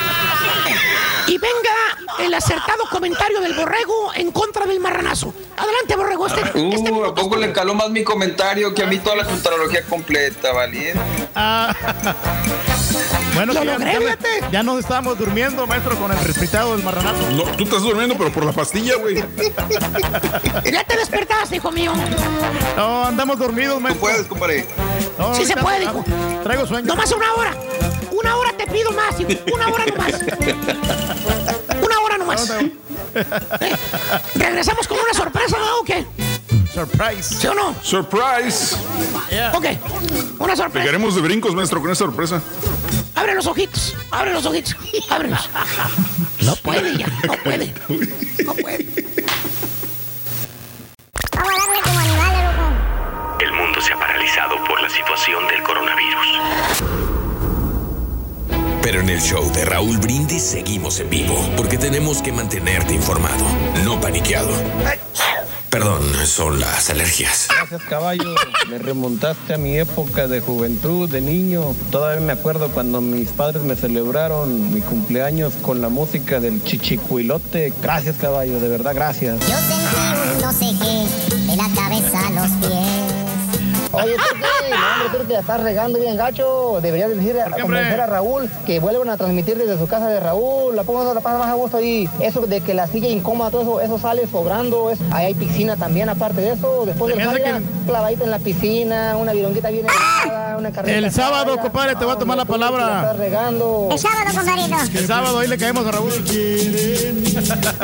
Y venga el acertado comentario del borrego en contra del marranazo. Adelante, borrego. Este, este Uh, ¿a poco le caló más mi comentario que a mí toda la juntarología completa, valiente? Ah. Bueno, Lo logré, ya- ya nos estábamos durmiendo, maestro, con el respetado del marranazo. No, tú estás durmiendo, pero por la pastilla, güey. Ya te despertaste, hijo mío. No, andamos dormidos, Tú maestro. puedes, compadre. No, Sí se puede, hijo. Traigo sueño. Nomás una hora. Una hora te pido más, hijo. Una hora nomás. Una hora nomás. Eh, ¿Regresamos con una sorpresa ¿no? o qué? Surprise. ¿Sí o no? Surprise. Ok, una sorpresa. Pegaremos de brincos, maestro, con esa sorpresa. Abre los ojitos, abre los ojitos, ábrelos. No puede ya, no puede. No puede. El mundo se ha paralizado por la situación del coronavirus. Pero en el show de Raúl Brindis seguimos en vivo, porque tenemos que mantenerte informado, no paniqueado. Perdón, son las alergias. Gracias, caballo. Me remontaste a mi época de juventud, de niño. Todavía me acuerdo cuando mis padres me celebraron mi cumpleaños con la música del chichicuilote. Gracias, caballo, de verdad, gracias. Yo sentí un no sé qué de la cabeza a los pies. Oye, Turki, no, hombre, Turki, la estás regando bien gacho. Deberías decir, a convencer a Raúl que vuelvan a transmitir desde su casa de Raúl. La pongo la pasa más a gusto ahí. Eso de que la silla incómoda, todo eso, eso sale sobrando. Es, ahí hay piscina también, aparte de eso. Después del hace jale, clavadita en la piscina, una vironguita bien helada, una carnita El sábado, compadre, te voy a tomar la la palabra. estás regando. El sábado, compadrito. El sábado ahí le caemos a Raúl.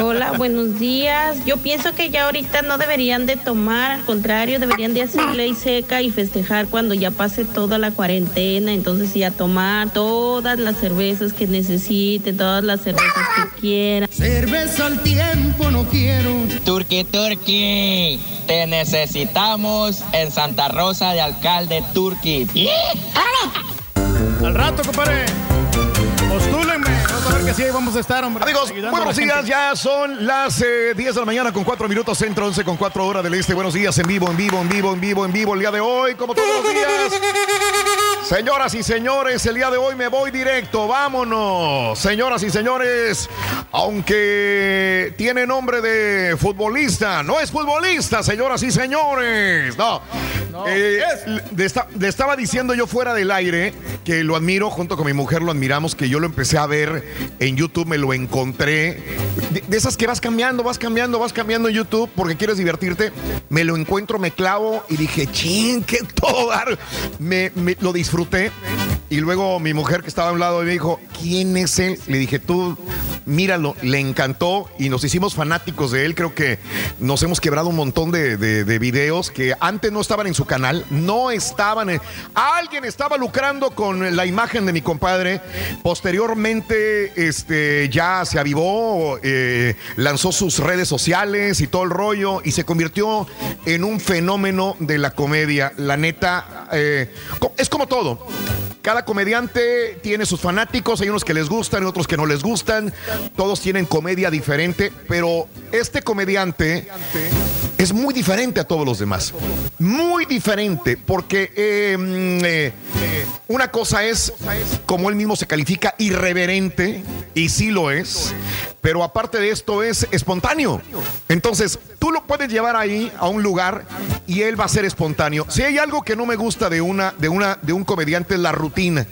Hola, buenos días. Yo pienso que ya ahorita no deberían de tomar, al contrario, deberían de hacer ley seca y festejar cuando ya pase toda la cuarentena. Entonces sí, a tomar todas las cervezas que necesiten, todas las cervezas que quieran. Cerveza al tiempo no quiero. Turqui Turqui, te necesitamos en Santa Rosa de Alcalde Turqui. Al rato, compadre. Postúlenme. Vamos a ver que sí, ahí vamos a estar, hombre. Amigos, buenos días. Ya son las eh, 10 de la mañana con 4 minutos centro, 11 con 4 horas del este. Buenos días en vivo, en vivo, en vivo, en vivo, en vivo. El día de hoy, como todos los días. Señoras y señores, el día de hoy me voy directo. Vámonos. Señoras y señores, aunque tiene nombre de futbolista, no es futbolista, señoras y señores. No. Eh, le, esta- le estaba diciendo yo fuera del aire que lo admiro, junto con mi mujer lo admiramos, que yo lo empecé a ver en YouTube, me lo encontré. De, de esas que vas cambiando, vas cambiando, vas cambiando en YouTube porque quieres divertirte. Me lo encuentro, me clavo y dije, ching, qué todo. Me, me- lo disfruté. Y luego mi mujer que estaba a un lado me dijo, ¿quién es él? Le dije, tú, míralo, le encantó y nos hicimos fanáticos de él. Creo que nos hemos quebrado un montón de, de- de videos que antes no estaban en su canal, no estaban en... Alguien estaba lucrando con la imagen de mi compadre. Posteriormente, este, ya se avivó, eh, lanzó sus redes sociales y todo el rollo y se convirtió en un fenómeno de la comedia. La neta, eh, es como todo. Cada comediante tiene sus fanáticos, hay unos que les gustan y otros que no les gustan. Todos tienen comedia diferente, pero este comediante es muy diferente a todos los demás. Muy diferente, porque mm, eh, una cosa es, como él mismo se califica, irreverente, y sí lo es, pero aparte de esto es espontáneo. Entonces, tú lo puedes llevar ahí a un lugar y él va a ser espontáneo. Si hay algo que no me gusta de una, de una, de un comediante es la rutina.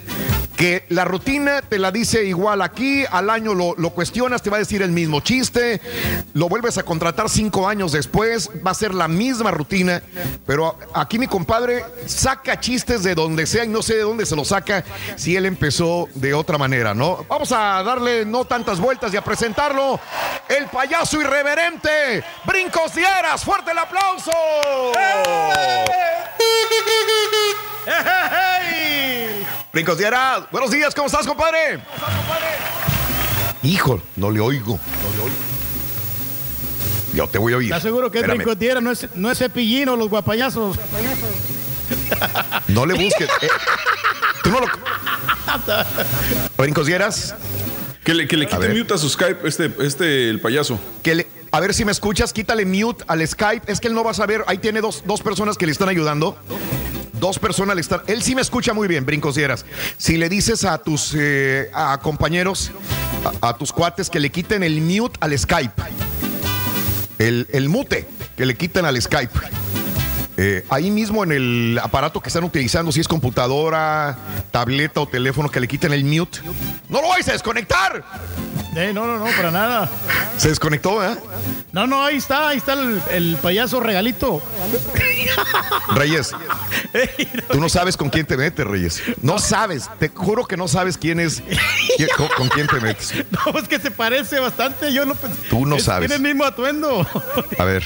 Que la rutina te la dice igual aquí, al año lo, cuestionas, te va a decir el mismo chiste, lo vuelves a contratar cinco años después, va a ser la misma rutina, pero aquí mi compadre saca chistes de donde sea y no sé de dónde se lo saca si él empezó de otra manera, ¿no? Vamos a darle no tantas vueltas y a presentarlo, el payaso irreverente, Brincos Dieras, fuerte el aplauso. Brincos Dieras, buenos días, ¿cómo estás, compadre? Hijo, no le oigo, no le oigo. Yo te voy a oír. ¿Estás seguro que es Espérame. brincotiera? No es, no es cepillino, los guapayazos. No le busques. eh. Tú no lo. Brincos Dieras. Que le, que le quite mute a su Skype, este, este, el payaso. Que le- a ver si me escuchas, quítale mute al Skype. Es que él no va a saber. Ahí tiene dos, dos personas que le están ayudando. Dos personas le están. Él sí me escucha muy bien, Brincos Dieras. Si le dices a tus eh, a compañeros, a, a tus cuates, que le quiten el mute al Skype. El, el mute, que le quiten al Skype. Eh, ahí mismo en el aparato que están utilizando, si es computadora, tableta o teléfono, que le quiten el mute. ¡No lo vais a desconectar! Eh, no, no, no, para nada. Se desconectó, ¿eh? No, no, ahí está, ahí está el, el payaso regalito. Reyes, tú no sabes con quién te metes, Reyes. No sabes, te juro que no sabes quién es, quién- con, con quién te metes. No, es que se parece bastante. Yo no pensé. Tú no Es- sabes. Tiene el mismo atuendo. A ver,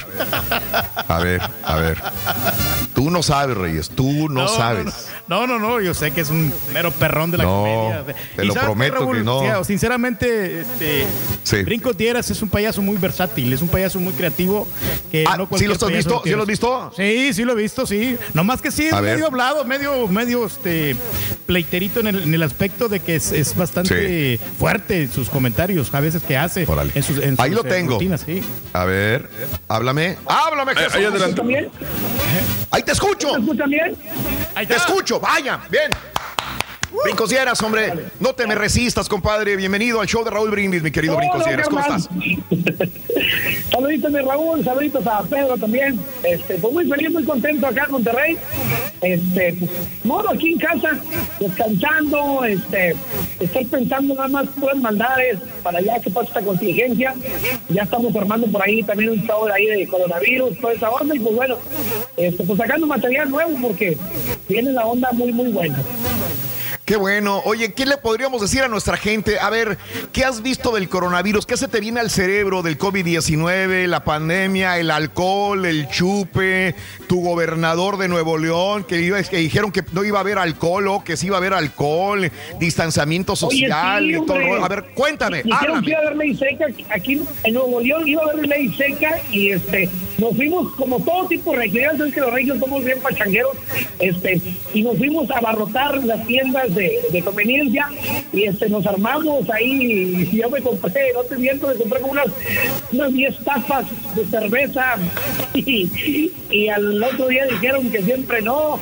a ver, a ver. Tú no sabes, Reyes, tú no, sabes. No, no, no, yo sé que es un mero perrón de la No, comedia. te lo ¿sabes qué, prometo Raúl? que no. Sí, Sinceramente, este, Sí. Brinco Dieras es un payaso muy versátil, es un payaso muy creativo. Que Ah, no ¿sí lo has visto? ¿Sí lo has visto? Sí, sí lo he visto, sí. Nomás que sí, es A ver. medio hablado, medio, medio, este, pleiterito en el, en el aspecto de que es, es bastante fuerte sus comentarios a veces que hace en sus, en Ahí lo eh, tengo. rutinas, sí. A ver, háblame. Háblame, Jesús. ahí adelante. Ahí te escucho. ¿Me escuchan bien? Te escucho. Vaya, bien. Brincosieras, hombre. No te me resistas, compadre. Bienvenido al show de Raúl Brindis, mi querido Brincosieras. ¿Cómo ¿qué estás? Saluditos de Raúl, saluditos a Pedro también. Este, pues muy feliz, muy contento acá en Monterrey. Este, pues, modo aquí en casa, descansando, este, estoy pensando nada más puras maldades para allá que pasa esta contingencia. Ya estamos formando por ahí también un de ahí de coronavirus, toda esa onda, y pues bueno, este, pues sacando material nuevo porque viene la onda muy, muy buena. Qué bueno. Oye, ¿qué le podríamos decir a nuestra gente? A ver, ¿qué has visto del coronavirus? ¿Qué se te viene al cerebro del COVID-19, la pandemia, el alcohol, el chupe, tu gobernador de Nuevo León, que, iba, que dijeron que no iba a haber alcohol o que sí iba a haber alcohol, distanciamiento social Oye, sí, y todo? A ver, cuéntame, Dijeron que iba a haber ley seca aquí en Nuevo León, iba a haber ley seca y este nos fuimos como todo tipo de regiones, sabes que los regios somos bien pachangueros, este, y nos fuimos a abarrotar las tiendas de, conveniencia y este nos armamos ahí y yo me compré, no te miento, me compré como unas, unas 10 tapas de cerveza y, y al otro día dijeron que siempre no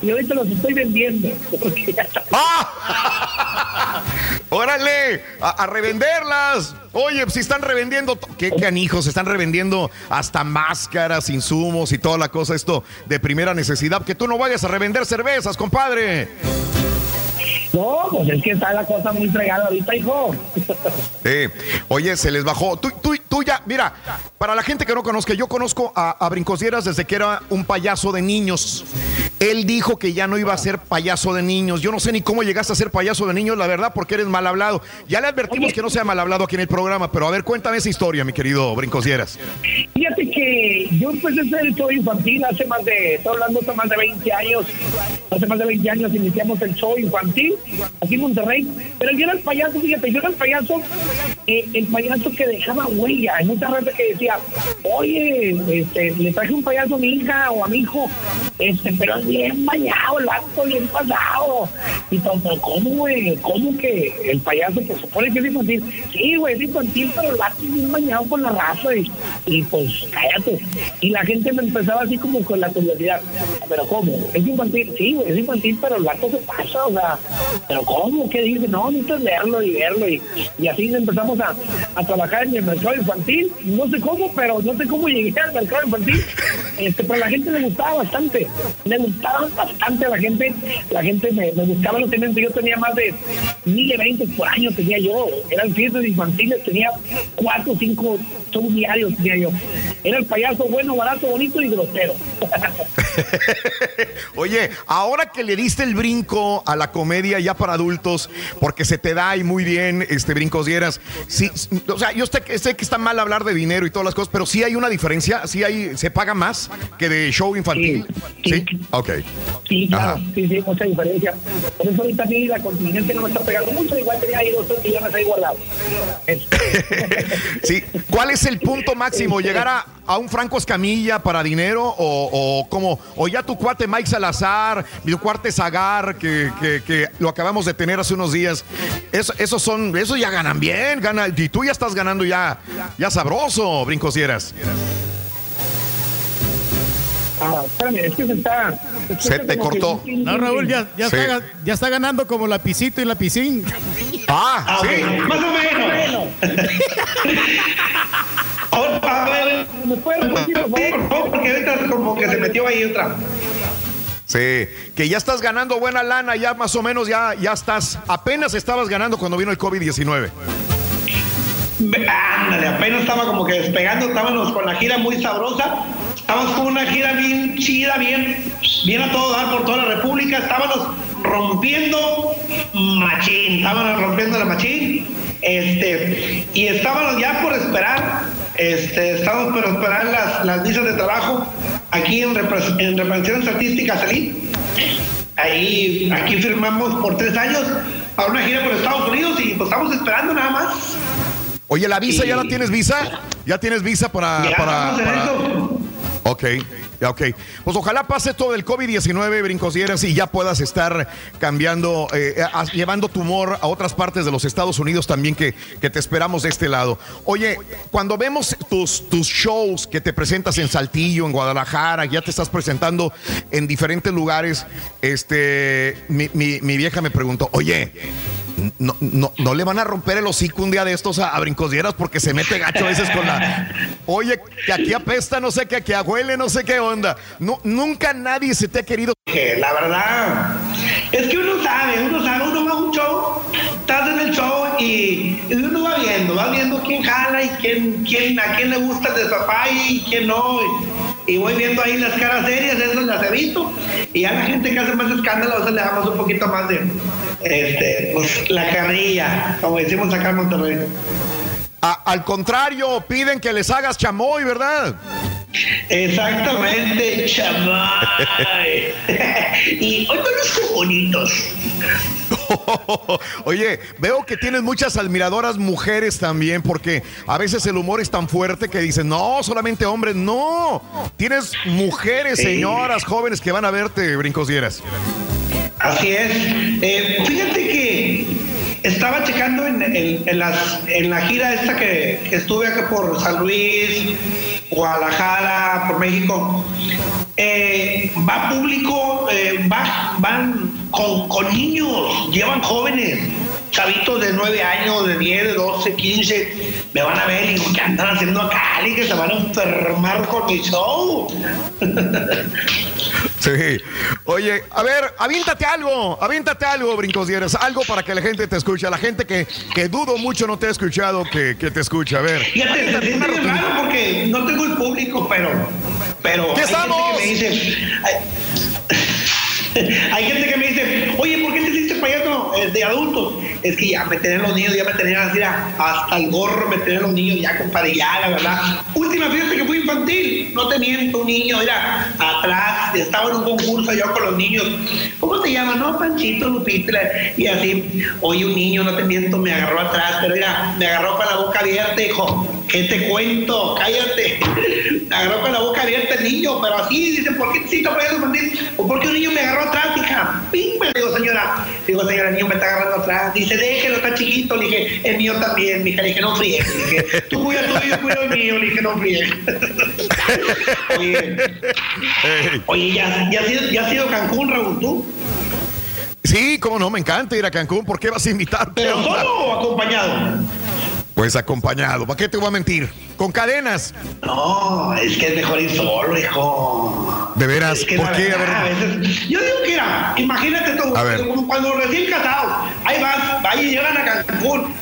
y ahorita los estoy vendiendo está. ¡Órale! A, revenderlas. Oye, si están revendiendo, qué canijos, están revendiendo hasta máscaras, insumos y toda la cosa, esto de primera necesidad. Que tú no vayas a revender cervezas, compadre. No, pues es que está la cosa muy fregada ahorita, hijo. Eh, oye, se les bajó. Tú, tú, tú ya, mira, para la gente que no conozca, yo conozco a Brincosieras desde que era un payaso de niños. Él dijo que ya no iba a ser payaso de niños. Yo no sé ni cómo llegaste a ser payaso de niños, la verdad, porque eres mal hablado. Ya le advertimos que no sea mal hablado aquí en el programa, pero a ver, cuéntame esa historia, mi querido Brincosieras. Fíjate que yo empecé a hacer el show infantil hace más de, estoy hablando hace más de 20 años, hace más de 20 años iniciamos el show infantil aquí en Monterrey, pero yo era el payaso, fíjate, yo era el payaso, eh, el payaso que dejaba huella, hay mucha gente que decía, oye, este, le traje un payaso a mi hija o a mi hijo, este, pero bien bañado, el bien pasado, y pero ¿cómo, güey? ¿Cómo que el payaso que supone que es infantil? Sí, güey, es infantil, pero el es bien bañado con la raza y, y pues cállate. Y la gente me empezaba así como con la curiosidad, pero ¿cómo? ¿Es infantil? Sí, güey, es infantil, pero el vato se pasa, o sea, pero ¿cómo? ¿Qué dice? No, necesitas leerlo y verlo y, y así empezamos a, a trabajar en el mercado infantil, no sé cómo, pero no sé cómo llegué al mercado infantil, este, pero la gente le gustaba bastante, bastante a la gente, la gente me, me buscaba los temas, yo tenía más de mil eventos por año tenía yo, eran fiestas infantiles, tenía cuatro o cinco shows diarios tenía yo, era el payaso bueno, barato, bonito y grosero. Oye, ahora que le diste el brinco a la comedia ya para adultos, porque se te da y muy bien, este brincos dieras, sí, o sea, yo sé, que- sé que está mal hablar de dinero y todas las cosas, pero sí hay una diferencia, sí hay, se paga más que de show infantil. Sí, ok. Sí, claro, sí, sí, mucha diferencia. Por eso ahorita sí la contingencia no me está pegando mucho, igual tenía ahí dos tres millones ahí guardados. Sí, ¿cuál es el punto máximo? ¿Llegar a, a un Franco Escamilla para dinero o, o como o ya tu cuate Mike Salazar, mi cuate Zagar que, que- que lo acabamos de tener hace unos días? Eso, esos son, esos ya ganan bien, gana, y tú ya estás ganando ya, ya sabroso, brincosieras. Ah, espérame, es que se está. es que Se te como que- cortó. No, Raúl, ya, ya, Sí. está, ya está ganando como lapicito y lapicín. Ah, sí. Más o menos. Ahora, a ver, ¿me puedes repetir, por favor? Porque ahorita como que se metió ahí otra. Sí, que ya estás ganando buena lana, ya más o menos ya, ya estás, apenas estabas ganando cuando vino el COVID-19. Ándale, apenas estaba como que despegando, estábamos con la gira muy sabrosa, estábamos con una gira bien chida, bien, bien a todo dar por toda la República, estábamos rompiendo machín, estábamos rompiendo la machín, este, y estábamos ya por esperar, este, estábamos por esperar las, las visas de trabajo aquí en, repres- en representaciones artísticas salí. Ahí, aquí firmamos por tres años para una gira por Estados Unidos y pues estamos esperando nada más. Oye, ¿la visa ya la tienes visa? ¿Ya tienes visa para, Ya para, para- eso. Ok, ok. Pues ojalá pase todo el COVID-19, brincosieras, y ya puedas estar cambiando, eh, llevando tu humor a otras partes de los Estados Unidos también que, que te esperamos de este lado. Oye, cuando vemos tus, tus shows que te presentas en Saltillo, en Guadalajara, ya te estás presentando en diferentes lugares, este, mi, mi- mi vieja me preguntó, oye, no, no, no le van a romper el hocico un día de estos a, a brincosieras porque se mete gacho a veces con la. Oye, que aquí apesta, no sé qué, que huele, no sé qué onda. No, nunca nadie se te ha querido. Que La verdad, es que uno sabe, uno sabe, uno va a un show, estás en el show y, uno va viendo, va viendo quién jala y quién, quién, a quién le gusta el y quién no. Y voy viendo ahí las caras serias, esas las he visto. Y a la gente que hace más escándalo, a veces le damos un poquito más de este, pues, la carrilla, como decimos acá en Monterrey. A- al contrario, piden que les hagas chamoy, ¿verdad? Exactamente, chamay. y hoy conozco bonitos. Oye, veo que tienes muchas admiradoras mujeres también, porque a veces el humor es tan fuerte que dicen, no, solamente hombres, no. Tienes mujeres, señoras, jóvenes que van a verte, brincosieras. Así es. Eh, fíjate que estaba checando en, en- en las, en la gira esta que, que estuve acá por San Luis, Guadalajara, por México. Eh, va público, eh, va- van con, con niños, llevan jóvenes, chavitos de 9 años, de 10, de 12, 15, me van a ver y digo, ¿qué andan haciendo acá? Y que se van a enfermar con mi show. Sí. Oye, a ver, aviéntate algo, aviéntate algo, brincosieras, algo para que la gente te escuche, la gente que, que dudo mucho no te ha escuchado, que, que te escuche, a ver. Se siente bien raro porque no tengo el público, pero. pero ¡Aquí hay gente estamos! que me dice. Hay, hay gente que me dice, oye, ¿por qué te hiciste payaso eh, de adultos? Es que ya me tenían los niños, ya me tenían así hasta el gorro, me tenían los niños ya, compadre, ya, la verdad. Última fiesta que fui infantil, no te miento, un niño, mira, atrás, estaba en un concurso yo con los niños. ¿Cómo se llama? No, Panchito, Lupita, y así. Oye, un niño, no te miento, me agarró atrás, pero mira, me agarró con la boca abierta, dijo, ¿qué te cuento? Cállate. Me agarró con la boca abierta el niño, pero así, dice, ¿por qué te hiciste payaso infantil? ¿O por qué un niño me agarró atrás, hija? Pim, le digo, señora. Digo, señora, el niño me está agarrando atrás. Dice, déjelo, está chiquito. Le dije, el mío también, mija. Le dije, no friegue. Le dije, tú cuida tuyo, yo cuido el mío. Le dije, no friegue. Oye, oye, ¿ya, ya, has ido, ¿ya has ido a Cancún, Raúl, tú? Sí, cómo no, me encanta ir a Cancún, ¿por qué vas a invitar? ¿Pero solo o acompañado? Pues acompañado, ¿para qué te voy a mentir? Con cadenas. No, es que es mejor ir solo, hijo. De veras, Es que ¿por qué? A verdad, ver. a veces- yo digo que era, imagínate tú, A ver. como cuando recién casados, ahí vas, ahí llegan a Cancún,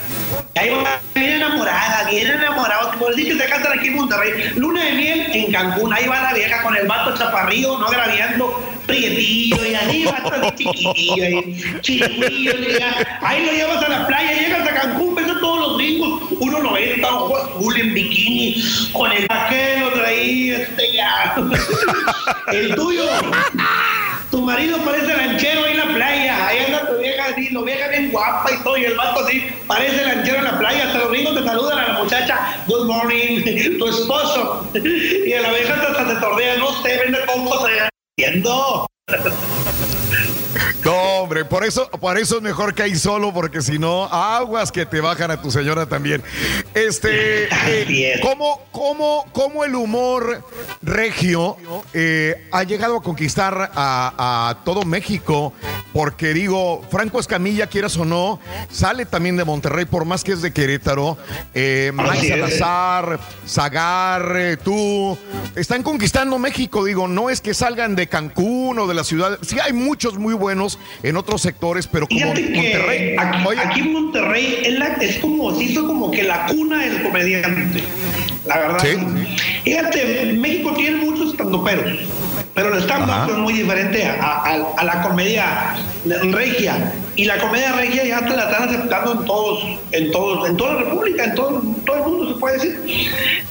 ahí van bien enamoradas, bien enamorados, como decir que se casan aquí en Monterrey, luna de miel en Cancún, ahí va la vieja con el vato chaparrillo, no agraviando, prietillo, y ahí va todo chiquitillo, ahí, ahí lo llevas a la playa, llegas a Cancún, ves todos los gringos, 1.90, ojo azul en bikini, con el vaquero de ahí, este ya, el tuyo. Tu marido parece ranchero ahí en la playa. Ahí anda tu vieja así, lo vieja bien guapa y todo. Y el vato así, parece ranchero en la playa. Hasta los gringos te saludan a la muchacha. Good morning, tu esposo. Y a la vieja hasta se tordea. No sé, vende cocos allá. Entiendo. No, hombre, por eso, por eso es mejor que ahí solo, porque si no, aguas que te bajan a tu señora también. Este, eh, ¿cómo, cómo, cómo el humor regio eh, ha llegado a conquistar a, a todo México? Porque digo, Franco Escamilla, quieras o no, sale también de Monterrey, por más que es de Querétaro. Eh, Mike. Salazar, Zagar, eh, tú, están conquistando México. Digo, no es que salgan de Cancún o de la ciudad. Sí, hay muchos muy buenos en otros sectores, pero como Fíjate Monterrey. aquí, aquí en Monterrey es, la- es como, se hizo como que la cuna del comediante. La verdad. Fíjate, México tiene muchos estandoperos, pero el stand-up es muy diferente a, a- a la comedia regia. Y la comedia regia ya te la están aceptando en todos, en todos, en toda la República, en todo, el mundo se puede decir.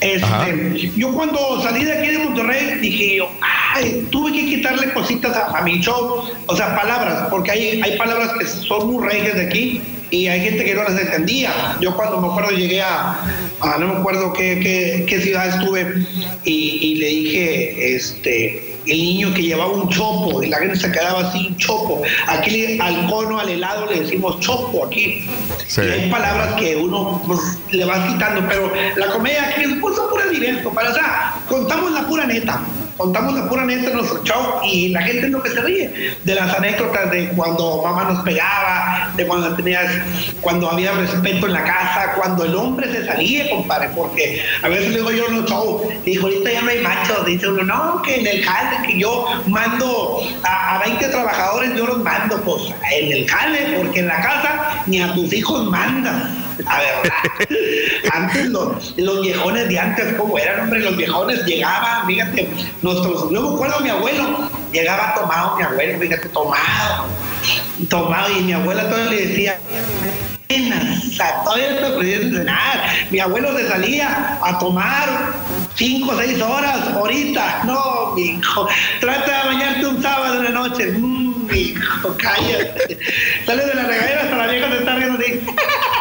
Este, yo cuando salí de aquí de Monterrey dije yo, ay, tuve que quitarle cositas a, a mi show, o sea, palabras, porque hay, hay palabras que son muy regias de aquí y hay gente que no las entendía. Yo cuando me acuerdo llegué a, a no me acuerdo qué, qué, qué ciudad estuve y, y le dije, este, el niño que llevaba un chopo y la gente se quedaba así, chopo. Aquí al cono, al helado le decimos chopo aquí. Sí. Y hay palabras que uno pues, le va quitando, pero la comedia aquí es pues, pura diverso. Para, sea, contamos la pura neta. Contamos la nuestro show y la gente es lo que se ríe de las anécdotas de cuando mamá nos pegaba, de cuando tenías, cuando había respeto en la casa, cuando el hombre se salía, compadre, porque a veces le digo yo en los shows, dijo, ahorita ya no hay machos, dice uno, no, que en el jale, que yo mando a, a 20 trabajadores, yo los mando, pues en el jale, porque en la casa ni a tus hijos mandas. La verdad. Antes los, viejones de antes, ¿cómo eran, hombre? Los viejones llegaban, fíjate, nuestros, yo me mi abuelo, llegaba tomado mi abuelo, fíjate, tomado, tomado, y mi abuela todavía le decía, "Nena, o sea, todavía no te cenar. Mi abuelo se salía a tomar cinco o seis horas ahorita. No, mijo, trata de bañarte un sábado en la noche. Mm, mijo, cállate. Sales de la regadera hasta la vieja se está riendo así.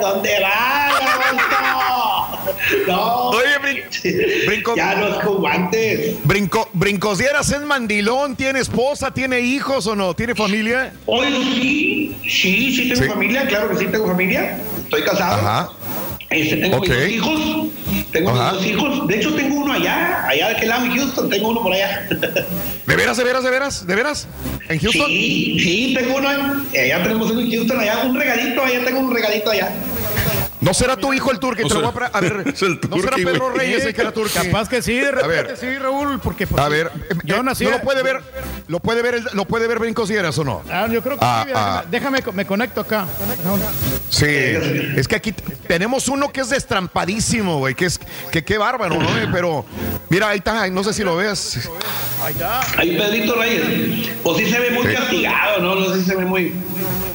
¿Dónde vas, Alonso? No. Oye, brinco. Ya no es guantes. Brinco, brincosieras es mandilón, ¿tiene esposa, tiene hijos o no? ¿Tiene familia? Hoy sí, sí, sí tengo Sí. familia, claro que sí tengo familia. Estoy casado. Ajá. Este, tengo mis dos hijos. Tengo Ajá. mis dos hijos. De hecho, tengo uno allá, allá de aquel lado en Houston. Tengo uno por allá. ¿De veras, de veras, de veras? ¿De veras? ¿En Houston? Sí, sí, tengo uno. Allá tenemos uno en Houston, allá un regalito, allá tengo un regalito allá. ¿No será tu hijo el turque? Te lo voy a, a ver, es el ¿no será Pedro. Reyes el que era turque? Capaz que sí, de A ver. repente sí, Raúl, porque pues, A ver, eh, yo eh, nací. ¿no lo puede ver? ¿Lo puede ver, el- lo puede ver brincosieras o no? Ah, yo creo que Ah, sí, déjame, ah. déjame, me conecto acá. Sí, es que aquí tenemos uno que es destrampadísimo, güey, que es, que qué bárbaro, ¿no? Eh, Pero, mira, ahí está, no sé si lo veas. Ahí está. Ahí Pedrito Reyes. Pues sí se ve muy Sí. castigado, ¿no? No sé si se ve muy.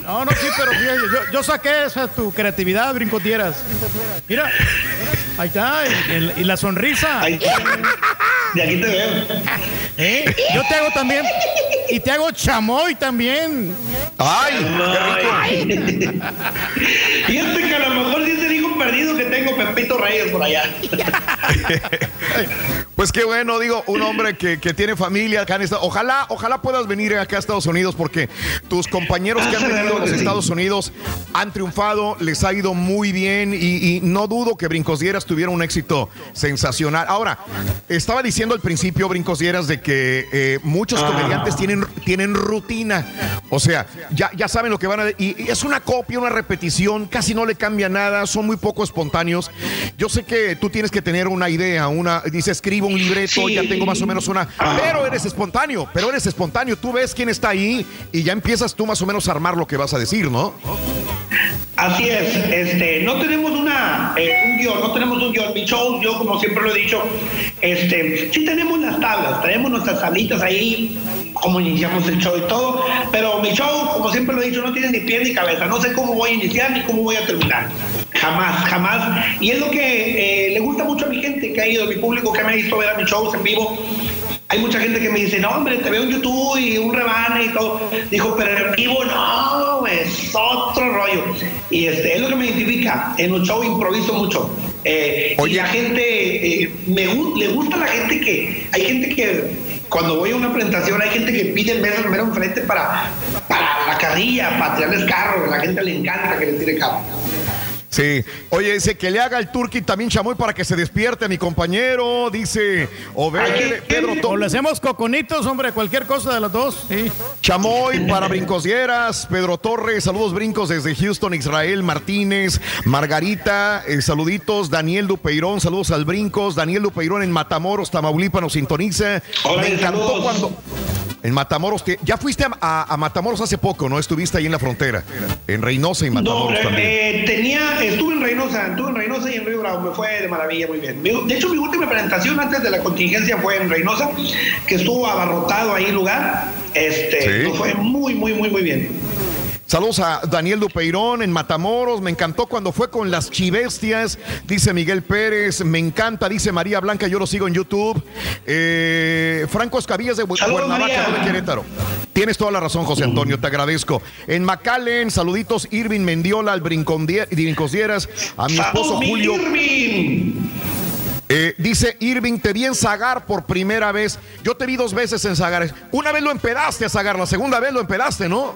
No, no, sí, pero fíjate, yo, yo saqué esa tu creatividad, brincotieras. Mira, ahí está, y, el- y la sonrisa. Está. De aquí te veo. ¿Eh? Yo te hago también, y te hago chamoy también. ¡Ay! ¡Qué rico! Fíjate que a lo mejor sí es el hijo perdido que tengo Pepito Reyes por allá. Pues qué bueno, digo, un hombre que, que tiene familia acá en esta. Ojalá, ojalá puedas venir acá a Estados Unidos porque tus compañeros que han venido los Estados Unidos han triunfado, les ha ido muy bien y, y no dudo que Brincos Dieras tuviera un éxito sensacional. Ahora, estaba diciendo al principio, Brincos Dieras, de que eh, muchos comediantes tienen, tienen rutina. O sea, ya, ya saben lo que van a... Y, y es una copia, una repetición, casi no le cambia nada, son muy poco espontáneos. Yo sé que tú tienes que tener una idea, una... Dice, escribo un libreto, Sí. ya tengo más o menos una... Pero eres espontáneo, pero eres espontáneo. Tú ves quién está ahí y ya empiezas tú más o menos a armar lo que vas a decir, ¿no? Así es, este, no tenemos una, eh, un guion, no tenemos un guion. Mi show, yo como siempre lo he dicho, este, sí tenemos las tablas, tenemos nuestras tablitas ahí, como iniciamos el show y todo, pero mi show, como siempre lo he dicho, no tiene ni pie ni cabeza. No sé cómo voy a iniciar ni cómo voy a terminar. Jamás, jamás. Y es lo que eh, le gusta mucho a mi gente que ha ido, mi público que me ha visto ver a mis shows en vivo. Hay mucha gente que me dice, no, hombre, te veo en YouTube y un rebane y todo. Dijo, pero en vivo no, es otro rollo. Y este, es lo que me identifica. En un show improviso mucho. Eh, y la gente, eh, me, le gusta a la gente que, hay gente que cuando voy a una presentación hay gente que pide mesas mero enfrente para, para la carrilla, para tirarles carro. A la gente le encanta que le tire carro. Sí. Oye, dice que le haga el turqui también chamoy para que se despierte a mi compañero. Dice, o ve, Pedro O le hacemos coconitos, hombre, cualquier cosa de las dos. Sí. Chamoy para Brincosieras, Pedro Torres, saludos brincos desde Houston, Israel Martínez, Margarita, eh, saluditos, Daniel Dupeirón, saludos al Brincos, Daniel Dupeirón en Matamoros, Tamaulipas nos sintoniza. Hola, Me encantó saludos. cuando... En Matamoros, te- ya fuiste a, a- a Matamoros hace poco, ¿no? Estuviste ahí en la frontera, en Reynosa y No, Matamoros eh, también. eh, tenía, estuve en Reynosa, estuve en Reynosa y en Río Bravo, me fue de maravilla, muy bien. De hecho, mi última presentación antes de la contingencia fue en Reynosa, que estuvo abarrotado ahí el lugar. Este, Sí. nos fue muy, muy, muy, muy bien. Saludos a Daniel Dupeirón en Matamoros. Me encantó cuando fue con las chivestias, dice Miguel Pérez. Me encanta, dice María Blanca. Yo lo sigo en YouTube. Eh, Franco Escabillas de Cuernavaca, de Querétaro. Tienes toda la razón, José Antonio. Te agradezco. En McAllen, saluditos Irving Mendiola, al Brincosieras, a mi esposo Julio. Irving. Eh, dice Irving, te vi en Zagar por primera vez. Yo te vi dos veces en Zagar. Una vez lo empedaste a Zagar, la segunda vez lo empedaste, ¿no?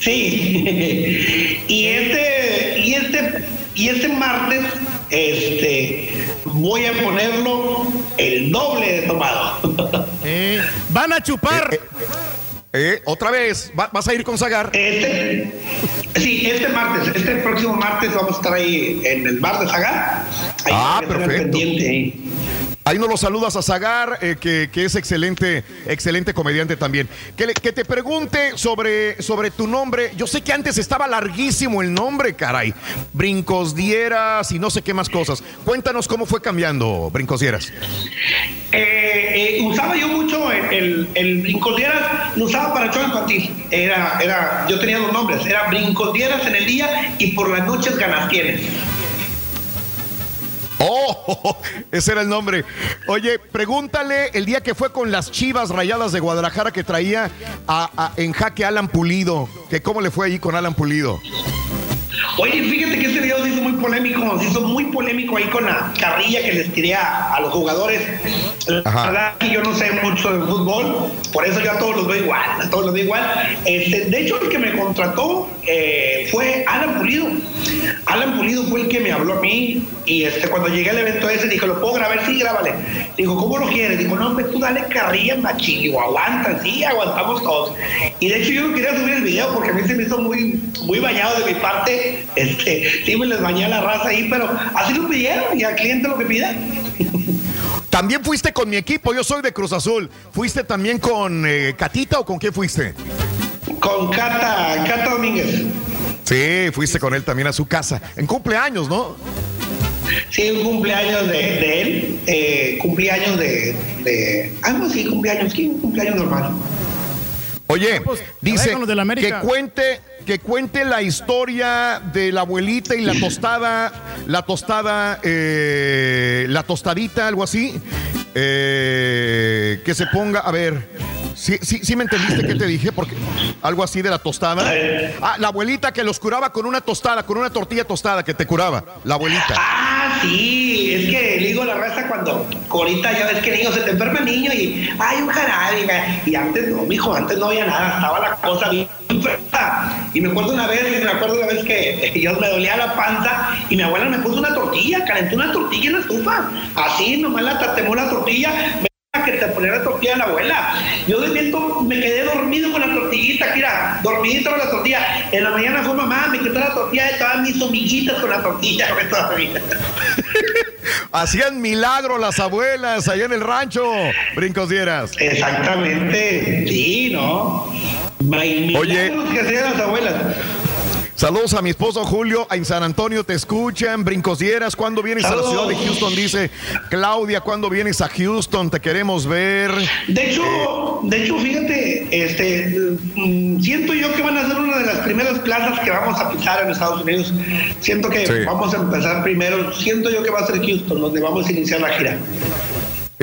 Sí. y este, y este, y este martes, este, voy a ponerlo el doble de tomado. Van a chupar. Eh, otra vez, ¿va- ¿vas a ir con Zagar? Este, sí, este martes, este próximo martes vamos a estar ahí en el bar de Zagar. Ahí Ah, perfecto. pendiente ahí. Nos lo saludas a Zagar, eh, que, es excelente, excelente comediante también. Que, te pregunte sobre, sobre tu nombre. Yo sé que antes estaba larguísimo el nombre, caray. Brincos Dieras y no sé qué más cosas. Cuéntanos cómo fue cambiando, Brincos Dieras. Eh, eh, usaba yo mucho el, el, el brincosieras, lo usaba para show. Era, era, yo tenía dos nombres, era brincosieras en el día y por las noches ganas tienes. Oh, ese era el nombre. Oye, pregúntale el día que fue con las Chivas Rayadas de Guadalajara que traía a- en jaque Alan Pulido. Que cómo le fue ahí con Alan Pulido. Oye, fíjate que ese video se hizo muy polémico, se hizo muy polémico ahí con la carrilla que les tiré a, a los jugadores. La Ajá. verdad que yo no sé mucho de fútbol, por eso yo a todos los veo igual, a todos los veo igual. Este, de hecho, el que me contrató eh, fue Alan Pulido. Alan Pulido fue el que me habló a mí y este, cuando llegué al evento ese dije, ¿lo puedo grabar? Sí, grábale. Digo, ¿cómo lo quieres? Digo, no, pues tú dale carrilla machín. Digo, aguantan, sí, aguantamos todos. Y de hecho yo no quería subir el video porque a mí se me hizo muy, muy bañado de mi parte. Este, sí me les bañé a la raza ahí, pero así lo pidieron y al cliente lo que pida. También fuiste con mi equipo, yo soy de Cruz Azul. ¿Fuiste también con eh, Catita o con qué fuiste? Con Cata, Cata Domínguez. Sí, fuiste con él también a su casa. En cumpleaños, ¿no? Sí, un cumpleaños de, de él, eh, cumpleaños de, de... Ah, no, sí, cumpleaños, sí, un cumpleaños normal. Oye, dice los del América. que cuente, que cuente la historia de la abuelita y la tostada, la tostada, eh, la tostadita, algo así. Eh, que se ponga, a ver, sí, sí, sí me entendiste que te dije, porque algo así de la tostada. Ah, la abuelita que los curaba con una tostada, con una tortilla tostada que te curaba, la abuelita. Ah, sí, es que le digo la raza cuando ahorita ya ves que niño se te enferma el niño y hay un jarabe y- antes no, mijo, antes no había nada, estaba la cosa bien. Y me acuerdo una vez, me acuerdo una vez que yo me dolía la panza y mi abuela me puso una tortilla, calentó una tortilla en la estufa, así nomás la tatemó la tortilla, me que te ponía la tortilla de la abuela. Yo de viento me quedé dormido con la tortillita, mira, dormidito con la tortilla. En la mañana fue mamá, me quitó la tortilla todas mis hormiguitas con la tortilla, todavía. Hacían milagro las abuelas allá en el rancho, brincos dieras. Exactamente, sí, ¿no? Oye. que hacían las abuelas. Saludos a mi esposo Julio, en San Antonio te escuchan, brincosieras, ¿cuándo vienes a la ciudad de Houston? Dice Claudia, ¿cuándo vienes a Houston? Te queremos ver. De hecho, de hecho, fíjate, este, mm, siento yo que van a ser una de las primeras plazas que vamos a pisar en Estados Unidos. Siento que Sí. vamos a empezar primero. Siento yo que va a ser Houston, donde vamos a iniciar la gira.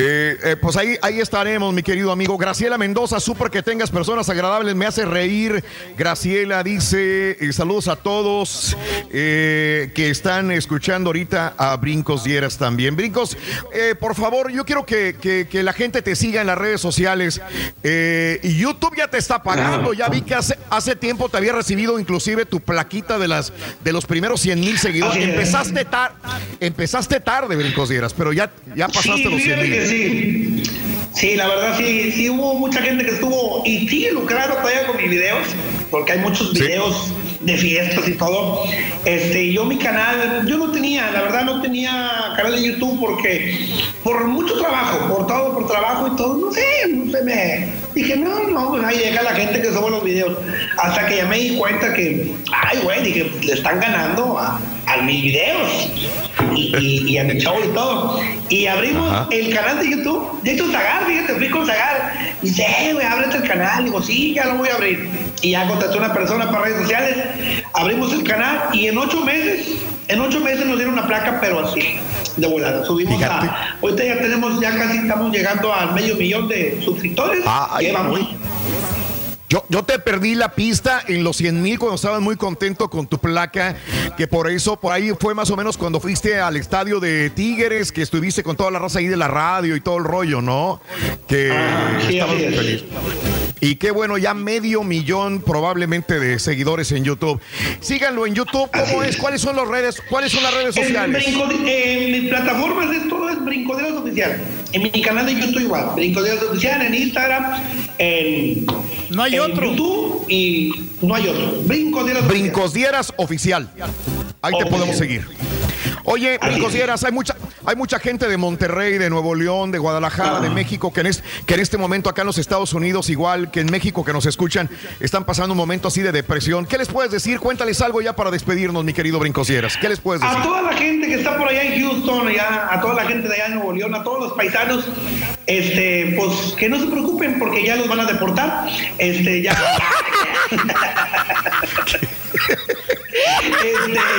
Eh, eh, pues ahí, ahí estaremos, mi querido amigo. Graciela Mendoza, súper que tengas personas agradables, me hace reír. Graciela dice, eh, saludos a todos eh, que están escuchando ahorita a Brincos Dieras también. Brincos, eh, por favor, yo quiero que, que- que la gente te siga en las redes sociales. Eh, y YouTube ya te está pagando, ya vi que hace, hace tiempo te había recibido inclusive tu plaquita de, las, de los primeros 100 mil seguidores. Empezaste, tar- empezaste tarde, Brincos Dieras, pero ya, ya pasaste Sí, los 100 fíjate mil. Sí. Sí, la verdad sí, sí hubo mucha gente que estuvo y sigue lucrando todavía con mis videos, porque hay muchos videos de fiestas y todo. Este, yo mi canal, yo no tenía, la verdad no tenía canal de YouTube porque por mucho trabajo, por todo, por trabajo y todo, no sé, no sé, me dije, no, no, pues ahí llega la gente que sube los videos. Hasta que ya me di cuenta que, ay, güey, dije, le están ganando a, a mis videos y, y- y a mi show y todo. Y abrimos Ajá. el canal de YouTube. De hecho, Zagar, fíjate, fui con Zagar. Y dice, eh, güey, ábrete el canal. Digo, sí, ya lo voy a abrir. Y ya contacté una persona para redes sociales. Abrimos el canal y en ocho meses, en ocho meses nos dieron una placa, pero así, de volada. Subimos a. Ahorita ya tenemos, ya casi estamos llegando al medio millón de suscriptores. Vamos. uy. Yo, yo te perdí la pista en los 100 mil cuando estabas muy contento con tu placa, que por eso, por ahí fue más o menos cuando fuiste al estadio de Tigres, que estuviste con toda la raza ahí de la radio y todo el rollo, ¿no? Que sí, estabas muy feliz. Y qué bueno, ya medio millón probablemente de seguidores en YouTube. Síganlo en YouTube, ¿cómo es? ¿Cuáles son las redes? ¿Cuáles son las redes En, sociales? Brinco- en mis plataformas es todo es Brincoderos Oficial. En mi canal de YouTube igual. Brincoderos Oficial, en Instagram, en, no hay otro. YouTube y no hay otro. Brincos Dieras Oficial. Ahí te podemos seguir. Oye, Brincos Dieras, hay mucha, hay mucha gente de Monterrey, de Nuevo León, de Guadalajara, de México, que en, es- que en este momento acá en los Estados Unidos, igual que en México, que nos escuchan, están pasando un momento así de depresión. ¿Qué les puedes decir? Cuéntales algo ya para despedirnos, mi querido Brincos Dieras. ¿Qué les puedes decir? A toda la gente que está por allá en Houston, allá, a toda la gente de allá en Nuevo León, a todos los paisanos, este, pues que no se preocupen porque ya los van a deportar. Este, ya. Este,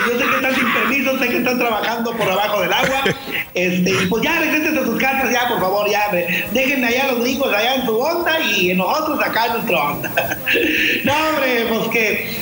yo sé que están sin permiso, sé que están trabajando por abajo del agua. Este, pues ya regresen a sus casas, ya, por favor, ya. Déjenme allá los gringos allá en su onda y nosotros acá en nuestra onda. no, hombre, pues que,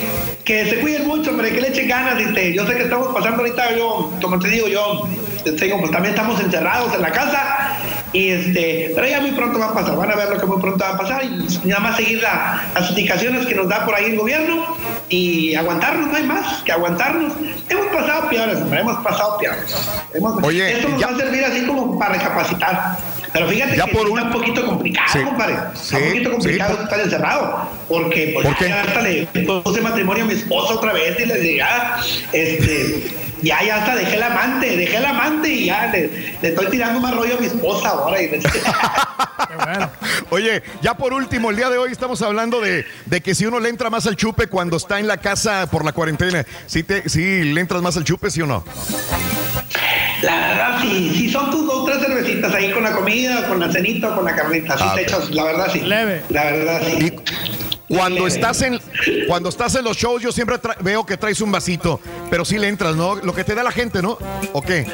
que se cuiden mucho, hombre, que le echen ganas. Este, yo sé que estamos pasando ahorita, yo, como te digo, yo tengo, pues también estamos encerrados en la casa. Y este, pero ya muy pronto va a pasar, van a ver lo que muy pronto va a pasar y nada más seguir la- las indicaciones que nos da por ahí el gobierno y aguantarnos, no hay más que aguantarnos. Hemos pasado peores, hemos pasado peores. Hemos- Oye, esto nos ya- va a servir así como para recapacitar. Pero fíjate Ya que por un- está un poquito complicado, Sí. compadre. Está Sí, un poquito complicado estar encerrado. Porque pues, ¿Por qué? ya hasta le puse matrimonio a mi esposa otra vez y le dije, ah, este, ya, ya hasta dejé el amante, dejé el amante y ya le, le estoy tirando más rollo a mi esposa ahora. Y Oye, ya por último, el día de hoy estamos hablando de, de que si uno le entra más al chupe cuando está en la casa por la cuarentena, si te, si le entras más al chupe, sí o no? La verdad, sí, sí son tus dos tres cervecitas ahí con la comida, con la cenita, con la carnita. Sí, Ah, te echas, la verdad, sí. Leve. La verdad, sí. Cuando estás en cuando estás en los shows, yo siempre veo que traes un vasito, pero sí le entras, ¿no? Lo que te da la gente, ¿no? ¿O qué?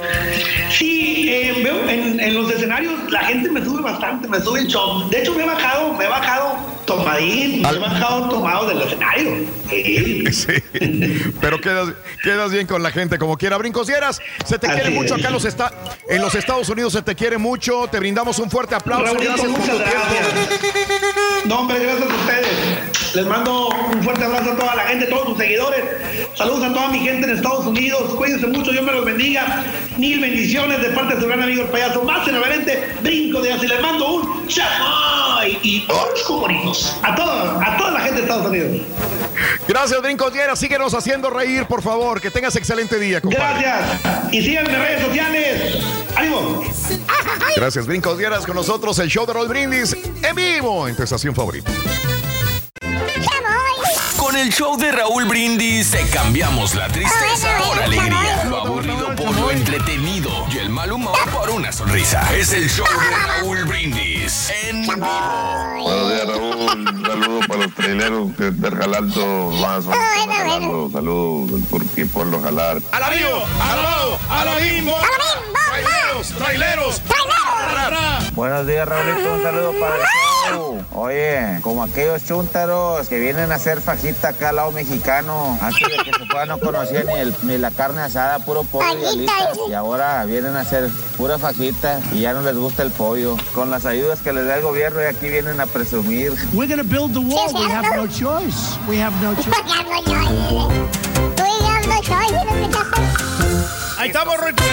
Sí, eh, veo en, en los escenarios la gente me sube bastante, me sube el show. De hecho, me he bajado, me he bajado tomadín, me he bajado tomado del escenario. Sí. Sí, pero quedas, quedas bien con la gente como quiera. Brincosieras, se te Así quiere mucho acá en los, esta- en los Estados Unidos, se te quiere mucho. Te brindamos un fuerte aplauso. Gracias por tiempo. No, hombre, gracias a ustedes. Les mando un fuerte abrazo a toda la gente, a todos sus seguidores. Saludos a toda mi gente en Estados Unidos. Cuídense mucho, Dios me los bendiga. Mil bendiciones de parte de su gran amigo el payaso más irreverente, Brinco de así. Les mando un chamoy y ocho bonitos. A toda, a toda la gente de Estados Unidos. Gracias, Brincosieras. Síguenos haciendo reír, por favor. Que tengas excelente día, compadre. Gracias. Y síganme en redes sociales. ¡Ánimo! Gracias, Brincos Dieras, con nosotros el show de Roll Brindis en vivo en tu estación favorita. Con el show de Raúl Brindis te cambiamos la tristeza por alegría, lo aburrido por lo entretenido y el mal humor por una sonrisa. Es el show de Raúl Brindis en vivo. Buenos días, Raúl. Saludo para los traileros que de Jalalto más jalando. Saludos del Turqui por los jalar. ¡A la vivo! ¡A la ¡A la mismo! ¡Traileros! ¡Traileros! Buenos días, Raulito. Un saludo para el show. Oye, como aquellos chúntaros que vienen a hacer fajita acá al lado mexicano. Antes de que se fueran no conocían ni, el- ni la carne asada, puro pollo y alitas. Y ahora vienen a hacer pura fajita y ya no les gusta el pollo. Con las ayudas que les da el gobierno y aquí vienen a presumir. We're gonna build the wall. We have no choice. We have no choice. Ahí estamos, Rito.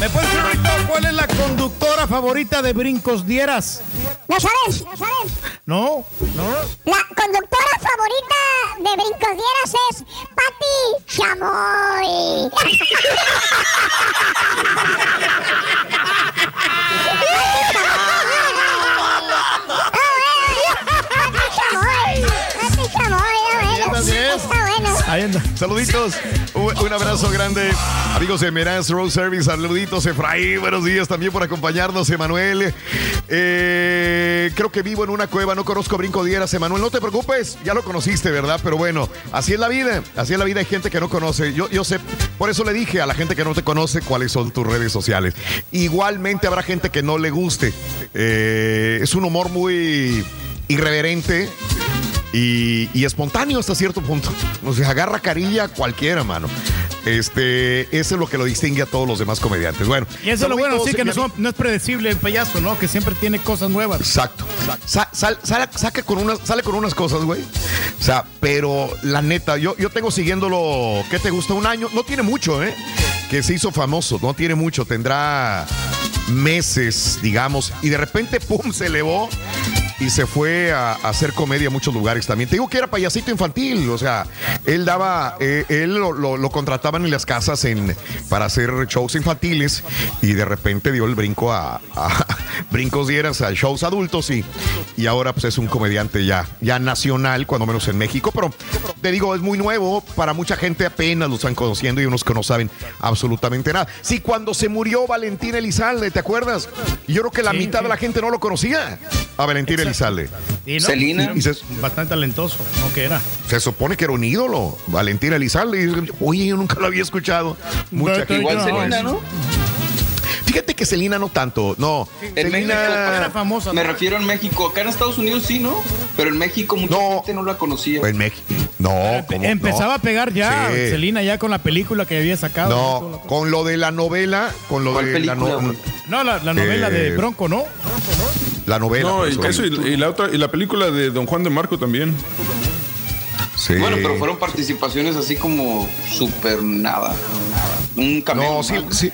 ¿Me puedes decir, Rito, cuál es la conductora favorita de Brincos Dieras? ¿No sabes? ¿No sabes? No, no. La conductora favorita de Brincos Dieras es Patti Chamoy. Saluditos. Un, un abrazo grande. Amigos de Meraz Road Service, saluditos. Efraín, buenos días también por acompañarnos, Emanuel. Eh, creo que vivo en una cueva, no conozco Brinco Dieras, Emanuel. No te preocupes, ya lo conociste, ¿verdad? Pero bueno, así es la vida. Así es la vida. Hay gente que no conoce. Yo, yo sé, por eso le dije a la gente que no te conoce cuáles son tus redes sociales. Igualmente habrá gente que no le guste. Eh, es un humor muy irreverente y, y espontáneo hasta cierto punto. O sea, agarra carilla a cualquiera, mano. Este, eso es lo que lo distingue a todos los demás comediantes. Bueno, Y eso es lo bueno, sí, que no, son- no es predecible el payaso, ¿no? Que siempre tiene cosas nuevas. Exacto. Sa- sal- sale, saca con unas, sale con unas cosas, güey. O sea, pero la neta, yo, yo tengo siguiéndolo, ¿qué te gusta? Un año. No tiene mucho, ¿eh? Que se hizo famoso, no tiene mucho. Tendrá meses, digamos. Y de repente, pum, se elevó y se fue a, a hacer comedia a muchos lugares también. Te digo que era payasito infantil, o sea, él daba, eh, él lo, lo- contrataban en las casas en, para hacer shows infantiles y de repente dio el brinco a, a brincos dieras a shows adultos y, y ahora pues es un comediante ya, ya nacional, cuando menos en México, pero te digo, es muy nuevo, para mucha gente apenas lo están conociendo y unos que no saben absolutamente nada. Sí, cuando se murió Valentín Elizalde, ¿te acuerdas? Yo creo que la mitad de la gente no lo conocía, a Valentín Elizalde. Y no, Celina. y- y se- bastante talentoso, ¿no? Que era. Se supone que era un ídolo, Valentín Elizalde. Y, Oye, yo nunca lo había escuchado. Mucha gente. Igual Selena, ¿no? Fíjate que Celina no tanto, no. En México, Celina me refiero en México. Acá en Estados Unidos sí, ¿no? Pero en México mucha gente no la conocía. en México. No, ¿cómo? Empezaba No. a pegar ya, Sí. Celina, ya con la película que había sacado. No, con lo de la novela, con lo ¿Cuál de la, película, no- güey? No, la, la novela de Eh, Bronco, ¿no? la novela. No, y, eso. y, y la otra, y la película de Don Juan de Marco también. Sí. Bueno, pero fueron participaciones así como súper nada. Un cameo. No, sí, sí,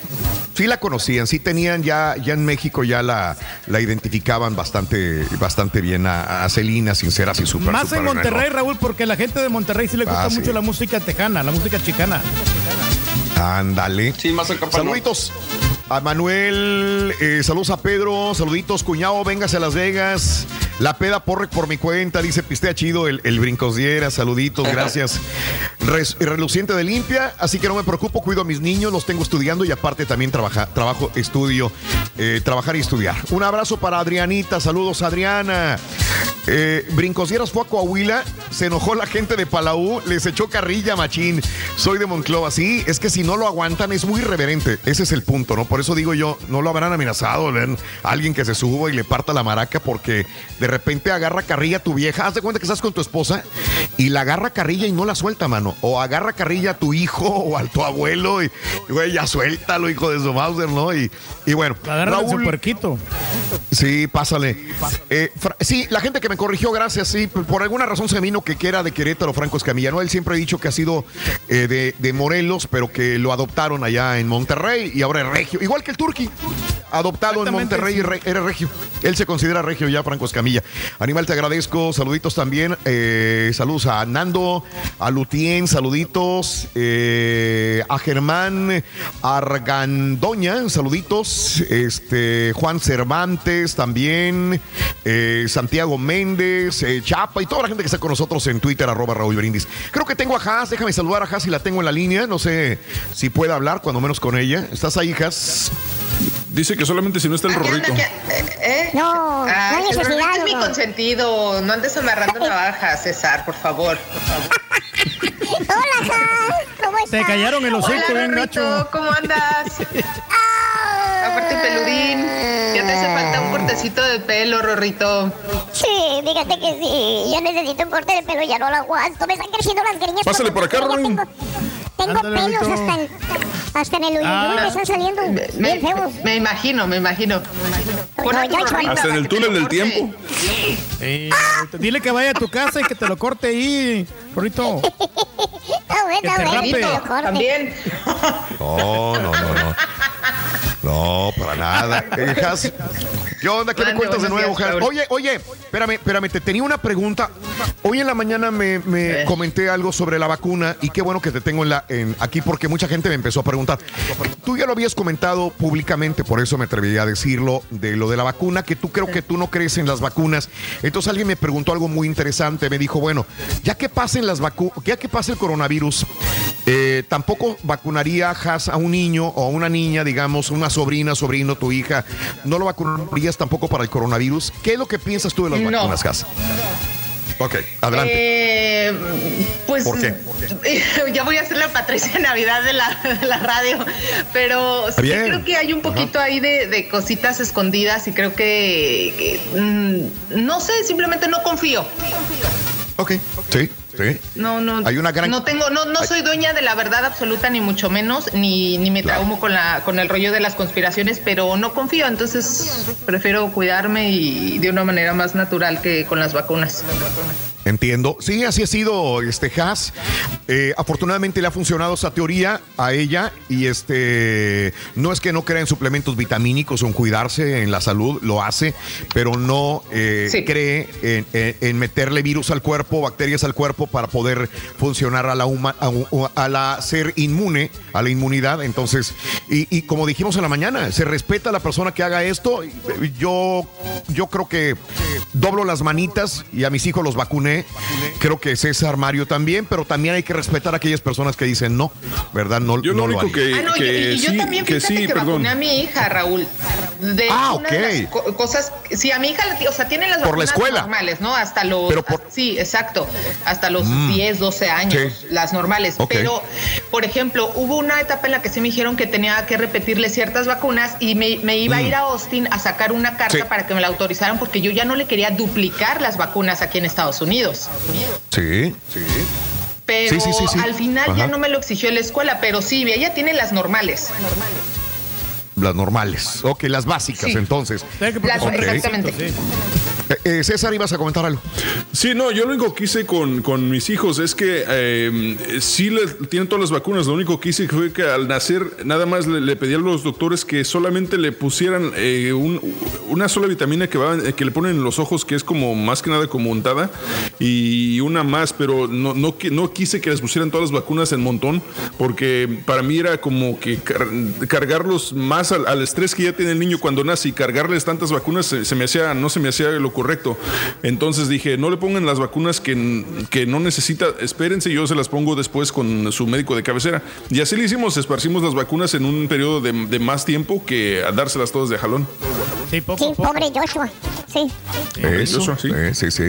sí la conocían, sí tenían ya, ya en México ya la, la identificaban bastante, bastante bien a, a Celina, sincera, y súper. Más en Monterrey. Raúl, porque la gente de Monterrey sí le gusta Ah, sí. mucho la música tejana, la música chicana. Ándale. Sí, más acá para el Saluditos a Manuel, eh, saludos a Pedro, saluditos, cuñado, véngase a Las Vegas. La peda porre por mi cuenta, dice Pistea Chido, el, el saluditos, gracias. Res- reluciente de limpia, así que no me preocupo, cuido a mis niños, los tengo estudiando y aparte también trabaja, trabajo, estudio, eh, trabajar y estudiar. Un abrazo para Adrianita, saludos Adriana. Eh, Brincos Dieras fue a Coahuila, se enojó la gente de Palau, les echó carrilla machín. Soy de Monclova, sí, es que si no lo aguantan es muy irreverente, ese es el punto, ¿no? Por eso digo yo, no lo habrán amenazado, ven, alguien que se suba y le parta la maraca porque de repente agarra carrilla a tu vieja, haz de cuenta que estás con tu esposa y la agarra carrilla y no la suelta, mano. O agarra carrilla a tu hijo o a tu abuelo y, güey, ya suéltalo, hijo de su Mauser, ¿no? Y, y bueno, Agarra su Raúl- puerquito. Sí, pásale. Eh, sí, la gente que me corrigió, gracias. Sí, por alguna razón se vino que, que era de Querétaro, Franco Escamilla. No, él siempre ha dicho que ha sido eh, de, de Morelos, pero que lo adoptaron allá en Monterrey y ahora es regio. Igual que el Turqui, adoptado en Monterrey, sí. re- era regio. Él se considera regio ya, Franco Escamilla. Animal, te agradezco. Saluditos también. eh, saludos a Nando, a Lutien, saluditos. eh, a Germán Argandoña, saluditos. Este, Juan Cervantes también. eh, Santiago Méndez, Chapa y toda la gente que está con nosotros en Twitter, arroba Raúl Brindis. Creo que tengo a Haas, déjame saludar a Haas y la tengo en la línea. No sé si puede hablar, cuando menos con ella. ¿Estás ahí, Haas? Dice que solamente si no está el rorrito. ¿Eh? No, Ay, no hay Rorrito necesidad, es mi no. consentido. No andes amarrando navajas, César, por favor. Hola, Jas, ¿cómo estás? Te callaron el hocico, Hola, bien Rorrito, gacho. ¿cómo andas? Aparte, peludín. Ya te hace falta un cortecito de pelo, Rorrito. Sí, fíjate que sí. Yo necesito un corte de pelo, ya no lo aguanto. Me están creciendo las greñas. Pásale por acá, Ya Rory. Tengo, tengo Ándale, pelos hasta en, hasta en el uyuyuy, Ah. me están saliendo Me, bien feos. me imagino, me imagino. Pon a No, tu yo- Rorrito Hasta en el túnel del tiempo. Sí, Rorrito. Dile que vaya a tu casa y que te lo corte ahí, Rorrito. Que te rape. También. No, no, no, no. No, para nada. Eh, Has, ¿Qué onda? ¿Qué me cuentas de nuevo, días, Has? Oye, oye, espérame, espérame, te tenía una pregunta. Hoy en la mañana me, me comenté algo sobre la vacuna y qué bueno que te tengo en la, en, aquí porque mucha gente me empezó a preguntar. Tú ya lo habías comentado públicamente, por eso me atreví a decirlo, de lo de la vacuna, que tú creo que tú no crees en las vacunas. Entonces alguien me preguntó algo muy interesante, me dijo, bueno, ya que pasen las vacunas, ya que pase el coronavirus, eh, tampoco vacunaría Has a un niño o a una niña, digamos, una sobrina, sobrino, tu hija, ¿no lo vacunarías tampoco para el coronavirus? ¿Qué es lo que piensas tú de las No. vacunas, Has? Ok, adelante. Eh, pues ¿Por qué? ya voy a ser la Patricia Navidad de la, de la radio, pero sí Bien. creo que hay un poquito ahí de, de cositas escondidas y creo que, que, mm, no sé, simplemente no confío. Ok, sí, No, no, Hay una gran- no tengo, no, no soy dueña de la verdad absoluta ni mucho menos, ni, ni me traumo con la, con el rollo de las conspiraciones, pero no confío, entonces prefiero cuidarme y de una manera más natural que con las vacunas. Entiendo. Sí, así ha sido este Haas. Eh, afortunadamente le ha funcionado esa teoría a ella y este no es que no crea en suplementos vitamínicos o en cuidarse en la salud, lo hace, pero no eh, cree en, en- en meterle virus al cuerpo, bacterias al cuerpo para poder funcionar a la huma- a, la ser inmune, a la inmunidad. Entonces, y, y como dijimos en la mañana, se respeta a la persona que haga esto. Yo, yo creo que doblo las manitas y a mis hijos los vacuné. Creo que César Mario también, pero también hay que respetar a aquellas personas que dicen no, ¿verdad? No, Yo no lo único haría. que, Ah, no, y- que y, yo sí, también que fíjate sí, que perdón. vacuné a mi hija, Raúl. De Ah, una de las ok. co- cosas, sí, a mi hija, o sea, tiene las Por la vacunas escuela. normales, ¿no? Hasta los, Pero por- sí, exacto, hasta los Mm. 10, 12 años, Sí. las normales. Pero, por ejemplo, hubo una etapa en la que sí me dijeron que tenía que repetirle ciertas vacunas y me, me iba a Mm. ir a Austin a sacar una carta Sí. para que me la autorizaran porque yo ya no le quería duplicar las vacunas aquí en Estados Unidos. Sí, sí. Pero Sí, sí, sí, sí. al final ya no me lo exigió la escuela, pero sí, ella tiene las normales. Las normales. Ok, las básicas, Sí. entonces. Las-. Exactamente. Eh, César, ibas a comentar algo. Sí, no, yo lo único que hice con, con mis hijos es que eh, sí le, tienen todas las vacunas. Lo único que hice fue que al nacer nada más le, le pedí a los doctores que solamente le pusieran eh, un- una sola vitamina que, que le ponen en los ojos, que es como más que nada como untada, y una más, pero no, no, no quise que les pusieran todas las vacunas en montón, porque para mí era como que car- cargarlos más al, al estrés que ya tiene el niño cuando nace y cargarles tantas vacunas se, me hacía, no se me hacía lo correcto. Entonces dije, no le pongan las vacunas que, que no necesita, espérense, yo se las pongo después con su médico de cabecera. Y así le hicimos, esparcimos las vacunas en un periodo de, de más tiempo que a dárselas todas de jalón. Sí, poco, Sí, pobre Joshua. Sí. Eso, sí. sí, sí.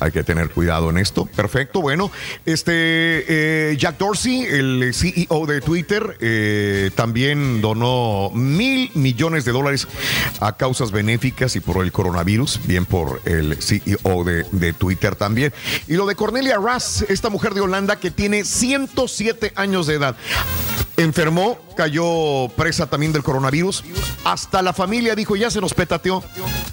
Hay que tener cuidado en esto. Perfecto. Bueno, este eh, Jack Dorsey, el CEO de Twitter, eh, también donó mil millones de dólares a causas benéficas y por el coronavirus. Bien por el CEO de, de Twitter también. Y lo de Cornelia Russ, esta mujer de Holanda que tiene 107 años de edad. Enfermó, cayó presa también del coronavirus. Hasta la familia dijo, ya se nos petateó.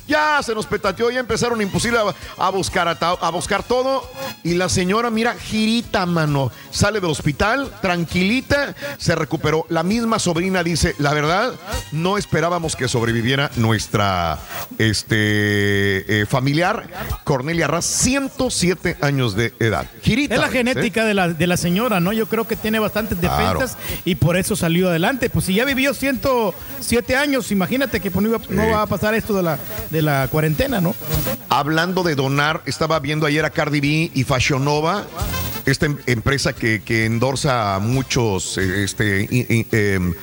Ya se nos petateó, ya empezaron imposible a, a buscar a, buscar todo. Y la señora, mira, girita, mano. Sale del hospital, tranquilita, se recuperó. La misma sobrina dice, la verdad, no esperábamos que sobreviviera nuestra este, eh, familiar, Cornelia Raz, 107 años de edad. Girita. Es la ¿eh? genética de, la, de la señora, ¿no? Yo creo que tiene bastantes Claro. defensas y por eso salió adelante. Pues si ya vivió 107 años, imagínate que pues, no, iba- no Sí. va a pasar esto de la, de la cuarentena, ¿no? Hablando de donar, estaba viendo ayer a Cardi B y Fashion Nova, esta em- empresa que, que endorsa a muchos eh, este, em,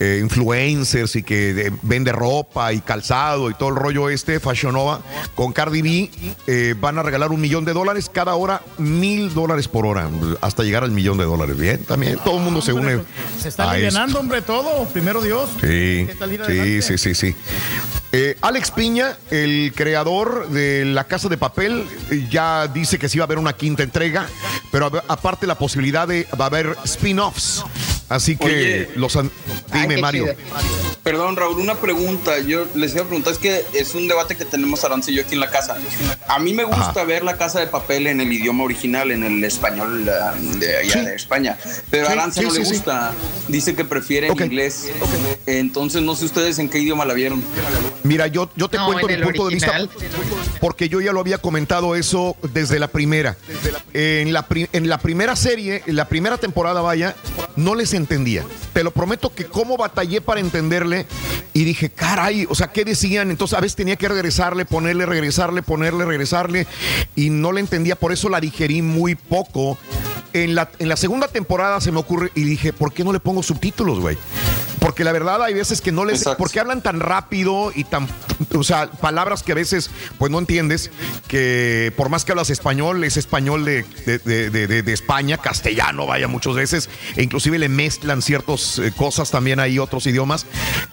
eh, influencers y que eh, vende ropa y calzado y todo el rollo este, Fashion Nova, con Cardi B eh, van a regalar un millón de dólares cada hora, mil dólares por hora, hasta llegar al millón de dólares. Bien, también todo el mundo se une. Se está a. hombre, todo. Primero Dios. Sí, sí, sí, sí, sí. Eh, Alex Piña, el creador de La Casa de Papel, ya dice que sí va a haber una quinta entrega, pero a- aparte la posibilidad de va a haber spin-offs. Así que Oye. los... Ay, Dime, qué Mario. chido. Perdón, Raúl, una pregunta. Yo les iba a preguntar, es que es un debate que tenemos Aranza y yo aquí en la casa. A mí me gusta ver la casa de papel en el idioma original, en el español eh, de allá de España. Pero a Sí, Aranza sí, no sí, le sí. gusta. Dice que prefiere Ok. en inglés. Entonces, no sé ustedes en qué idioma la vieron. Mira, yo, yo te No, cuento en mi el punto de vista, porque yo ya lo había comentado eso desde la primera. En la, pri- en la primera serie, en la primera temporada, vaya, no les entendía. Te lo prometo que cómo batallé para entenderle y dije, caray, o sea, ¿qué decían? Entonces a veces tenía que regresarle, ponerle, regresarle, ponerle, regresarle y no le entendía, por eso la digerí muy poco. En la, en la segunda temporada se me ocurre y dije, ¿por qué no le pongo subtítulos, güey? Porque la verdad hay veces que no les... Porque hablan tan rápido y tan... O sea, palabras que a veces pues no entiendes, que por más que hablas español, es español de, de, de- de- España, castellano, vaya, muchas veces, e inclusive le mezclan ciertas eh, cosas también hay otros idiomas.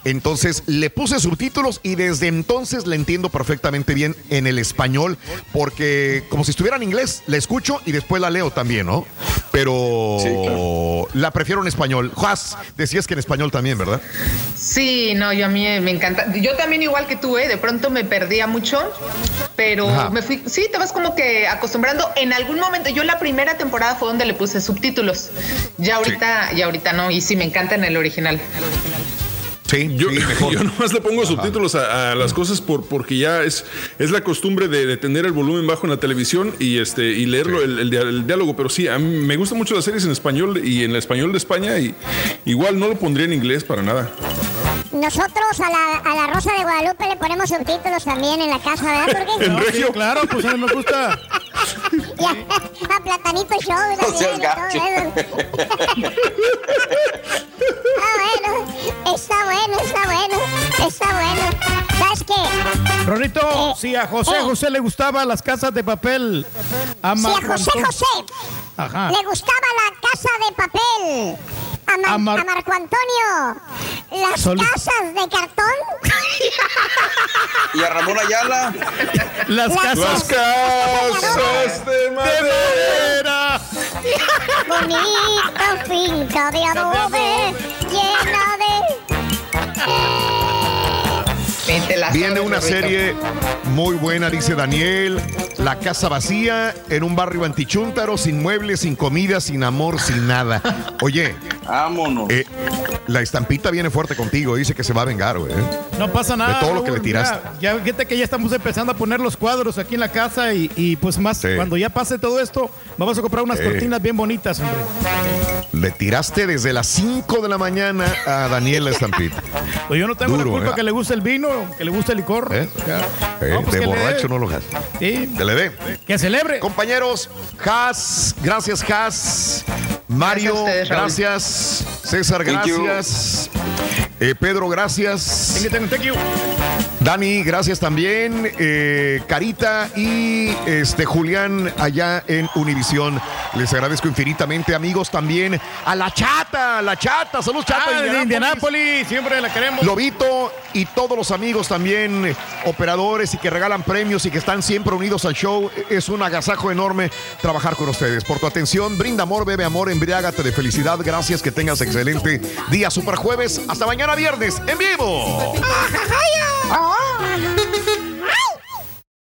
Entonces le puse subtítulos y desde entonces le entiendo perfectamente bien en el español, porque como si estuviera en inglés, la escucho y después la leo también, ¿no? Pero la prefiero en español. Juaz, decías que en español también, ¿verdad? Sí, no, yo a mí me encanta. Yo también igual que tú, ¿eh? De pronto me perdía mucho, pero Ajá. me fui, sí, te vas como que acostumbrando. En algún momento, yo la primera temporada fue donde le puse subtítulos. Ya ahorita, ya ahorita no, y sí, me encanta en el original. Sí, yo, yo nomás le pongo subtítulos a, a las cosas por, porque ya es, es la costumbre de, de tener el volumen bajo en la televisión y este y leerlo el, el dia- el diálogo. Pero sí, a mí me gustan mucho las series en español y en el español de España y igual no lo pondría en inglés para nada. Nosotros a la, a la Rosa de Guadalupe le ponemos subtítulos también en la casa, ¿verdad? Porque En regio. claro, pues a mí nos gusta. Y a, a Platanito Show No seas también gacho. Está bueno, está bueno, está bueno, está bueno. ¿Sabes qué? Rorrito, si a José eh. José le gustaban las casas de papel, a Si a José José Ajá. le gustaba la casa de papel, a, Mar- A Mar- a Marco Antonio, las Sol- casas de cartón. Y a Ramón Ayala. Las casas. Las casas de madera. Bonita finca de adobe llena de. Viene una serie muy buena, dice Daniel. La casa vacía en un barrio antichúntaro, sin muebles, sin comida, sin amor, sin nada. Oye, vámonos. la estampita viene fuerte contigo, dice que se va a vengar, güey. ¿eh? No pasa nada. De todo lo que Raúl, le tiraste. mira, ya fíjate que ya estamos empezando a poner los cuadros aquí en la casa y, y, pues más, cuando ya pase todo esto, vamos a comprar unas cortinas bien bonitas, hombre. Le tiraste desde las 5 de la mañana a Daniel la estampita. Pues yo no tengo Duro, la culpa ¿eh? que le guste el vino, que le guste el licor. ¿Eh? Eh, No, pues de borracho no lo hagas. Sí. Que le dé. Que celebre. Compañeros, Has, gracias, Has. Mario, Gracias ustedes. César, gracias. Eh, Pedro, gracias. You, thank you. Dani, gracias también. Eh, Carita y este Julián allá en Univisión. Les agradezco infinitamente, amigos, también a la chata, la chata, saludos chata. Ah, de Indianápolis, siempre la queremos. Lobito y todos los amigos también, operadores y que regalan premios y que están siempre unidos al show. Es un agasajo enorme trabajar con ustedes. Por tu atención, brinda amor, bebe amor, embriágate de felicidad. Gracias, que tengas excelente día super jueves. Hasta mañana viernes, en vivo. Ai, ai, ai.